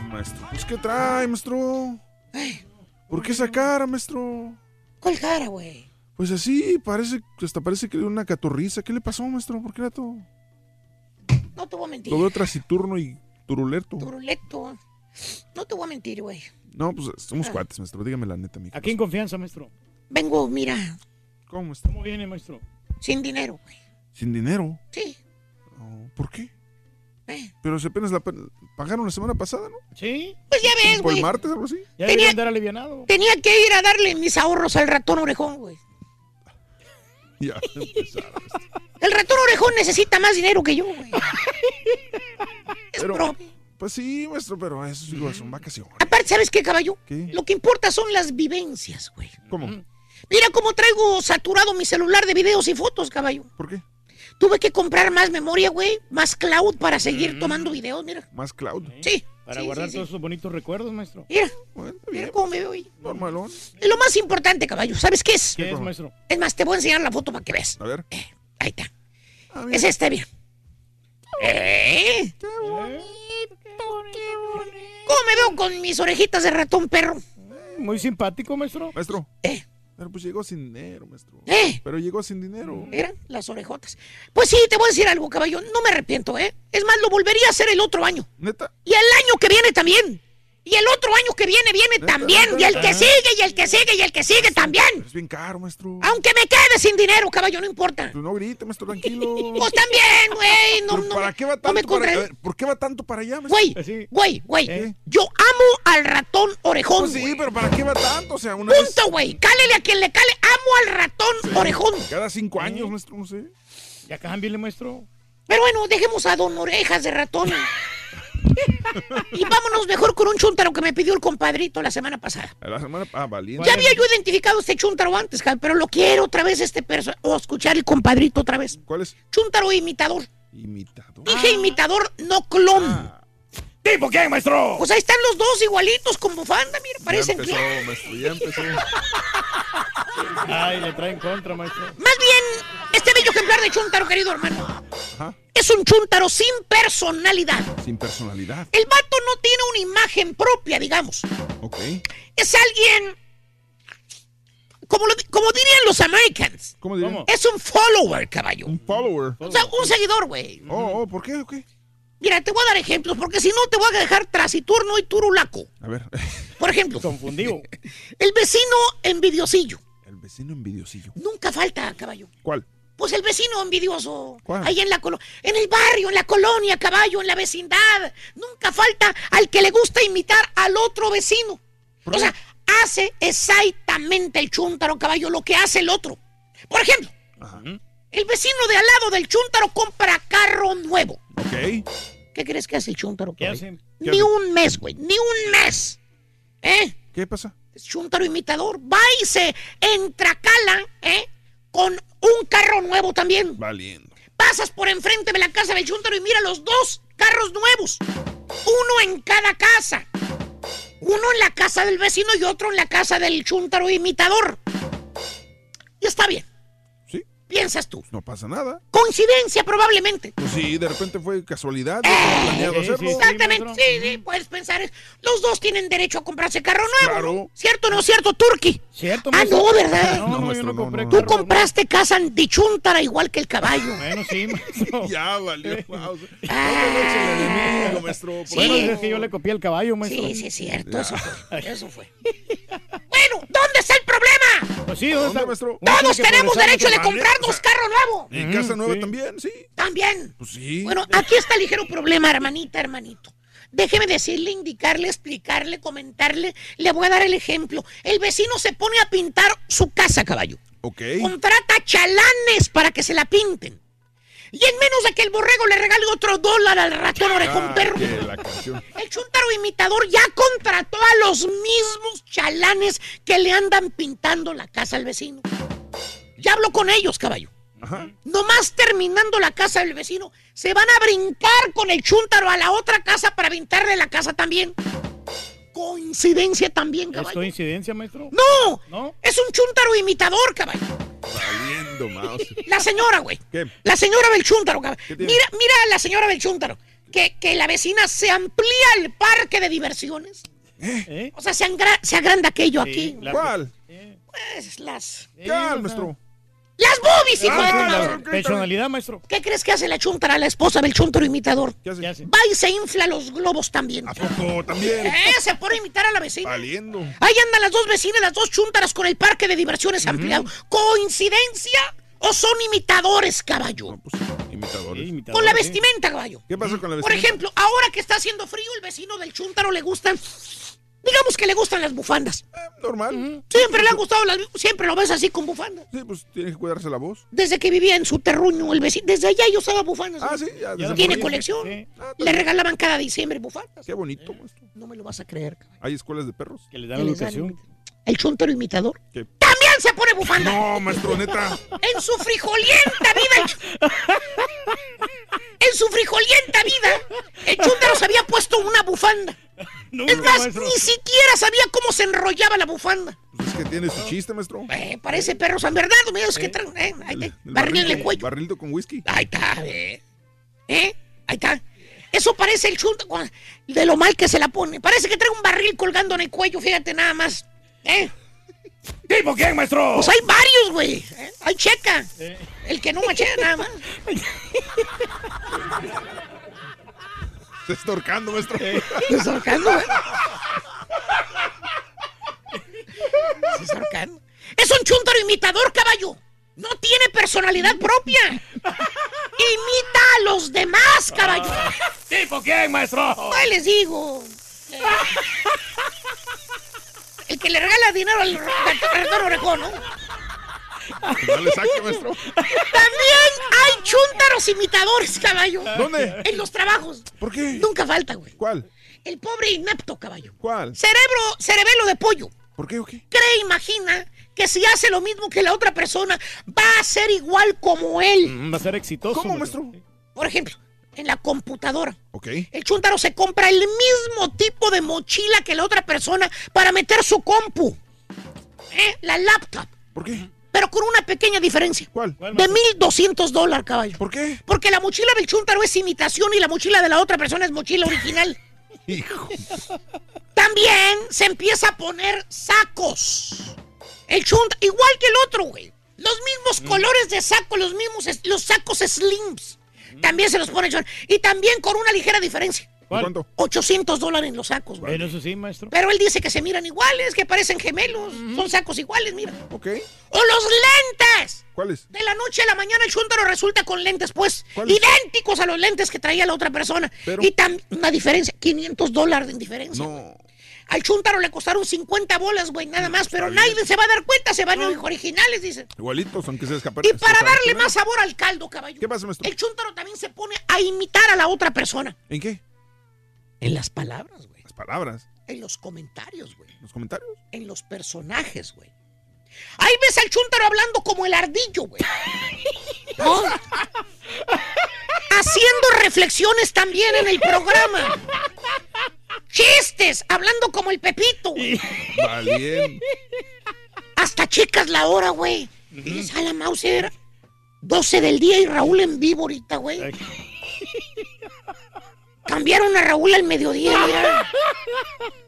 maestro. Pues, ¿qué trae, maestro? ¿Por qué esa cara, maestro? ¿Cuál cara, güey? Pues así, parece, hasta parece que le dio una catorriza. ¿Qué le pasó, maestro? ¿Por qué era todo? No te voy a mentir. Lo veo trasiturno y turuleto. Turuleto. No te voy a mentir, güey. No, pues Ah. somos cuates, maestro. Dígame la neta, mijo. Aquí en confianza, maestro. Vengo, mira, ¿Cómo, maestro? ¿Cómo viene, maestro? sin dinero, güey. ¿Sin dinero? Sí. Oh, ¿Por qué? Eh. Pero si apenas la pagaron la semana pasada, ¿no? Sí. Pues ya ves, ¿Por güey. el martes algo así? Ya Tenía- andar alivianado. Tenía que ir a darle mis ahorros al ratón orejón, güey. <laughs> Ya. El ratón orejón necesita más dinero que yo, güey. <laughs> Es Pero, pues sí, maestro, pero eso digo, son vacaciones. Aparte, ¿sabes qué, caballo? ¿Qué? Lo que importa son las vivencias, güey. ¿Cómo? Mira cómo traigo saturado mi celular de videos y fotos, caballo. ¿Por qué? Tuve que comprar más memoria, güey, más cloud para seguir tomando videos, mira. Más cloud. Sí. Para sí, guardar sí, sí. todos esos bonitos recuerdos, maestro. Mira, mira cómo me veo hoy. Normalón. Es lo más importante, caballo. ¿Sabes qué es? ¿Qué es, maestro? Es más, te voy a enseñar la foto para que veas. A ver. Ahí está. Es este, mira. ¿Eh? ¿Cómo me veo con mis orejitas de ratón perro? Muy simpático, maestro. Maestro. Eh. Pero pues llegó sin dinero, maestro. ¿Eh? Pero llegó sin dinero. Mira, las orejotas. Pues sí, te voy a decir algo, caballo. No me arrepiento, ¿eh? Es más, lo volvería a hacer el otro año. ¿Neta? Y el año que viene también. Y el otro año que viene viene también. Y el que sigue, y el que sigue, y el que sigue también. Es bien caro, maestro. Aunque me quede sin dinero, caballo, no importa. Pues no grite, maestro, tranquilo. Pues también, güey. No, no, ¿Para qué va no me para, contrae- a ver, ¿Por qué va tanto para allá, maestro? Güey, güey, güey. Yo amo al ratón orejón. Pues sí, güey. pero ¿para qué va tanto? O sea, una vez Punto, güey. Cálele a quien le cale. Amo al ratón orejón. cada cinco años, maestro, no sé. Ya cámbiale, maestro. Pero bueno, dejemos a don Orejas de ratón. <laughs> y vámonos mejor con un chúntaro que me pidió el compadrito la semana pasada. La semana ah, valiente. Ya había yo identificado este chúntaro antes, pero lo quiero otra vez este o escuchar el compadrito otra vez. ¿Cuál es? Chúntaro imitador. Imitador. Dije imitador, no clon. ¿Tipo quién, maestro? Pues ahí están los dos igualitos con bufanda, mira, Ya parecen empezó, clon. maestro, ya empezó. Ay, le traen contra, maestro. Más bien, este bello ejemplar de chúntaro, querido hermano, Ajá. es un chúntaro sin personalidad. Sin personalidad. El vato no tiene una imagen propia, digamos. Ok. Es alguien. Como, lo- como dirían los Americans. ¿Cómo dirían? Es un follower, caballo. Un follower. O sea, un seguidor, güey. Oh, oh, ¿por qué? ¿O qué? Mira, te voy a dar ejemplos, porque si no te voy a dejar trasiturno y turulaco. A ver, <laughs> Por ejemplo, Confundido. <laughs> el vecino envidiosillo. el vecino envidiosillo. Nunca falta, caballo. ¿Cuál? Pues el vecino envidioso. ¿Cuál? Ahí en la colo- en el barrio, en la colonia, caballo, en la vecindad. Nunca falta al que le gusta imitar al otro vecino. O sea, hace exactamente el chúntaro, caballo, lo que hace el otro. Por ejemplo, el vecino de al lado del chúntaro compra carro nuevo. Ok. ¿Qué crees que hace el chúntaro? ¿Qué hacen? Ni un mes, güey, ni un mes. ¿Eh? ¿Qué pasa? Es chúntaro imitador. Va y se entracala, ¿eh? Con un carro nuevo también. Valiendo. Pasas por enfrente de la casa del chúntaro y mira los dos carros nuevos. Uno en cada casa. Uno en la casa del vecino y otro en la casa del chúntaro imitador. Y está bien. Piensas tú. No pasa nada. Coincidencia probablemente. Pues sí, de repente fue casualidad. no hacerlo. Exactamente, sí, sí, puedes pensar. Los dos tienen derecho a comprarse carro nuevo. Claro. ¿Cierto o no cierto, Turki? ¿Cierto, Ah, maestro? no, ¿verdad? No, no, yo no compré Tú carro, compraste casa antichúntara igual que el caballo. Bueno, sí, maestro. <laughs> Ya valió. Wow. Ah, maestro. por Bueno, es que yo le copié el caballo, maestro. Sí, sí, es cierto, eso fue. Eso fue. <laughs> Bueno, Pues sí, ¿dónde está? maestro? Uno Todos tenemos derecho de otro no. comprarnos carro nuevo. Y casa nueva sí. también, sí. También. Pues sí. Bueno, aquí está el ligero problema, hermanita, hermanito. Déjeme decirle, indicarle, explicarle, comentarle. Le voy a dar el ejemplo. El vecino se pone a pintar su casa, caballo. Ok. Contrata chalanes para que se la pinten. Y en menos de que el borrego le regale otro dólar al ratón orejón Ah, perro, <laughs> el chuntaro imitador ya contrató a los mismos chalanes que le andan pintando la casa al vecino. Ya habló con ellos, caballo. Ajá. Nomás terminando la casa del vecino, se van a brincar con el chúntaro a la otra casa para pintarle la casa también. Coincidencia también, ¿Es caballo. coincidencia, maestro? No, ¿No? es un chúntaro imitador, caballo. Valiendo, mouse. La señora, güey. ¿Qué? La señora del chúntaro, caballo. ¿Qué tiene? Mira, mira a la señora del chúntaro. Que, que la vecina se amplía el parque de diversiones. ¿Eh? O sea, se, angra- se agranda aquello Sí, aquí. la- ¿Cuál? Pues las... Sí, ¿Qué, o sea, maestro? ¡Las boobies, hijo ah, de tu sí, madre! la personalidad, maestro. ¿Qué crees que hace la chuntara, la esposa del chuntaro imitador? ¿Qué hace? ¿Qué hace? Va y se infla los globos también. ¿A poco también? ¿Eh? Se pone a imitar a la vecina. Valiendo. Ahí andan las dos vecinas, las dos chuntaras con el parque de diversiones ampliado. ¿Coincidencia o son imitadores, caballo? No, pues, imitadores. Sí, Con la vestimenta, caballo. ¿Qué pasa con la Por vecina? ejemplo, ahora que está haciendo frío, el vecino del chuntaro le gustan. Digamos que le gustan las bufandas. Eh, normal. Siempre le han gustado las. Siempre lo ves así con bufandas. Sí, pues tiene que cuidarse la voz. Desde que vivía en su terruño, el vecino. Desde allá yo usaba bufandas. Ah, sí, ya. Tiene colección. Sí. Ah, Le regalaban cada diciembre bufandas. Qué bonito, maestro. No me lo vas a creer. caballo. Hay escuelas de perros. Que le dan Que les dan educación. El chuntaro imitador. ¿Qué? También se pone bufanda. No, maestro, neta. <laughs> En su frijolienta vida. el <laughs> En su frijolienta vida, el chúntaro se había puesto una bufanda. Nunca, Es más, maestro. ni siquiera sabía cómo se enrollaba la bufanda. Pues es que tiene su chiste, maestro. Eh, parece perro San Bernardo, mira, es que trae, eh, ahí está, El barril en el barrilito- cuello. Barrilito con whisky. Ahí está, eh. ¿Eh? Ahí está. Eso parece el cua- de lo mal que se la pone. Parece que trae un barril colgando en el cuello, fíjate nada más. ¿Eh? ¿Tipo quién, maestro? Pues hay varios, güey. ¿eh? Hay checa. El que no machea nada más. <laughs> <laughs> Está ahorcando, maestro. Güey. Se está ahorcando. <laughs> Es un chúntaro imitador, caballo. No tiene personalidad propia. Imita a los demás, caballo. ¿Tipo quién, maestro? Pues les digo. Eh, <laughs> El que le regala dinero al ratón orejón, ¿no? No le saque, maestro. También hay chúntaros imitadores, caballo. ¿Dónde? En los trabajos. ¿Por qué? Nunca falta, güey. ¿Cuál? El pobre inepto, caballo. ¿Cuál? Cerebro, cerebelo de pollo. ¿Por qué o qué? Cree, imagina, que si hace lo mismo que la otra persona, va a ser igual como él. Mm, Va a ser exitoso. ¿Cómo, maestro? Por ejemplo, en la computadora. Ok. El chuntaro se compra el mismo tipo de mochila que la otra persona para meter su compu. ¿Eh? La laptop. ¿Por qué? Pero con una pequeña diferencia. ¿Cuál? De 1200 dólares, caballo. ¿Por qué? Porque la mochila del chuntaro es imitación y la mochila de la otra persona es mochila original. <laughs> Hijo. También se empieza a poner sacos. El chuntaro, igual que el otro, güey. Los mismos Mm. colores de saco, los mismos, los sacos slims. También se los pone el chuntaro. Y también con una ligera diferencia. ¿Cuánto? 800 dólares en los sacos, güey. Bueno, eso sí, maestro. Pero él dice que se miran iguales, que parecen gemelos. Son sacos iguales, mira. Ok. ¡O los lentes! ¿Cuáles? De la noche a la mañana el chúntaro resulta con lentes, pues, ¿Cuáles? idénticos a los lentes que traía la otra persona. Pero- Y también una diferencia, 500 dólares de diferencia. No. Al chúntaro le costaron 50 bolas, güey, nada más, pero nadie se va a dar cuenta, se van ir originales, dicen. Igualitos, aunque se escapen. Y para darle más sabor al caldo, caballo. ¿Qué pasa, maestro? El chúntaro también se pone a imitar a la otra persona. ¿En qué? En las palabras, güey. Las palabras. En los comentarios, güey. ¿Los comentarios? En los personajes, güey. Ahí ves al chúntaro hablando como el ardillo, güey. <laughs> ¿No? Haciendo reflexiones también en el programa. Chistes, hablando como el Pepito, güey. Valien. Hasta chicas la hora, güey. Y dices, a la Mauser, 12 del día y Raúl en vivo ahorita, güey. Cambiaron a Raúl al mediodía, <laughs> mira.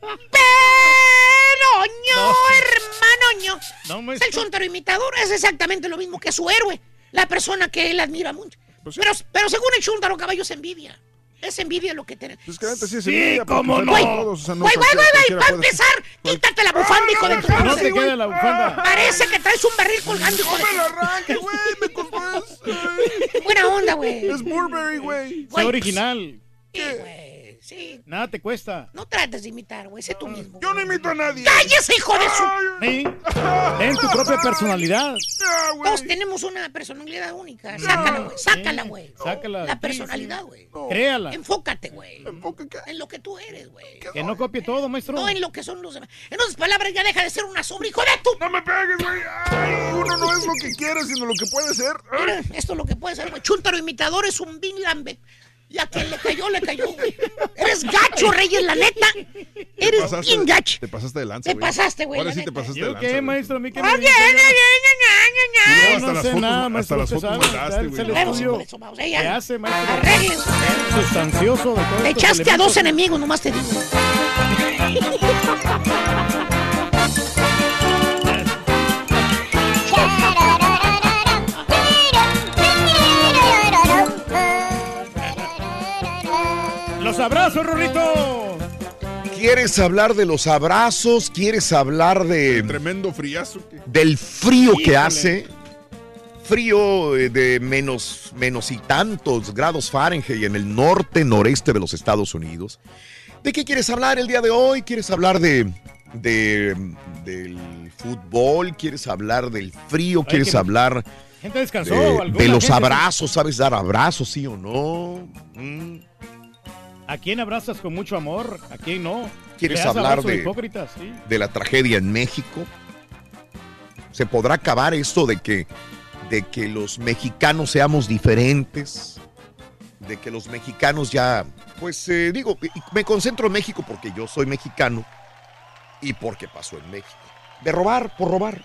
Pero, ño, hermano, ño. No, Es el chúntaro imitador, es exactamente lo mismo que su héroe, la persona que él admira mucho. Pero, pero según el chúntaro, caballo, es envidia. Es envidia lo que tenemos. Pues que la sí es envidia, cómo pues, no. Güey, güey, güey, güey, para empezar, quítate la bufanda, hijo de tu No te quede la bufanda. Parece que traes un barril colgando, hijo de ¡No me lo arranque, güey! ¡Me! Buena onda, güey. Es Burberry, güey. Güey, original. Sí, güey, sí. Nada te cuesta. No trates de imitar, güey, sé tú mismo. Yo no imito a nadie. ¡Cállese, hijo de su... Sí. Ten tu propia personalidad. Ah. Todos tenemos una personalidad única. Sácala, güey. Sácala, Sí, güey. sácala La personalidad, güey. Créala. Enfócate, güey. Enfoca acá. En lo que tú eres, güey. Que no copie todo, maestro. No en lo que son los demás. En otras palabras, ya deja de ser una sombra, hijo de tu... ¡No me pegues, güey! Uno no es lo que quiere, sino lo que puede ser. Mira, esto es lo que puede ser, güey. Chúntaro imitador es un Bin Lambe. Y a quien le cayó, le cayó, güey. Eres gacho, Reyes, la neta. Eres Pasaste- bien gacho. Te pasaste de lanza, Te güey. pasaste, güey, Ahora sí te pasaste de ¿Yo lanza. qué, maestro? ¿A mí qué me Oye, ña, Y luego Yo hasta no las sé fotos- nada, hasta maestro. las Usted fotos sabe. mandaste, güey. Que hace, maestro. Arréglense. Sustancioso de todo Te echaste a dos enemigos, nomás te digo. <laughs> Los abrazos, Rorrito. ¿Quieres hablar de los abrazos? ¿Quieres hablar de Tremendo friazo. que- del frío que hace? Frío eh, de menos, menos y tantos grados Fahrenheit en el norte, noreste de los Estados Unidos. ¿De qué quieres hablar el día de hoy? ¿Quieres hablar de, de- del fútbol? ¿Quieres hablar del frío? ¿Quieres que- hablar Gente descansó. de, los gente- abrazos? ¿Sabes dar abrazos, sí o no? Mm. ¿A quién abrazas con mucho amor? ¿A quién no? ¿Quieres hablar de- hipócritas, sí. de la tragedia en México? ¿Se podrá acabar esto de que, de que los mexicanos seamos diferentes? De que los mexicanos ya, pues eh, digo, me concentro en México porque yo soy mexicano y porque pasó en México. De robar por robar.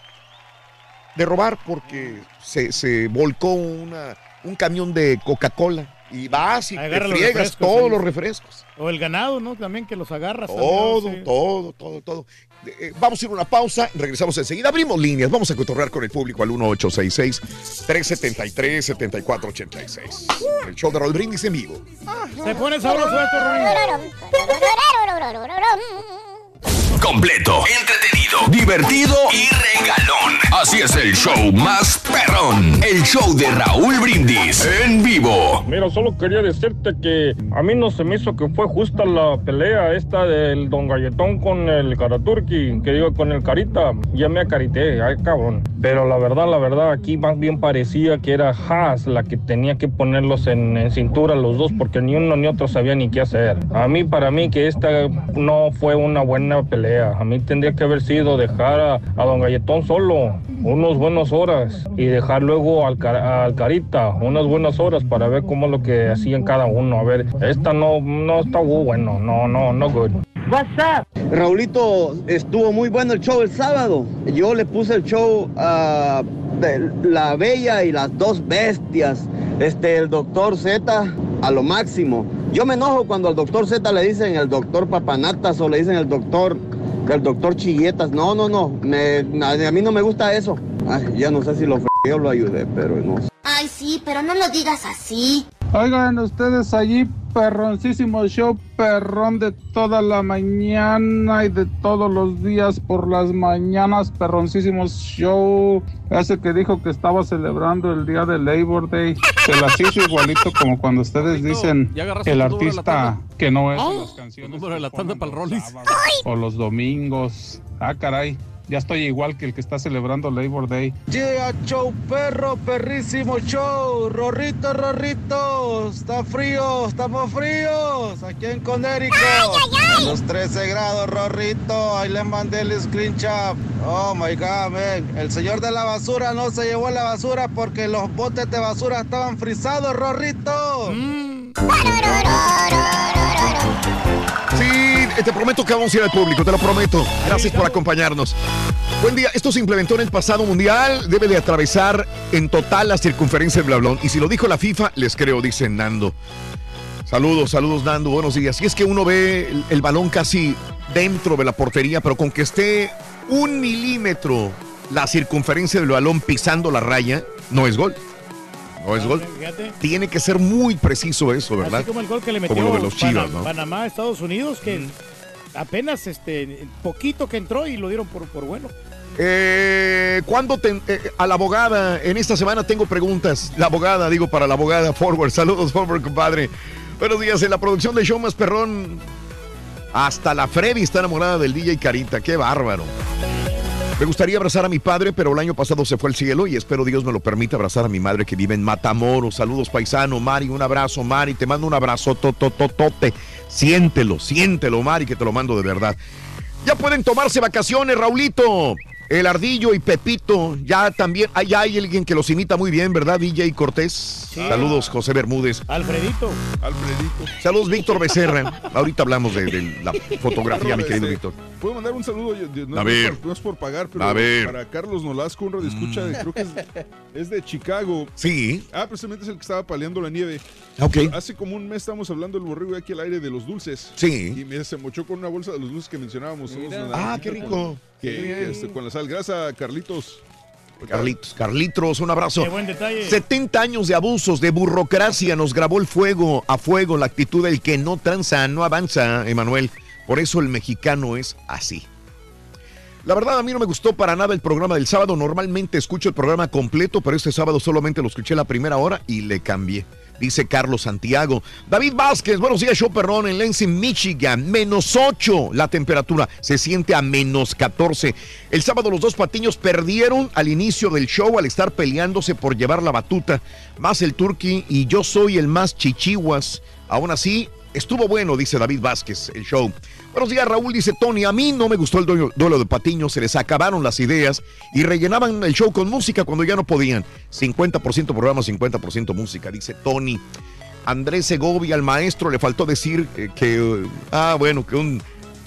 De robar porque se, se volcó una, un camión de Coca-Cola y vas y te friegas todos los refrescos. O el ganado, ¿no? También que los agarras. Todo, también, sí. todo, todo, todo. Eh, eh, vamos a ir a una pausa, regresamos enseguida. Abrimos líneas, vamos a cotorrear con el público al 1866-373-7486. El show de Raúl Brindis en vivo. Se pone sabroso esto. Completo, entretenido, divertido y regalón. Así es el show más perrón. El show de Raúl Brindis en vivo. Mira, solo quería decirte que a mí no se me hizo que fue justa la pelea esta del Don Galletón con el Karaturki, que digo con el Carita. Ya me acarité, ay cabrón. Pero la verdad, la verdad, aquí más bien parecía que era Haas la que tenía que ponerlos en, en cintura los dos, porque ni uno ni otro sabía ni qué hacer. A mí, para mí, que esta no fue una buena pelea. A mí tendría que haber sido dejar a, a Don Galletón solo unos buenas horas y dejar luego al, Car- al Carita unas buenas horas para ver cómo es lo que hacían cada uno. A ver, esta no, no está bueno, no, no, no good. WhatsApp. Raulito, estuvo muy bueno el show el sábado. Yo le puse el show a La Bella y las dos bestias. Este, el doctor Z a lo máximo. Yo me enojo cuando al doctor Z le dicen el doctor Papanatas o le dicen el doctor, el doctor Chilletas. No, no, no. Me- a, mí no me gusta eso. Ay, ya no sé si lo fregué o lo ayudé, pero no. Ay, sí, pero no lo digas así. Oigan, ustedes allí perroncísimo show, perrón de toda la mañana y de todos los días por las mañanas, perroncísimo show. Ese que dijo que estaba celebrando el día de Labor Day, se las hizo igualito como cuando ustedes dicen el artista que no es ¿Eh? las canciones número de la tanda para el Rollis. o los domingos. Ah, caray, ya estoy igual que el que está celebrando Labor Day. Yeah, show perro, perrísimo show. Rorrito, Rorrito. Está frío, estamos fríos. Aquí en Conérico. Los 13 grados, Rorrito. Ahí le mandé el screenshot. Oh my god, man. El señor de la basura no se llevó la basura porque los botes de basura estaban frisados, Rorrito. Sí, te prometo que vamos a ir al público, te lo prometo. Gracias por acompañarnos. Buen día, esto se implementó en el pasado mundial, debe de atravesar en total la circunferencia del Blablón. Y si lo dijo la FIFA, les creo, dice Nando. Saludos, saludos Nando, buenos días. Y es que uno ve el, el balón casi dentro de la portería, pero con que esté un milímetro la circunferencia del balón pisando la raya, no es gol. No es gol. Fíjate. Tiene que ser muy preciso eso, ¿verdad? Así como el gol que le Como metió lo de los Chivas, ¿no? Panamá Estados Unidos, que apenas este poquito que entró y lo dieron por, por bueno. Eh, ¿Cuándo te- eh, a la abogada? En esta semana tengo preguntas. La abogada, digo para la abogada <laughs> Forward. Saludos, Forward, compadre. Buenos días. En la producción de Show Más Perrón, hasta la Freddy está enamorada del DJ Carita. Qué bárbaro. Me gustaría abrazar a mi padre, pero el año pasado se fue al cielo y espero Dios me lo permita abrazar a mi madre que vive en Matamoros. Saludos, paisano. Mari, un abrazo, Mari. Te mando un abrazo totototote. Siéntelo, siéntelo, Mari, que te lo mando de verdad. Ya pueden tomarse vacaciones, Raulito. El Ardillo y Pepito, ya también, ah, ya hay alguien que los imita muy bien, ¿verdad? DJ Cortés. Saludos, José Bermúdez. Alfredito. Alfredito. Saludos, Víctor Becerra. Ahorita hablamos de, de la fotografía, mi querido Este, Víctor. ¿Puedo mandar un saludo? Yo- yo- no, A no es ver. por- no es por pagar, pero A ver. para Carlos Nolasco, un escucha de, creo que es, es de Chicago. Sí. Ah, precisamente es el que estaba paleando la nieve. Ok. Hace como un mes estábamos hablando del borrego aquí al aire de los dulces. Sí. Y me se mochó con una bolsa de los dulces que mencionábamos. Ah, qué rico. con- Que, este, con la sal. Gracias a Carlitos. Carlitos, Carlitos, un abrazo. Qué buen detalle. 70 años de abusos, de burocracia, nos grabó el fuego a fuego, la actitud del que no tranza, no avanza, Emanuel. Por eso el mexicano es así. La verdad, a mí no me gustó para nada el programa del sábado. Normalmente escucho el programa completo, pero este sábado solamente lo escuché la primera hora y le cambié. Dice Carlos Santiago. David Vázquez, buenos días, show perrón en Lansing, Michigan. Menos 8 la temperatura. Se siente a menos 14. El sábado los dos patiños perdieron al inicio del show al estar peleándose por llevar la batuta. Más el turqui y yo soy el más chichihuas. Aún así, estuvo bueno, dice David Vázquez, el show. Buenos días, Raúl, dice Tony. A mí no me gustó el duelo, de Patiño, se les acabaron las ideas y rellenaban el show con música cuando ya no podían. 50% programa, 50% música, dice Tony. Andrés Segovia, al maestro, le faltó decir que, ah, bueno, que un,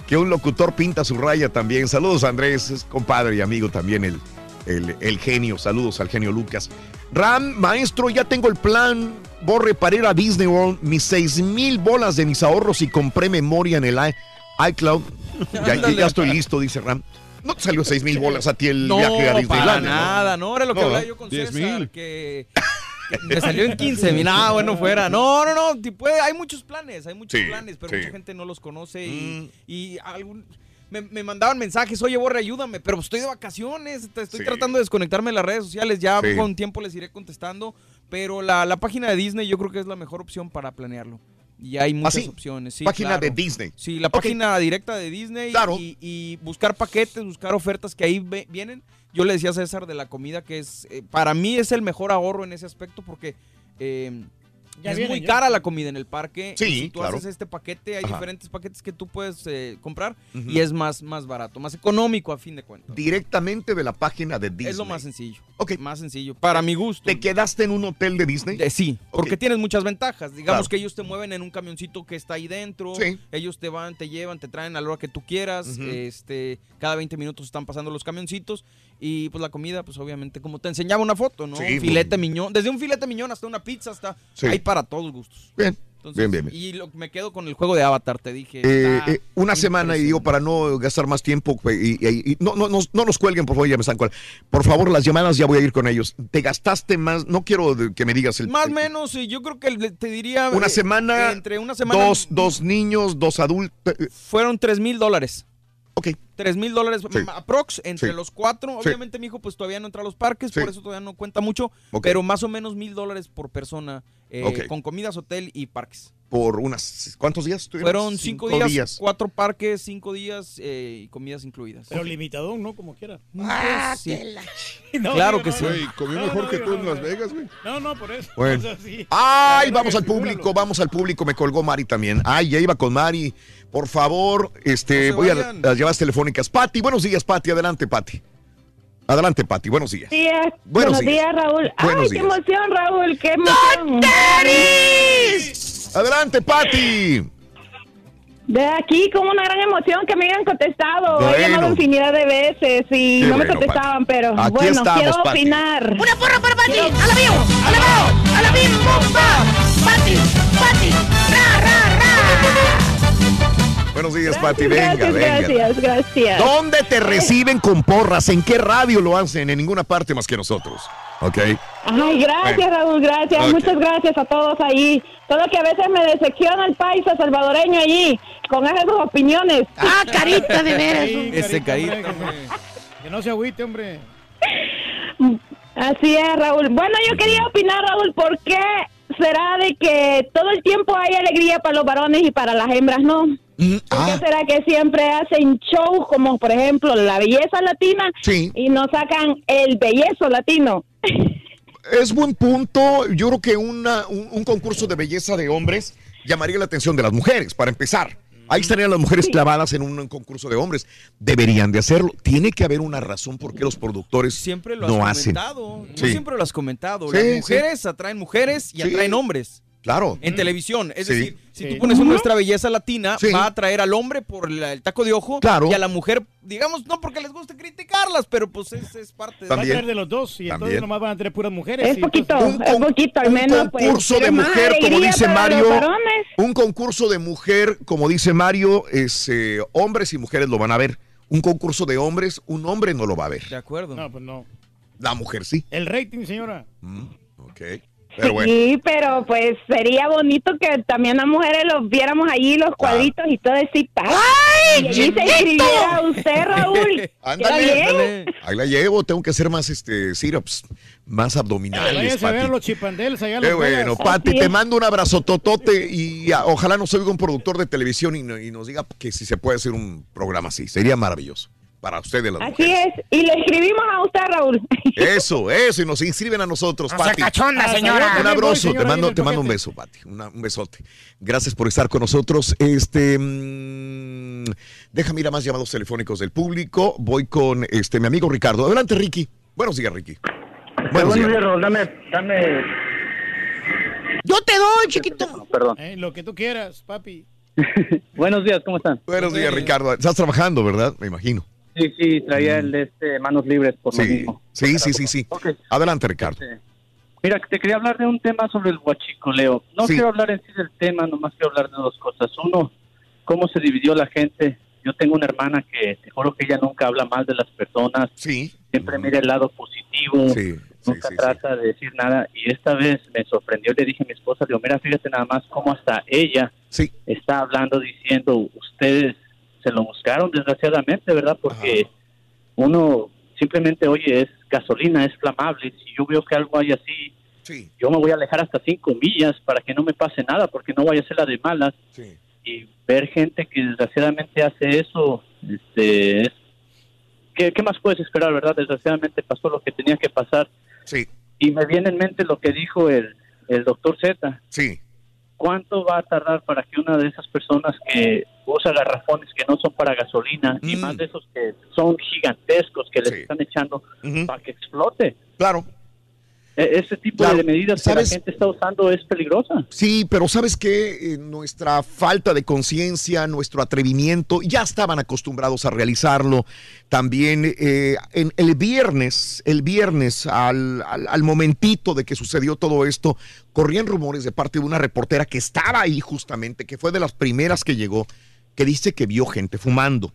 que un locutor pinta su raya también. Saludos, Andrés, es compadre y amigo también el, el, el genio. Saludos al genio Lucas. Ram, maestro, ya tengo el plan. Borre para ir a Disney World mis seis mil bolas de mis ahorros y compré memoria en el i- iCloud. Ya, ya estoy listo, dice Ram. ¿No te salió seis mil bolas a ti el No, viaje a para Disneylandia? nada, no, era lo que No, hablaba yo con 10 César, que, que me salió en 15 mil, ah, bueno, fuera. No, no, no, puede- hay muchos planes, hay muchos Sí, planes, pero sí. mucha gente no los conoce y, y algún... Me, me mandaban mensajes, oye, Borre, ayúdame, pero estoy de vacaciones, estoy Sí. tratando de desconectarme de las redes sociales, ya Sí. con tiempo les iré contestando, pero la, la página de Disney yo creo que es la mejor opción para planearlo. Y hay muchas sí? opciones. Sí, Página claro. de Disney. Sí, la página directa de Disney y, y buscar paquetes, buscar ofertas que ahí ve- vienen. Yo le decía a César de la comida que es, eh, para mí es el mejor ahorro en ese aspecto porque eh, Ya es muy cara la comida en el parque. Sí, si tú claro. haces este paquete, hay Ajá. diferentes paquetes que tú puedes eh, comprar y es más, más barato, más económico a fin de cuentas. Directamente de la página de Disney. Es lo más sencillo. Más sencillo. Para mi gusto. ¿Te quedaste en un hotel de Disney? Eh, sí, porque tienes muchas ventajas. Digamos Claro. que ellos te mueven en un camioncito que está ahí dentro. Sí. Ellos te van, te llevan, te traen a la hora que tú quieras. Este, cada 20 minutos están pasando los camioncitos. Y pues la comida, pues obviamente, como te enseñaba una foto, ¿no? Sí, un filete miñón. Desde un filete miñón hasta una pizza, hasta. Sí. Hay para todos gustos. Bien. Entonces, Bien, bien, bien. Y lo- me quedo con el juego de Avatar, te dije. Eh, eh, una semana y digo para no gastar más tiempo y, y- y- no, no, no, no nos cuelguen por favor ya me están cual- por favor las llamadas ya voy a ir con ellos te gastaste más no quiero que me digas el, Más o menos, sí, yo creo que te diría... una eh, semana Entre una semana... dos dos niños dos adultos Fueron tres mil dólares. Ok. Tres mil dólares Sí. aprox entre Sí. los cuatro. Sí. Obviamente mi hijo pues todavía no entra a los parques, Sí. por eso todavía no cuenta mucho. Ok. Pero más o menos mil dólares por persona eh, Ok. con comidas, hotel y parques. por unas cuántos días estuvieron? Fueron cinco, días, cuatro parques, cinco días eh, y comidas incluidas. Pero limitadón, ¿no? Como quiera. Ah, Sí. que la- <laughs> No, Claro que no, sí. comió No, mejor no, que tú en no, Las Vegas, güey. No, no, por eso. Bueno. <laughs> O sea, sí. Ay, vamos al público, vamos al público. Me colgó Mari también. Ay, ya iba con Mari. Por favor, este, No voy a las llamadas telefónicas. Pati, buenos días, Pati. Adelante, Pati. Adelante, Pati. Buenos días. días. Buenos Buenos, días. días. Raúl. Buenos Ay, días. qué emoción, Raúl, qué emoción. Adelante, Pati. De aquí, como una gran emoción que me hayan contestado. He Bueno. llamado infinidad de veces y Qué no me bueno, contestaban, Pati. pero Aquí bueno, estamos, quiero Pati. opinar. Una porra para Pati. A la vivo, a la vivo, a la bomba. Pati, Pati. Buenos días, Pati. Venga, gracias, venga. gracias, gracias. ¿Dónde te reciben con porras? ¿En qué radio lo hacen? En ninguna parte más que nosotros. ¿Ok? Ay, gracias, Bueno. Raúl, gracias. Muchas gracias a todos ahí. Todo que a veces me decepciona el paisa salvadoreño allí, con esas opiniones. Ah, carita de veras. Sí, Ese carita, carita, hombre, que- Que no se agüite, hombre. Así es, Raúl. Bueno, yo quería opinar, Raúl, ¿por qué será de que todo el tiempo hay alegría para los varones y para las hembras no? Mm, ¿Por ah, qué será que siempre hacen shows como, por ejemplo, la belleza latina Sí. y no sacan el bellezo latino? es buen punto. Yo creo que una- un, un concurso de belleza de hombres llamaría la atención de las mujeres, para empezar. Ahí estarían las mujeres clavadas en un, concurso de hombres. Deberían de hacerlo. Tiene que haber una razón por qué los productores Siempre lo no has hacen. comentado. Sí. Siempre lo has comentado. Sí, Las sí. mujeres atraen mujeres y Sí. atraen hombres. Claro. En televisión. Es Sí. decir, si Sí. tú pones una nuestra belleza latina, Sí. va a atraer al hombre por la- el taco de ojo Claro. y a la mujer, digamos, no porque les guste criticarlas, pero pues es, es parte de... Va a traer de los dos y entonces nomás van a tener puras mujeres. Es poquito, entonces- es poquito, al un menos. pues, concurso de mujer, como dice Mario. Un concurso de mujer, como dice Mario, es eh, hombres y mujeres lo van a ver. Un concurso de hombres, un hombre no lo va a ver. De acuerdo. No, pues no. La mujer sí. El rating, señora. Mm, ok. Pero bueno. Sí, pero pues sería bonito que también las mujeres los viéramos allí, los cuadritos y todo ese tal. ¡Ay, y allí se inscribiera usted, Raúl. <laughs> Ándale. Ahí la llevo, tengo que hacer más este syrups, más abdominales, a ver los chipandeles allá Qué bueno, Pati, te mando un abrazo totote y ah, ojalá nos oiga un productor de televisión y, no- y nos diga que si se puede hacer un programa así. Sería maravilloso para ustedes las Así mujeres. es. Y le escribimos a usted, Raúl. Eso, eso, y nos inscriben a nosotros, No sea Pati. cachonda, señora. Un abrazo, señora, te mando, te mando un beso, Pati. una- un besote. Gracias por estar con nosotros. Este, mm, déjame ir a más llamados telefónicos del público. Voy con este mi amigo Ricardo. Adelante, Ricky. Buenos días, Ricky. Buenos días. Raúl, dame, dame, Yo te doy, chiquito. perdón. Eh, lo que tú quieras, papi. <laughs> Buenos días, ¿cómo están? Buenos días, Ricardo. Estás trabajando, ¿verdad? Me imagino. Sí, sí, traía el de este manos libres por lo Sí, mismo. sí, sí, sí, sí. Adelante, Ricardo. Este, Mira, te quería hablar de un tema sobre el huachicoleo. No Sí. quiero hablar en sí del tema, nomás quiero hablar de dos cosas. Uno, cómo se dividió la gente. Yo tengo una hermana que te juro que ella nunca habla mal de las personas. Sí. Siempre mira el lado positivo. Sí, nunca trata de decir nada. Y esta vez me sorprendió. Le dije a mi esposa, digo, mira, fíjate nada más cómo hasta ella Sí. está hablando diciendo, ustedes se lo buscaron desgraciadamente, ¿verdad? Porque uno simplemente, oye, es gasolina, es flamable. Si yo veo que algo hay así, Sí. yo me voy a alejar hasta cinco millas para que no me pase nada, porque no vaya a ser la de malas. Sí. Y ver gente que desgraciadamente hace eso, este, es- ¿qué, qué más puedes esperar, verdad? Desgraciadamente pasó lo que tenía que pasar. Sí. Y me viene en mente lo que dijo el, el doctor Z. Sí. ¿Cuánto va a tardar para que una de esas personas que usa garrafones que no son para gasolina y Mm. más de esos que son gigantescos que les Sí. están echando para que explote? Claro. E- ese tipo Claro, de medidas que la gente está usando es peligrosa. Sí, pero ¿sabes qué? Eh, nuestra falta de conciencia, nuestro atrevimiento, ya estaban acostumbrados a realizarlo. También eh, en el viernes, el viernes, al, al- al momentito de que sucedió todo esto, corrían rumores de parte de una reportera que estaba ahí justamente, que fue de las primeras que llegó, que dice que vio gente fumando.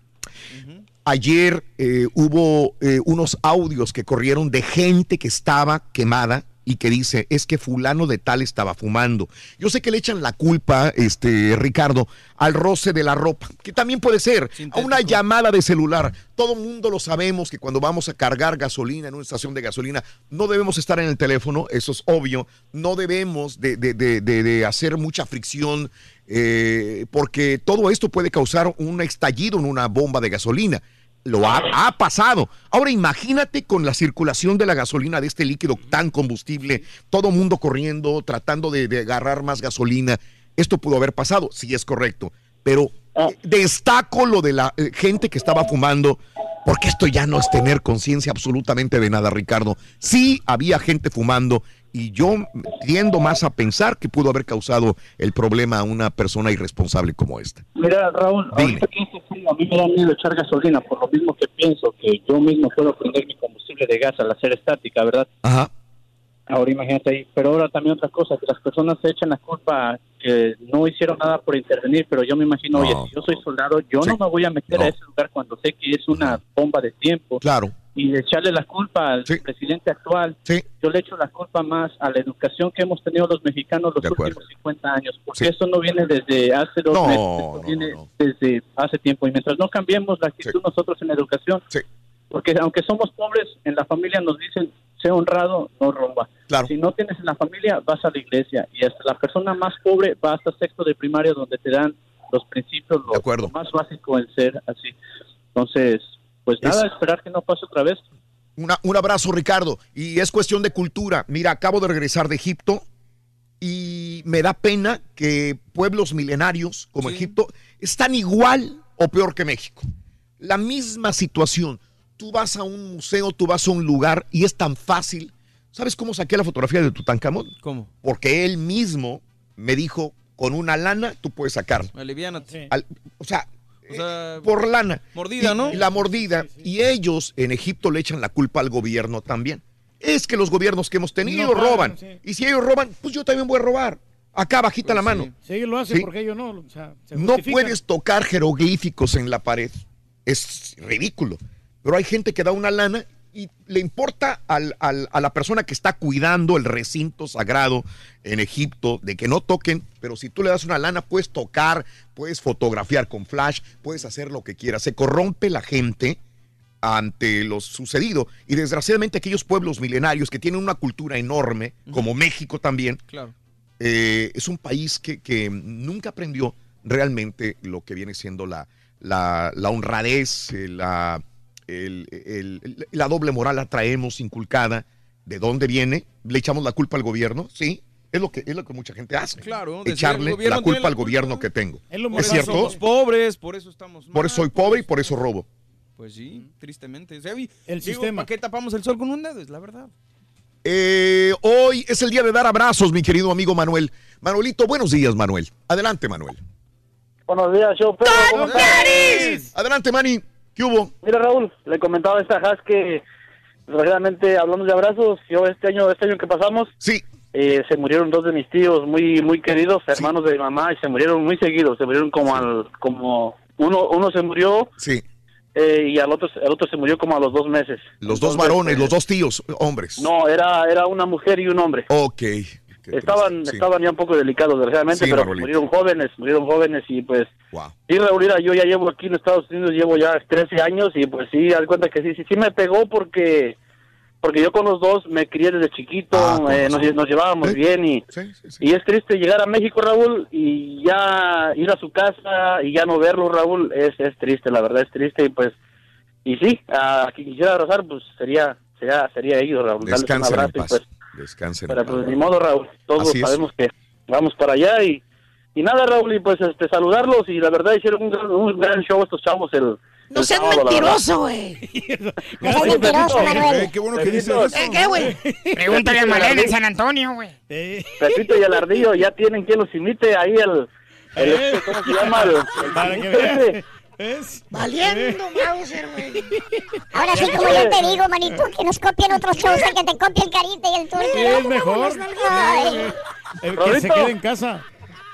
Ayer eh, hubo eh, unos audios que corrieron de gente que estaba quemada y que dice, es que fulano de tal estaba fumando. Yo sé que le echan la culpa, este, Ricardo, al roce de la ropa, que también puede ser, a una llamada de celular. Todo mundo lo sabemos que cuando vamos a cargar gasolina en una estación de gasolina, no debemos estar en el teléfono, eso es obvio, no debemos de, de- de- de- de hacer mucha fricción, eh, porque todo esto puede causar un estallido en una bomba de gasolina. Lo ha, ha pasado. Ahora imagínate con la circulación de la gasolina, de este líquido tan combustible, todo mundo corriendo, tratando de, de agarrar más gasolina. Esto pudo haber pasado, sí es correcto. Pero eh, destaco lo de la eh, gente que estaba fumando, porque esto ya no es tener conciencia absolutamente de nada, Ricardo. Sí había gente fumando y yo tiendo más a pensar que pudo haber causado el problema a una persona irresponsable como esta. Mira, Raúl, ahorita que frío, a mí me da miedo echar gasolina, por lo mismo que pienso que yo mismo puedo prender mi combustible de gas al hacer estática, ¿verdad? Ajá. Ahora imagínate ahí. Pero ahora también otra cosa, que las personas se echan la culpa que no hicieron nada por intervenir, pero yo me imagino, oye, si yo soy soldado, yo no me voy a meter a ese lugar cuando sé que es una bomba de tiempo. Claro. Y echarle la culpa al presidente actual, yo le echo la culpa más a la educación que hemos tenido los mexicanos los últimos 50 años, porque eso no viene desde hace dos No, meses, esto viene desde hace tiempo. Y mientras no cambiemos la actitud nosotros en la educación, porque aunque somos pobres, en la familia nos dicen, sé honrado, no romba. Si no tienes en la familia, vas a la iglesia. Y hasta la persona más pobre va hasta sexto de primaria, donde te dan los principios, lo, lo más básico en ser así. Entonces, pues nada, esperar que no pase otra vez. Una- un abrazo, Ricardo. Y es cuestión de cultura. Mira, acabo de regresar de Egipto y me da pena que pueblos milenarios como Egipto están igual o peor que México. La misma situación. Tú vas a un museo, tú vas a un lugar y es tan fácil. ¿Sabes cómo saqué la fotografía de Tutankamón? ¿Cómo? Porque él mismo me dijo, con una lana tú puedes sacarlo. Aliviánate. Al- o sea, O sea, Eh, por lana. Mordida, Y- ¿no? y la mordida. Y ellos en Egipto le echan la culpa al gobierno también. Es que los gobiernos que hemos tenido No roban. sí. Y si ellos roban, pues yo también voy a robar. Acá bajita la mano. Si ellos lo hacen, Sí. porque ellos no? O sea, se No puedes tocar jeroglíficos en la pared. Es ridículo. Pero hay gente que da una lana y le importa al- al- a la persona que está cuidando el recinto sagrado en Egipto de que no toquen, pero si tú le das una lana puedes tocar, puedes fotografiar con flash, puedes hacer lo que quieras. Se corrompe la gente ante lo sucedido y desgraciadamente aquellos pueblos milenarios que tienen una cultura enorme, como México también, Claro. eh, es un país que, que nunca aprendió realmente lo que viene siendo la, la, la honradez, eh, la, el- la doble moral la traemos inculcada. ¿De dónde viene? ¿Le echamos la culpa al gobierno? Sí. Es lo que, es lo que mucha gente hace. Claro, Echarle la culpa la al gobierno que tengo. Es lo ¿Es cierto? somos pobres, por eso estamos mal. Por eso soy pobre y por eso robo. Pues sí, tristemente. O sea, y- El digo, sistema. ¿Para qué tapamos el sol con un dedo? Es la verdad. Eh, hoy es el día de dar abrazos, mi querido amigo Manuel. Manuelito, buenos días, Manuel. Adelante, Manuel. Buenos días. ¿cómo estás? Adelante, Manny. ¿Qué hubo? Mira, Raúl, le comentaba a esta Haas que, desgraciadamente, hablando de abrazos, yo este año, este año que pasamos, sí. se murieron dos de mis tíos muy, muy queridos, hermanos de mi mamá, y se murieron muy seguidos. Se murieron como al, como uno, uno se murió. Sí. eh, y al otro, el otro se murió como a los dos meses. Los dos varones, eh, los dos tíos, hombres. No, era, era una mujer y un hombre. Ok. Estaban, sí. estaban ya un poco delicados, desgraciadamente, Sí, pero murieron jóvenes, murieron jóvenes y pues... Wow. Sí, Raúl, yo ya llevo aquí en Estados Unidos, llevo ya 13 años y pues sí, haz cuenta que sí, sí, sí me pegó porque porque yo con los dos me crié desde chiquito, Ah, eh, nos, nos llevábamos bien y, y es triste llegar a México, Raúl, y ya ir a su casa y ya no verlo, Raúl, es, es triste, la verdad es triste y pues, y sí, a quien quisiera abrazar, pues sería sería sería ellos, Raúl, darles un abrazo y pues, Descansen pero pues ni modo, Raúl, todos Así es. sabemos que vamos para allá y, y nada, Raúl, y pues este saludarlos y la verdad hicieron un gran, un gran show estos chavos el, No seas mentiroso, güey. <laughs> No seas mentiroso, Manuel. Eh, qué bueno que dices eso. ¿Eh, ¿Qué, güey? Pregúntale a Malena en San Antonio, güey. Pepito y el ardillo ya tienen quien los imite ahí el, el este, ¿cómo se llama? El, el Para que. ¿Es? Valiendo, Mauser, <laughs> güey. Ahora sí, como yo te digo, manito, que nos copien otros shows, el que te copie el carita y el turco. Sí, es mejor. Ay, El que se quede en casa.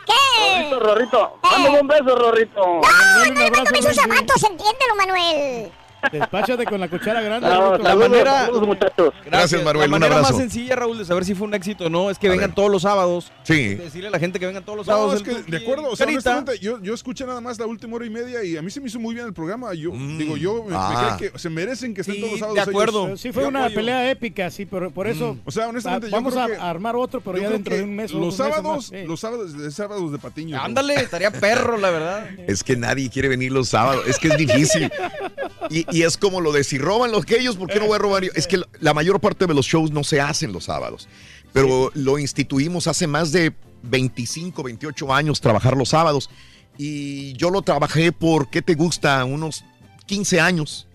¿Qué? Rorrito, Rorrito, mándame un beso, Rorrito. No, no Luis. zapatos, entiéndelo, Manuel. Despáchate con la cuchara grande. No, la manera- saludos, muchachos. Gracias, Manuel, La un manera abrazo. más sencilla, Raúl, de saber si fue un éxito o no es que A vengan ver. todos los sábados. Sí. Decirle a la gente que vengan todos los No, sábados. es que, de acuerdo, o sea, honestamente, yo, yo escuché nada más la última hora y media y a mí se me hizo muy bien el programa. Yo, Mm. digo, yo me, me Ah. creo que se merecen que estén Sí, todos los de sábados. acuerdo. ellos. Sí, fue Yo una apoyo. pelea épica, sí, pero por eso O sea, honestamente, yo vamos creo a que- armar otro, pero ya dentro de un mes. o Los dos meses sábados, los sábados, de sábados de patiño. Ándale, estaría perro, la verdad. Es que nadie quiere venir los sábados, es que es difícil. <laughs> Y, y es como lo de si roban los que ellos, ¿por qué no voy a robar yo? Es que la mayor parte de los shows no se hacen los sábados, pero lo instituimos hace más de 25, 28 años trabajar los sábados. Y yo lo trabajé por, ¿qué te gusta? Unos 15 años.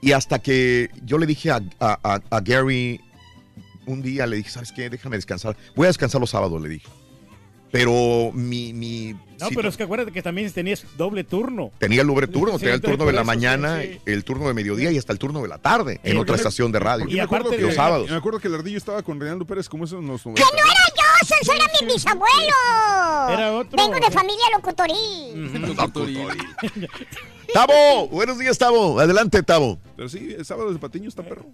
Y hasta que yo le dije a- a Gary un día, le dije, ¿sabes qué? Déjame descansar. Voy a descansar los sábados, le dije. Pero mi... mi No, si- pero es que acuérdate que también tenías doble turno. Tenía el doble turno, Sí, tenía el turno de la eso, mañana, sí, sí. el turno de mediodía y hasta el turno de la tarde en otra estación de radio. Y me acuerdo que, los sábados. Me acuerdo que el ardillo estaba con Reinaldo Pérez como eso en los ¡Que 90. no era yo! ¡Eso era mi bisabuelo! Era otro. Vengo de familia locutorí. <laughs> Tavo, buenos días, Tavo. Adelante, Tavo. Pero sí, el sábado de patiño está perro.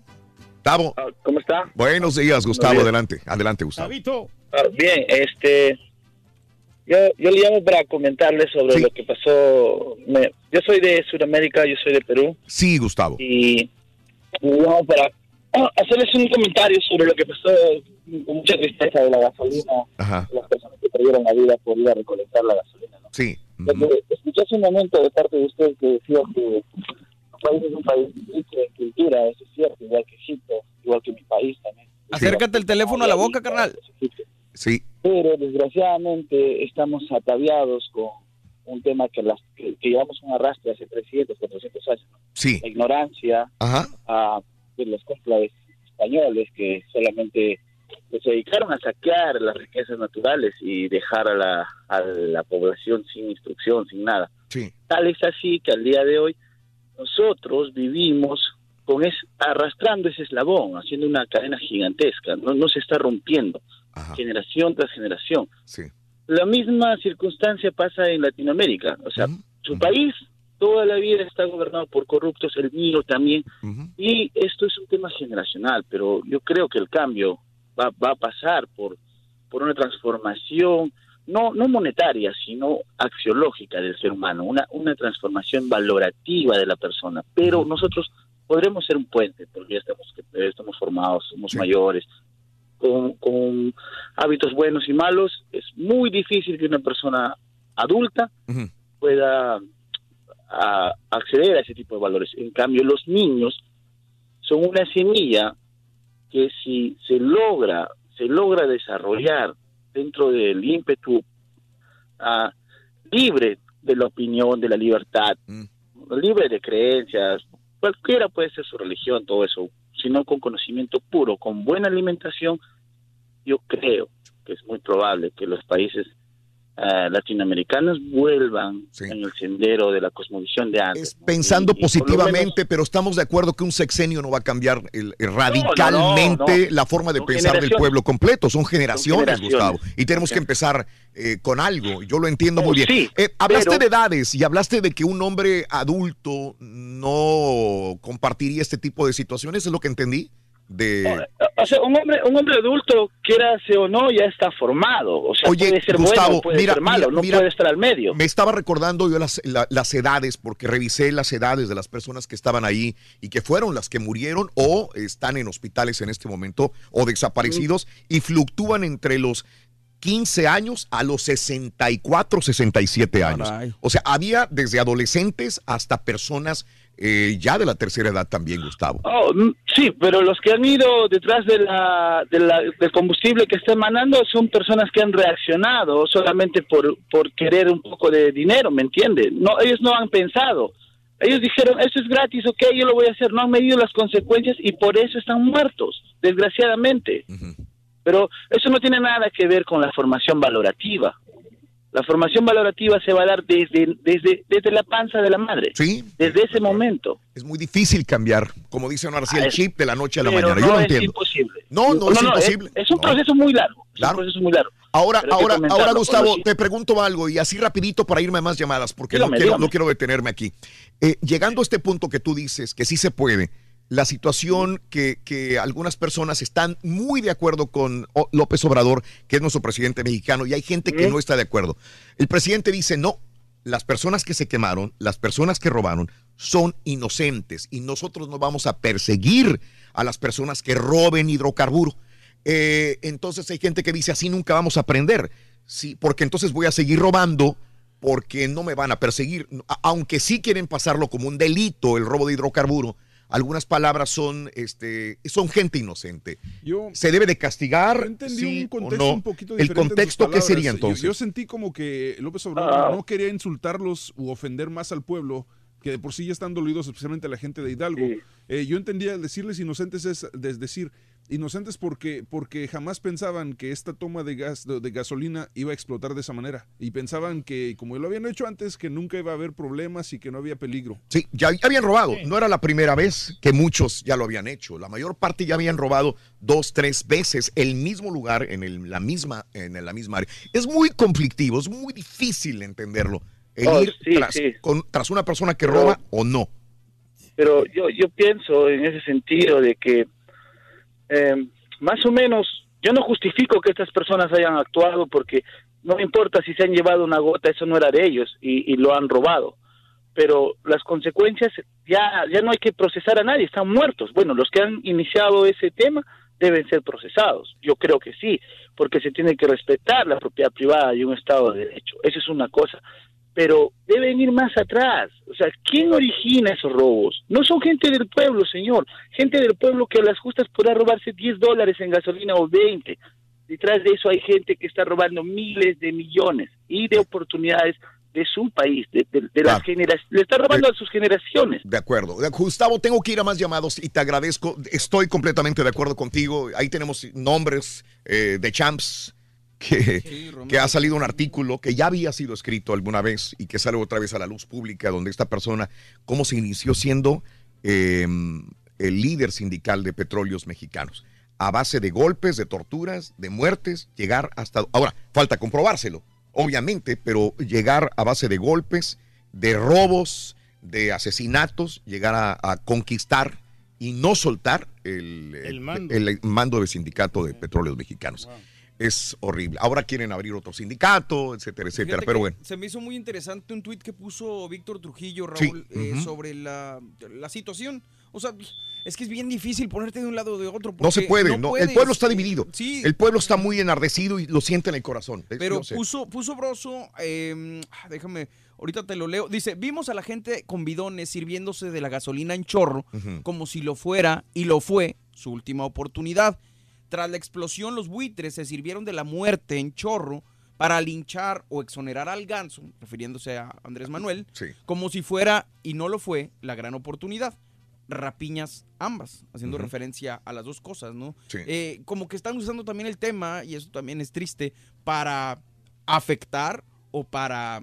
Tavo, Ah, ¿Cómo está? buenos días, Gustavo. días. Adelante, adelante, Gustavo. Ah, bien, este, yo, yo le llamo para comentarle sobre Sí. lo que pasó. Me- yo soy de Sudamérica, yo soy de Perú Sí, Gustavo. y le llamo para ah, hacerles un comentario sobre lo que pasó con mucha tristeza de la gasolina, Ajá, de las personas que perdieron la vida por ir a recolectar la gasolina. ¿no? sí. Ujú, escuché hace un momento de parte de usted que decía que su país es un país rico en cultura, eso es cierto, igual que Egipto, igual que mi país también. Acércate el teléfono a la boca, carnal. Sí, pero desgraciadamente estamos ataviados con un tema que, las, que, que llevamos un arrastre hace 300, 400 años. ¿no? sí. La ignorancia Ajá, a de los cónclaves españoles que solamente pues, se dedicaron a saquear las riquezas naturales y dejar a la, a la población sin instrucción, sin nada. sí. Tal es así que al día de hoy nosotros vivimos con es, arrastrando ese eslabón, haciendo una cadena gigantesca, no, no se está rompiendo, Ajá, generación tras generación. sí. La misma circunstancia pasa en Latinoamérica, o sea, su país toda la vida está gobernado por corruptos, el mío también, y esto es un tema generacional, pero yo creo que el cambio va, va a pasar por, por una transformación, no, no monetaria, sino axiológica del ser humano, una, una transformación valorativa de la persona. Pero nosotros podremos ser un puente, porque ya estamos, estamos formados, somos Sí. mayores, con, con hábitos buenos y malos. Es muy difícil que una persona adulta pueda a- acceder a ese tipo de valores. En cambio, los niños son una semilla que si se logra, se logra desarrollar dentro del ímpetu ah, libre de la opinión, de la libertad, Mm. libre de creencias, cualquiera puede ser su religión, todo eso, sino con conocimiento puro, con buena alimentación, yo creo que es muy probable que los países ah, latinoamericanos vuelvan Sí. en el sendero de la cosmovisión de antes. Pensando y positivamente, menos- pero estamos de acuerdo que un sexenio no va a cambiar el- el- radicalmente no. la forma de Son pensar del pueblo completo. Son generaciones, generaciones. Gustavo. Y tenemos que empezar eh, con algo. Yo lo entiendo muy bien. Sí, Eh, hablaste pero- de edades y hablaste de que un hombre adulto no compartiría este tipo de situaciones. ¿Es lo que entendí? De... O sea, un hombre, un hombre adulto, quiera ser o no, ya está formado. O sea, Oye, puede ser Gustavo, bueno, puede mira, ser malo, mira, no mira, puede estar al medio. Me estaba recordando yo las, la- las edades, porque revisé las edades de las personas que estaban ahí y que fueron las que murieron o están en hospitales en este momento o desaparecidos y fluctúan entre los 15 años a los 64, 67 años. Caray. O sea, había desde adolescentes hasta personas eh, ya de la tercera edad también, Gustavo. Oh, mm, sí, pero los que han ido detrás de la, de la- del combustible que está emanando son personas que han reaccionado solamente por, por querer un poco de dinero, ¿me entiende? No, ellos no han pensado. Ellos dijeron, eso es gratis, ok, yo lo voy a hacer. No han medido las consecuencias y por eso están muertos, desgraciadamente. Pero eso no tiene nada que ver con la formación valorativa. La formación valorativa se va a dar desde, desde, desde la panza de la madre. Sí. Desde ese momento. Es muy difícil cambiar, como dice así el Ah, chip de la noche a la Pero mañana. no Yo lo es entiendo. imposible. No, no, es imposible. Es, un No. proceso muy largo. es Claro. un proceso muy largo. Ahora, Pero ahora, ahora, Gustavo, te pregunto algo y así rapidito para irme a más llamadas, porque Dígame, no, quiero, dígame. no quiero detenerme aquí. Eh, llegando a este punto que tú dices, que sí se puede, la situación que, que algunas personas están muy de acuerdo con López Obrador, que es nuestro presidente mexicano, y hay gente que no está de acuerdo. El presidente dice, no, las personas que se quemaron, las personas que robaron, son inocentes y nosotros no vamos a perseguir a las personas que roben hidrocarburo. Eh, entonces hay gente que dice, así nunca vamos a aprender, sí, porque entonces voy a seguir robando porque no me van a perseguir, aunque sí quieren pasarlo como un delito el robo de hidrocarburo. Algunas palabras son, este, son gente inocente. Yo- ¿Se debe de castigar? entendí sí un o contexto no? un poquito ¿El diferente. en tus contexto qué sería Yo- entonces? Yo, sentí como que López Obrador Ah. no quería insultarlos u ofender más al pueblo, que de por sí ya están dolidos, especialmente la gente de Hidalgo. Eh, yo entendía decirles inocentes es decir inocentes porque porque jamás pensaban que esta toma de gas de, de gasolina iba a explotar de esa manera y pensaban que como lo habían hecho antes que nunca iba a haber problemas y que no había peligro. Sí, ya, ya habían robado. No era la primera vez que muchos ya lo habían hecho. La mayor parte ya habían robado dos, tres veces el mismo lugar en el- la misma en la misma área. Es muy conflictivo, es muy difícil entenderlo. Oh, ir sí, tras, sí. con- tras una persona que roba o no. Pero yo, yo pienso en ese sentido de que eh, más o menos yo no justifico que estas personas hayan actuado porque no me importa si se han llevado una gota, eso no era de ellos y, y lo han robado. Pero las consecuencias ya, ya no hay que procesar a nadie, están muertos. Bueno, los que han iniciado ese tema deben ser procesados. Yo creo que sí, porque se tiene que respetar la propiedad privada y un Estado de Derecho. Eso es una cosa pero deben ir más atrás. O sea, ¿quién origina esos robos? No son gente del pueblo, señor. Gente del pueblo que a las justas podrá robarse 10 dólares en gasolina o 20. Detrás de eso hay gente que está robando miles de millones y de oportunidades de su país, de, de- de las generaciones. Le está robando a sus generaciones. De acuerdo. Gustavo, tengo que ir a más llamados y te agradezco. Estoy completamente de acuerdo contigo. Ahí tenemos nombres eh, de champs que, que ha salido un artículo que ya había sido escrito alguna vez y que sale otra vez a la luz pública, donde esta persona, cómo se inició siendo eh, el líder sindical de petróleos mexicanos. A base de golpes, de torturas, de muertes, llegar hasta... Ahora, falta comprobárselo, obviamente, pero llegar a base de golpes, de robos, de asesinatos, llegar a, a conquistar y no soltar el, el- mando. el mando del sindicato de petróleos mexicanos. Es horrible. Ahora quieren abrir otro sindicato, etcétera, etcétera. Fíjate Pero bueno, Se me hizo muy interesante un tuit que puso Víctor Trujillo, Sí, Raúl, eh, sobre la, la situación. O sea, es que es bien difícil ponerte de un lado o de otro. no se puede. no, el pueblo está dividido. Sí. El pueblo está muy enardecido y lo siente en el corazón. Es- Pero puso, puso Broso, eh, déjame, ahorita te lo leo. Dice, vimos a la gente con bidones sirviéndose de la gasolina en chorro, como si lo fuera, y lo fue, su última oportunidad. Tras la explosión, los buitres se sirvieron de la muerte en chorro para linchar o exonerar al ganso, refiriéndose a Andrés Manuel, Sí. como si fuera, y no lo fue, la gran oportunidad. Rapiñas ambas, haciendo referencia a las dos cosas, ¿no? Sí. Eh, como que están usando también el tema, y eso también es triste, para afectar o para,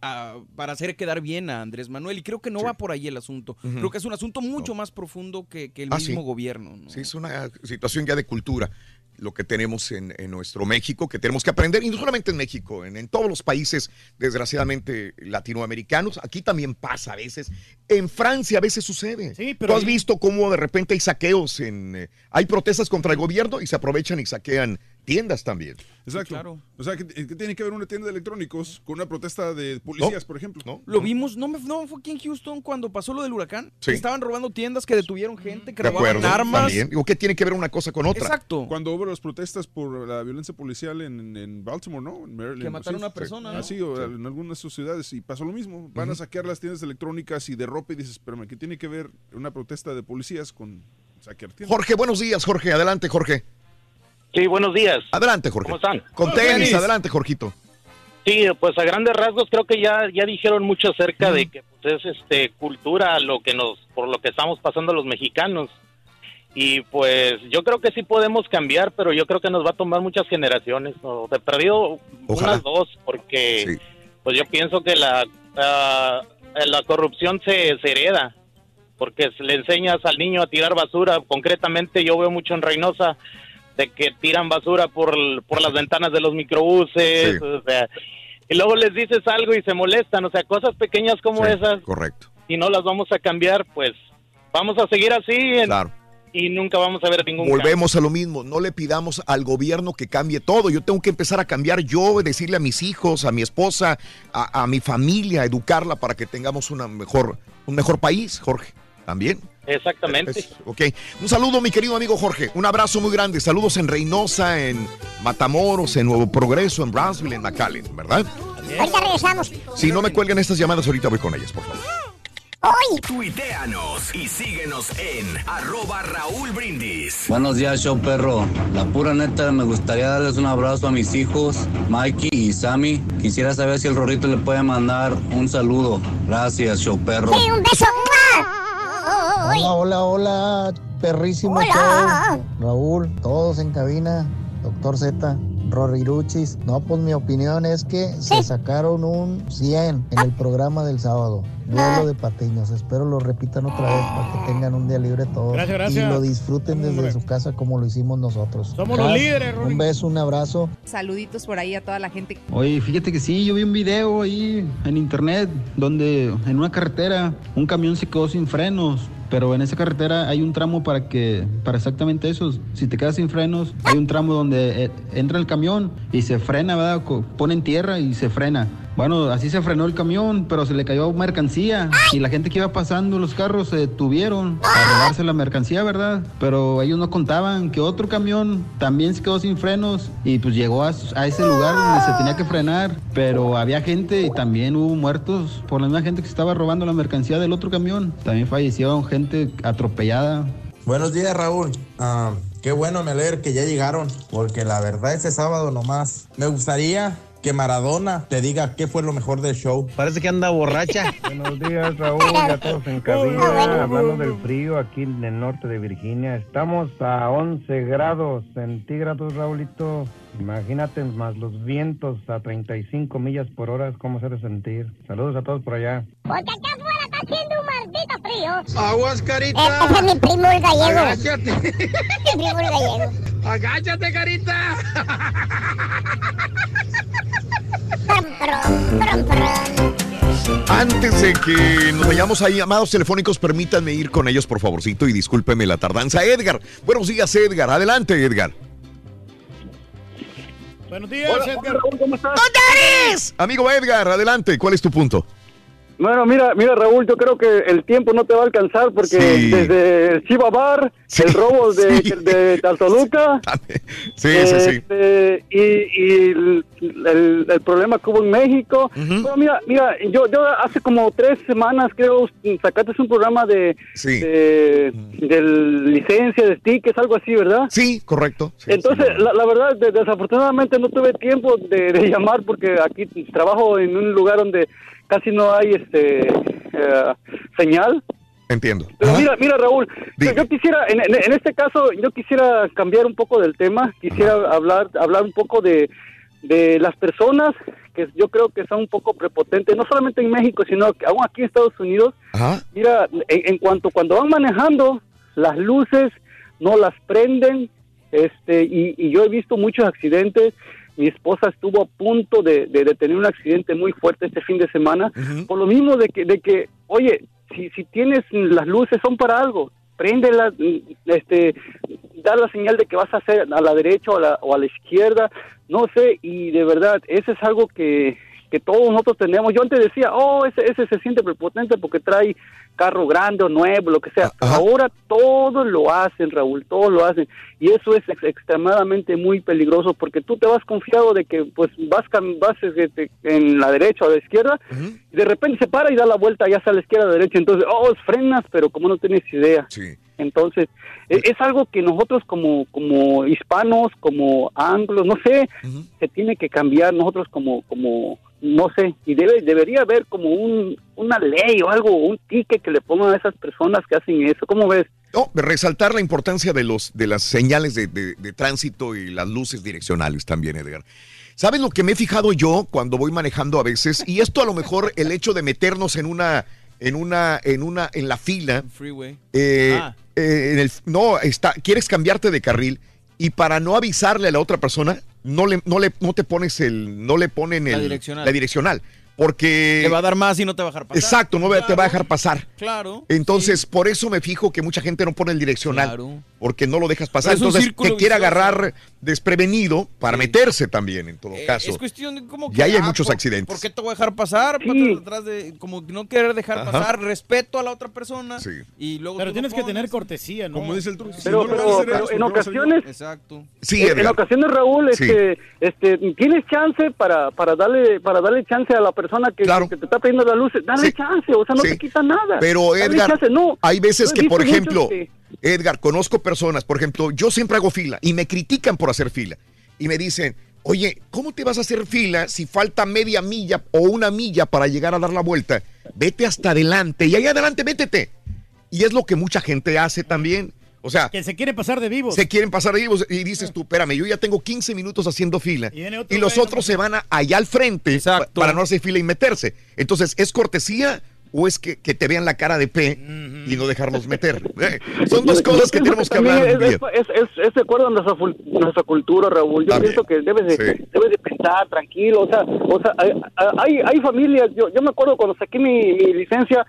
para hacer quedar bien a Andrés Manuel. Y creo que no va por ahí el asunto. Ujú. Creo que es un asunto mucho más profundo que, que el Ah, sí. mismo gobierno. ¿no? Sí, es una situación ya de cultura lo que tenemos en, en nuestro México, que tenemos que aprender, y no solamente en México, en, en todos los países, desgraciadamente, latinoamericanos, aquí también pasa a veces, en Francia a veces sucede. pero Tú has ahí- visto cómo de repente hay saqueos, en, eh, hay protestas contra el gobierno y se aprovechan y saquean tiendas también. Exacto. O sea, que, que tiene que ver una tienda de electrónicos con una protesta de policías, por ejemplo. Lo vimos, no, me, no fue aquí en Houston cuando pasó lo del huracán. Sí. Estaban robando tiendas que detuvieron gente, que De robaban acuerdo, armas. también. Digo, ¿qué tiene que ver una cosa con otra? Exacto. Cuando hubo las protestas por la violencia policial en, en Baltimore, ¿no? En Maryland. Que mataron sí. a una persona, ¿no? Así, o Sí. en algunas de sus ciudades. Y pasó lo mismo. Van a saquear las tiendas electrónicas y de ropa y dices, espérame, ¿qué tiene que ver una protesta de policías con saquear tiendas? Jorge, buenos días, Jorge. Adelante, Jorge. Sí, buenos días. Adelante, Jorge. ¿Cómo están? Con tenis, adelante, Jorgito. Sí, pues a grandes rasgos creo que ya, ya dijeron mucho acerca de que pues, es este cultura lo que nos por lo que estamos pasando los mexicanos. Y pues yo creo que sí podemos cambiar, pero yo creo que nos va a tomar muchas generaciones, o de perdido unas dos, porque pues yo pienso que la la, la corrupción se, se hereda, porque le enseñas al niño a tirar basura, concretamente yo veo mucho en Reynosa, de que tiran basura por, por las ventanas de los microbuses, o sea, y luego les dices algo y se molestan, o sea, cosas pequeñas como esas. Correcto. Y no las vamos a cambiar, pues vamos a seguir así en- y nunca vamos a ver ningún Volvemos a lo mismo, no le pidamos al gobierno que cambie todo, yo tengo que empezar a cambiar yo, decirle a mis hijos, a mi esposa, a, a mi familia, educarla para que tengamos una mejor, un mejor país, Jorge, también. Exactamente. Ok, un saludo mi querido amigo Jorge, un abrazo muy grande, saludos en Reynosa, en Matamoros, en Nuevo Progreso, en Brownsville, en McAllen, ¿verdad? Ahorita regresamos. Si no me cuelgan estas llamadas, ahorita voy con ellas, por favor. Tuiteanos y síguenos en arroba Raúl Brindis. Buenos días, show perro. La pura neta, me gustaría darles un abrazo a mis hijos, Mikey y Sammy. Quisiera saber si el Rorrito le puede mandar un saludo. Gracias, show perro. Sí, un beso. Hola, hola, hola, perrísimo Hola. show. Raúl, todos en cabina, doctor Z, Roriruchis. No, pues mi opinión es que se sacaron un 100 en el programa del sábado. Duelo de patiños. Espero lo repitan otra vez para que tengan un día libre todos. Gracias, gracias. Y lo disfruten desde Hombre. su casa como lo hicimos nosotros. Somos los Cas, líderes, Rory. Un beso, un abrazo. Saluditos por ahí a toda la gente. Oye, fíjate que sí, yo vi un video ahí en internet donde en una carretera un camión se quedó sin frenos, pero en esa carretera hay un tramo para que, para exactamente eso. Si te quedas sin frenos, hay un tramo donde eh, entra el camión y se frena, ¿verdad? Pone en tierra y se frena. Bueno, así se frenó el camión, pero se le cayó mercancía y la gente que iba pasando, los carros se detuvieron a robarse la mercancía, ¿verdad? Pero ellos no contaban que otro camión también se quedó sin frenos y pues llegó a, ese lugar donde se tenía que frenar, pero había gente y también hubo muertos por la misma gente que estaba robando la mercancía del otro camión. También fallecieron gente atropellada. Buenos días, Raúl. Ah, qué bueno, me alegra que ya llegaron, porque la verdad ese sábado nomás me gustaría que Maradona te diga qué fue lo mejor del show. Parece que anda borracha. <laughs> Buenos días, Raúl, y a todos en cabina. Hablando del frío aquí en el norte de Virginia, estamos a 11 grados centígrados, Raulito. Imagínate, más los vientos a 35 millas por hora, ¿cómo se ha de sentir? Saludos a todos por allá. Haciendo un maldito frío. Aguas, carita. Ese es mi primo el gallego. Agáchate. <laughs> Mi primo el gallego. Agáchate, carita. Antes de que nos vayamos a llamados telefónicos, permítanme ir con ellos, por favorcito, y discúlpeme la tardanza. Edgar, buenos días, Edgar. Adelante, Edgar. Buenos días, Hola, Edgar. ¿cómo estás? Amigo Edgar, adelante. ¿Cuál es tu punto? Bueno, mira, mira, Raúl, yo creo que el tiempo no te va a alcanzar porque Sí. desde el Chiva Bar, el robo de, de Taltoluca, <laughs> Sí, sí, sí. este, y, y el, el- el problema que hubo en México. Bueno, mira, mira, yo, yo hace como tres semanas creo sacaste un programa de, de, de licencia, de tickets, algo así, ¿verdad? Sí, correcto. Entonces, la, la verdad, de- desafortunadamente no tuve tiempo de, de llamar porque aquí trabajo en un lugar donde casi no hay este eh, señal. Entiendo. Pero mira, mira Raúl, yo, yo quisiera, en, en- este caso, yo quisiera cambiar un poco del tema, quisiera hablar, hablar un poco de, de las personas que yo creo que son un poco prepotentes, no solamente en México, sino que aún aquí en Estados Unidos. Mira, en, en cuanto cuando van manejando, las luces no las prenden, este, y, y yo he visto muchos accidentes. Mi esposa estuvo a punto de, de- de tener un accidente muy fuerte este fin de semana, por lo mismo de que, de que oye, si, si tienes las luces son para algo, préndelas, este, da la señal de que vas a hacer a la derecha o a la, o a la izquierda, no sé, y de verdad, eso es algo que, que todos nosotros tenemos. Yo antes decía, oh, ese, ese se siente prepotente porque trae carro grande o nuevo, lo que sea. Ahora todos lo hacen, Raúl, todos lo hacen. Y eso es ex- extremadamente muy peligroso porque tú te vas confiado de que pues vas, vas este, en la derecha o a la izquierda y de repente se para y da la vuelta ya sea a la izquierda o a la derecha. Entonces, oh, frenas, pero como no tienes idea. Entonces, e- es algo que nosotros como, como hispanos, como anglos, no sé, se tiene que cambiar nosotros como, como, no sé, y debe debería haber como un, una ley o algo, un ticket que le pongan a esas personas que hacen eso. ¿Cómo ves? No, resaltar la importancia de los de las señales de, de- de tránsito y las luces direccionales también, Edgar. ¿Sabes lo que me he fijado yo cuando voy manejando a veces? Y esto a lo mejor el hecho de meternos en una en una en una en la fila Freeway. eh, Ah. eh, en el- no está quieres cambiarte de carril y para no avisarle a la otra persona no le no le no te pones el no le ponen La el direccional. la direccional porque Te va a dar más y no te va a dejar pasar. exacto no te va a dejar pasar Claro. entonces, por eso me fijo que mucha gente no pone el direccional. Claro. Porque no lo dejas pasar. Entonces, te quiere vicioso. agarrar desprevenido para meterse también, en todo Eh, caso. Es cuestión de cómo Y ahí hay ah, muchos ¿por- accidentes. ¿Por qué te voy a dejar pasar? Para atrás de, como no querer dejar Ajá. pasar, respeto a la otra persona. Y luego Pero tienes que tener cortesía, ¿no? Como dice el truco. Pero, pero- pero en ocasiones, Exacto. Sí, en, ocasiones Raúl, Sí. este, este, tienes chance para, para darle, para darle chance a la persona que, que te está pidiendo la luz, dale chance, o sea, no Sí. te quita nada. Pero Edgar, no. hay veces que, por ejemplo, que- Edgar, conozco personas, por ejemplo, yo siempre hago fila y me critican por hacer fila. Y me dicen, oye, ¿cómo te vas a hacer fila si falta media milla o una milla para llegar a dar la vuelta? Vete hasta adelante y ahí adelante métete. Y es lo que mucha gente hace también. O sea, Que se quiere pasar de vivos. se quieren pasar de vivos y dices tú, espérame, yo ya tengo 15 minutos haciendo fila Y viene otro y los otros se van a- allá al frente pa- para no hacer fila y meterse. Entonces, ¿es cortesía o es que, que te vean la cara de P y no dejarnos meter? <laughs> Eh, Son dos cosas que tenemos que hablar. Es, es, es- es de acuerdo a nuestra, nuestra cultura, Raúl. Yo También. pienso que debes de, Sí. debes de pensar tranquilo. O sea, o sea hay, hay, hay familias. Yo, yo me acuerdo cuando saqué mi, mi licencia,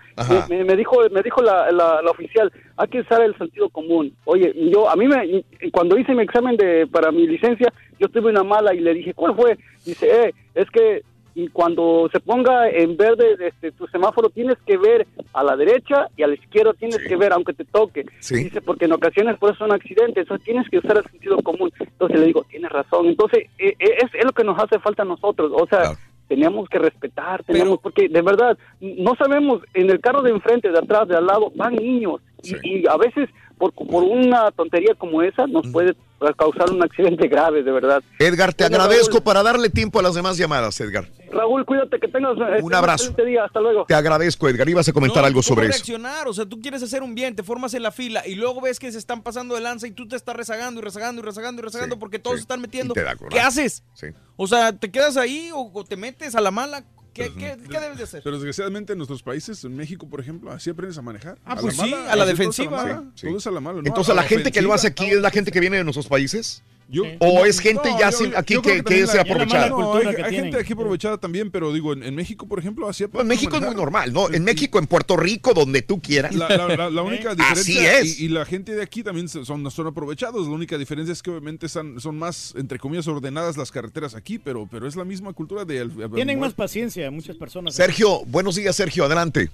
me, me dijo me dijo la, la, la oficial, hay que usar el sentido común. Oye, yo a mí me cuando hice mi examen de para mi licencia, yo tuve una mala y le dije, ¿cuál fue? Dice, eh, es que y cuando se ponga en verde este, tu semáforo tienes que ver a la derecha y a la izquierda tienes que ver aunque te toque. Dice, porque en ocasiones puede ser un accidente, entonces tienes que usar el sentido común. Entonces le digo, tienes razón. Entonces eh, eh, es, es lo que nos hace falta a nosotros. O sea, teníamos que respetar, teníamos, porque de verdad no sabemos, en el carro de enfrente, de atrás, de al lado, van niños. Y, y a veces por, por una tontería como esa nos puede causar un accidente grave, de verdad. Edgar, te Bueno, agradezco Raúl. para darle tiempo a las demás llamadas, Edgar. Raúl, cuídate, que tengas eh, Un abrazo. excelente día. Hasta luego. Te agradezco, Edgar. Ibas a comentar No, algo ¿cómo sobre eso. reaccionar? O sea, tú quieres hacer un bien, te formas en la fila y luego ves que se están pasando de lanza y tú te estás rezagando y rezagando y rezagando y rezagando porque todos se están metiendo. ¿Qué haces? Sí. O sea, ¿te quedas ahí o, o te metes a la mala? ¿Qué, qué- qué debes de hacer? Pero desgraciadamente en nuestros países, en México, por ejemplo, así aprendes a manejar. Ah, A pues la sí, mala, a la así todo es defensiva. mala, Sí, sí. Todo es a la mala. no Entonces, a ¿la gente que lo hace aquí es la gente que viene de nuestros países? Yo- ¿O es gente no, ya yo- sin- aquí que, que es la- aprovechada? No, hay, hay gente aquí aprovechada también, pero digo, en, en México, por ejemplo, así No, en México es muy normal, ¿no? En México, en Puerto Rico, donde tú quieras. La, la- la- la <laughs> única Así diferencia, es. Y, y la gente de aquí también son, son aprovechados. La única diferencia es que obviamente son, son más, entre comillas, ordenadas las carreteras aquí, pero, pero es la misma cultura de... Tienen más paciencia muchas personas. Sergio, buenos días, Sergio, adelante.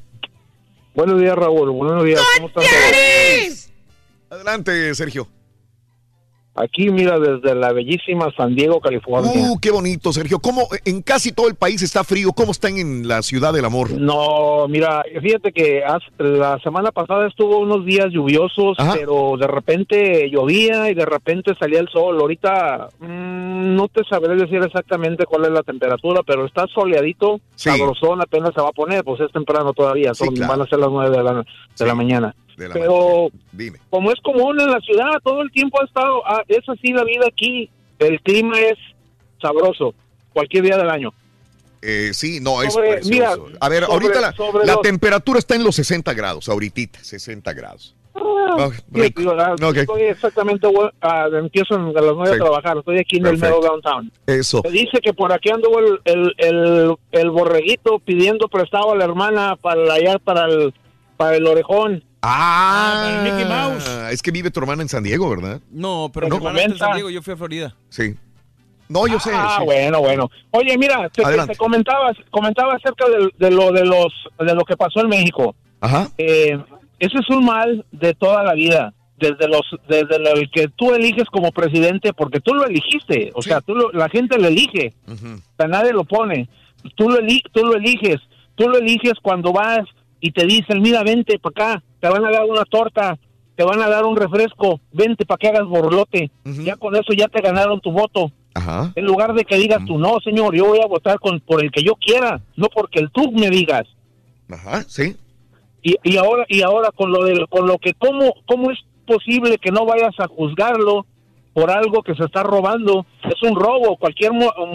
Buenos días, Raúl. Buenos días. ¿Cómo están todos? Adelante, Sergio. Aquí, mira, desde la bellísima San Diego, California. Uh, qué bonito, Sergio. ¿Cómo en casi todo el país está frío? ¿Cómo están en la ciudad del amor? No, mira, fíjate que la semana pasada estuvo unos días lluviosos, pero de repente llovía y de repente salía el sol. Ahorita mm, no te sabré decir exactamente cuál es la temperatura, pero está soleadito, sabrosón, apenas se va a poner, pues es temprano todavía, son- claro. van a ser las nueve de la, de la mañana. De la pero Dime. como es común en la ciudad, todo el tiempo ha estado, ah, es así la vida aquí, el clima es sabroso, cualquier día del año. Eh, sí, no, es precioso. mira, a ver, sobre- ahorita la, la los- temperatura está en los 60 grados, ahorita, 60 grados. Ah, Ah, rico. digo. Estoy exactamente, ah, empiezo a las nueve Sí. a trabajar, estoy aquí en el mero downtown. Eso. Se dice que por aquí anduvo el, el, el, el borreguito pidiendo prestado a la hermana para allá, para el, para el orejón. Ah, Mickey Mouse. Es que vive tu hermana en San Diego, ¿verdad? No, pero mi hermana está en San comenta. Diego, yo fui a Florida. Sí. No, yo sé. Ah, sí. bueno, bueno. Oye, mira, te, te comentaba, comentaba acerca de, de lo de los de lo que pasó en México. Ajá. Eh, ese es un mal de toda la vida, desde los desde lo que tú eliges como presidente, porque tú lo eligiste, o sea, tú lo- la gente lo elige, o sea, nadie lo pone. Tú lo eli- tú lo eliges, tú lo eliges cuando vas y te dicen, mira, vente para acá, te van a dar una torta, te van a dar un refresco, vente para que hagas borlote. Ya con eso ya te ganaron tu voto. Ajá. En lugar de que digas tú, no, señor, yo voy a votar con, por el que yo quiera, no porque el tú me digas. Ajá, sí. Y, y ahora y ahora con lo de con lo que cómo cómo es posible que no vayas a juzgarlo por algo que se está robando es un robo cualquier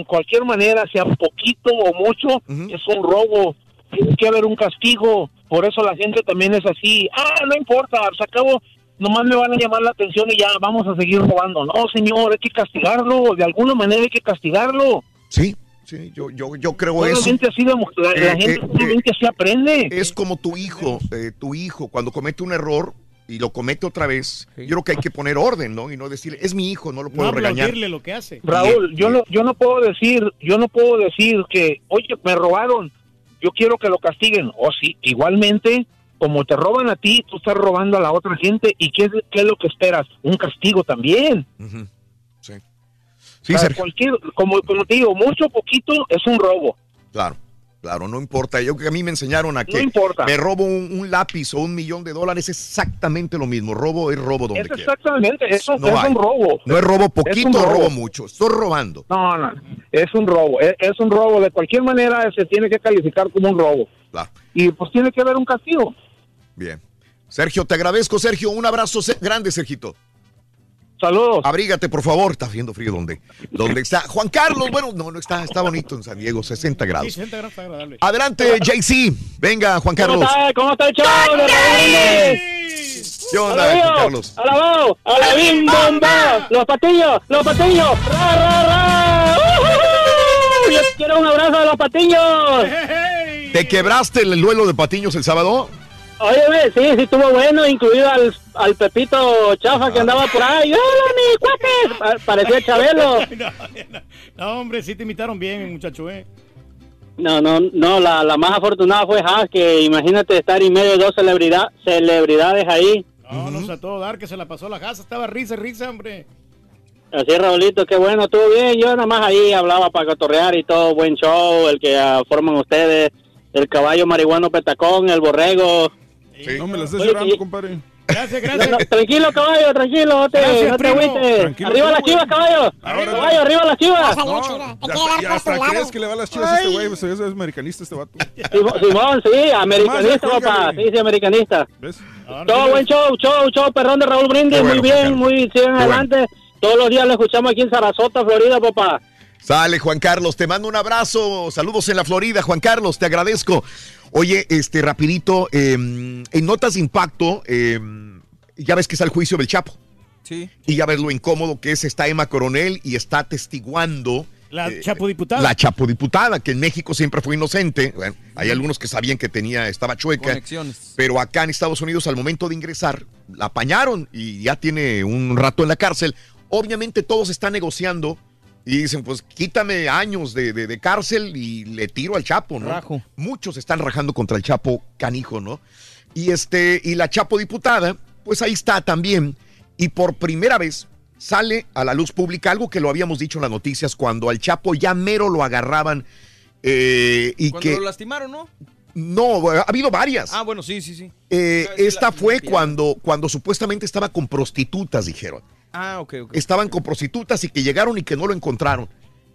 cualquier manera sea poquito o mucho es un robo tiene que haber un castigo por eso la gente también es así ah no importa se acabó nomás me van a llamar la atención y ya vamos a seguir robando no señor hay que castigarlo de alguna manera hay que castigarlo Sí, sí, yo, yo, yo creo eso. Solamente así de- la, la Eh, gente eh, solamente así aprende Es como tu hijo, eh, tu hijo, cuando comete un error y lo comete otra vez, yo creo que hay que poner orden, ¿no? Y no decirle, es mi hijo, no lo No puedo regañar. aplaudirle lo que hace. Raúl, yo no, yo no puedo decir, yo no puedo decir que, oye, me robaron, yo quiero que lo castiguen. O sí, igualmente, como te roban a ti, tú estás robando a la otra gente. ¿Y qué, es- qué es lo que esperas? Un castigo también. Sí. Sí, cualquier, como, como te digo, mucho o poquito es un robo. Claro, claro, no importa. Yo que a mí me enseñaron a que No importa. me robo un, un lápiz o un millón de dólares, es exactamente lo mismo. Robo es robo donde Es quiera. exactamente, eso No es hay. un robo. No es robo Es poquito, un robo. robo mucho. Estoy robando. No, no, es un robo, es, es un robo. De cualquier manera se tiene que calificar como un robo. Claro. Y pues tiene que haber un castigo. Bien. Sergio, te agradezco, Sergio. Un abrazo grande, Sergito. Saludos. Abrígate, por favor. Está haciendo frío donde, donde está. Juan Carlos, bueno, no, no está, está bonito en San Diego, 60 Sí, grados. 60 grados está agradable. Adelante, JC. Venga, Juan Carlos. ¿Cómo está, ¿Cómo está el show? ¿Qué onda, Juan Carlos? Alabao, alabim, bomba, los patiños, los patiños, ra, ra, ra. ¡Ujú! Yo quiero un abrazo de los patiños. ¿Te quebraste el duelo de patiños el sábado? Óyeme, sí, sí estuvo bueno, incluido al, al Pepito Chafa que andaba por ahí. ¡Hola, mi cuate! Pa- Parecía Chabelo. <laughs> No, hombre, sí te imitaron bien, muchacho, ¿eh? No, no, no, la, la más afortunada fue Haas, que imagínate estar en medio de dos celebridad, celebridades ahí. No, no sé a todo dar que se la pasó la casa, estaba risa, risa, hombre. Así, Raulito, qué bueno, estuvo bien. Yo nada más ahí hablaba para cotorrear y todo, buen show, el que ah, forman ustedes, el caballo marihuano petacón, el borrego. No me la estés Oye, llorando, y- compadre. Gracias, No, no, tranquilo, caballo, tranquilo, no te, Gracias, no te agüites. Tranquilo Arriba las chivas, caballo. Ahora, caballo, arriba las chivas. Ya, ya hasta crees que le va a las chivas a este güey, pues, es americanista este vato. Simón, sí, americanista, Más, ya, papá. Sí, sí, americanista. ¿Ves? Todo buen show, show, show, perrón de Raúl Brindis, bueno, muy bien, muy sigan Qué adelante. Todos los días lo escuchamos aquí en Sarasota, Florida, papá. Sale, Juan Carlos, te mando un abrazo. Saludos en la Florida, Juan Carlos, te agradezco. Oye, este, rapidito, eh, en Notas de Impacto, eh, ya ves que está el juicio del Chapo. Sí. Y ya ves lo incómodo que es, está Emma Coronel y está testiguando. La eh, chapo diputada. La Chapo diputada, que en México siempre fue inocente. Bueno, hay algunos que sabían que tenía, estaba chueca. Conexiones. Pero acá en Estados Unidos, al momento de ingresar, la apañaron y ya tiene un rato en la cárcel. Obviamente todos están negociando y dicen, pues quítame años de, de- de cárcel y le tiro al Chapo, ¿no? Rajo. Muchos están rajando contra el Chapo canijo, ¿no? Y este, y la Chapo diputada, pues ahí está también. Y por primera vez sale a la luz pública algo que lo habíamos dicho en las noticias cuando al Chapo ya mero lo agarraban eh, y Cuando que lo lastimaron, ¿no? no, ha habido varias. Ah, bueno, sí, sí, sí. Eh, esta fue cuando, cuando supuestamente estaba con prostitutas, dijeron. Ah, ok, ok. Estaban con prostitutas y que llegaron y que no lo encontraron.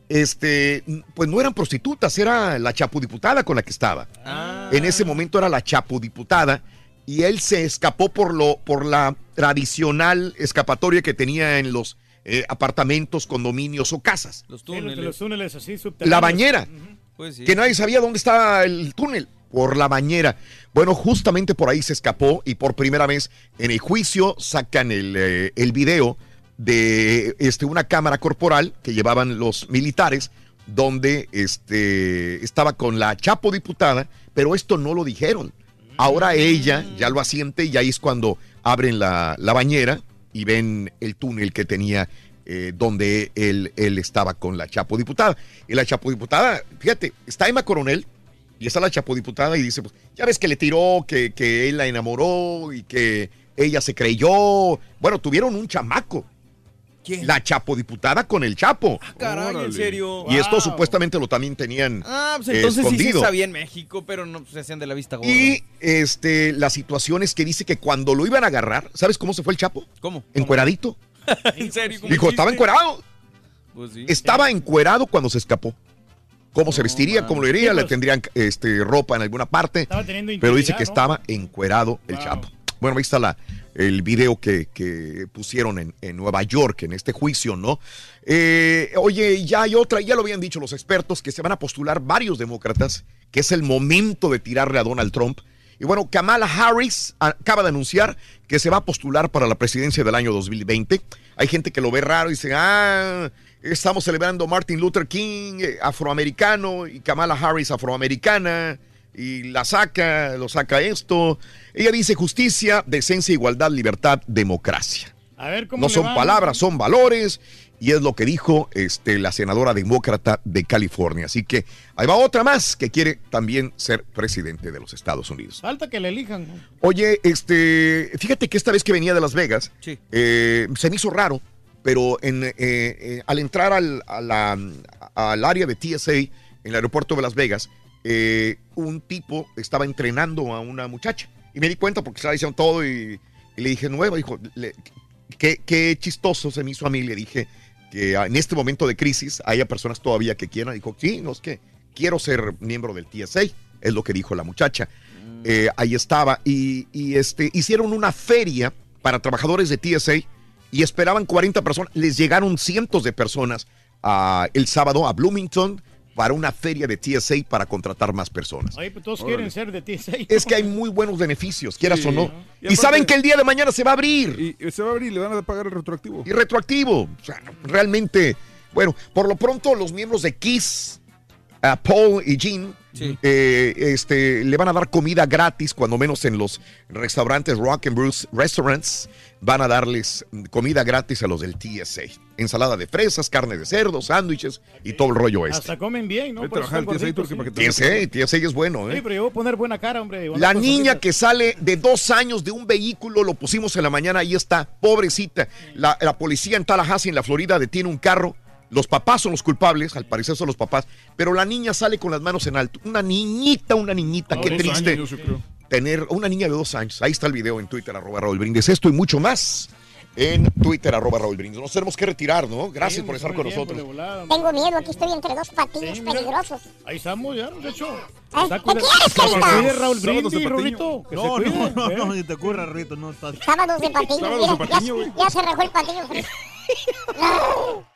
Este, pues no eran prostitutas, era la chapudiputada con la que estaba. Ah. En ese momento era la chapudiputada y él se escapó por lo, por la tradicional escapatoria que tenía en los eh, apartamentos, condominios o casas. Los túneles. los túneles así subterráneos. La bañera. Pues sí. Que nadie sabía dónde estaba el túnel. Por la bañera. Bueno, justamente por ahí se escapó y por primera vez en el juicio sacan el, eh, el video de este, una cámara corporal que llevaban los militares donde este, estaba con la Chapo diputada, pero esto no lo dijeron. Ahora ella ya lo asiente y ahí es cuando abren la, la bañera y ven el túnel que tenía eh, donde él, él estaba con la Chapo diputada. Y la Chapo diputada, fíjate, está Emma Coronel y está la Chapo diputada y dice, pues, ya ves que le tiró, que, que él la enamoró y que ella se creyó. Bueno, tuvieron un chamaco. La Chapo diputada con el Chapo. Caray, en serio. Y esto supuestamente lo también tenían Ah, pues entonces sí se escondido. sabía en México, pero no se hacían de la vista gorda. Y este, la situación es que dice que cuando lo iban a agarrar, ¿sabes cómo se fue el Chapo? ¿Cómo? Encueradito. <laughs> ¿En serio? ¿Cómo Dijo, estaba encuerado. Pues sí. Estaba encuerado cuando se escapó. ¿Cómo se vestiría? ¿Cómo lo iría? Le tendrían este, ropa en alguna parte. Estaba teniendo Pero dice que ¿no? estaba encuerado el Chapo. Bueno, ahí está la, el video que, que pusieron en, en Nueva York en este juicio, ¿no? Eh, oye, ya hay otra, ya lo habían dicho los expertos, que se van a postular varios demócratas, que es el momento de tirarle a Donald Trump. Y bueno, Kamala Harris acaba de anunciar que se va a postular para la presidencia del año 2020. Hay gente que lo ve raro y dice, ah, estamos celebrando Martin Luther King, eh, afroamericano, y Kamala Harris, afroamericana, y la saca, lo saca esto. Ella dice justicia, decencia, igualdad, libertad, democracia. A ver cómo No le son palabras, son valores. Y es lo que dijo este, la senadora demócrata de California. Así que ahí va otra más que quiere también ser presidente de los Estados Unidos. Falta que le elijan. Oye, este, fíjate que esta vez que venía de Las Vegas, Sí. eh, se me hizo raro, pero en, eh, eh, al entrar al, a la- al área de TSA en el aeropuerto de Las Vegas, eh, un tipo estaba entrenando a una muchacha. Y me di cuenta porque estaba diciendo todo y, y le dije, nueva, dijo, le- qué, qué chistoso se me hizo a mí. Le dije que en este momento de crisis haya personas todavía que quieran. Dijo, sí, no es que quiero ser miembro del TSA, es lo que dijo la muchacha. Eh, ahí estaba. Y, y, este, hicieron una feria para trabajadores de TSA y esperaban 40 personas. Les llegaron cientos de personas ah, el sábado a Bloomington para una feria de TSA para contratar más personas. Pues todos Órale. quieren ser de TSA. Es que hay muy buenos beneficios, quieras Sí. o no. Y Y, saben que el día de mañana se va a abrir. Y se va a abrir y le van a pagar el retroactivo. Y retroactivo. O sea, realmente, bueno, por lo pronto los miembros de Kiss, a Paul y Jean, eh, este, le van a dar comida gratis, cuando menos en los restaurantes Rock and Bruce Restaurants, van a darles comida gratis a los del TSA. Ensalada de fresas, carne de cerdo, sándwiches y todo el rollo este. Hasta comen bien, ¿no? Trabajar TSA, gorditos, Turki, para sí. que te- TSA, TSA es bueno, Sí, ¿eh? pero yo voy a poner buena cara, hombre. La niña que sale de dos años de un vehículo, lo pusimos en la mañana, ahí está, pobrecita. La, la policía en Tallahassee, en la Florida, detiene un carro. Los papás son los culpables, al parecer son los papás, pero la niña sale con las manos en alto. Una niñita, una niñita, qué triste. años, yo creo. Tener una niña de dos años. Ahí está el video en Twitter, arroba Raúl Brindis. Esto y mucho más en Twitter, arroba Raúl Brindis. Nos tenemos que retirar, ¿no? Gracias por estar con nosotros. Tengo miedo, aquí estoy entre dos patillos peligrosos. Ahí estamos ya, de hecho. ¿Eh? Está ¿Qué quieres, Carita? Raúl Brindis. Rorrito. No, no, no, ¿eh? no, ni te ocurra, Rito, no estás. Sábados de patiño, Sábados mira, de ya, patiño, güey. ya se rajó el patiño. <laughs>